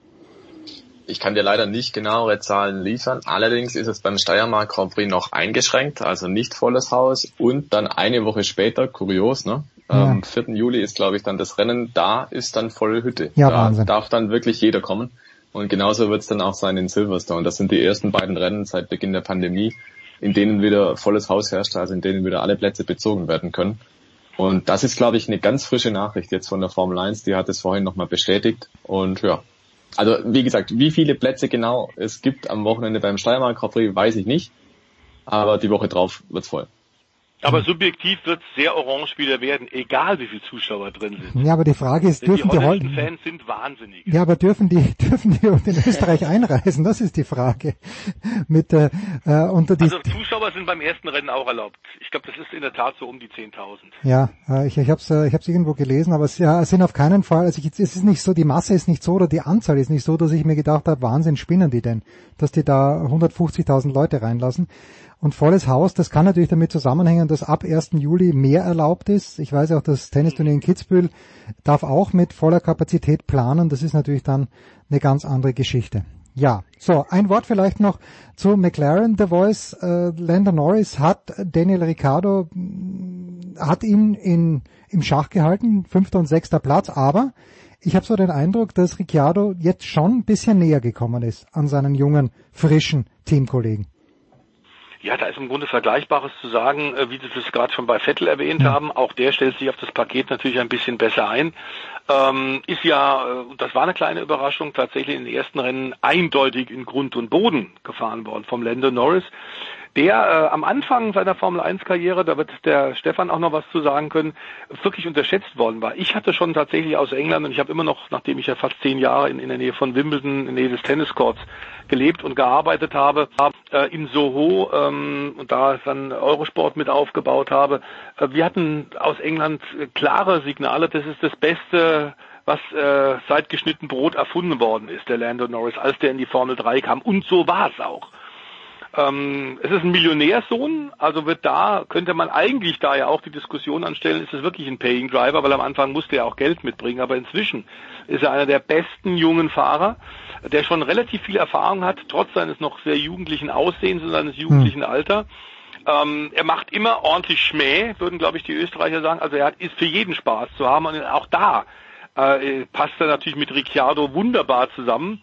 Ich kann dir leider nicht genauere Zahlen liefern. Allerdings ist es beim Steiermark Grand Prix noch eingeschränkt, also nicht volles Haus und dann eine Woche später, kurios, ne? Am ja. 4. Juli ist, glaube ich, dann das Rennen. Da ist dann volle Hütte. Ja, da Wahnsinn. darf dann wirklich jeder kommen. Und genauso wird es dann auch sein in Silverstone. Das sind die ersten beiden Rennen seit Beginn der Pandemie, in denen wieder volles Haus herrscht, also in denen wieder alle Plätze bezogen werden können. Und das ist, glaube ich, eine ganz frische Nachricht jetzt von der Formel 1. Die hat es vorhin nochmal bestätigt. Und ja, also wie gesagt, wie viele Plätze genau es gibt am Wochenende beim Steiermark Grand Prix, weiß ich nicht. Aber die Woche drauf wird's voll. Aber subjektiv wird es sehr orange wieder werden, egal wie viele Zuschauer drin sind. Ja, aber die Frage ist, Denn dürfen die die, holländischen Hol Fans sind wahnsinnig. Ja, aber dürfen die dürfen die in Österreich einreisen? Das ist die Frage. Mit äh, äh, unter die Also Zuschauer sind beim ersten Rennen auch erlaubt. Ich glaube, das ist in der Tat so um die 10.000. ja, äh, ich, ich habe es äh, ich hab's irgendwo gelesen, aber es, ja, es sind auf keinen Fall. Also ich, es ist nicht so, die Masse ist nicht so oder die Anzahl ist nicht so, dass ich mir gedacht habe, Wahnsinn, spinnen die denn, dass die da 150.000 Leute reinlassen. Und volles Haus, das kann natürlich damit zusammenhängen, dass ab 1. Juli mehr erlaubt ist. Ich weiß auch, das Tennisturnier in Kitzbühel darf auch mit voller Kapazität planen. Das ist natürlich dann eine ganz andere Geschichte. Ja, so, ein Wort vielleicht noch zu McLaren, The Voice. Äh, Lando Norris hat Daniel Ricciardo, mh, hat ihn in, im Schach gehalten, fünfter und sechster Platz, aber ich habe so den Eindruck, dass Ricciardo jetzt schon ein bisschen näher gekommen ist an seinen jungen, frischen Teamkollegen. Ja, da ist im Grunde Vergleichbares zu sagen, äh, wie Sie das gerade schon bei Vettel erwähnt haben. Auch der stellt sich auf das Paket natürlich ein bisschen besser ein. Ähm, ist ja, äh, das war eine kleine Überraschung, tatsächlich in den ersten Rennen eindeutig in Grund und Boden gefahren worden vom Lando Norris der äh, am Anfang seiner Formel 1 Karriere, da wird der Stefan auch noch was zu sagen können, wirklich unterschätzt worden war. Ich hatte schon tatsächlich aus England und ich habe immer noch, nachdem ich ja fast zehn Jahre in, in der Nähe von Wimbledon, in der Nähe des Tenniscourts gelebt und gearbeitet habe, äh, in Soho ähm, und da dann Eurosport mit aufgebaut habe. Äh, wir hatten aus England klare Signale, das ist das Beste, was äh, seit geschnitten Brot erfunden worden ist, der Lando Norris, als der in die Formel 3 kam. Und so war es auch. Ähm, es ist ein Millionärsohn, also wird da, könnte man eigentlich da ja auch die Diskussion anstellen, ist es wirklich ein Paying Driver, weil am Anfang musste er auch Geld mitbringen, aber inzwischen ist er einer der besten jungen Fahrer, der schon relativ viel Erfahrung hat, trotz seines noch sehr jugendlichen Aussehens und seines jugendlichen Alters. Ähm, er macht immer ordentlich Schmäh, würden glaube ich die Österreicher sagen. Also er hat, ist für jeden Spaß zu haben und auch da äh, passt er natürlich mit Ricciardo wunderbar zusammen.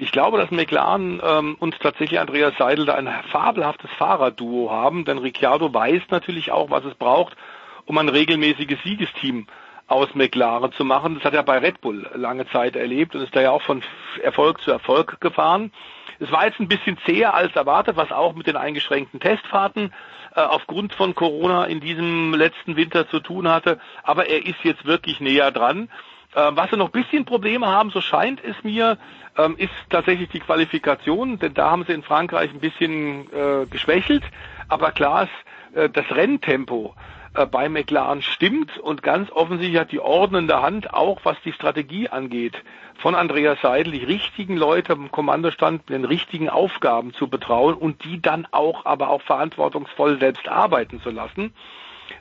Ich glaube, dass McLaren ähm, und tatsächlich Andreas Seidel da ein fabelhaftes Fahrerduo haben, denn Ricciardo weiß natürlich auch, was es braucht, um ein regelmäßiges Siegesteam aus McLaren zu machen. Das hat er bei Red Bull lange Zeit erlebt und ist da ja auch von Erfolg zu Erfolg gefahren. Es war jetzt ein bisschen zäher als erwartet, was auch mit den eingeschränkten Testfahrten äh, aufgrund von Corona in diesem letzten Winter zu tun hatte. Aber er ist jetzt wirklich näher dran. Äh, was sie noch ein bisschen Probleme haben, so scheint es mir, ähm, ist tatsächlich die Qualifikation, denn da haben sie in Frankreich ein bisschen äh, geschwächelt. Aber klar ist, äh, das Renntempo äh, bei McLaren stimmt und ganz offensichtlich hat die ordnende Hand auch, was die Strategie angeht, von Andreas Seidel die richtigen Leute im Kommandostand mit den richtigen Aufgaben zu betrauen und die dann auch, aber auch verantwortungsvoll selbst arbeiten zu lassen.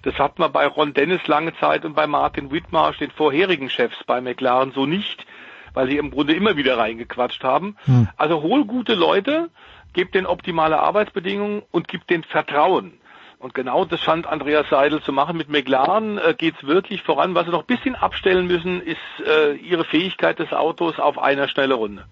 Das hat man bei Ron Dennis lange Zeit und bei Martin Whitmarsh, den vorherigen Chefs bei McLaren, so nicht, weil sie im Grunde immer wieder reingequatscht haben. Hm. Also hol gute Leute, gib denen optimale Arbeitsbedingungen und gib denen Vertrauen. Und genau das scheint Andreas Seidel zu machen. Mit McLaren äh, geht es wirklich voran. Was sie noch ein bisschen abstellen müssen, ist äh, ihre Fähigkeit des Autos auf einer schnelle Runde.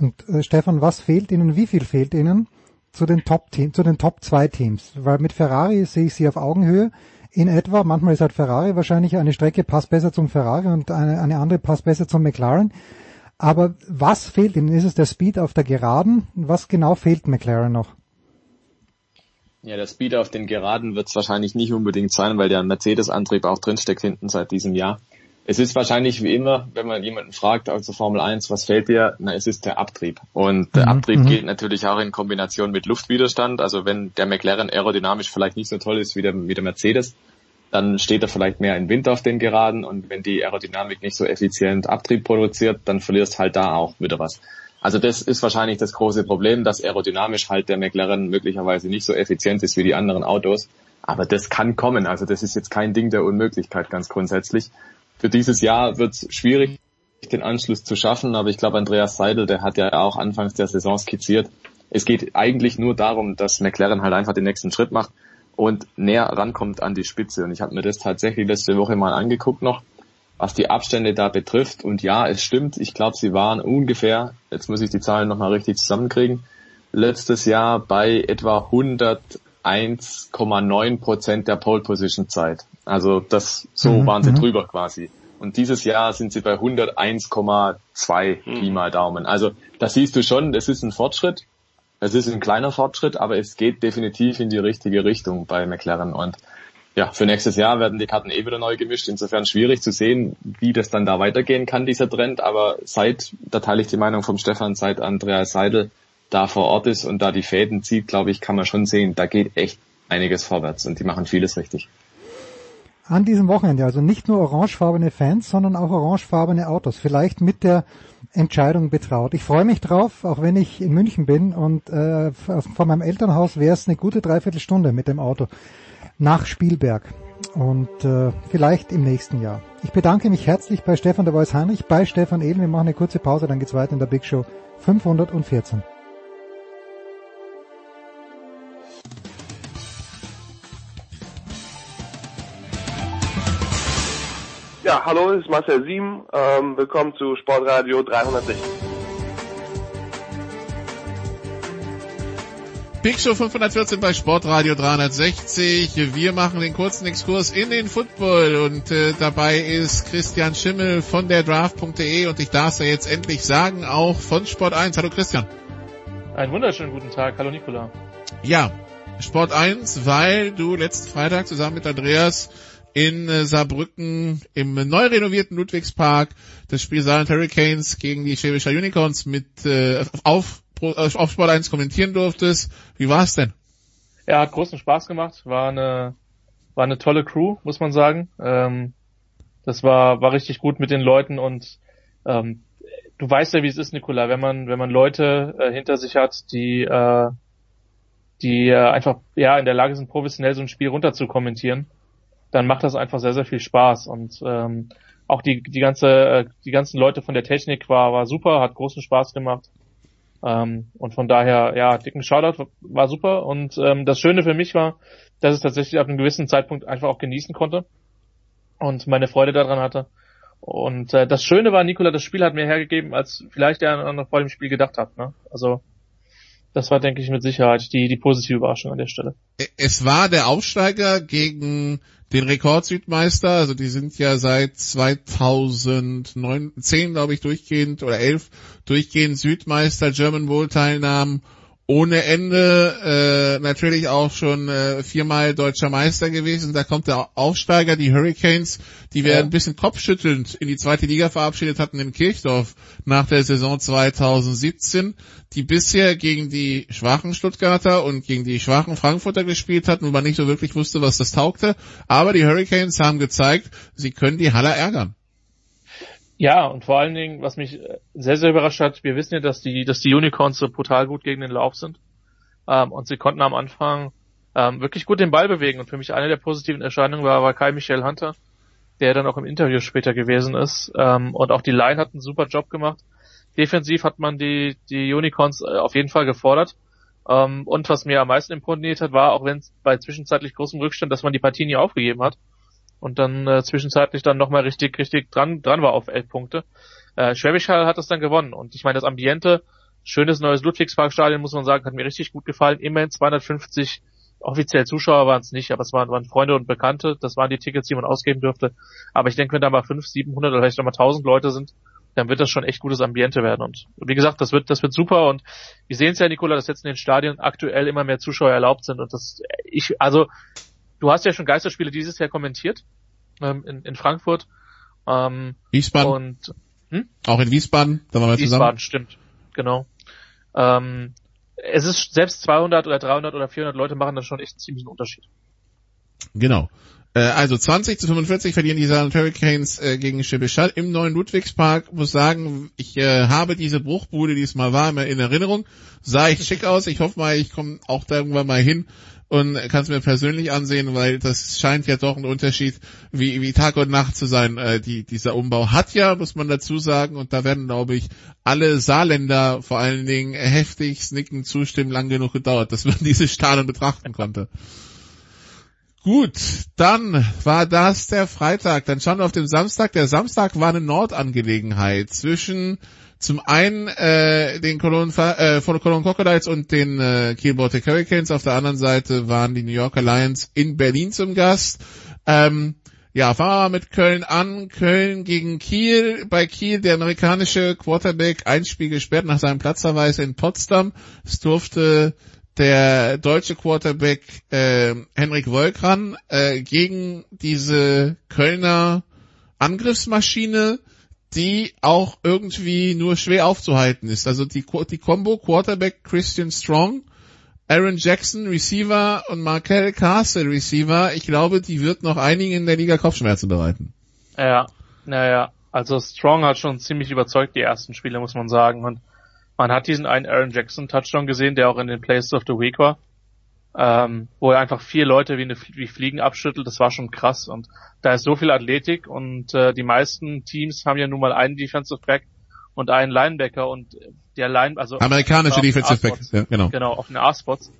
Und äh, Stefan, was fehlt Ihnen, wie viel fehlt Ihnen zu den Top Team, zu den Top 2 Teams? Weil mit Ferrari sehe ich sie auf Augenhöhe in etwa. Manchmal ist halt Ferrari wahrscheinlich eine Strecke passt besser zum Ferrari und eine, eine andere passt besser zum McLaren. Aber was fehlt Ihnen? Ist es der Speed auf der Geraden? Was genau fehlt McLaren noch? Ja, der Speed auf den Geraden wird es wahrscheinlich nicht unbedingt sein, weil der Mercedes-Antrieb auch drinsteckt hinten seit diesem Jahr. Es ist wahrscheinlich wie immer, wenn man jemanden fragt, also Formel 1, was fehlt dir? Na, es ist der Abtrieb. Und der mhm, Abtrieb mhm. geht natürlich auch in Kombination mit Luftwiderstand. Also wenn der McLaren aerodynamisch vielleicht nicht so toll ist wie der, wie der Mercedes, dann steht er vielleicht mehr in Wind auf den Geraden und wenn die Aerodynamik nicht so effizient Abtrieb produziert, dann verlierst halt da auch wieder was. Also das ist wahrscheinlich das große Problem, dass aerodynamisch halt der McLaren möglicherweise nicht so effizient ist wie die anderen Autos. Aber das kann kommen. Also das ist jetzt kein Ding der Unmöglichkeit ganz grundsätzlich. Für dieses Jahr wird es schwierig, den Anschluss zu schaffen. Aber ich glaube, Andreas Seidel, der hat ja auch anfangs der Saison skizziert. Es geht eigentlich nur darum, dass McLaren halt einfach den nächsten Schritt macht und näher rankommt an die Spitze. Und ich habe mir das tatsächlich letzte Woche mal angeguckt noch was die Abstände da betrifft. Und ja, es stimmt, ich glaube, sie waren ungefähr, jetzt muss ich die Zahlen nochmal richtig zusammenkriegen, letztes Jahr bei etwa 101,9 Prozent der Pole Position Zeit. Also das, so mhm, waren sie mhm. drüber quasi. Und dieses Jahr sind sie bei 101,2 mhm. Pi mal Daumen. Also da siehst du schon, es ist ein Fortschritt. Es ist ein kleiner Fortschritt, aber es geht definitiv in die richtige Richtung bei McLaren. Und ja, für nächstes Jahr werden die Karten eh wieder neu gemischt. Insofern schwierig zu sehen, wie das dann da weitergehen kann, dieser Trend. Aber seit, da teile ich die Meinung vom Stefan, seit Andreas Seidel da vor Ort ist und da die Fäden zieht, glaube ich, kann man schon sehen, da geht echt einiges vorwärts und die machen vieles richtig. An diesem Wochenende also nicht nur orangefarbene Fans, sondern auch orangefarbene Autos. Vielleicht mit der Entscheidung betraut. Ich freue mich drauf, auch wenn ich in München bin und äh, von meinem Elternhaus wäre es eine gute Dreiviertelstunde mit dem Auto nach Spielberg und äh, vielleicht im nächsten Jahr. Ich bedanke mich herzlich bei Stefan de Vois Heinrich, bei Stefan Ehlen. Wir machen eine kurze Pause, dann geht's weiter in der Big Show 514. Ja, hallo, ist Marcel Sieben. Ähm, willkommen zu Sportradio 360. Big Show 514 bei Sportradio 360. Wir machen den kurzen Exkurs in den Football und äh, dabei ist Christian Schimmel von der Draft.de und ich darf es ja jetzt endlich sagen, auch von Sport 1. Hallo Christian. Einen wunderschönen guten Tag. Hallo Nikola. Ja, Sport 1, weil du letzten Freitag zusammen mit Andreas in äh, Saarbrücken im neu renovierten Ludwigspark das Spiel Silent Hurricanes gegen die Schwäbischer Unicorns mit äh, auf auf Sport 1 kommentieren durftest. Wie war es denn? Ja, hat großen Spaß gemacht. War eine, war eine tolle Crew, muss man sagen. Ähm, das war, war richtig gut mit den Leuten und ähm, du weißt ja, wie es ist, Nikola, wenn man, wenn man Leute äh, hinter sich hat, die, äh, die äh, einfach ja in der Lage sind, professionell so ein Spiel runter zu kommentieren, dann macht das einfach sehr, sehr viel Spaß. Und ähm, auch die, die ganze, äh, die ganzen Leute von der Technik war, war super, hat großen Spaß gemacht. Ähm, und von daher, ja, dicken Shoutout, war super. Und ähm, das Schöne für mich war, dass ich tatsächlich ab einem gewissen Zeitpunkt einfach auch genießen konnte und meine Freude daran hatte. Und äh, das Schöne war, Nikola, das Spiel hat mir hergegeben, als vielleicht der noch vor dem Spiel gedacht hat. Ne? Also das war, denke ich, mit Sicherheit die, die positive Überraschung an der Stelle. Es war der Aufsteiger gegen den Rekord-Südmeister. Also die sind ja seit 2009, 10 glaube ich durchgehend oder 11 durchgehend Südmeister, German Bowl Teilnahmen ohne Ende, äh, natürlich auch schon äh, viermal deutscher Meister gewesen. Da kommt der Aufsteiger, die Hurricanes, die wir ja. ein bisschen kopfschüttelnd in die zweite Liga verabschiedet hatten in Kirchdorf nach der Saison 2017, die bisher gegen die schwachen Stuttgarter und gegen die schwachen Frankfurter gespielt hatten, wo man nicht so wirklich wusste, was das taugte. Aber die Hurricanes haben gezeigt, sie können die Haller ärgern. Ja, und vor allen Dingen, was mich äh, sehr, sehr überrascht hat, wir wissen ja, dass die, dass die Unicorns so brutal gut gegen den Lauf sind. Ähm, und sie konnten am Anfang ähm, wirklich gut den Ball bewegen. Und für mich eine der positiven Erscheinungen war, war Kai Michel Hunter, der dann auch im Interview später gewesen ist. Ähm, und auch die Line hat einen super Job gemacht. Defensiv hat man die, die Unicorns äh, auf jeden Fall gefordert. Ähm, und was mir am meisten imponiert hat, war, auch wenn es bei zwischenzeitlich großem Rückstand, dass man die Partie nie aufgegeben hat und dann äh, zwischenzeitlich dann nochmal richtig, richtig dran, dran war auf elf Punkte. Äh, Schwäbisch Hall hat das dann gewonnen und ich meine, das Ambiente, schönes neues Ludwigsparkstadion, muss man sagen, hat mir richtig gut gefallen. Immerhin 250 offiziell Zuschauer waren es nicht, aber es waren, waren Freunde und Bekannte, das waren die Tickets, die man ausgeben dürfte. Aber ich denke, wenn da mal 500, 700 oder vielleicht nochmal 1000 Leute sind, dann wird das schon echt gutes Ambiente werden. Und wie gesagt, das wird, das wird super. Und wir sehen es ja, Nikola, dass jetzt in den Stadien aktuell immer mehr Zuschauer erlaubt sind. Und das, ich, also du hast ja schon Geisterspiele dieses Jahr kommentiert ähm, in, in Frankfurt. Ähm, Wiesbaden. Und, hm? Auch in Wiesbaden, da waren wir Wiesbaden, zusammen. stimmt, genau. Ähm, es ist selbst 200 oder 300 oder 400 Leute machen dann schon echt einen ziemlichen Unterschied. Genau. Äh, also 20 zu 45 verlieren die Saarland Hurricanes äh, gegen Schäbischall im neuen Ludwigspark. Muss sagen, ich äh, habe diese Bruchbude, die es mal war, immer in Erinnerung. Sah echt schick aus. Ich hoffe mal, ich komme auch da irgendwann mal hin und kann es mir persönlich ansehen, weil das scheint ja doch ein Unterschied wie, wie Tag und Nacht zu sein. Äh, die, dieser Umbau hat ja, muss man dazu sagen, und da werden, glaube ich, alle Saarländer vor allen Dingen heftig nicken, zustimmen, lang genug gedauert, dass man diese Stadion betrachten konnte. Gut, dann war das der Freitag. Dann schauen wir auf den Samstag. Der Samstag war eine Nordangelegenheit zwischen zum einen äh, den Cologne, äh, von Cologne Crocodiles und den äh, Kiel Baltic Hurricanes. Auf der anderen Seite waren die New Yorker Lions in Berlin zum Gast. Ähm, ja, fangen wir mit Köln an. Köln gegen Kiel. Bei Kiel der amerikanische Quarterback ein Spiel gesperrt nach seinem Platzverweis in Potsdam. Es durfte der deutsche Quarterback äh, Henrik Wolkran äh, gegen diese Kölner Angriffsmaschine die auch irgendwie nur schwer aufzuhalten ist. Also die, die Combo Quarterback Christian Strong, Aaron Jackson Receiver und Markel Castle Receiver, ich glaube, die wird noch einigen in der Liga Kopfschmerzen bereiten. Ja, naja, also Strong hat schon ziemlich überzeugt die ersten Spiele, muss man sagen. Und man hat diesen einen Aaron Jackson Touchdown gesehen, der auch in den Plays of the Week war ähm, wo er einfach vier Leute wie, eine, wie Fliegen abschüttelt, das war schon krass. Und da ist so viel Athletik und äh, die meisten Teams haben ja nun mal einen Defensive Back und einen Linebacker und der Line, also amerikanische Defensive Back, ja, genau. Genau, auf den A-Spots.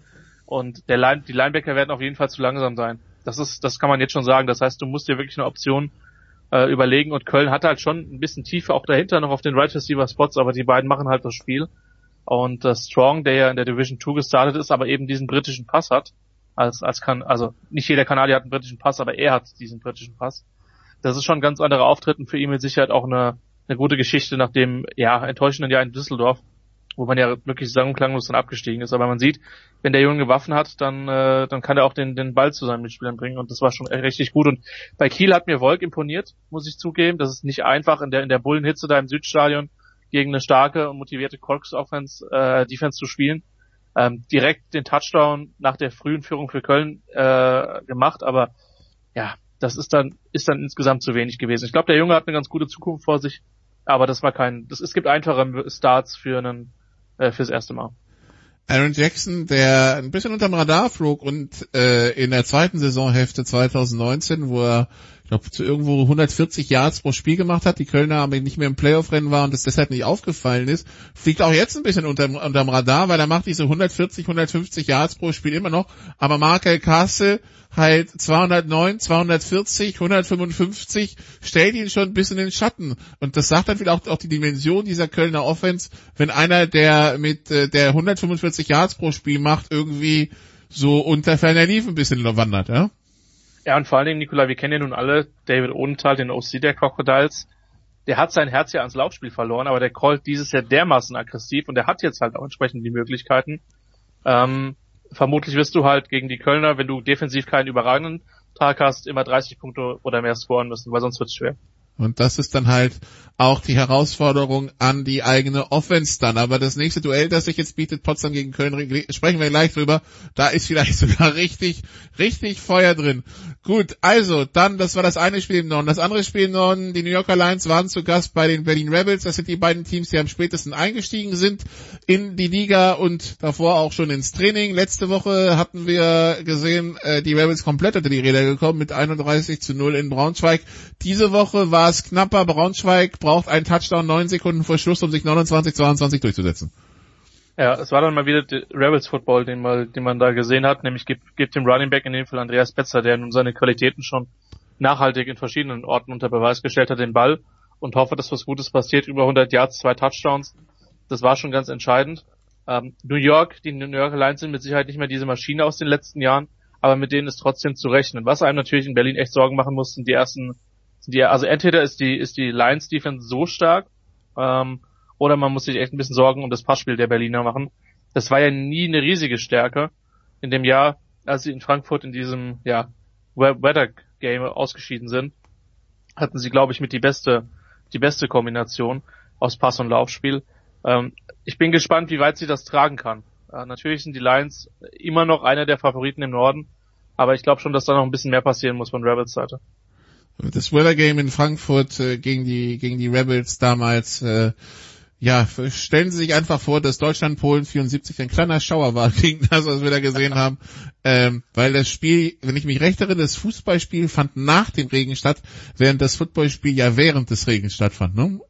Und der Line, die Linebacker werden auf jeden Fall zu langsam sein. Das ist, das kann man jetzt schon sagen. Das heißt, du musst dir wirklich eine Option äh, überlegen und Köln hat halt schon ein bisschen Tiefe auch dahinter noch auf den Right Receiver Spots, aber die beiden machen halt das Spiel. Und äh, Strong, der ja in der Division 2 gestartet ist, aber eben diesen britischen Pass hat, als, als kann, also nicht jeder Kanadier hat einen britischen Pass, aber er hat diesen britischen Pass. Das ist schon ein ganz anderer Auftritt und für ihn mit Sicherheit auch eine, eine gute Geschichte nach dem, ja, enttäuschenden Jahr in Düsseldorf, wo man ja wirklich sang- und klanglos dann abgestiegen ist. Aber man sieht, wenn der Junge Waffen hat, dann, äh, dann kann er auch den, den Ball zu seinen Mitspielern bringen und das war schon richtig gut. Und bei Kiel hat mir Volk imponiert, muss ich zugeben. Das ist nicht einfach in der, in der Bullenhitze da im Südstadion gegen eine starke und motivierte Colts Offense äh, Defense zu spielen. Ähm, direkt den Touchdown nach der frühen Führung für Köln äh, gemacht, aber ja, das ist dann ist dann insgesamt zu wenig gewesen. Ich glaube, der Junge hat eine ganz gute Zukunft vor sich, aber das war kein, das, es gibt einfache Starts für einen äh, fürs erste Mal. Aaron Jackson, der ein bisschen unterm Radar flog und äh, in der zweiten Saisonhälfte 2019, wo er ich glaube, zu irgendwo 140 Yards pro Spiel gemacht hat, die Kölner aber nicht mehr im Playoff-Rennen war und das deshalb nicht aufgefallen ist, fliegt auch jetzt ein bisschen unterm, unterm Radar, weil er macht diese 140, 150 Yards pro Spiel immer noch, aber Markel Kassel halt 209, 240, 155, stellt ihn schon ein bisschen in den Schatten. Und das sagt dann vielleicht auch, auch die Dimension dieser Kölner Offense, wenn einer, der mit äh, der 145 Yards pro Spiel macht, irgendwie so unter ferner Lief ein bisschen wandert, ja? Ja, und vor allen Dingen, Nikola, wir kennen ja nun alle David Odenthal, den OC der Crocodiles. Der hat sein Herz ja ans Laufspiel verloren, aber der callt dieses Jahr dermaßen aggressiv und der hat jetzt halt auch entsprechend die Möglichkeiten. Ähm, vermutlich wirst du halt gegen die Kölner, wenn du defensiv keinen überragenden Tag hast, immer 30 Punkte oder mehr scoren müssen, weil sonst wird's schwer. Und das ist dann halt auch die Herausforderung an die eigene Offense dann. Aber das nächste Duell, das sich jetzt bietet, Potsdam gegen Köln, sprechen wir gleich drüber. Da ist vielleicht sogar richtig, richtig Feuer drin. Gut, also dann, das war das eine Spiel im Norden. Das andere Spiel im Norden, die New Yorker Lions waren zu Gast bei den Berlin Rebels. Das sind die beiden Teams, die am spätesten eingestiegen sind in die Liga und davor auch schon ins Training. Letzte Woche hatten wir gesehen, äh, die Rebels komplett unter die Räder gekommen mit 31 zu 0 in Braunschweig. Diese Woche war es knapper. Braunschweig braucht einen Touchdown neun Sekunden vor Schluss, um sich 29-22 durchzusetzen. Ja, es war dann mal wieder Rebels Football, den man, den man da gesehen hat, nämlich gibt, gibt dem Running Back in dem Fall Andreas Betzer, der nun seine Qualitäten schon nachhaltig in verschiedenen Orten unter Beweis gestellt hat, den Ball und hoffe, dass was Gutes passiert. Über 100 Yards, zwei Touchdowns. Das war schon ganz entscheidend. Ähm, New York, die New York Lions sind mit Sicherheit nicht mehr diese Maschine aus den letzten Jahren, aber mit denen ist trotzdem zu rechnen. Was einem natürlich in Berlin echt Sorgen machen muss, sind die ersten die, also entweder ist die, ist die Lions Defense so stark, ähm, oder man muss sich echt ein bisschen Sorgen um das Passspiel der Berliner machen. Das war ja nie eine riesige Stärke in dem Jahr, als sie in Frankfurt in diesem, ja, Weather Game ausgeschieden sind, hatten sie, glaube ich, mit die beste, die beste Kombination aus Pass- und Laufspiel. Ähm, ich bin gespannt, wie weit sie das tragen kann. Äh, natürlich sind die Lions immer noch einer der Favoriten im Norden, aber ich glaube schon, dass da noch ein bisschen mehr passieren muss von Rebels Seite das Weather Game in Frankfurt äh, gegen die gegen die Rebels damals äh, ja, stellen Sie sich einfach vor, dass Deutschland Polen 74 ein kleiner Schauer war gegen das, was wir da gesehen haben, ähm, weil das Spiel, wenn ich mich recht erinnere, das Fußballspiel fand nach dem Regen statt, während das Footballspiel ja während des Regens stattfand, ne?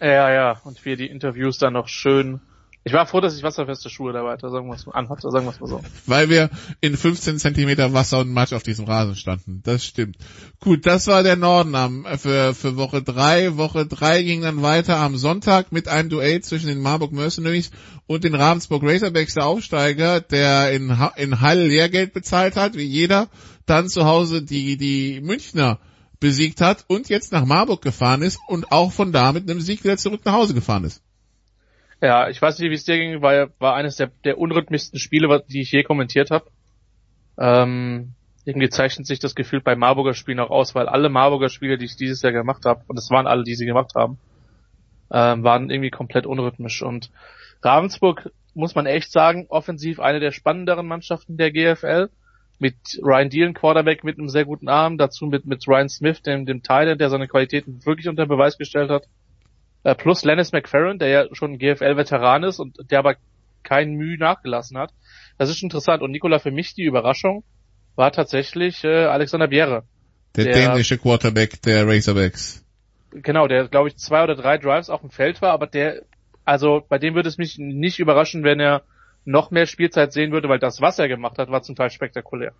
Ja, ja, und wir die Interviews dann noch schön ich war froh, dass ich wasserfeste Schuhe dabei hatte, sagen wir es anhatte, sagen wir es mal so. Weil wir in 15 Zentimeter Wasser und Matsch auf diesem Rasen standen. Das stimmt. Gut, das war der Norden am, für, für Woche drei. Woche drei ging dann weiter am Sonntag mit einem Duell zwischen den Marburg Mercenaries und den Ravensburg Razorbacks, der Aufsteiger, der in, in Hall Lehrgeld bezahlt hat, wie jeder, dann zu Hause die, die Münchner besiegt hat und jetzt nach Marburg gefahren ist und auch von da mit einem Sieg wieder zurück nach Hause gefahren ist. Ja, ich weiß nicht, wie es dir ging, war, war eines der, der unrhythmischsten Spiele, die ich je kommentiert habe. Ähm, irgendwie zeichnet sich das Gefühl bei Marburger Spielen auch aus, weil alle Marburger Spiele, die ich dieses Jahr gemacht habe, und es waren alle, die sie gemacht haben, ähm, waren irgendwie komplett unrhythmisch. Und Ravensburg, muss man echt sagen, offensiv eine der spannenderen Mannschaften der GFL. Mit Ryan Dealen, Quarterback mit einem sehr guten Arm, dazu mit, mit Ryan Smith, dem, dem Tyler, der seine Qualitäten wirklich unter Beweis gestellt hat. Äh, plus Lennis McFerrin, der ja schon GFL-Veteran ist und der aber kein Mühe nachgelassen hat. Das ist interessant. Und Nikola, für mich die Überraschung war tatsächlich äh, Alexander Bierre. Der, der dänische Quarterback der Razorbacks. Genau, der glaube ich zwei oder drei Drives auf dem Feld war, aber der, also bei dem würde es mich nicht überraschen, wenn er noch mehr Spielzeit sehen würde, weil das, was er gemacht hat, war zum Teil spektakulär.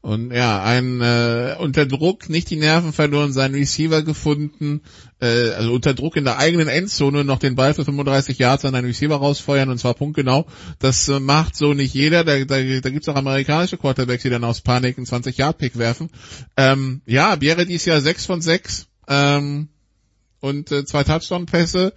Und ja, ein äh, unter Druck, nicht die Nerven verloren, seinen Receiver gefunden, äh, also unter Druck in der eigenen Endzone noch den Ball für 35 Yards an einen Receiver rausfeuern und zwar punktgenau. Das äh, macht so nicht jeder. Da, da, da gibt's auch amerikanische Quarterbacks, die dann aus Panik einen 20 Yard Pick werfen. Ähm, ja, Bierre dies Jahr 6 von 6. Ähm, und äh, zwei Touchdown-Pässe.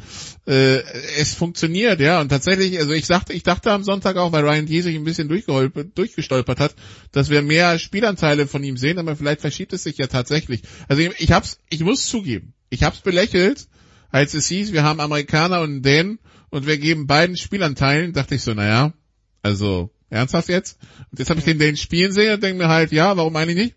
Äh, es funktioniert, ja. Und tatsächlich, also ich sagte, ich dachte am Sonntag auch, weil Ryan G sich ein bisschen durchgestolpert hat, dass wir mehr Spielanteile von ihm sehen, aber vielleicht verschiebt es sich ja tatsächlich. Also ich, ich hab's, ich muss zugeben, ich hab's belächelt, als es hieß, wir haben Amerikaner und Dänen und wir geben beiden Spielanteilen, dachte ich so, naja, also ernsthaft jetzt? Und jetzt habe ich den Dänen spielen sehen und denke mir halt, ja, warum eigentlich nicht?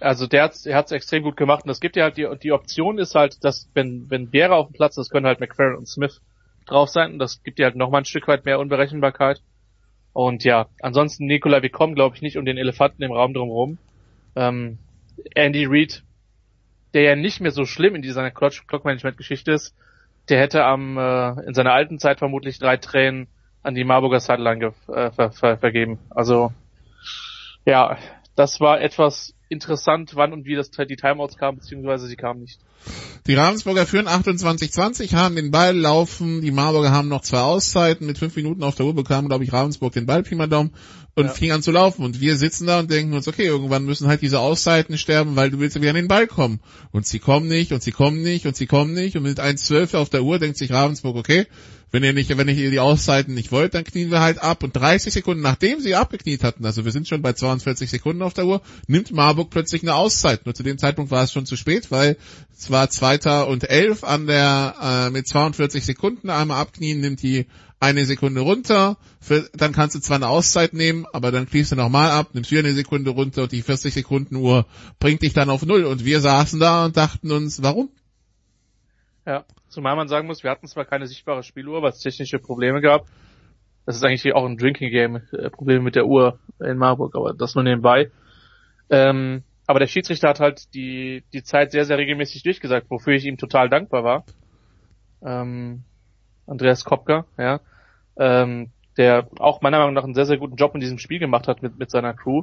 Also der hat er hat's extrem gut gemacht und das gibt ja halt die, die Option ist halt, dass wenn wenn Bäre auf dem Platz ist, können halt McFerrin und Smith drauf sein und das gibt dir halt nochmal ein Stück weit mehr Unberechenbarkeit. Und ja, ansonsten Nikola, wir kommen glaube ich nicht um den Elefanten im Raum drumherum. Ähm, Andy Reid, der ja nicht mehr so schlimm in dieser Clock-Management-Geschichte ist, der hätte am äh, in seiner alten Zeit vermutlich drei Tränen an die Marburger Sideline äh, ver ver vergeben. Also ja, das war etwas interessant, wann und wie das die Timeouts kamen, beziehungsweise sie kamen nicht. Die Ravensburger führen 28-20, haben den Ball laufen, die Marburger haben noch zwei Auszeiten, mit fünf Minuten auf der Uhr bekamen, glaube ich, Ravensburg den Ball, Pi mal Daumen, und ja. fing an zu laufen. Und wir sitzen da und denken uns, okay, irgendwann müssen halt diese Auszeiten sterben, weil du willst ja wieder an den Ball kommen. Und sie kommen nicht, und sie kommen nicht, und sie kommen nicht, und mit 1,12 auf der Uhr denkt sich Ravensburg, okay, wenn ihr nicht, wenn ihr die Auszeiten nicht wollt, dann knien wir halt ab. Und 30 Sekunden nachdem sie abgekniet hatten, also wir sind schon bei 42 Sekunden auf der Uhr, nimmt Marburg plötzlich eine Auszeit. Nur zu dem Zeitpunkt war es schon zu spät, weil es war Zweiter und Elf an der, äh, mit 42 Sekunden einmal abknien, nimmt die eine Sekunde runter, für, dann kannst du zwar eine Auszeit nehmen, aber dann kriegst du nochmal ab, nimmst wieder eine Sekunde runter und die 40 Sekunden Uhr bringt dich dann auf Null. Und wir saßen da und dachten uns, warum? Ja, zumal man sagen muss, wir hatten zwar keine sichtbare Spieluhr, weil es technische Probleme gab. Das ist eigentlich auch ein Drinking Game, äh, Problem mit der Uhr in Marburg, aber das nur nebenbei. Ähm, aber der Schiedsrichter hat halt die, die Zeit sehr, sehr regelmäßig durchgesagt, wofür ich ihm total dankbar war. Ähm, Andreas Kopka, ja ähm, der auch meiner Meinung nach einen sehr, sehr guten Job in diesem Spiel gemacht hat mit, mit seiner Crew.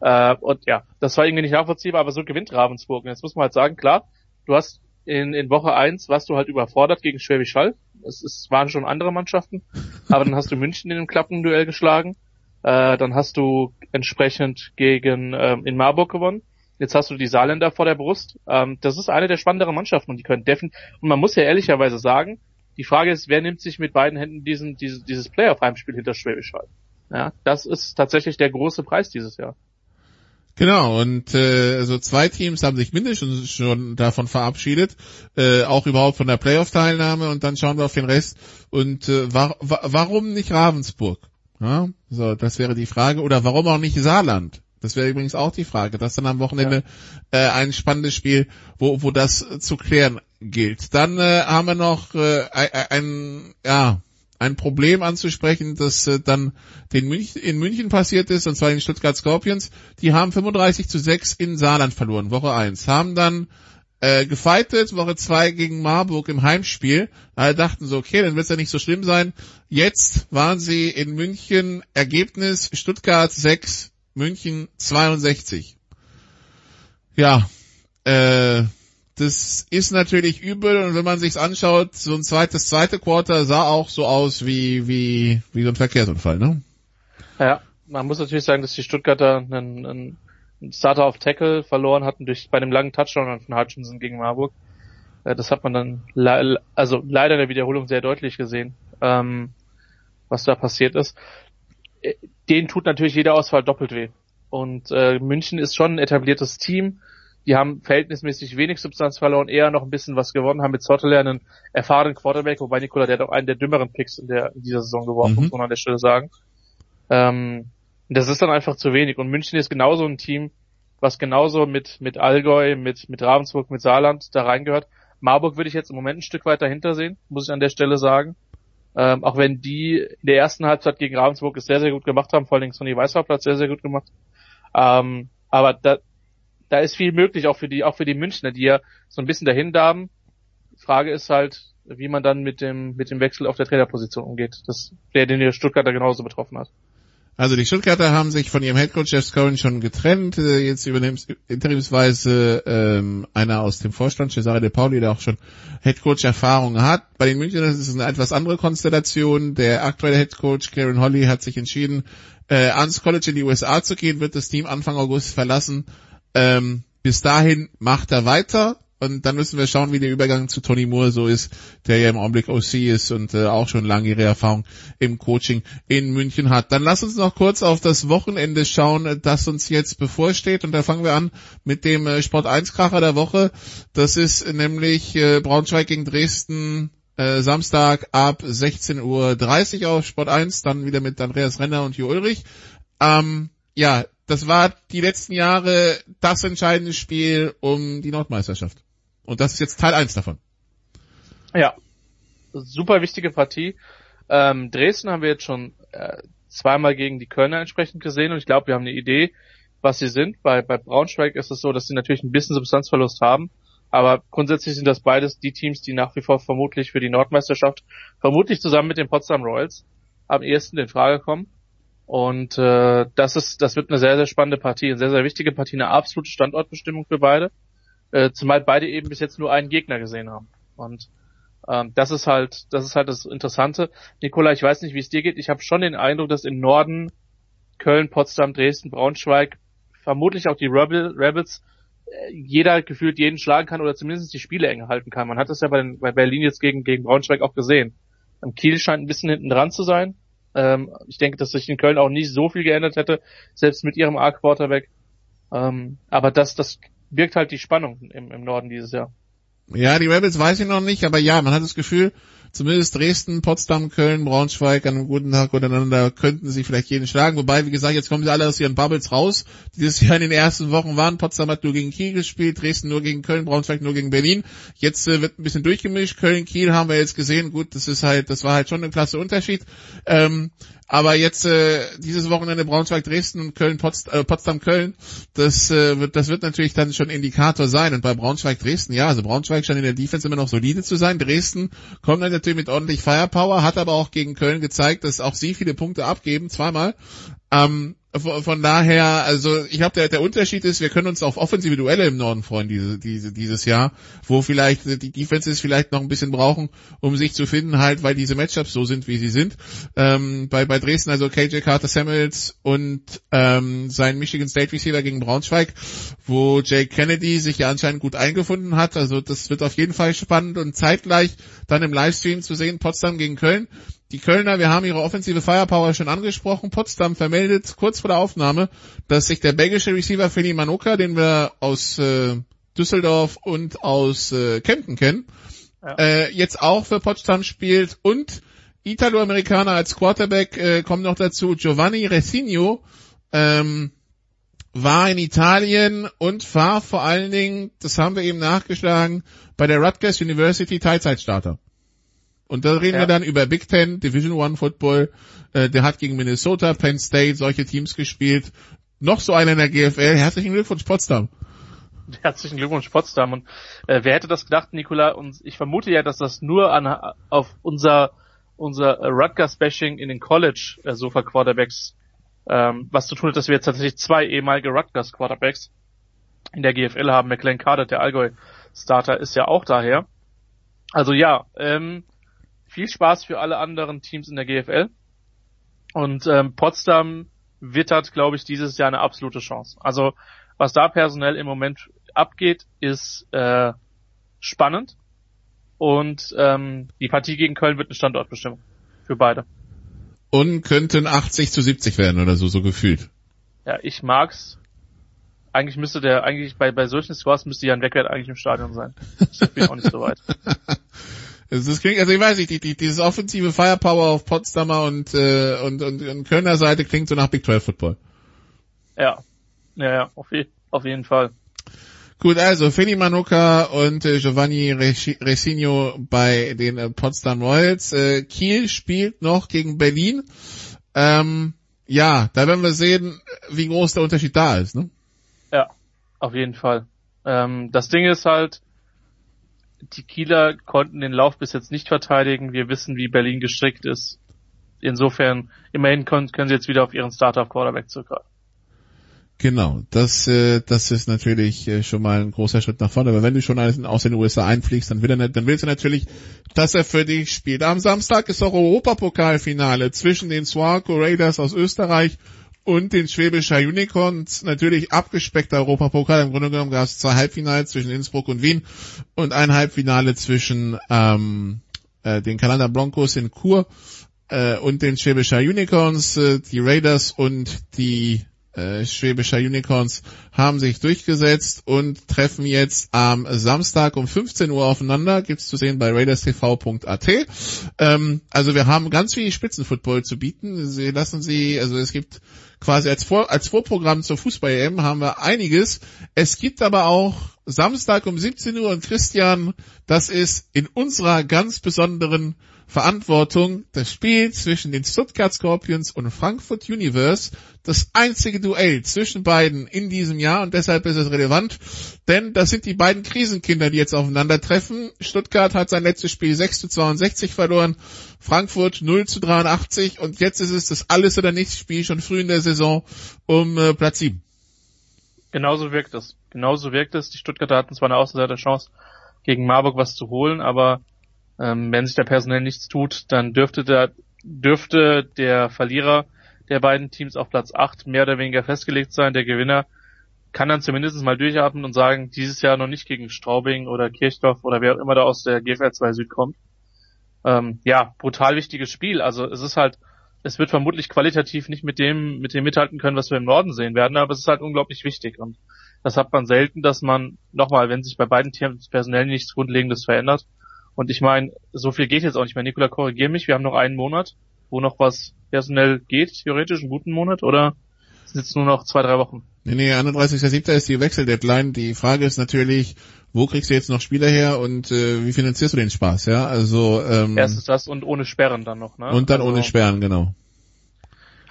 Äh, und ja, das war irgendwie nicht nachvollziehbar, aber so gewinnt Ravensburg. Und jetzt muss man halt sagen, klar, du hast in, in Woche eins warst du halt überfordert gegen Schwäbisch Hall. Es, es waren schon andere Mannschaften, aber dann hast du München in dem Klappenduell geschlagen. Äh, dann hast du entsprechend gegen ähm, in Marburg gewonnen. Jetzt hast du die Saarländer vor der Brust. Ähm, das ist eine der spannenderen Mannschaften und die können definitiv. Und man muss ja ehrlicherweise sagen, die Frage ist, wer nimmt sich mit beiden Händen diesen, dieses, dieses Playoff-Heimspiel hinter Schwäbisch Hall? Ja, das ist tatsächlich der große Preis dieses Jahr. Genau, und äh, so zwei Teams haben sich mindestens schon davon verabschiedet, äh, auch überhaupt von der Playoff-Teilnahme und dann schauen wir auf den Rest. Und äh, wa wa warum nicht Ravensburg? Ja, so, das wäre die Frage. Oder warum auch nicht Saarland? Das wäre übrigens auch die Frage. Das ist dann am Wochenende ja. äh, ein spannendes Spiel, wo, wo das zu klären gilt. Dann äh, haben wir noch äh, ein, ein, ja, ein Problem anzusprechen, das äh, dann den Münch, in München passiert ist, und zwar in Stuttgart Scorpions. Die haben 35 zu 6 in Saarland verloren, Woche 1. Haben dann äh, gefeitet, Woche 2 gegen Marburg im Heimspiel. Alle dachten so, okay, dann wird es ja nicht so schlimm sein. Jetzt waren sie in München, Ergebnis Stuttgart 6, München 62. Ja, äh, das ist natürlich übel und wenn man sich's anschaut, so ein zweites, zweite Quarter sah auch so aus wie, wie, wie so ein Verkehrsunfall, ne? Ja, man muss natürlich sagen, dass die Stuttgarter einen, einen Starter auf Tackle verloren hatten durch, bei einem langen Touchdown von Hutchinson gegen Marburg. Äh, das hat man dann, also leider in der Wiederholung sehr deutlich gesehen, ähm, was da passiert ist. Äh, den tut natürlich jeder Ausfall doppelt weh. Und äh, München ist schon ein etabliertes Team die haben verhältnismäßig wenig Substanz verloren, eher noch ein bisschen was gewonnen, haben mit Zotteler einen erfahrenen Quarterback, wobei Nikola, der hat auch einen der dümmeren Picks in, der, in dieser Saison geworfen, mhm. muss man an der Stelle sagen. Ähm, das ist dann einfach zu wenig. Und München ist genauso ein Team, was genauso mit, mit Allgäu, mit, mit Ravensburg, mit Saarland da reingehört. Marburg würde ich jetzt im Moment ein Stück weit dahinter sehen, muss ich an der Stelle sagen. Ähm, auch wenn die in der ersten Halbzeit gegen Ravensburg es sehr, sehr gut gemacht haben, vor allen Dingen Sonny Weißhauptplatz sehr, sehr gut gemacht. Ähm, aber da, da ist viel möglich, auch für die, auch für die Münchner, die ja so ein bisschen dahin darben. Frage ist halt, wie man dann mit dem, mit dem Wechsel auf der Trainerposition umgeht. Das, der, den der Stuttgarter genauso betroffen hat. Also die Stuttgarter haben sich von ihrem Headcoach Jeff Scowen schon getrennt. Äh, jetzt übernimmt interimsweise ähm, einer aus dem Vorstand, Cesare De Pauli, der auch schon Headcoach-Erfahrung hat. Bei den Münchnern ist es eine etwas andere Konstellation. Der aktuelle Headcoach Karen Holly hat sich entschieden, äh, ans College in die USA zu gehen, wird das Team Anfang August verlassen ähm, bis dahin macht er weiter und dann müssen wir schauen, wie der Übergang zu Tony Moore so ist, der ja im Augenblick OC ist und äh, auch schon lange ihre Erfahrung im Coaching in München hat. Dann lass uns noch kurz auf das Wochenende schauen, das uns jetzt bevorsteht und da fangen wir an mit dem äh, Sport 1 Kracher der Woche. Das ist nämlich äh, Braunschweig gegen Dresden äh, Samstag ab 16.30 Uhr auf Sport 1, dann wieder mit Andreas Renner und Jo Ulrich. Ähm, ja, das war die letzten Jahre das entscheidende Spiel um die Nordmeisterschaft. Und das ist jetzt Teil 1 davon. Ja, super wichtige Partie. Ähm, Dresden haben wir jetzt schon äh, zweimal gegen die Kölner entsprechend gesehen und ich glaube, wir haben eine Idee, was sie sind. Bei, bei Braunschweig ist es so, dass sie natürlich ein bisschen Substanzverlust haben, aber grundsätzlich sind das beides die Teams, die nach wie vor vermutlich für die Nordmeisterschaft, vermutlich zusammen mit den Potsdam Royals, am ehesten in Frage kommen. Und äh, das ist, das wird eine sehr, sehr spannende Partie, eine sehr, sehr wichtige Partie, eine absolute Standortbestimmung für beide. Äh, zumal beide eben bis jetzt nur einen Gegner gesehen haben. Und ähm, das ist halt, das ist halt das Interessante. Nikola, ich weiß nicht, wie es dir geht. Ich habe schon den Eindruck, dass im Norden Köln, Potsdam, Dresden, Braunschweig, vermutlich auch die Rebel, Rebels, äh, jeder gefühlt jeden schlagen kann oder zumindest die Spiele eng halten kann. Man hat das ja bei, den, bei Berlin jetzt gegen, gegen Braunschweig auch gesehen. Am Kiel scheint ein bisschen hinten dran zu sein. Ähm, ich denke, dass sich in Köln auch nicht so viel geändert hätte, selbst mit ihrem A-Quarterback. Ähm, aber das, das birgt halt die Spannung im, im Norden dieses Jahr. Ja, die Rebels weiß ich noch nicht, aber ja, man hat das Gefühl, zumindest Dresden, Potsdam, Köln, Braunschweig an einem guten Tag untereinander könnten sie vielleicht jeden schlagen. Wobei, wie gesagt, jetzt kommen sie alle aus ihren Bubbles raus, die dieses Jahr in den ersten Wochen waren. Potsdam hat nur gegen Kiel gespielt, Dresden nur gegen Köln, Braunschweig nur gegen Berlin. Jetzt äh, wird ein bisschen durchgemischt. Köln, Kiel haben wir jetzt gesehen. Gut, das ist halt, das war halt schon ein klasse Unterschied. Ähm, aber jetzt äh, dieses Wochenende Braunschweig, Dresden und Köln, Potst, äh, Potsdam, Köln, das äh, wird, das wird natürlich dann schon Indikator sein. Und bei Braunschweig, Dresden, ja, also Braunschweig scheint in der Defense immer noch solide zu sein. Dresden kommt dann natürlich mit ordentlich Firepower, hat aber auch gegen Köln gezeigt, dass auch sie viele Punkte abgeben, zweimal. Ähm, von daher, also ich glaube, der, der Unterschied ist, wir können uns auf offensive Duelle im Norden freuen diese, diese, dieses Jahr, wo vielleicht die Defenses vielleicht noch ein bisschen brauchen, um sich zu finden, halt, weil diese Matchups so sind, wie sie sind. Ähm, bei, bei Dresden also KJ Carter Samuels und ähm, sein Michigan State Receiver gegen Braunschweig, wo Jake Kennedy sich ja anscheinend gut eingefunden hat. Also das wird auf jeden Fall spannend und zeitgleich dann im Livestream zu sehen, Potsdam gegen Köln. Die Kölner, wir haben ihre offensive Firepower schon angesprochen. Potsdam vermeldet kurz vor der Aufnahme, dass sich der belgische Receiver Feli Manoka, den wir aus äh, Düsseldorf und aus äh, Kempten kennen, ja. äh, jetzt auch für Potsdam spielt und Italo-Amerikaner als Quarterback äh, kommt noch dazu. Giovanni Resigno ähm, war in Italien und war vor allen Dingen, das haben wir eben nachgeschlagen, bei der Rutgers University Teilzeitstarter. Und da reden ja. wir dann über Big Ten, Division One Football. Äh, der hat gegen Minnesota, Penn State solche Teams gespielt. Noch so einer in der GFL. Herzlichen Glückwunsch Potsdam. Herzlichen Glückwunsch Potsdam. Und äh, wer hätte das gedacht, Nikola? Und ich vermute ja, dass das nur an auf unser unser Rutgers-Bashing in den College äh, ähm, was zu tun hat, dass wir jetzt tatsächlich zwei ehemalige Rutgers Quarterbacks in der GFL haben. McLean Carter, der Allgäu Starter, ist ja auch daher. Also ja, ähm, viel Spaß für alle anderen Teams in der GFL. Und ähm, Potsdam wittert, glaube ich, dieses Jahr eine absolute Chance. Also was da personell im Moment abgeht, ist äh, spannend. Und ähm, die Partie gegen Köln wird eine Standortbestimmung für beide. Und könnten 80 zu 70 werden oder so, so gefühlt. Ja, ich mag's. Eigentlich müsste der, eigentlich bei, bei solchen Scores müsste Jan Wegwert eigentlich im Stadion sein. Ich bin auch nicht so weit. Also das klingt, also ich weiß nicht, die, die, dieses offensive Firepower auf Potsdamer und, äh, und, und, und Kölner Seite klingt so nach Big 12 Football. Ja, ja, ja, auf, je, auf jeden Fall. Gut, also Feli Manuka und äh, Giovanni Resigno bei den äh, Potsdam Royals. Äh, Kiel spielt noch gegen Berlin. Ähm, ja, da werden wir sehen, wie groß der Unterschied da ist. Ne? Ja, auf jeden Fall. Ähm, das Ding ist halt, die Kieler konnten den Lauf bis jetzt nicht verteidigen. Wir wissen, wie Berlin gestrickt ist. Insofern, immerhin können, können sie jetzt wieder auf ihren Starter auf Quarterback zurückgreifen. Genau, das, äh, das ist natürlich äh, schon mal ein großer Schritt nach vorne. Aber wenn du schon aus den USA einfliegst, dann, will er, dann willst du natürlich, dass er für dich spielt. Am Samstag ist auch Europapokalfinale zwischen den Swarco Raiders aus Österreich und den Schwäbischer Unicorns. Natürlich abgespeckter Europapokal. Im Grunde genommen gab es zwei Halbfinale zwischen Innsbruck und Wien und ein Halbfinale zwischen ähm, äh, den Kalender Broncos in Chur äh, und den Schwäbischer Unicorns. Äh, die Raiders und die äh, Schwäbischer Unicorns haben sich durchgesetzt und treffen jetzt am Samstag um 15 Uhr aufeinander. Gibt's zu sehen bei raiderstv.at. Ähm, also wir haben ganz viel Spitzenfootball zu bieten. Sie lassen Sie, also es gibt quasi als, Vor als Vorprogramm zur Fußball-EM haben wir einiges. Es gibt aber auch Samstag um 17 Uhr und Christian, das ist in unserer ganz besonderen Verantwortung das Spiel zwischen den Stuttgart Scorpions und Frankfurt Universe, das einzige Duell zwischen beiden in diesem Jahr und deshalb ist es relevant, denn das sind die beiden Krisenkinder, die jetzt aufeinandertreffen. Stuttgart hat sein letztes Spiel 6 zu 62 verloren, Frankfurt 0 zu 83 und jetzt ist es das alles oder nichts Spiel schon früh in der Saison um äh, Platz 7. Genauso wirkt es. Genauso wirkt es. Die Stuttgarter hatten zwar eine Außenseiter Chance, gegen Marburg was zu holen, aber ähm, wenn sich da personell nichts tut, dann dürfte der, dürfte der Verlierer der beiden Teams auf Platz 8 mehr oder weniger festgelegt sein. Der Gewinner kann dann zumindest mal durchatmen und sagen, dieses Jahr noch nicht gegen Straubing oder Kirchdorf oder wer auch immer da aus der GFL 2 Süd kommt. Ähm, ja, brutal wichtiges Spiel. Also es ist halt, es wird vermutlich qualitativ nicht mit dem, mit dem mithalten können, was wir im Norden sehen werden, aber es ist halt unglaublich wichtig und das hat man selten, dass man nochmal, wenn sich bei beiden Teams personell nichts Grundlegendes verändert, und ich meine, so viel geht jetzt auch nicht mehr. Nikola, korrigier mich, wir haben noch einen Monat, wo noch was personell geht, theoretisch, einen guten Monat, oder sind jetzt nur noch zwei, drei Wochen? Nee, nee, 31.07. ist die Wechseldeadline. Die Frage ist natürlich, wo kriegst du jetzt noch Spieler her und äh, wie finanzierst du den Spaß, ja? Also ähm, Erstens das und ohne Sperren dann noch, ne? Und dann also, ohne Sperren, genau.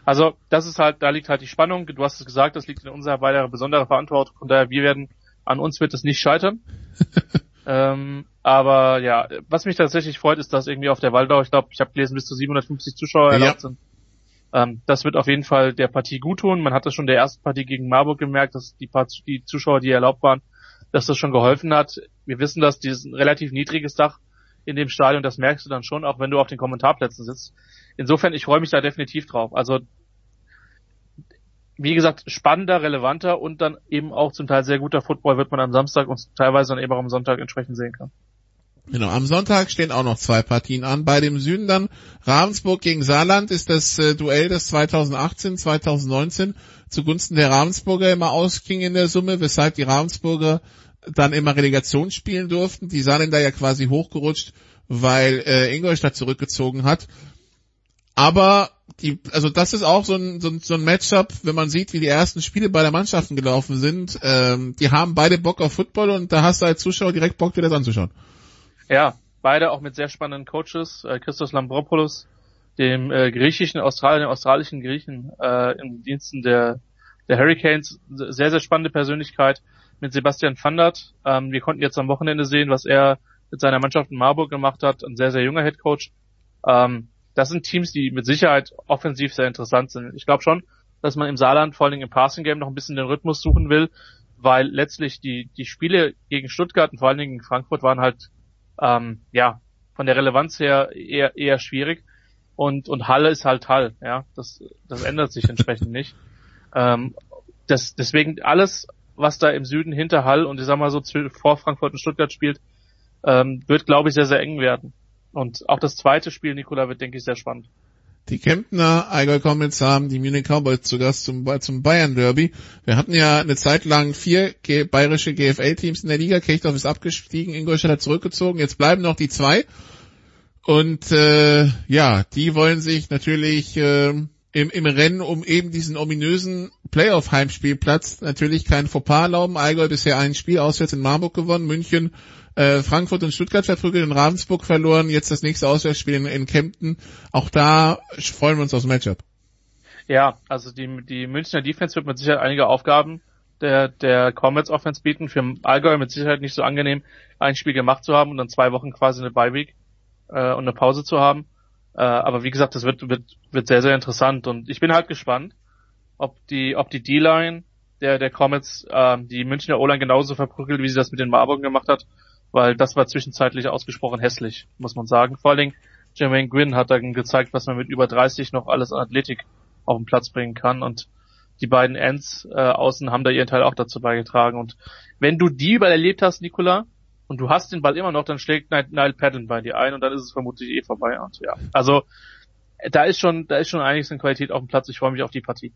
Also das ist halt, da liegt halt die Spannung. Du hast es gesagt, das liegt in unserer beider besonderer Verantwortung. Von daher, wir werden, an uns wird es nicht scheitern. ähm, aber ja, was mich tatsächlich freut, ist, dass irgendwie auf der Waldau, ich glaube, ich habe gelesen, bis zu 750 Zuschauer erlaubt ja. sind. Ähm, das wird auf jeden Fall der Partie gut tun. Man hat das schon der ersten Partie gegen Marburg gemerkt, dass die, paar, die Zuschauer, die erlaubt waren, dass das schon geholfen hat. Wir wissen, dass dieses relativ niedriges Dach in dem Stadion, das merkst du dann schon, auch wenn du auf den Kommentarplätzen sitzt. Insofern, ich freue mich da definitiv drauf. Also wie gesagt, spannender, relevanter und dann eben auch zum Teil sehr guter Football wird man am Samstag und teilweise dann eben auch am Sonntag entsprechend sehen kann. Genau, am Sonntag stehen auch noch zwei Partien an. Bei dem Süden dann Ravensburg gegen Saarland ist das äh, Duell, das 2018, 2019 zugunsten der Ravensburger immer ausging in der Summe, weshalb die Ravensburger dann immer Relegation spielen durften. Die Saarländer ja quasi hochgerutscht, weil äh, Ingolstadt zurückgezogen hat. Aber die, also das ist auch so ein, so ein, so ein Matchup, wenn man sieht, wie die ersten Spiele bei der Mannschaften gelaufen sind. Ähm, die haben beide Bock auf Football und da hast du als Zuschauer direkt Bock, dir das anzuschauen. Ja, beide auch mit sehr spannenden Coaches. Äh, Christos Lambropoulos, dem äh, griechischen Australier, dem australischen Griechen äh, im Diensten der, der Hurricanes. Sehr, sehr spannende Persönlichkeit mit Sebastian Vandert. Ähm, wir konnten jetzt am Wochenende sehen, was er mit seiner Mannschaft in Marburg gemacht hat. Ein sehr, sehr junger Head Coach. Ähm, das sind Teams, die mit Sicherheit offensiv sehr interessant sind. Ich glaube schon, dass man im Saarland vor allen Dingen im Passing Game noch ein bisschen den Rhythmus suchen will, weil letztlich die, die Spiele gegen Stuttgart und vor allen Dingen gegen Frankfurt waren halt, ähm, ja, von der Relevanz her eher, eher schwierig. Und, und Halle ist halt Hall, ja. Das, das ändert sich entsprechend nicht. Ähm, das, deswegen alles, was da im Süden hinter Hall und ich sag mal so vor Frankfurt und Stuttgart spielt, ähm, wird, glaube ich, sehr, sehr eng werden. Und auch das zweite Spiel, Nikola, wird, denke ich, sehr spannend. Die Kemptner Allgäu Comets haben die Munich Cowboys zu Gast zum, zum Bayern Derby. Wir hatten ja eine Zeit lang vier G bayerische GFL-Teams in der Liga. Kirchdorf ist abgestiegen, Ingolstadt hat zurückgezogen. Jetzt bleiben noch die zwei. Und äh, ja, die wollen sich natürlich äh, im, im Rennen um eben diesen ominösen Playoff-Heimspielplatz natürlich kein Fauxpas erlauben. Allgäu bisher ein Spiel auswärts in Marburg gewonnen, München äh, Frankfurt und Stuttgart verprügelt und Ravensburg verloren. Jetzt das nächste Auswärtsspiel in, in Kempten. Auch da freuen wir uns aufs Matchup. Ja, also die, die Münchner Defense wird mit Sicherheit einige Aufgaben der, der Comets Offense bieten. Für Allgäu mit Sicherheit nicht so angenehm, ein Spiel gemacht zu haben und dann zwei Wochen quasi eine Bye-Week äh, und eine Pause zu haben. Äh, aber wie gesagt, das wird, wird, wird sehr, sehr interessant und ich bin halt gespannt, ob die, ob die D-Line der, der Comets äh, die Münchner O-Line genauso verprügelt, wie sie das mit den Marburg gemacht hat weil das war zwischenzeitlich ausgesprochen hässlich, muss man sagen. Vor allen Dingen Jermaine Gwynn hat dann gezeigt, was man mit über 30 noch alles an Athletik auf den Platz bringen kann und die beiden Ends äh, außen haben da ihren Teil auch dazu beigetragen und wenn du die überlebt hast, Nikola, und du hast den Ball immer noch, dann schlägt Nile Paddle bei dir ein und dann ist es vermutlich eh vorbei und ja. Also da ist schon, da ist schon einiges an Qualität auf dem Platz. Ich freue mich auf die Partie.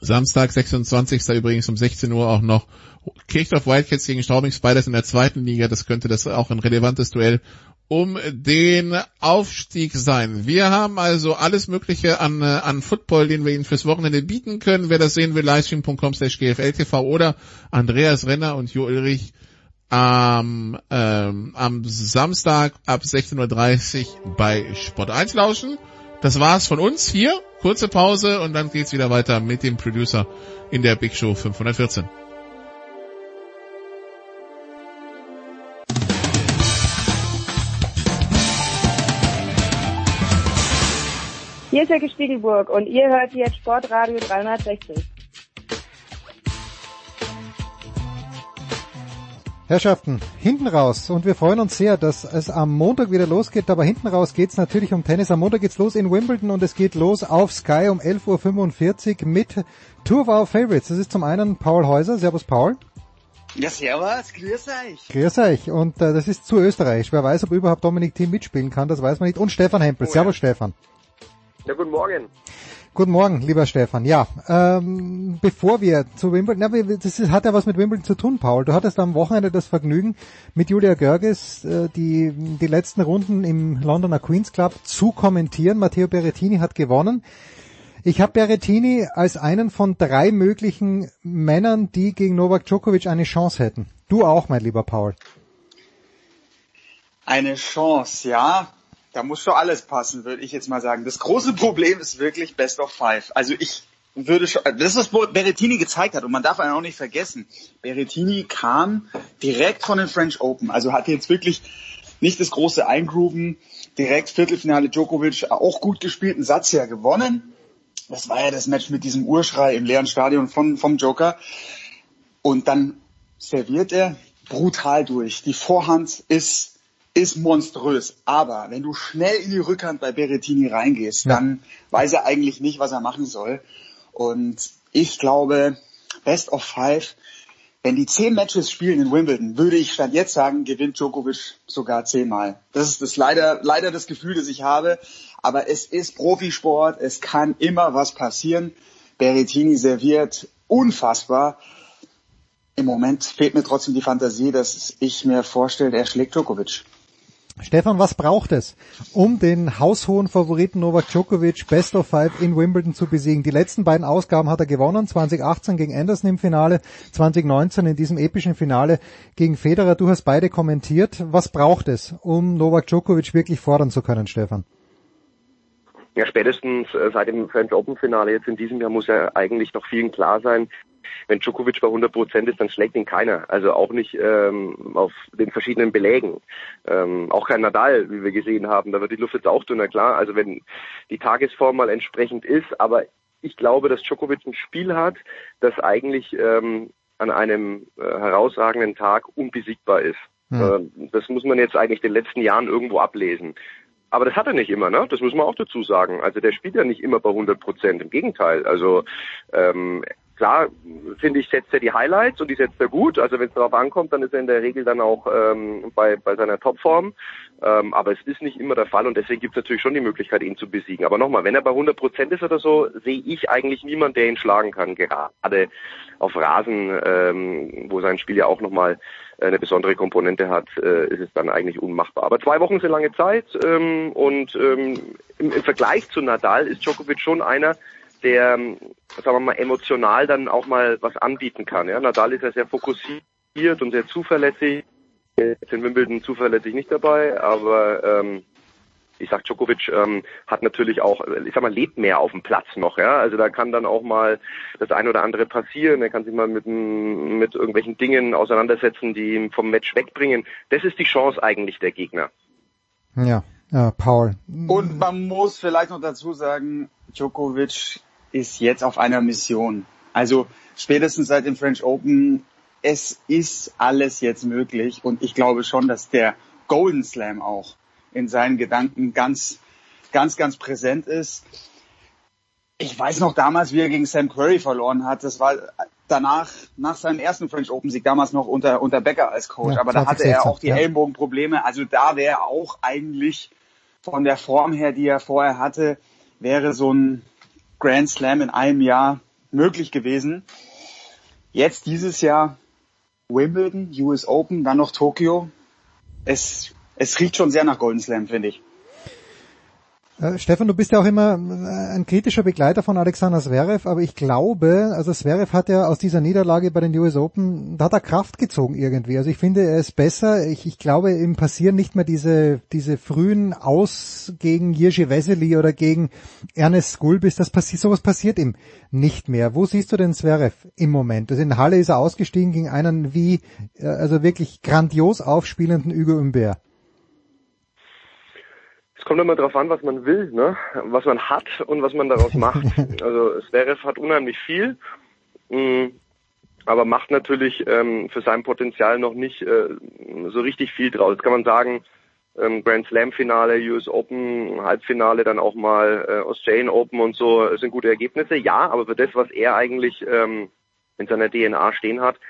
Samstag, 26. übrigens um 16 Uhr auch noch Kirchdorf Wildcats gegen Straubing Spiders in der zweiten Liga. Das könnte das auch ein relevantes Duell um den Aufstieg sein. Wir haben also alles Mögliche an, äh, an Football, den wir Ihnen fürs Wochenende bieten können. Wer das sehen will, livestream.com slash gfltv oder Andreas Renner und Jo Ulrich am, ähm, am Samstag ab 16.30 Uhr bei Sport 1 lauschen. Das war's von uns hier. Kurze Pause und dann geht's wieder weiter mit dem Producer in der Big Show 514. Hier ist Herr Stiegelburg und ihr hört jetzt Sportradio 360. Herrschaften, hinten raus und wir freuen uns sehr, dass es am Montag wieder losgeht, aber hinten raus geht's natürlich um Tennis. Am Montag geht's los in Wimbledon und es geht los auf Sky um 11.45 Uhr mit Two of Our Favorites. Das ist zum einen Paul Häuser. Servus Paul. Ja, servus, grüß euch. Grüß euch. Und äh, das ist zu österreichisch. Wer weiß, ob überhaupt Dominik Thiem mitspielen kann, das weiß man nicht. Und Stefan Hempel. Oh, Servus ja. Stefan. Ja, guten Morgen. Guten Morgen, lieber Stefan. Ja, ähm, bevor wir zu Wimbledon, das hat ja was mit Wimbledon zu tun, Paul. Du hattest am Wochenende das Vergnügen, mit Julia Görges äh, die, die letzten Runden im Londoner Queens Club zu kommentieren. Matteo Berrettini hat gewonnen. Ich habe Berrettini als einen von drei möglichen Männern, die gegen Novak Djokovic eine Chance hätten. Du auch, mein lieber Paul. Eine Chance, ja da muss schon alles passen, würde ich jetzt mal sagen. Das große Problem ist wirklich Best of Five. Also ich würde schon, das ist, was Berrettini gezeigt hat und man darf einen auch nicht vergessen. Berrettini kam direkt von den French Open, also hat jetzt wirklich nicht das große Eingrooven, direkt Viertelfinale Djokovic auch gut gespielt, einen Satz ja gewonnen. Das war ja das Match mit diesem Urschrei im leeren Stadion von, vom Joker. Und dann serviert er brutal durch. Die Vorhand ist ist monströs. Aber wenn du schnell in die Rückhand bei Berettini reingehst, ja. dann weiß er eigentlich nicht, was er machen soll. Und ich glaube, Best of Five, wenn die zehn Matches spielen in Wimbledon, würde ich statt jetzt sagen, gewinnt Djokovic sogar zehnmal. Das ist das leider, leider das Gefühl, das ich habe. Aber es ist Profisport, es kann immer was passieren. Berettini serviert unfassbar. Im Moment fehlt mir trotzdem die Fantasie, dass ich mir vorstelle, er schlägt Djokovic. Stefan, was braucht es, um den haushohen Favoriten Novak Djokovic Best of Five in Wimbledon zu besiegen? Die letzten beiden Ausgaben hat er gewonnen, 2018 gegen Anderson im Finale, 2019 in diesem epischen Finale gegen Federer. Du hast beide kommentiert. Was braucht es, um Novak Djokovic wirklich fordern zu können, Stefan? Ja, spätestens äh, seit dem French Open Finale jetzt in diesem Jahr muss ja eigentlich noch vielen klar sein, wenn Djokovic bei 100 Prozent ist, dann schlägt ihn keiner. Also auch nicht ähm, auf den verschiedenen Belägen. Ähm, auch kein Nadal, wie wir gesehen haben. Da wird die Luft jetzt auch dünner, klar. Also wenn die Tagesform mal entsprechend ist, aber ich glaube, dass Djokovic ein Spiel hat, das eigentlich ähm, an einem äh, herausragenden Tag unbesiegbar ist. Hm. Äh, das muss man jetzt eigentlich den letzten Jahren irgendwo ablesen. Aber das hat er nicht immer, ne? Das muss man auch dazu sagen. Also der spielt ja nicht immer bei 100 Prozent. Im Gegenteil. Also ähm, klar, finde ich, setzt er die Highlights und die setzt er gut. Also wenn es darauf ankommt, dann ist er in der Regel dann auch ähm, bei, bei seiner Topform. Ähm, aber es ist nicht immer der Fall und deswegen gibt es natürlich schon die Möglichkeit, ihn zu besiegen. Aber nochmal, wenn er bei 100 Prozent ist oder so, sehe ich eigentlich niemand, der ihn schlagen kann. Gerade auf Rasen, ähm, wo sein Spiel ja auch nochmal eine besondere Komponente hat, äh, ist es dann eigentlich unmachbar. Aber zwei Wochen sind lange Zeit ähm, und ähm, im, im Vergleich zu Nadal ist Djokovic schon einer, der, ähm, sagen wir mal, emotional dann auch mal was anbieten kann. Ja? Nadal ist ja sehr fokussiert und sehr zuverlässig. Jetzt in Wimbledon zuverlässig nicht dabei, aber ähm, ich sag, Djokovic ähm, hat natürlich auch, ich sag mal, lebt mehr auf dem Platz noch, ja. Also da kann dann auch mal das ein oder andere passieren. Er kann sich mal mit, mit irgendwelchen Dingen auseinandersetzen, die ihn vom Match wegbringen. Das ist die Chance eigentlich der Gegner. Ja, ja Paul. Und man muss vielleicht noch dazu sagen, Djokovic ist jetzt auf einer Mission. Also spätestens seit dem French Open, es ist alles jetzt möglich und ich glaube schon, dass der Golden Slam auch in seinen Gedanken ganz, ganz, ganz präsent ist. Ich weiß noch damals, wie er gegen Sam Querrey verloren hat. Das war danach, nach seinem ersten French Open Sieg, damals noch unter, unter Becker als Coach. Ja, Aber da hatte er auch die ja. Ellenbogenprobleme. Also da wäre auch eigentlich von der Form her, die er vorher hatte, wäre so ein Grand Slam in einem Jahr möglich gewesen. Jetzt dieses Jahr Wimbledon, US Open, dann noch Tokio. Es, es riecht schon sehr nach Golden Slam, finde ich. Stefan, du bist ja auch immer äh, ein kritischer Begleiter von Alexander Zverev, aber ich glaube, also Zverev hat ja aus dieser Niederlage bei den US Open, da hat er Kraft gezogen irgendwie. Also ich finde, er ist besser. Ich, ich glaube, ihm passieren nicht mehr diese, diese frühen Aus gegen Jiří Vesely oder gegen Ernest Gulbis. Das passiert, sowas passiert ihm nicht mehr. Wo siehst du denn Zverev im Moment? Also in Halle ist er ausgestiegen gegen einen wie, äh, also wirklich grandios aufspielenden Hugo Humbert. Es kommt immer darauf an, was man will, ne? was man hat und was man daraus macht. Also Zverev hat unheimlich viel, mh, mm, aber macht natürlich ähm, für sein Potenzial noch nicht äh, so richtig viel draus. Jetzt kann man sagen, ähm, Grand Slam Finale, US Open, Halbfinale, dann auch mal äh, Australian Open und so sind gute Ergebnisse. Ja, aber für das, was er eigentlich ähm, in seiner DNA stehen hat,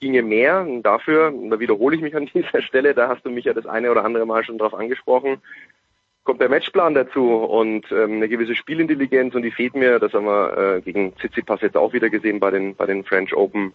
ginge mehr. Und dafür, da wiederhole ich mich an dieser Stelle, da hast du mich ja das eine oder andere Mal schon drauf angesprochen, kommt der Matchplan dazu und ähm, eine gewisse Spielintelligenz und die fehlt mir. Das haben wir äh, gegen Tsitsipas jetzt auch wieder gesehen bei den bei den French Open.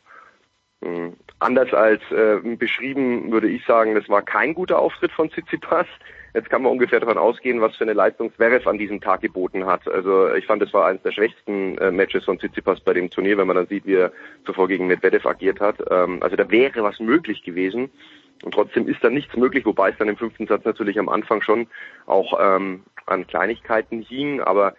Ähm, anders als äh, beschrieben würde ich sagen, das war kein guter Auftritt von Tsitsipas. Jetzt kann man ungefähr davon ausgehen, was für eine Leistung Zverev an diesem Tag geboten hat. Also ich fand, das war eines der schwächsten äh, Matches von Tsitsipas bei dem Turnier, wenn man dann sieht, wie er zuvor gegen Medvedev agiert hat. Ähm, also da wäre was möglich gewesen. Und trotzdem ist da nichts möglich, wobei es dann im fünften Satz natürlich am Anfang schon auch ähm, an Kleinigkeiten hing. Aber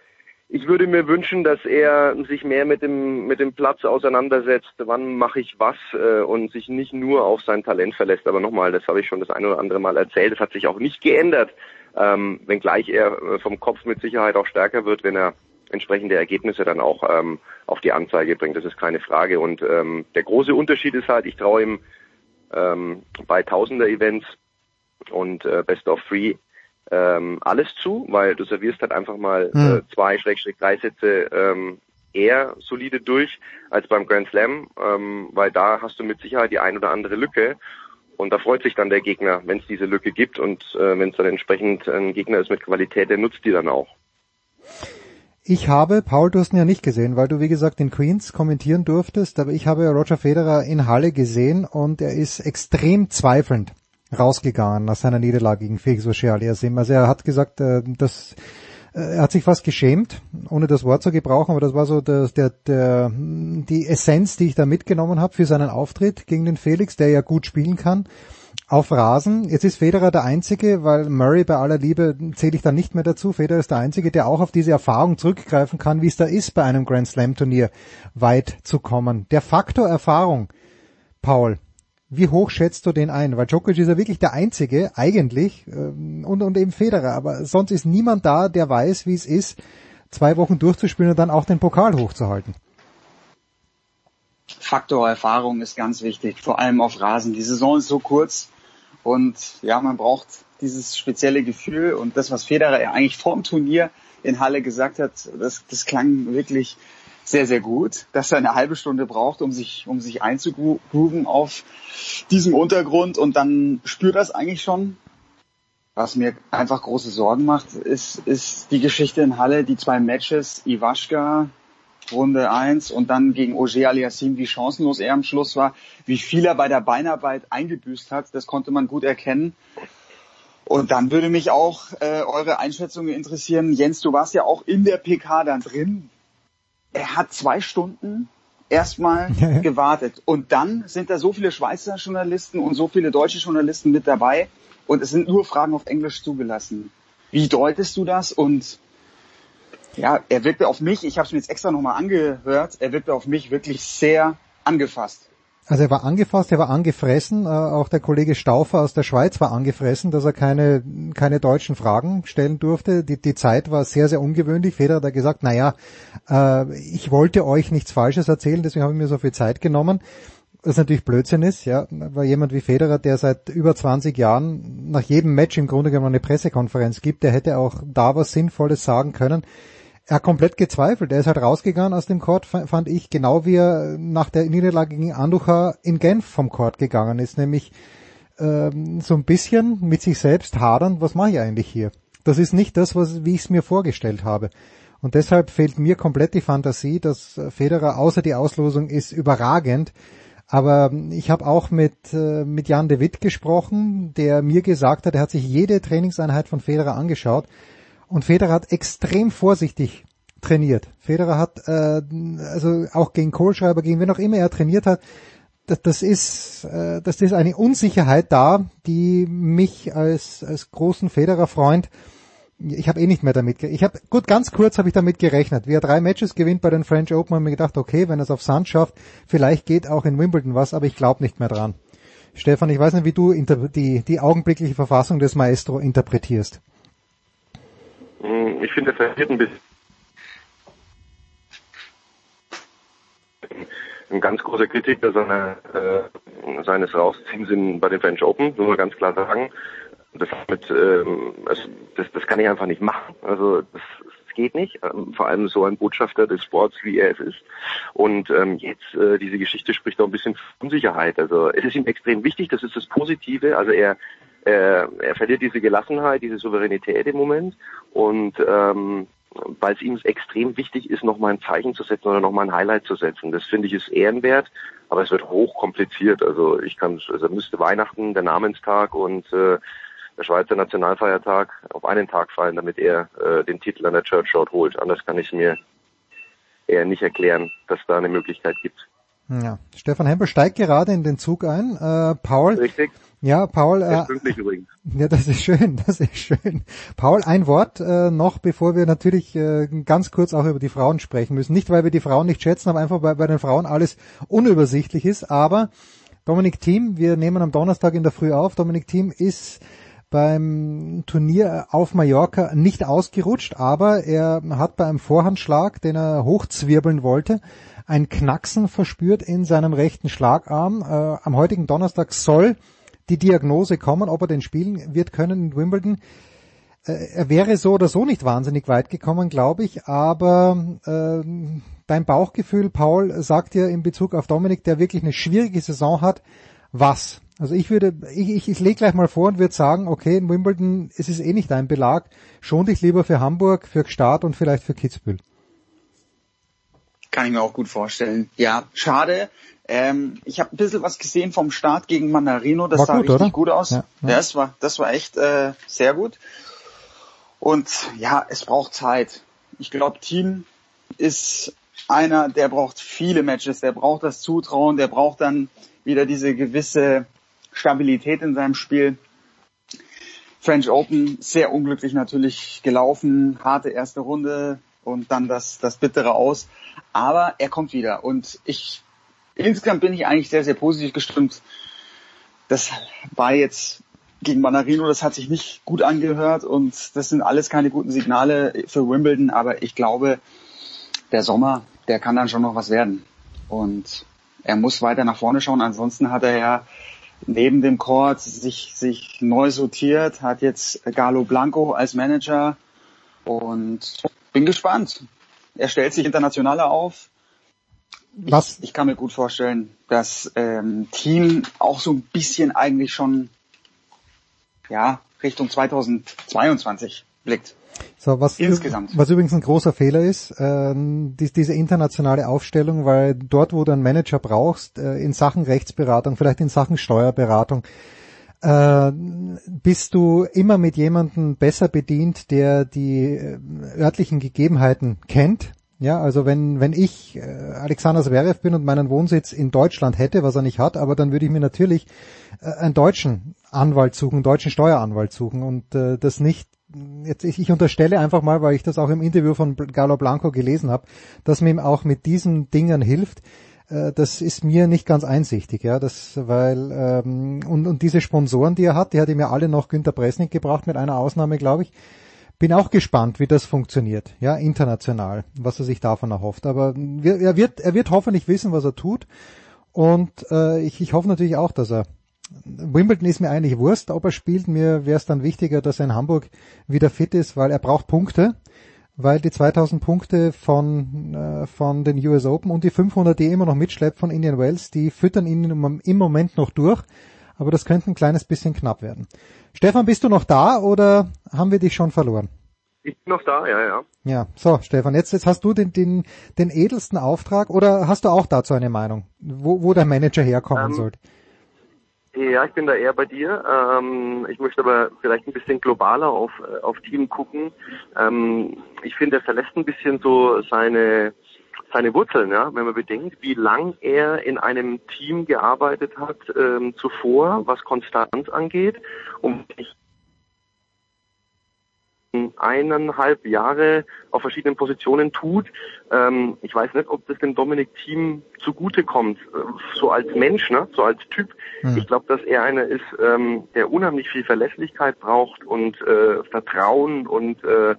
ich würde mir wünschen, dass er sich mehr mit dem mit dem Platz auseinandersetzt, wann mache ich was äh, und sich nicht nur auf sein Talent verlässt. Aber nochmal, das habe ich schon das eine oder andere Mal erzählt. Das hat sich auch nicht geändert, ähm, wenngleich er äh, vom Kopf mit Sicherheit auch stärker wird, wenn er entsprechende Ergebnisse dann auch ähm, auf die Anzeige bringt. Das ist keine Frage. Und ähm, der große Unterschied ist halt, ich traue ihm ähm, bei Tausender-Events und äh, Best of Three ähm, alles zu, weil du servierst halt einfach mal hm. äh, zwei, Schrägstrich, drei Sätze ähm, eher solide durch als beim Grand Slam, ähm, weil da hast du mit Sicherheit die ein oder andere Lücke und da freut sich dann der Gegner, wenn es diese Lücke gibt und äh, wenn es dann entsprechend ein Gegner ist mit Qualität, der nutzt die dann auch. Ich habe, Paul, du hast ihn ja nicht gesehen, weil du wie gesagt in Queens kommentieren durftest, aber ich habe Roger Federer in Halle gesehen und er ist extrem zweifelnd rausgegangen nach seiner Niederlage gegen Felix Auger-Aliassime. Also er hat gesagt, äh, dass äh, er hat sich fast geschämt, ohne das Wort zu gebrauchen, aber das war so der, der, der, die Essenz, die ich da mitgenommen habe für seinen Auftritt gegen den Felix, der ja gut spielen kann auf Rasen. Jetzt ist Federer der Einzige, weil Murray bei aller Liebe zähle ich da nicht mehr dazu. Federer ist der Einzige, der auch auf diese Erfahrung zurückgreifen kann, wie es da ist, bei einem Grand Slam Turnier weit zu kommen. Der Faktor Erfahrung, Paul, wie hoch schätzt du den ein? Weil Djokovic ist ja wirklich der Einzige, eigentlich, ähm, und, und eben Federer, aber sonst ist niemand da, der weiß, wie es ist, zwei Wochen durchzuspielen und dann auch den Pokal hochzuhalten. Faktor Erfahrung ist ganz wichtig, vor allem auf Rasen. Die Saison ist so kurz und ja, man braucht dieses spezielle Gefühl und das, was Federer eigentlich vor dem Turnier in Halle gesagt hat, das, das klang wirklich sehr, sehr gut, dass er eine halbe Stunde braucht, um sich, um sich einzugrooven auf diesem Untergrund und dann spürt das eigentlich schon. Was mir einfach große Sorgen macht, ist, ist die Geschichte in Halle, die zwei Matches, Iwaschka Runde 1 und dann gegen Auger Aliassim, wie chancenlos er am Schluss war, wie viel er bei der Beinarbeit eingebüßt hat, das konnte man gut erkennen. Und dann würde mich auch äh, eure Einschätzung interessieren. Jens, du warst ja auch in der PK dann drin. Er hat zwei Stunden erstmal gewartet. Und dann sind da so viele Schweizer Journalisten und so viele deutsche Journalisten mit dabei. Und es sind nur Fragen auf Englisch zugelassen. Wie deutest du das? Und ja, er wirkte auf mich, ich habe es mir jetzt extra nochmal angehört, er wirkte auf mich wirklich sehr angefasst. Also er war angefasst, er war angefressen, äh, auch der Kollege Stauffer aus der Schweiz war angefressen, dass er keine, keine deutschen Fragen stellen durfte. Die, die Zeit war sehr, sehr ungewöhnlich. Feder hat gesagt, naja, äh, ich wollte euch nichts Falsches erzählen, deswegen habe ich mir so viel Zeit genommen. Was natürlich Blödsinn ist, ja, weil jemand wie Federer, der seit über 20 Jahren nach jedem Match im Grunde genommen eine Pressekonferenz gibt, der hätte auch da was Sinnvolles sagen können er hat komplett gezweifelt. Er ist halt rausgegangen aus dem Court, fand ich, genau wie er nach der Niederlage gegen Anducha in Genf vom Court gegangen ist, nämlich ähm, so ein bisschen mit sich selbst hadern, was mache ich eigentlich hier? Das ist nicht das, was, wie ich es mir vorgestellt habe. Und deshalb fehlt mir komplett die Fantasie, dass Federer außer die Auslosung ist überragend. Aber ich habe auch mit, äh, mit Jan de Witt gesprochen, der mir gesagt hat, er hat sich jede Trainingseinheit von Federer angeschaut Und Federer hat extrem vorsichtig trainiert. Federer hat äh, also auch gegen Kohlschreiber, gegen wen auch immer er trainiert hat, das, ist äh, das ist eine Unsicherheit da, die mich als als großen Federer Freund ich habe eh nicht mehr damit, ich habe gut ganz kurz habe ich damit gerechnet. Wie er drei Matches gewinnt bei den French Open, habe mir gedacht, okay, wenn er es auf Sand schafft, vielleicht geht auch in Wimbledon was, aber ich glaube nicht mehr dran. Stefan, ich weiß nicht, wie du die die augenblickliche Verfassung des Maestro interpretierst. Hm, Ich finde, er verliert ein bisschen. Ein ganz großer Kritiker seiner, äh, seines Rausziehens bei den French Open, muss man ganz klar sagen. Das, mit, ähm, also das, das kann ich einfach nicht machen. Also das, das geht nicht. Ähm, vor allem so ein Botschafter des Sports, wie er es ist. Und ähm, jetzt äh, diese Geschichte spricht auch ein bisschen Unsicherheit. Also es ist ihm extrem wichtig, das ist das Positive. Also er er, er verliert diese Gelassenheit, diese Souveränität im Moment und ähm, weil es ihm extrem wichtig ist, nochmal ein Zeichen zu setzen oder nochmal ein Highlight zu setzen. Das finde ich ist ehrenwert, aber es wird hoch kompliziert. Also ich kann, also müsste Weihnachten, der Namenstag und äh, der Schweizer Nationalfeiertag auf einen Tag fallen, damit er äh, den Titel an der Church Road holt. Anders kann ich mir eher nicht erklären, dass da eine Möglichkeit gibt. Ja, Stefan Hempel steigt gerade in den Zug ein. Äh, Paul. Richtig. Ja, Paul. Äh, pünktlich übrigens. ja, das ist schön, das ist schön. Paul, ein Wort äh, noch, bevor wir natürlich äh, ganz kurz auch über die Frauen sprechen müssen. Nicht, weil wir die Frauen nicht schätzen, aber einfach, weil bei den Frauen alles unübersichtlich ist. Aber Dominik Thiem, wir nehmen am Donnerstag in der Früh auf. Dominik Thiem ist beim Turnier auf Mallorca nicht ausgerutscht, aber er hat bei einem Vorhandschlag, den er hochzwirbeln wollte, ein Knacksen verspürt in seinem rechten Schlagarm. Äh, am heutigen Donnerstag soll die Diagnose kommen, ob er den spielen wird können in Wimbledon. Äh, er wäre so oder so nicht wahnsinnig weit gekommen, glaube ich, aber äh, dein Bauchgefühl, Paul, sagt dir in Bezug auf Dominik, der wirklich eine schwierige Saison hat, was? Also ich würde, ich, ich, ich lege gleich mal vor und würde sagen, okay, in Wimbledon ist es eh nicht dein Belag, schon dich lieber für Hamburg, für Gstaad und vielleicht für Kitzbühel. Kann ich mir auch gut vorstellen. Ja, schade. Ähm, ich habe ein bisschen was gesehen vom Start gegen Mandarino. Das War sah gut, richtig oder? gut aus. Ja, Ja, ja. das war, das war echt äh, sehr gut. Und ja, es braucht Zeit. Ich glaube, Team ist einer, der braucht viele Matches. Der braucht das Zutrauen. Der braucht dann wieder diese gewisse Stabilität in seinem Spiel. French Open sehr unglücklich natürlich gelaufen, harte erste Runde und dann das, das bittere aus. Aber er kommt wieder und ich, insgesamt bin ich eigentlich sehr, sehr positiv gestimmt. Das war jetzt gegen Manarino, das hat sich nicht gut angehört und das sind alles keine guten Signale für Wimbledon, aber ich glaube, der Sommer, der kann dann schon noch was werden. Und er muss weiter nach vorne schauen, ansonsten hat er ja neben dem Court sich, sich neu sortiert, hat jetzt Galo Blanco als Manager und bin gespannt. Er stellt sich internationaler auf. Was? Ich, ich kann mir gut vorstellen, dass ähm, Team auch so ein bisschen eigentlich schon ja Richtung 2022 blickt. So, was, Insgesamt. was übrigens ein großer Fehler ist, ähm, die, diese internationale Aufstellung, weil dort, wo du einen Manager brauchst, äh, in Sachen Rechtsberatung, vielleicht in Sachen Steuerberatung, äh, bist du immer mit jemandem besser bedient, der die äh, örtlichen Gegebenheiten kennt. Ja, also wenn, wenn ich äh, Alexander Zverev bin und meinen Wohnsitz in Deutschland hätte, was er nicht hat, aber dann würde ich mir natürlich äh, einen deutschen Anwalt suchen, einen deutschen Steueranwalt suchen und das nicht jetzt ich, ich unterstelle einfach mal, weil ich das auch im Interview von Galo Blanco gelesen habe, dass man ihm auch mit diesen Dingen hilft. Äh, das ist mir nicht ganz einsichtig, ja, das, weil ähm, und, und diese Sponsoren, die er hat, die hat ihm ja alle noch Günter Presnik gebracht, mit einer Ausnahme, glaube ich. Bin auch gespannt, wie das funktioniert, ja, international, was er sich davon erhofft. Aber er wird, er wird hoffentlich wissen, was er tut. Und äh, ich, ich hoffe natürlich auch, dass er Wimbledon ist mir eigentlich Wurst, ob er spielt. Mir wäre es dann wichtiger, dass er in Hamburg wieder fit ist, weil er braucht Punkte, weil die 2000 Punkte von, äh, von den US Open und die 500, die er immer noch mitschleppt von Indian Wells, die füttern ihn im, Moment noch durch. Aber das könnte ein kleines bisschen knapp werden. Stefan, bist du noch da oder haben wir dich schon verloren? Ich bin noch da, ja, ja. Ja, so Stefan, jetzt, jetzt hast du den, den, den edelsten Auftrag oder hast du auch dazu eine Meinung, wo, wo der Manager herkommen Ähm, sollte? Ja, ich bin da eher bei dir. Ähm, ich möchte aber vielleicht ein bisschen globaler auf, äh, auf Team gucken. Ähm, ich finde, er verlässt ein bisschen so seine seine Wurzeln, ja, wenn man bedenkt, wie lang er in einem Team gearbeitet hat ähm, zuvor, was Konstanz angeht und eineinhalb Jahre auf verschiedenen Positionen tut. Ähm, ich weiß nicht, ob das dem Dominik Team zugutekommt, äh, so als Mensch, ne? so als Typ. Mhm. Ich glaube, dass er einer ist, ähm, der unheimlich viel Verlässlichkeit braucht und äh, Vertrauen und äh,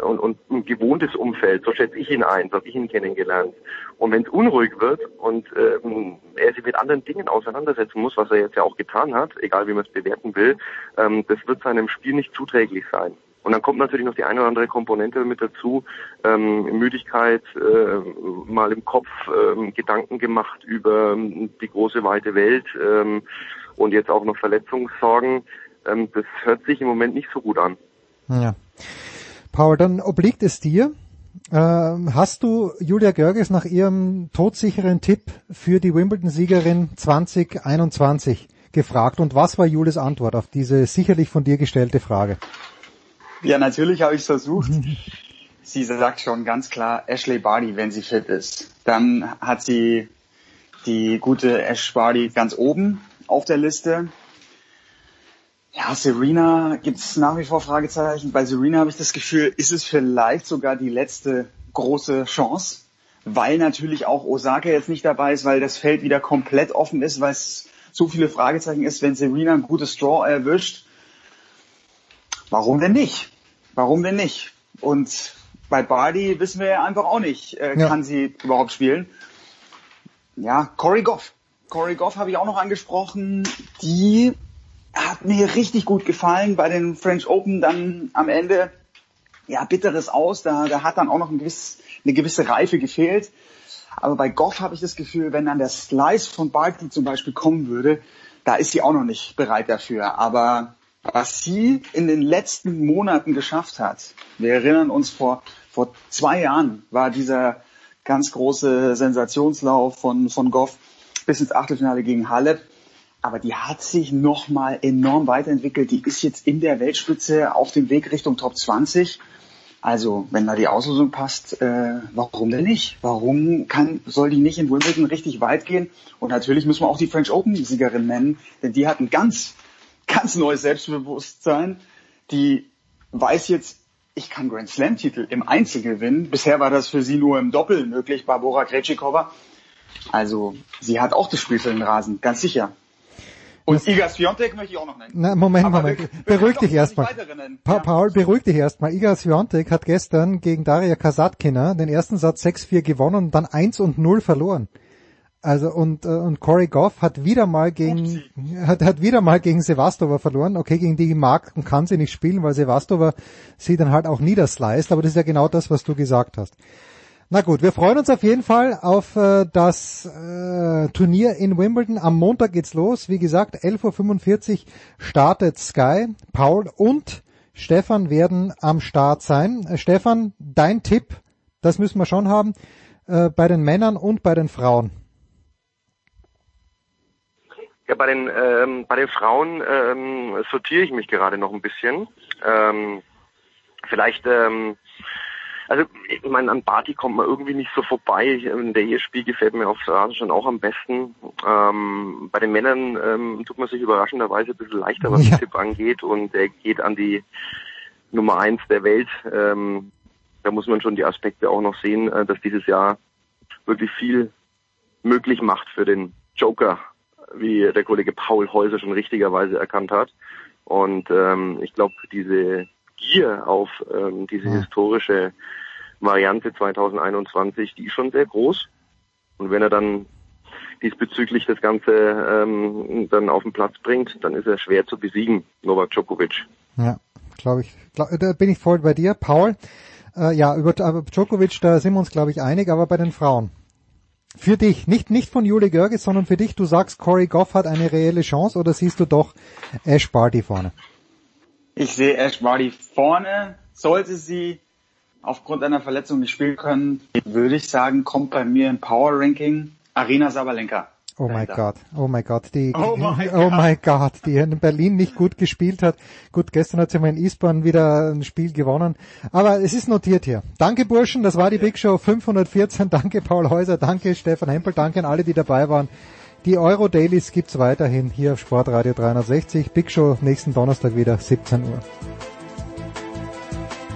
und, und ein gewohntes Umfeld, so schätze ich ihn ein, so habe ich ihn kennengelernt. Und wenn es unruhig wird und ähm, er sich mit anderen Dingen auseinandersetzen muss, was er jetzt ja auch getan hat, egal wie man es bewerten will, ähm, das wird seinem Spiel nicht zuträglich sein. Und dann kommt natürlich noch die eine oder andere Komponente mit dazu, ähm, Müdigkeit, äh, mal im Kopf ähm, Gedanken gemacht über ähm, die große weite Welt ähm, und jetzt auch noch Verletzungssorgen. Ähm, das hört sich im Moment nicht so gut an. Ja. Paul, dann obliegt es dir. Ähm, hast du Julia Görges nach ihrem todsicheren Tipp für die Wimbledon-Siegerin 2021 gefragt und was war Julias Antwort auf diese sicherlich von dir gestellte Frage? Ja, natürlich habe ich es versucht. sie sagt schon ganz klar Ashley Barty, wenn sie fit ist. Dann hat sie die gute Ash Barty ganz oben auf der Liste. Ja, Serena gibt es nach wie vor Fragezeichen. Bei Serena habe ich das Gefühl, ist es vielleicht sogar die letzte große Chance, weil natürlich auch Osaka jetzt nicht dabei ist, weil das Feld wieder komplett offen ist, weil es so viele Fragezeichen ist, wenn Serena ein gutes Draw erwischt. Warum denn nicht? Warum denn nicht? Und bei Bardi wissen wir ja einfach auch nicht, äh, ja. kann sie überhaupt spielen. Ja, Corey Goff. Corey Goff habe ich auch noch angesprochen. Die hat mir richtig gut gefallen bei den French Open dann am Ende. Ja, bitteres Aus, da, da hat dann auch noch ein gewiss, eine gewisse Reife gefehlt. Aber bei Goff habe ich das Gefühl, wenn dann der Slice von Barkley zum Beispiel kommen würde, da ist sie auch noch nicht bereit dafür. Aber was sie in den letzten Monaten geschafft hat, wir erinnern uns vor, vor zwei Jahren war dieser ganz große Sensationslauf von, von Goff bis ins Achtelfinale gegen Halep aber die hat sich nochmal enorm weiterentwickelt. Die ist jetzt in der Weltspitze auf dem Weg Richtung Top 20. Also, wenn da die Auslosung passt, äh, warum denn nicht? Warum kann, soll die nicht in Wimbledon richtig weit gehen? Und natürlich müssen wir auch die French Open Siegerin nennen, denn die hat ein ganz, ganz neues Selbstbewusstsein. Die weiß jetzt, ich kann Grand Slam Titel im Einzel gewinnen. Bisher war das für sie nur im Doppel möglich, Barbara Krejcikova. Also, sie hat auch das Spiel für den Rasen, ganz sicher. Und Iga Swiatek möchte ich auch noch nennen. Na, Moment, Aber Moment. Wir, wir beruhig dich erstmal. Pa. Paul, beruhig dich erstmal. Iga Swiatek hat gestern gegen Daria Kasatkina den ersten Satz 6-4 gewonnen und dann 1 und 0 verloren. Also und äh, und Corey Goff hat wieder mal gegen hat, hat wieder mal gegen Sevastova verloren. Okay, gegen die mag und kann sie nicht spielen, weil Sevastova sie dann halt auch niedersliced, aber das ist ja genau das, was du gesagt hast. Na gut, wir freuen uns auf jeden Fall auf äh, das äh, Turnier in Wimbledon. Am Montag geht's los. Wie gesagt, 11.45 Uhr startet Sky. Paul und Stefan werden am Start sein. Äh, Stefan, dein Tipp, das müssen wir schon haben, äh, bei den Männern und bei den Frauen. Ja, bei den, ähm, bei den Frauen ähm, sortiere ich mich gerade noch ein bisschen. Ähm, vielleicht ähm, also ich meine, an Barty kommt man irgendwie nicht so vorbei. Der ESP gefällt mir auf Rasen schon auch am besten. Ähm, bei den Männern ähm, tut man sich überraschenderweise ein bisschen leichter, was ja. den Tipp angeht und er geht an die Nummer eins der Welt. Ähm, da muss man schon die Aspekte auch noch sehen, äh, dass dieses Jahr wirklich viel möglich macht für den Joker, wie der Kollege Paul Häuser schon richtigerweise erkannt hat. Und ähm, ich glaube, diese Gier auf ähm, diese historische Variante 2021, die ist schon sehr groß. Und wenn er dann diesbezüglich das Ganze ähm, dann auf den Platz bringt, dann ist er schwer zu besiegen, Novak Djokovic. Ja, glaube ich. Glaub, da bin ich voll bei dir, Paul. Äh, ja, über Djokovic, da sind wir uns, glaube ich, einig, aber bei den Frauen. Für dich, nicht, nicht von Juli Görges, sondern für dich, du sagst, Corey Goff hat eine reelle Chance oder siehst du doch Ash Barty vorne? Ich sehe Ash Barty vorne. Sollte sie aufgrund einer Verletzung nicht spielen können, würde ich sagen, kommt bei mir im Power Ranking Arena Sabalenka. Oh mein. Gott, oh mein Gott, die, Oh mein oh Gott, die in Berlin nicht gut gespielt hat. Gut, gestern hat sie mal in Eastbourne wieder ein Spiel gewonnen. Aber es ist notiert hier. Danke Burschen, das war die Big Show 514. Danke Paul Häuser, danke Stefan Hempel, danke an alle, die dabei waren. Die Euro Dailies gibt's weiterhin hier auf Sportradio 360. Big Show nächsten Donnerstag wieder 17 Uhr.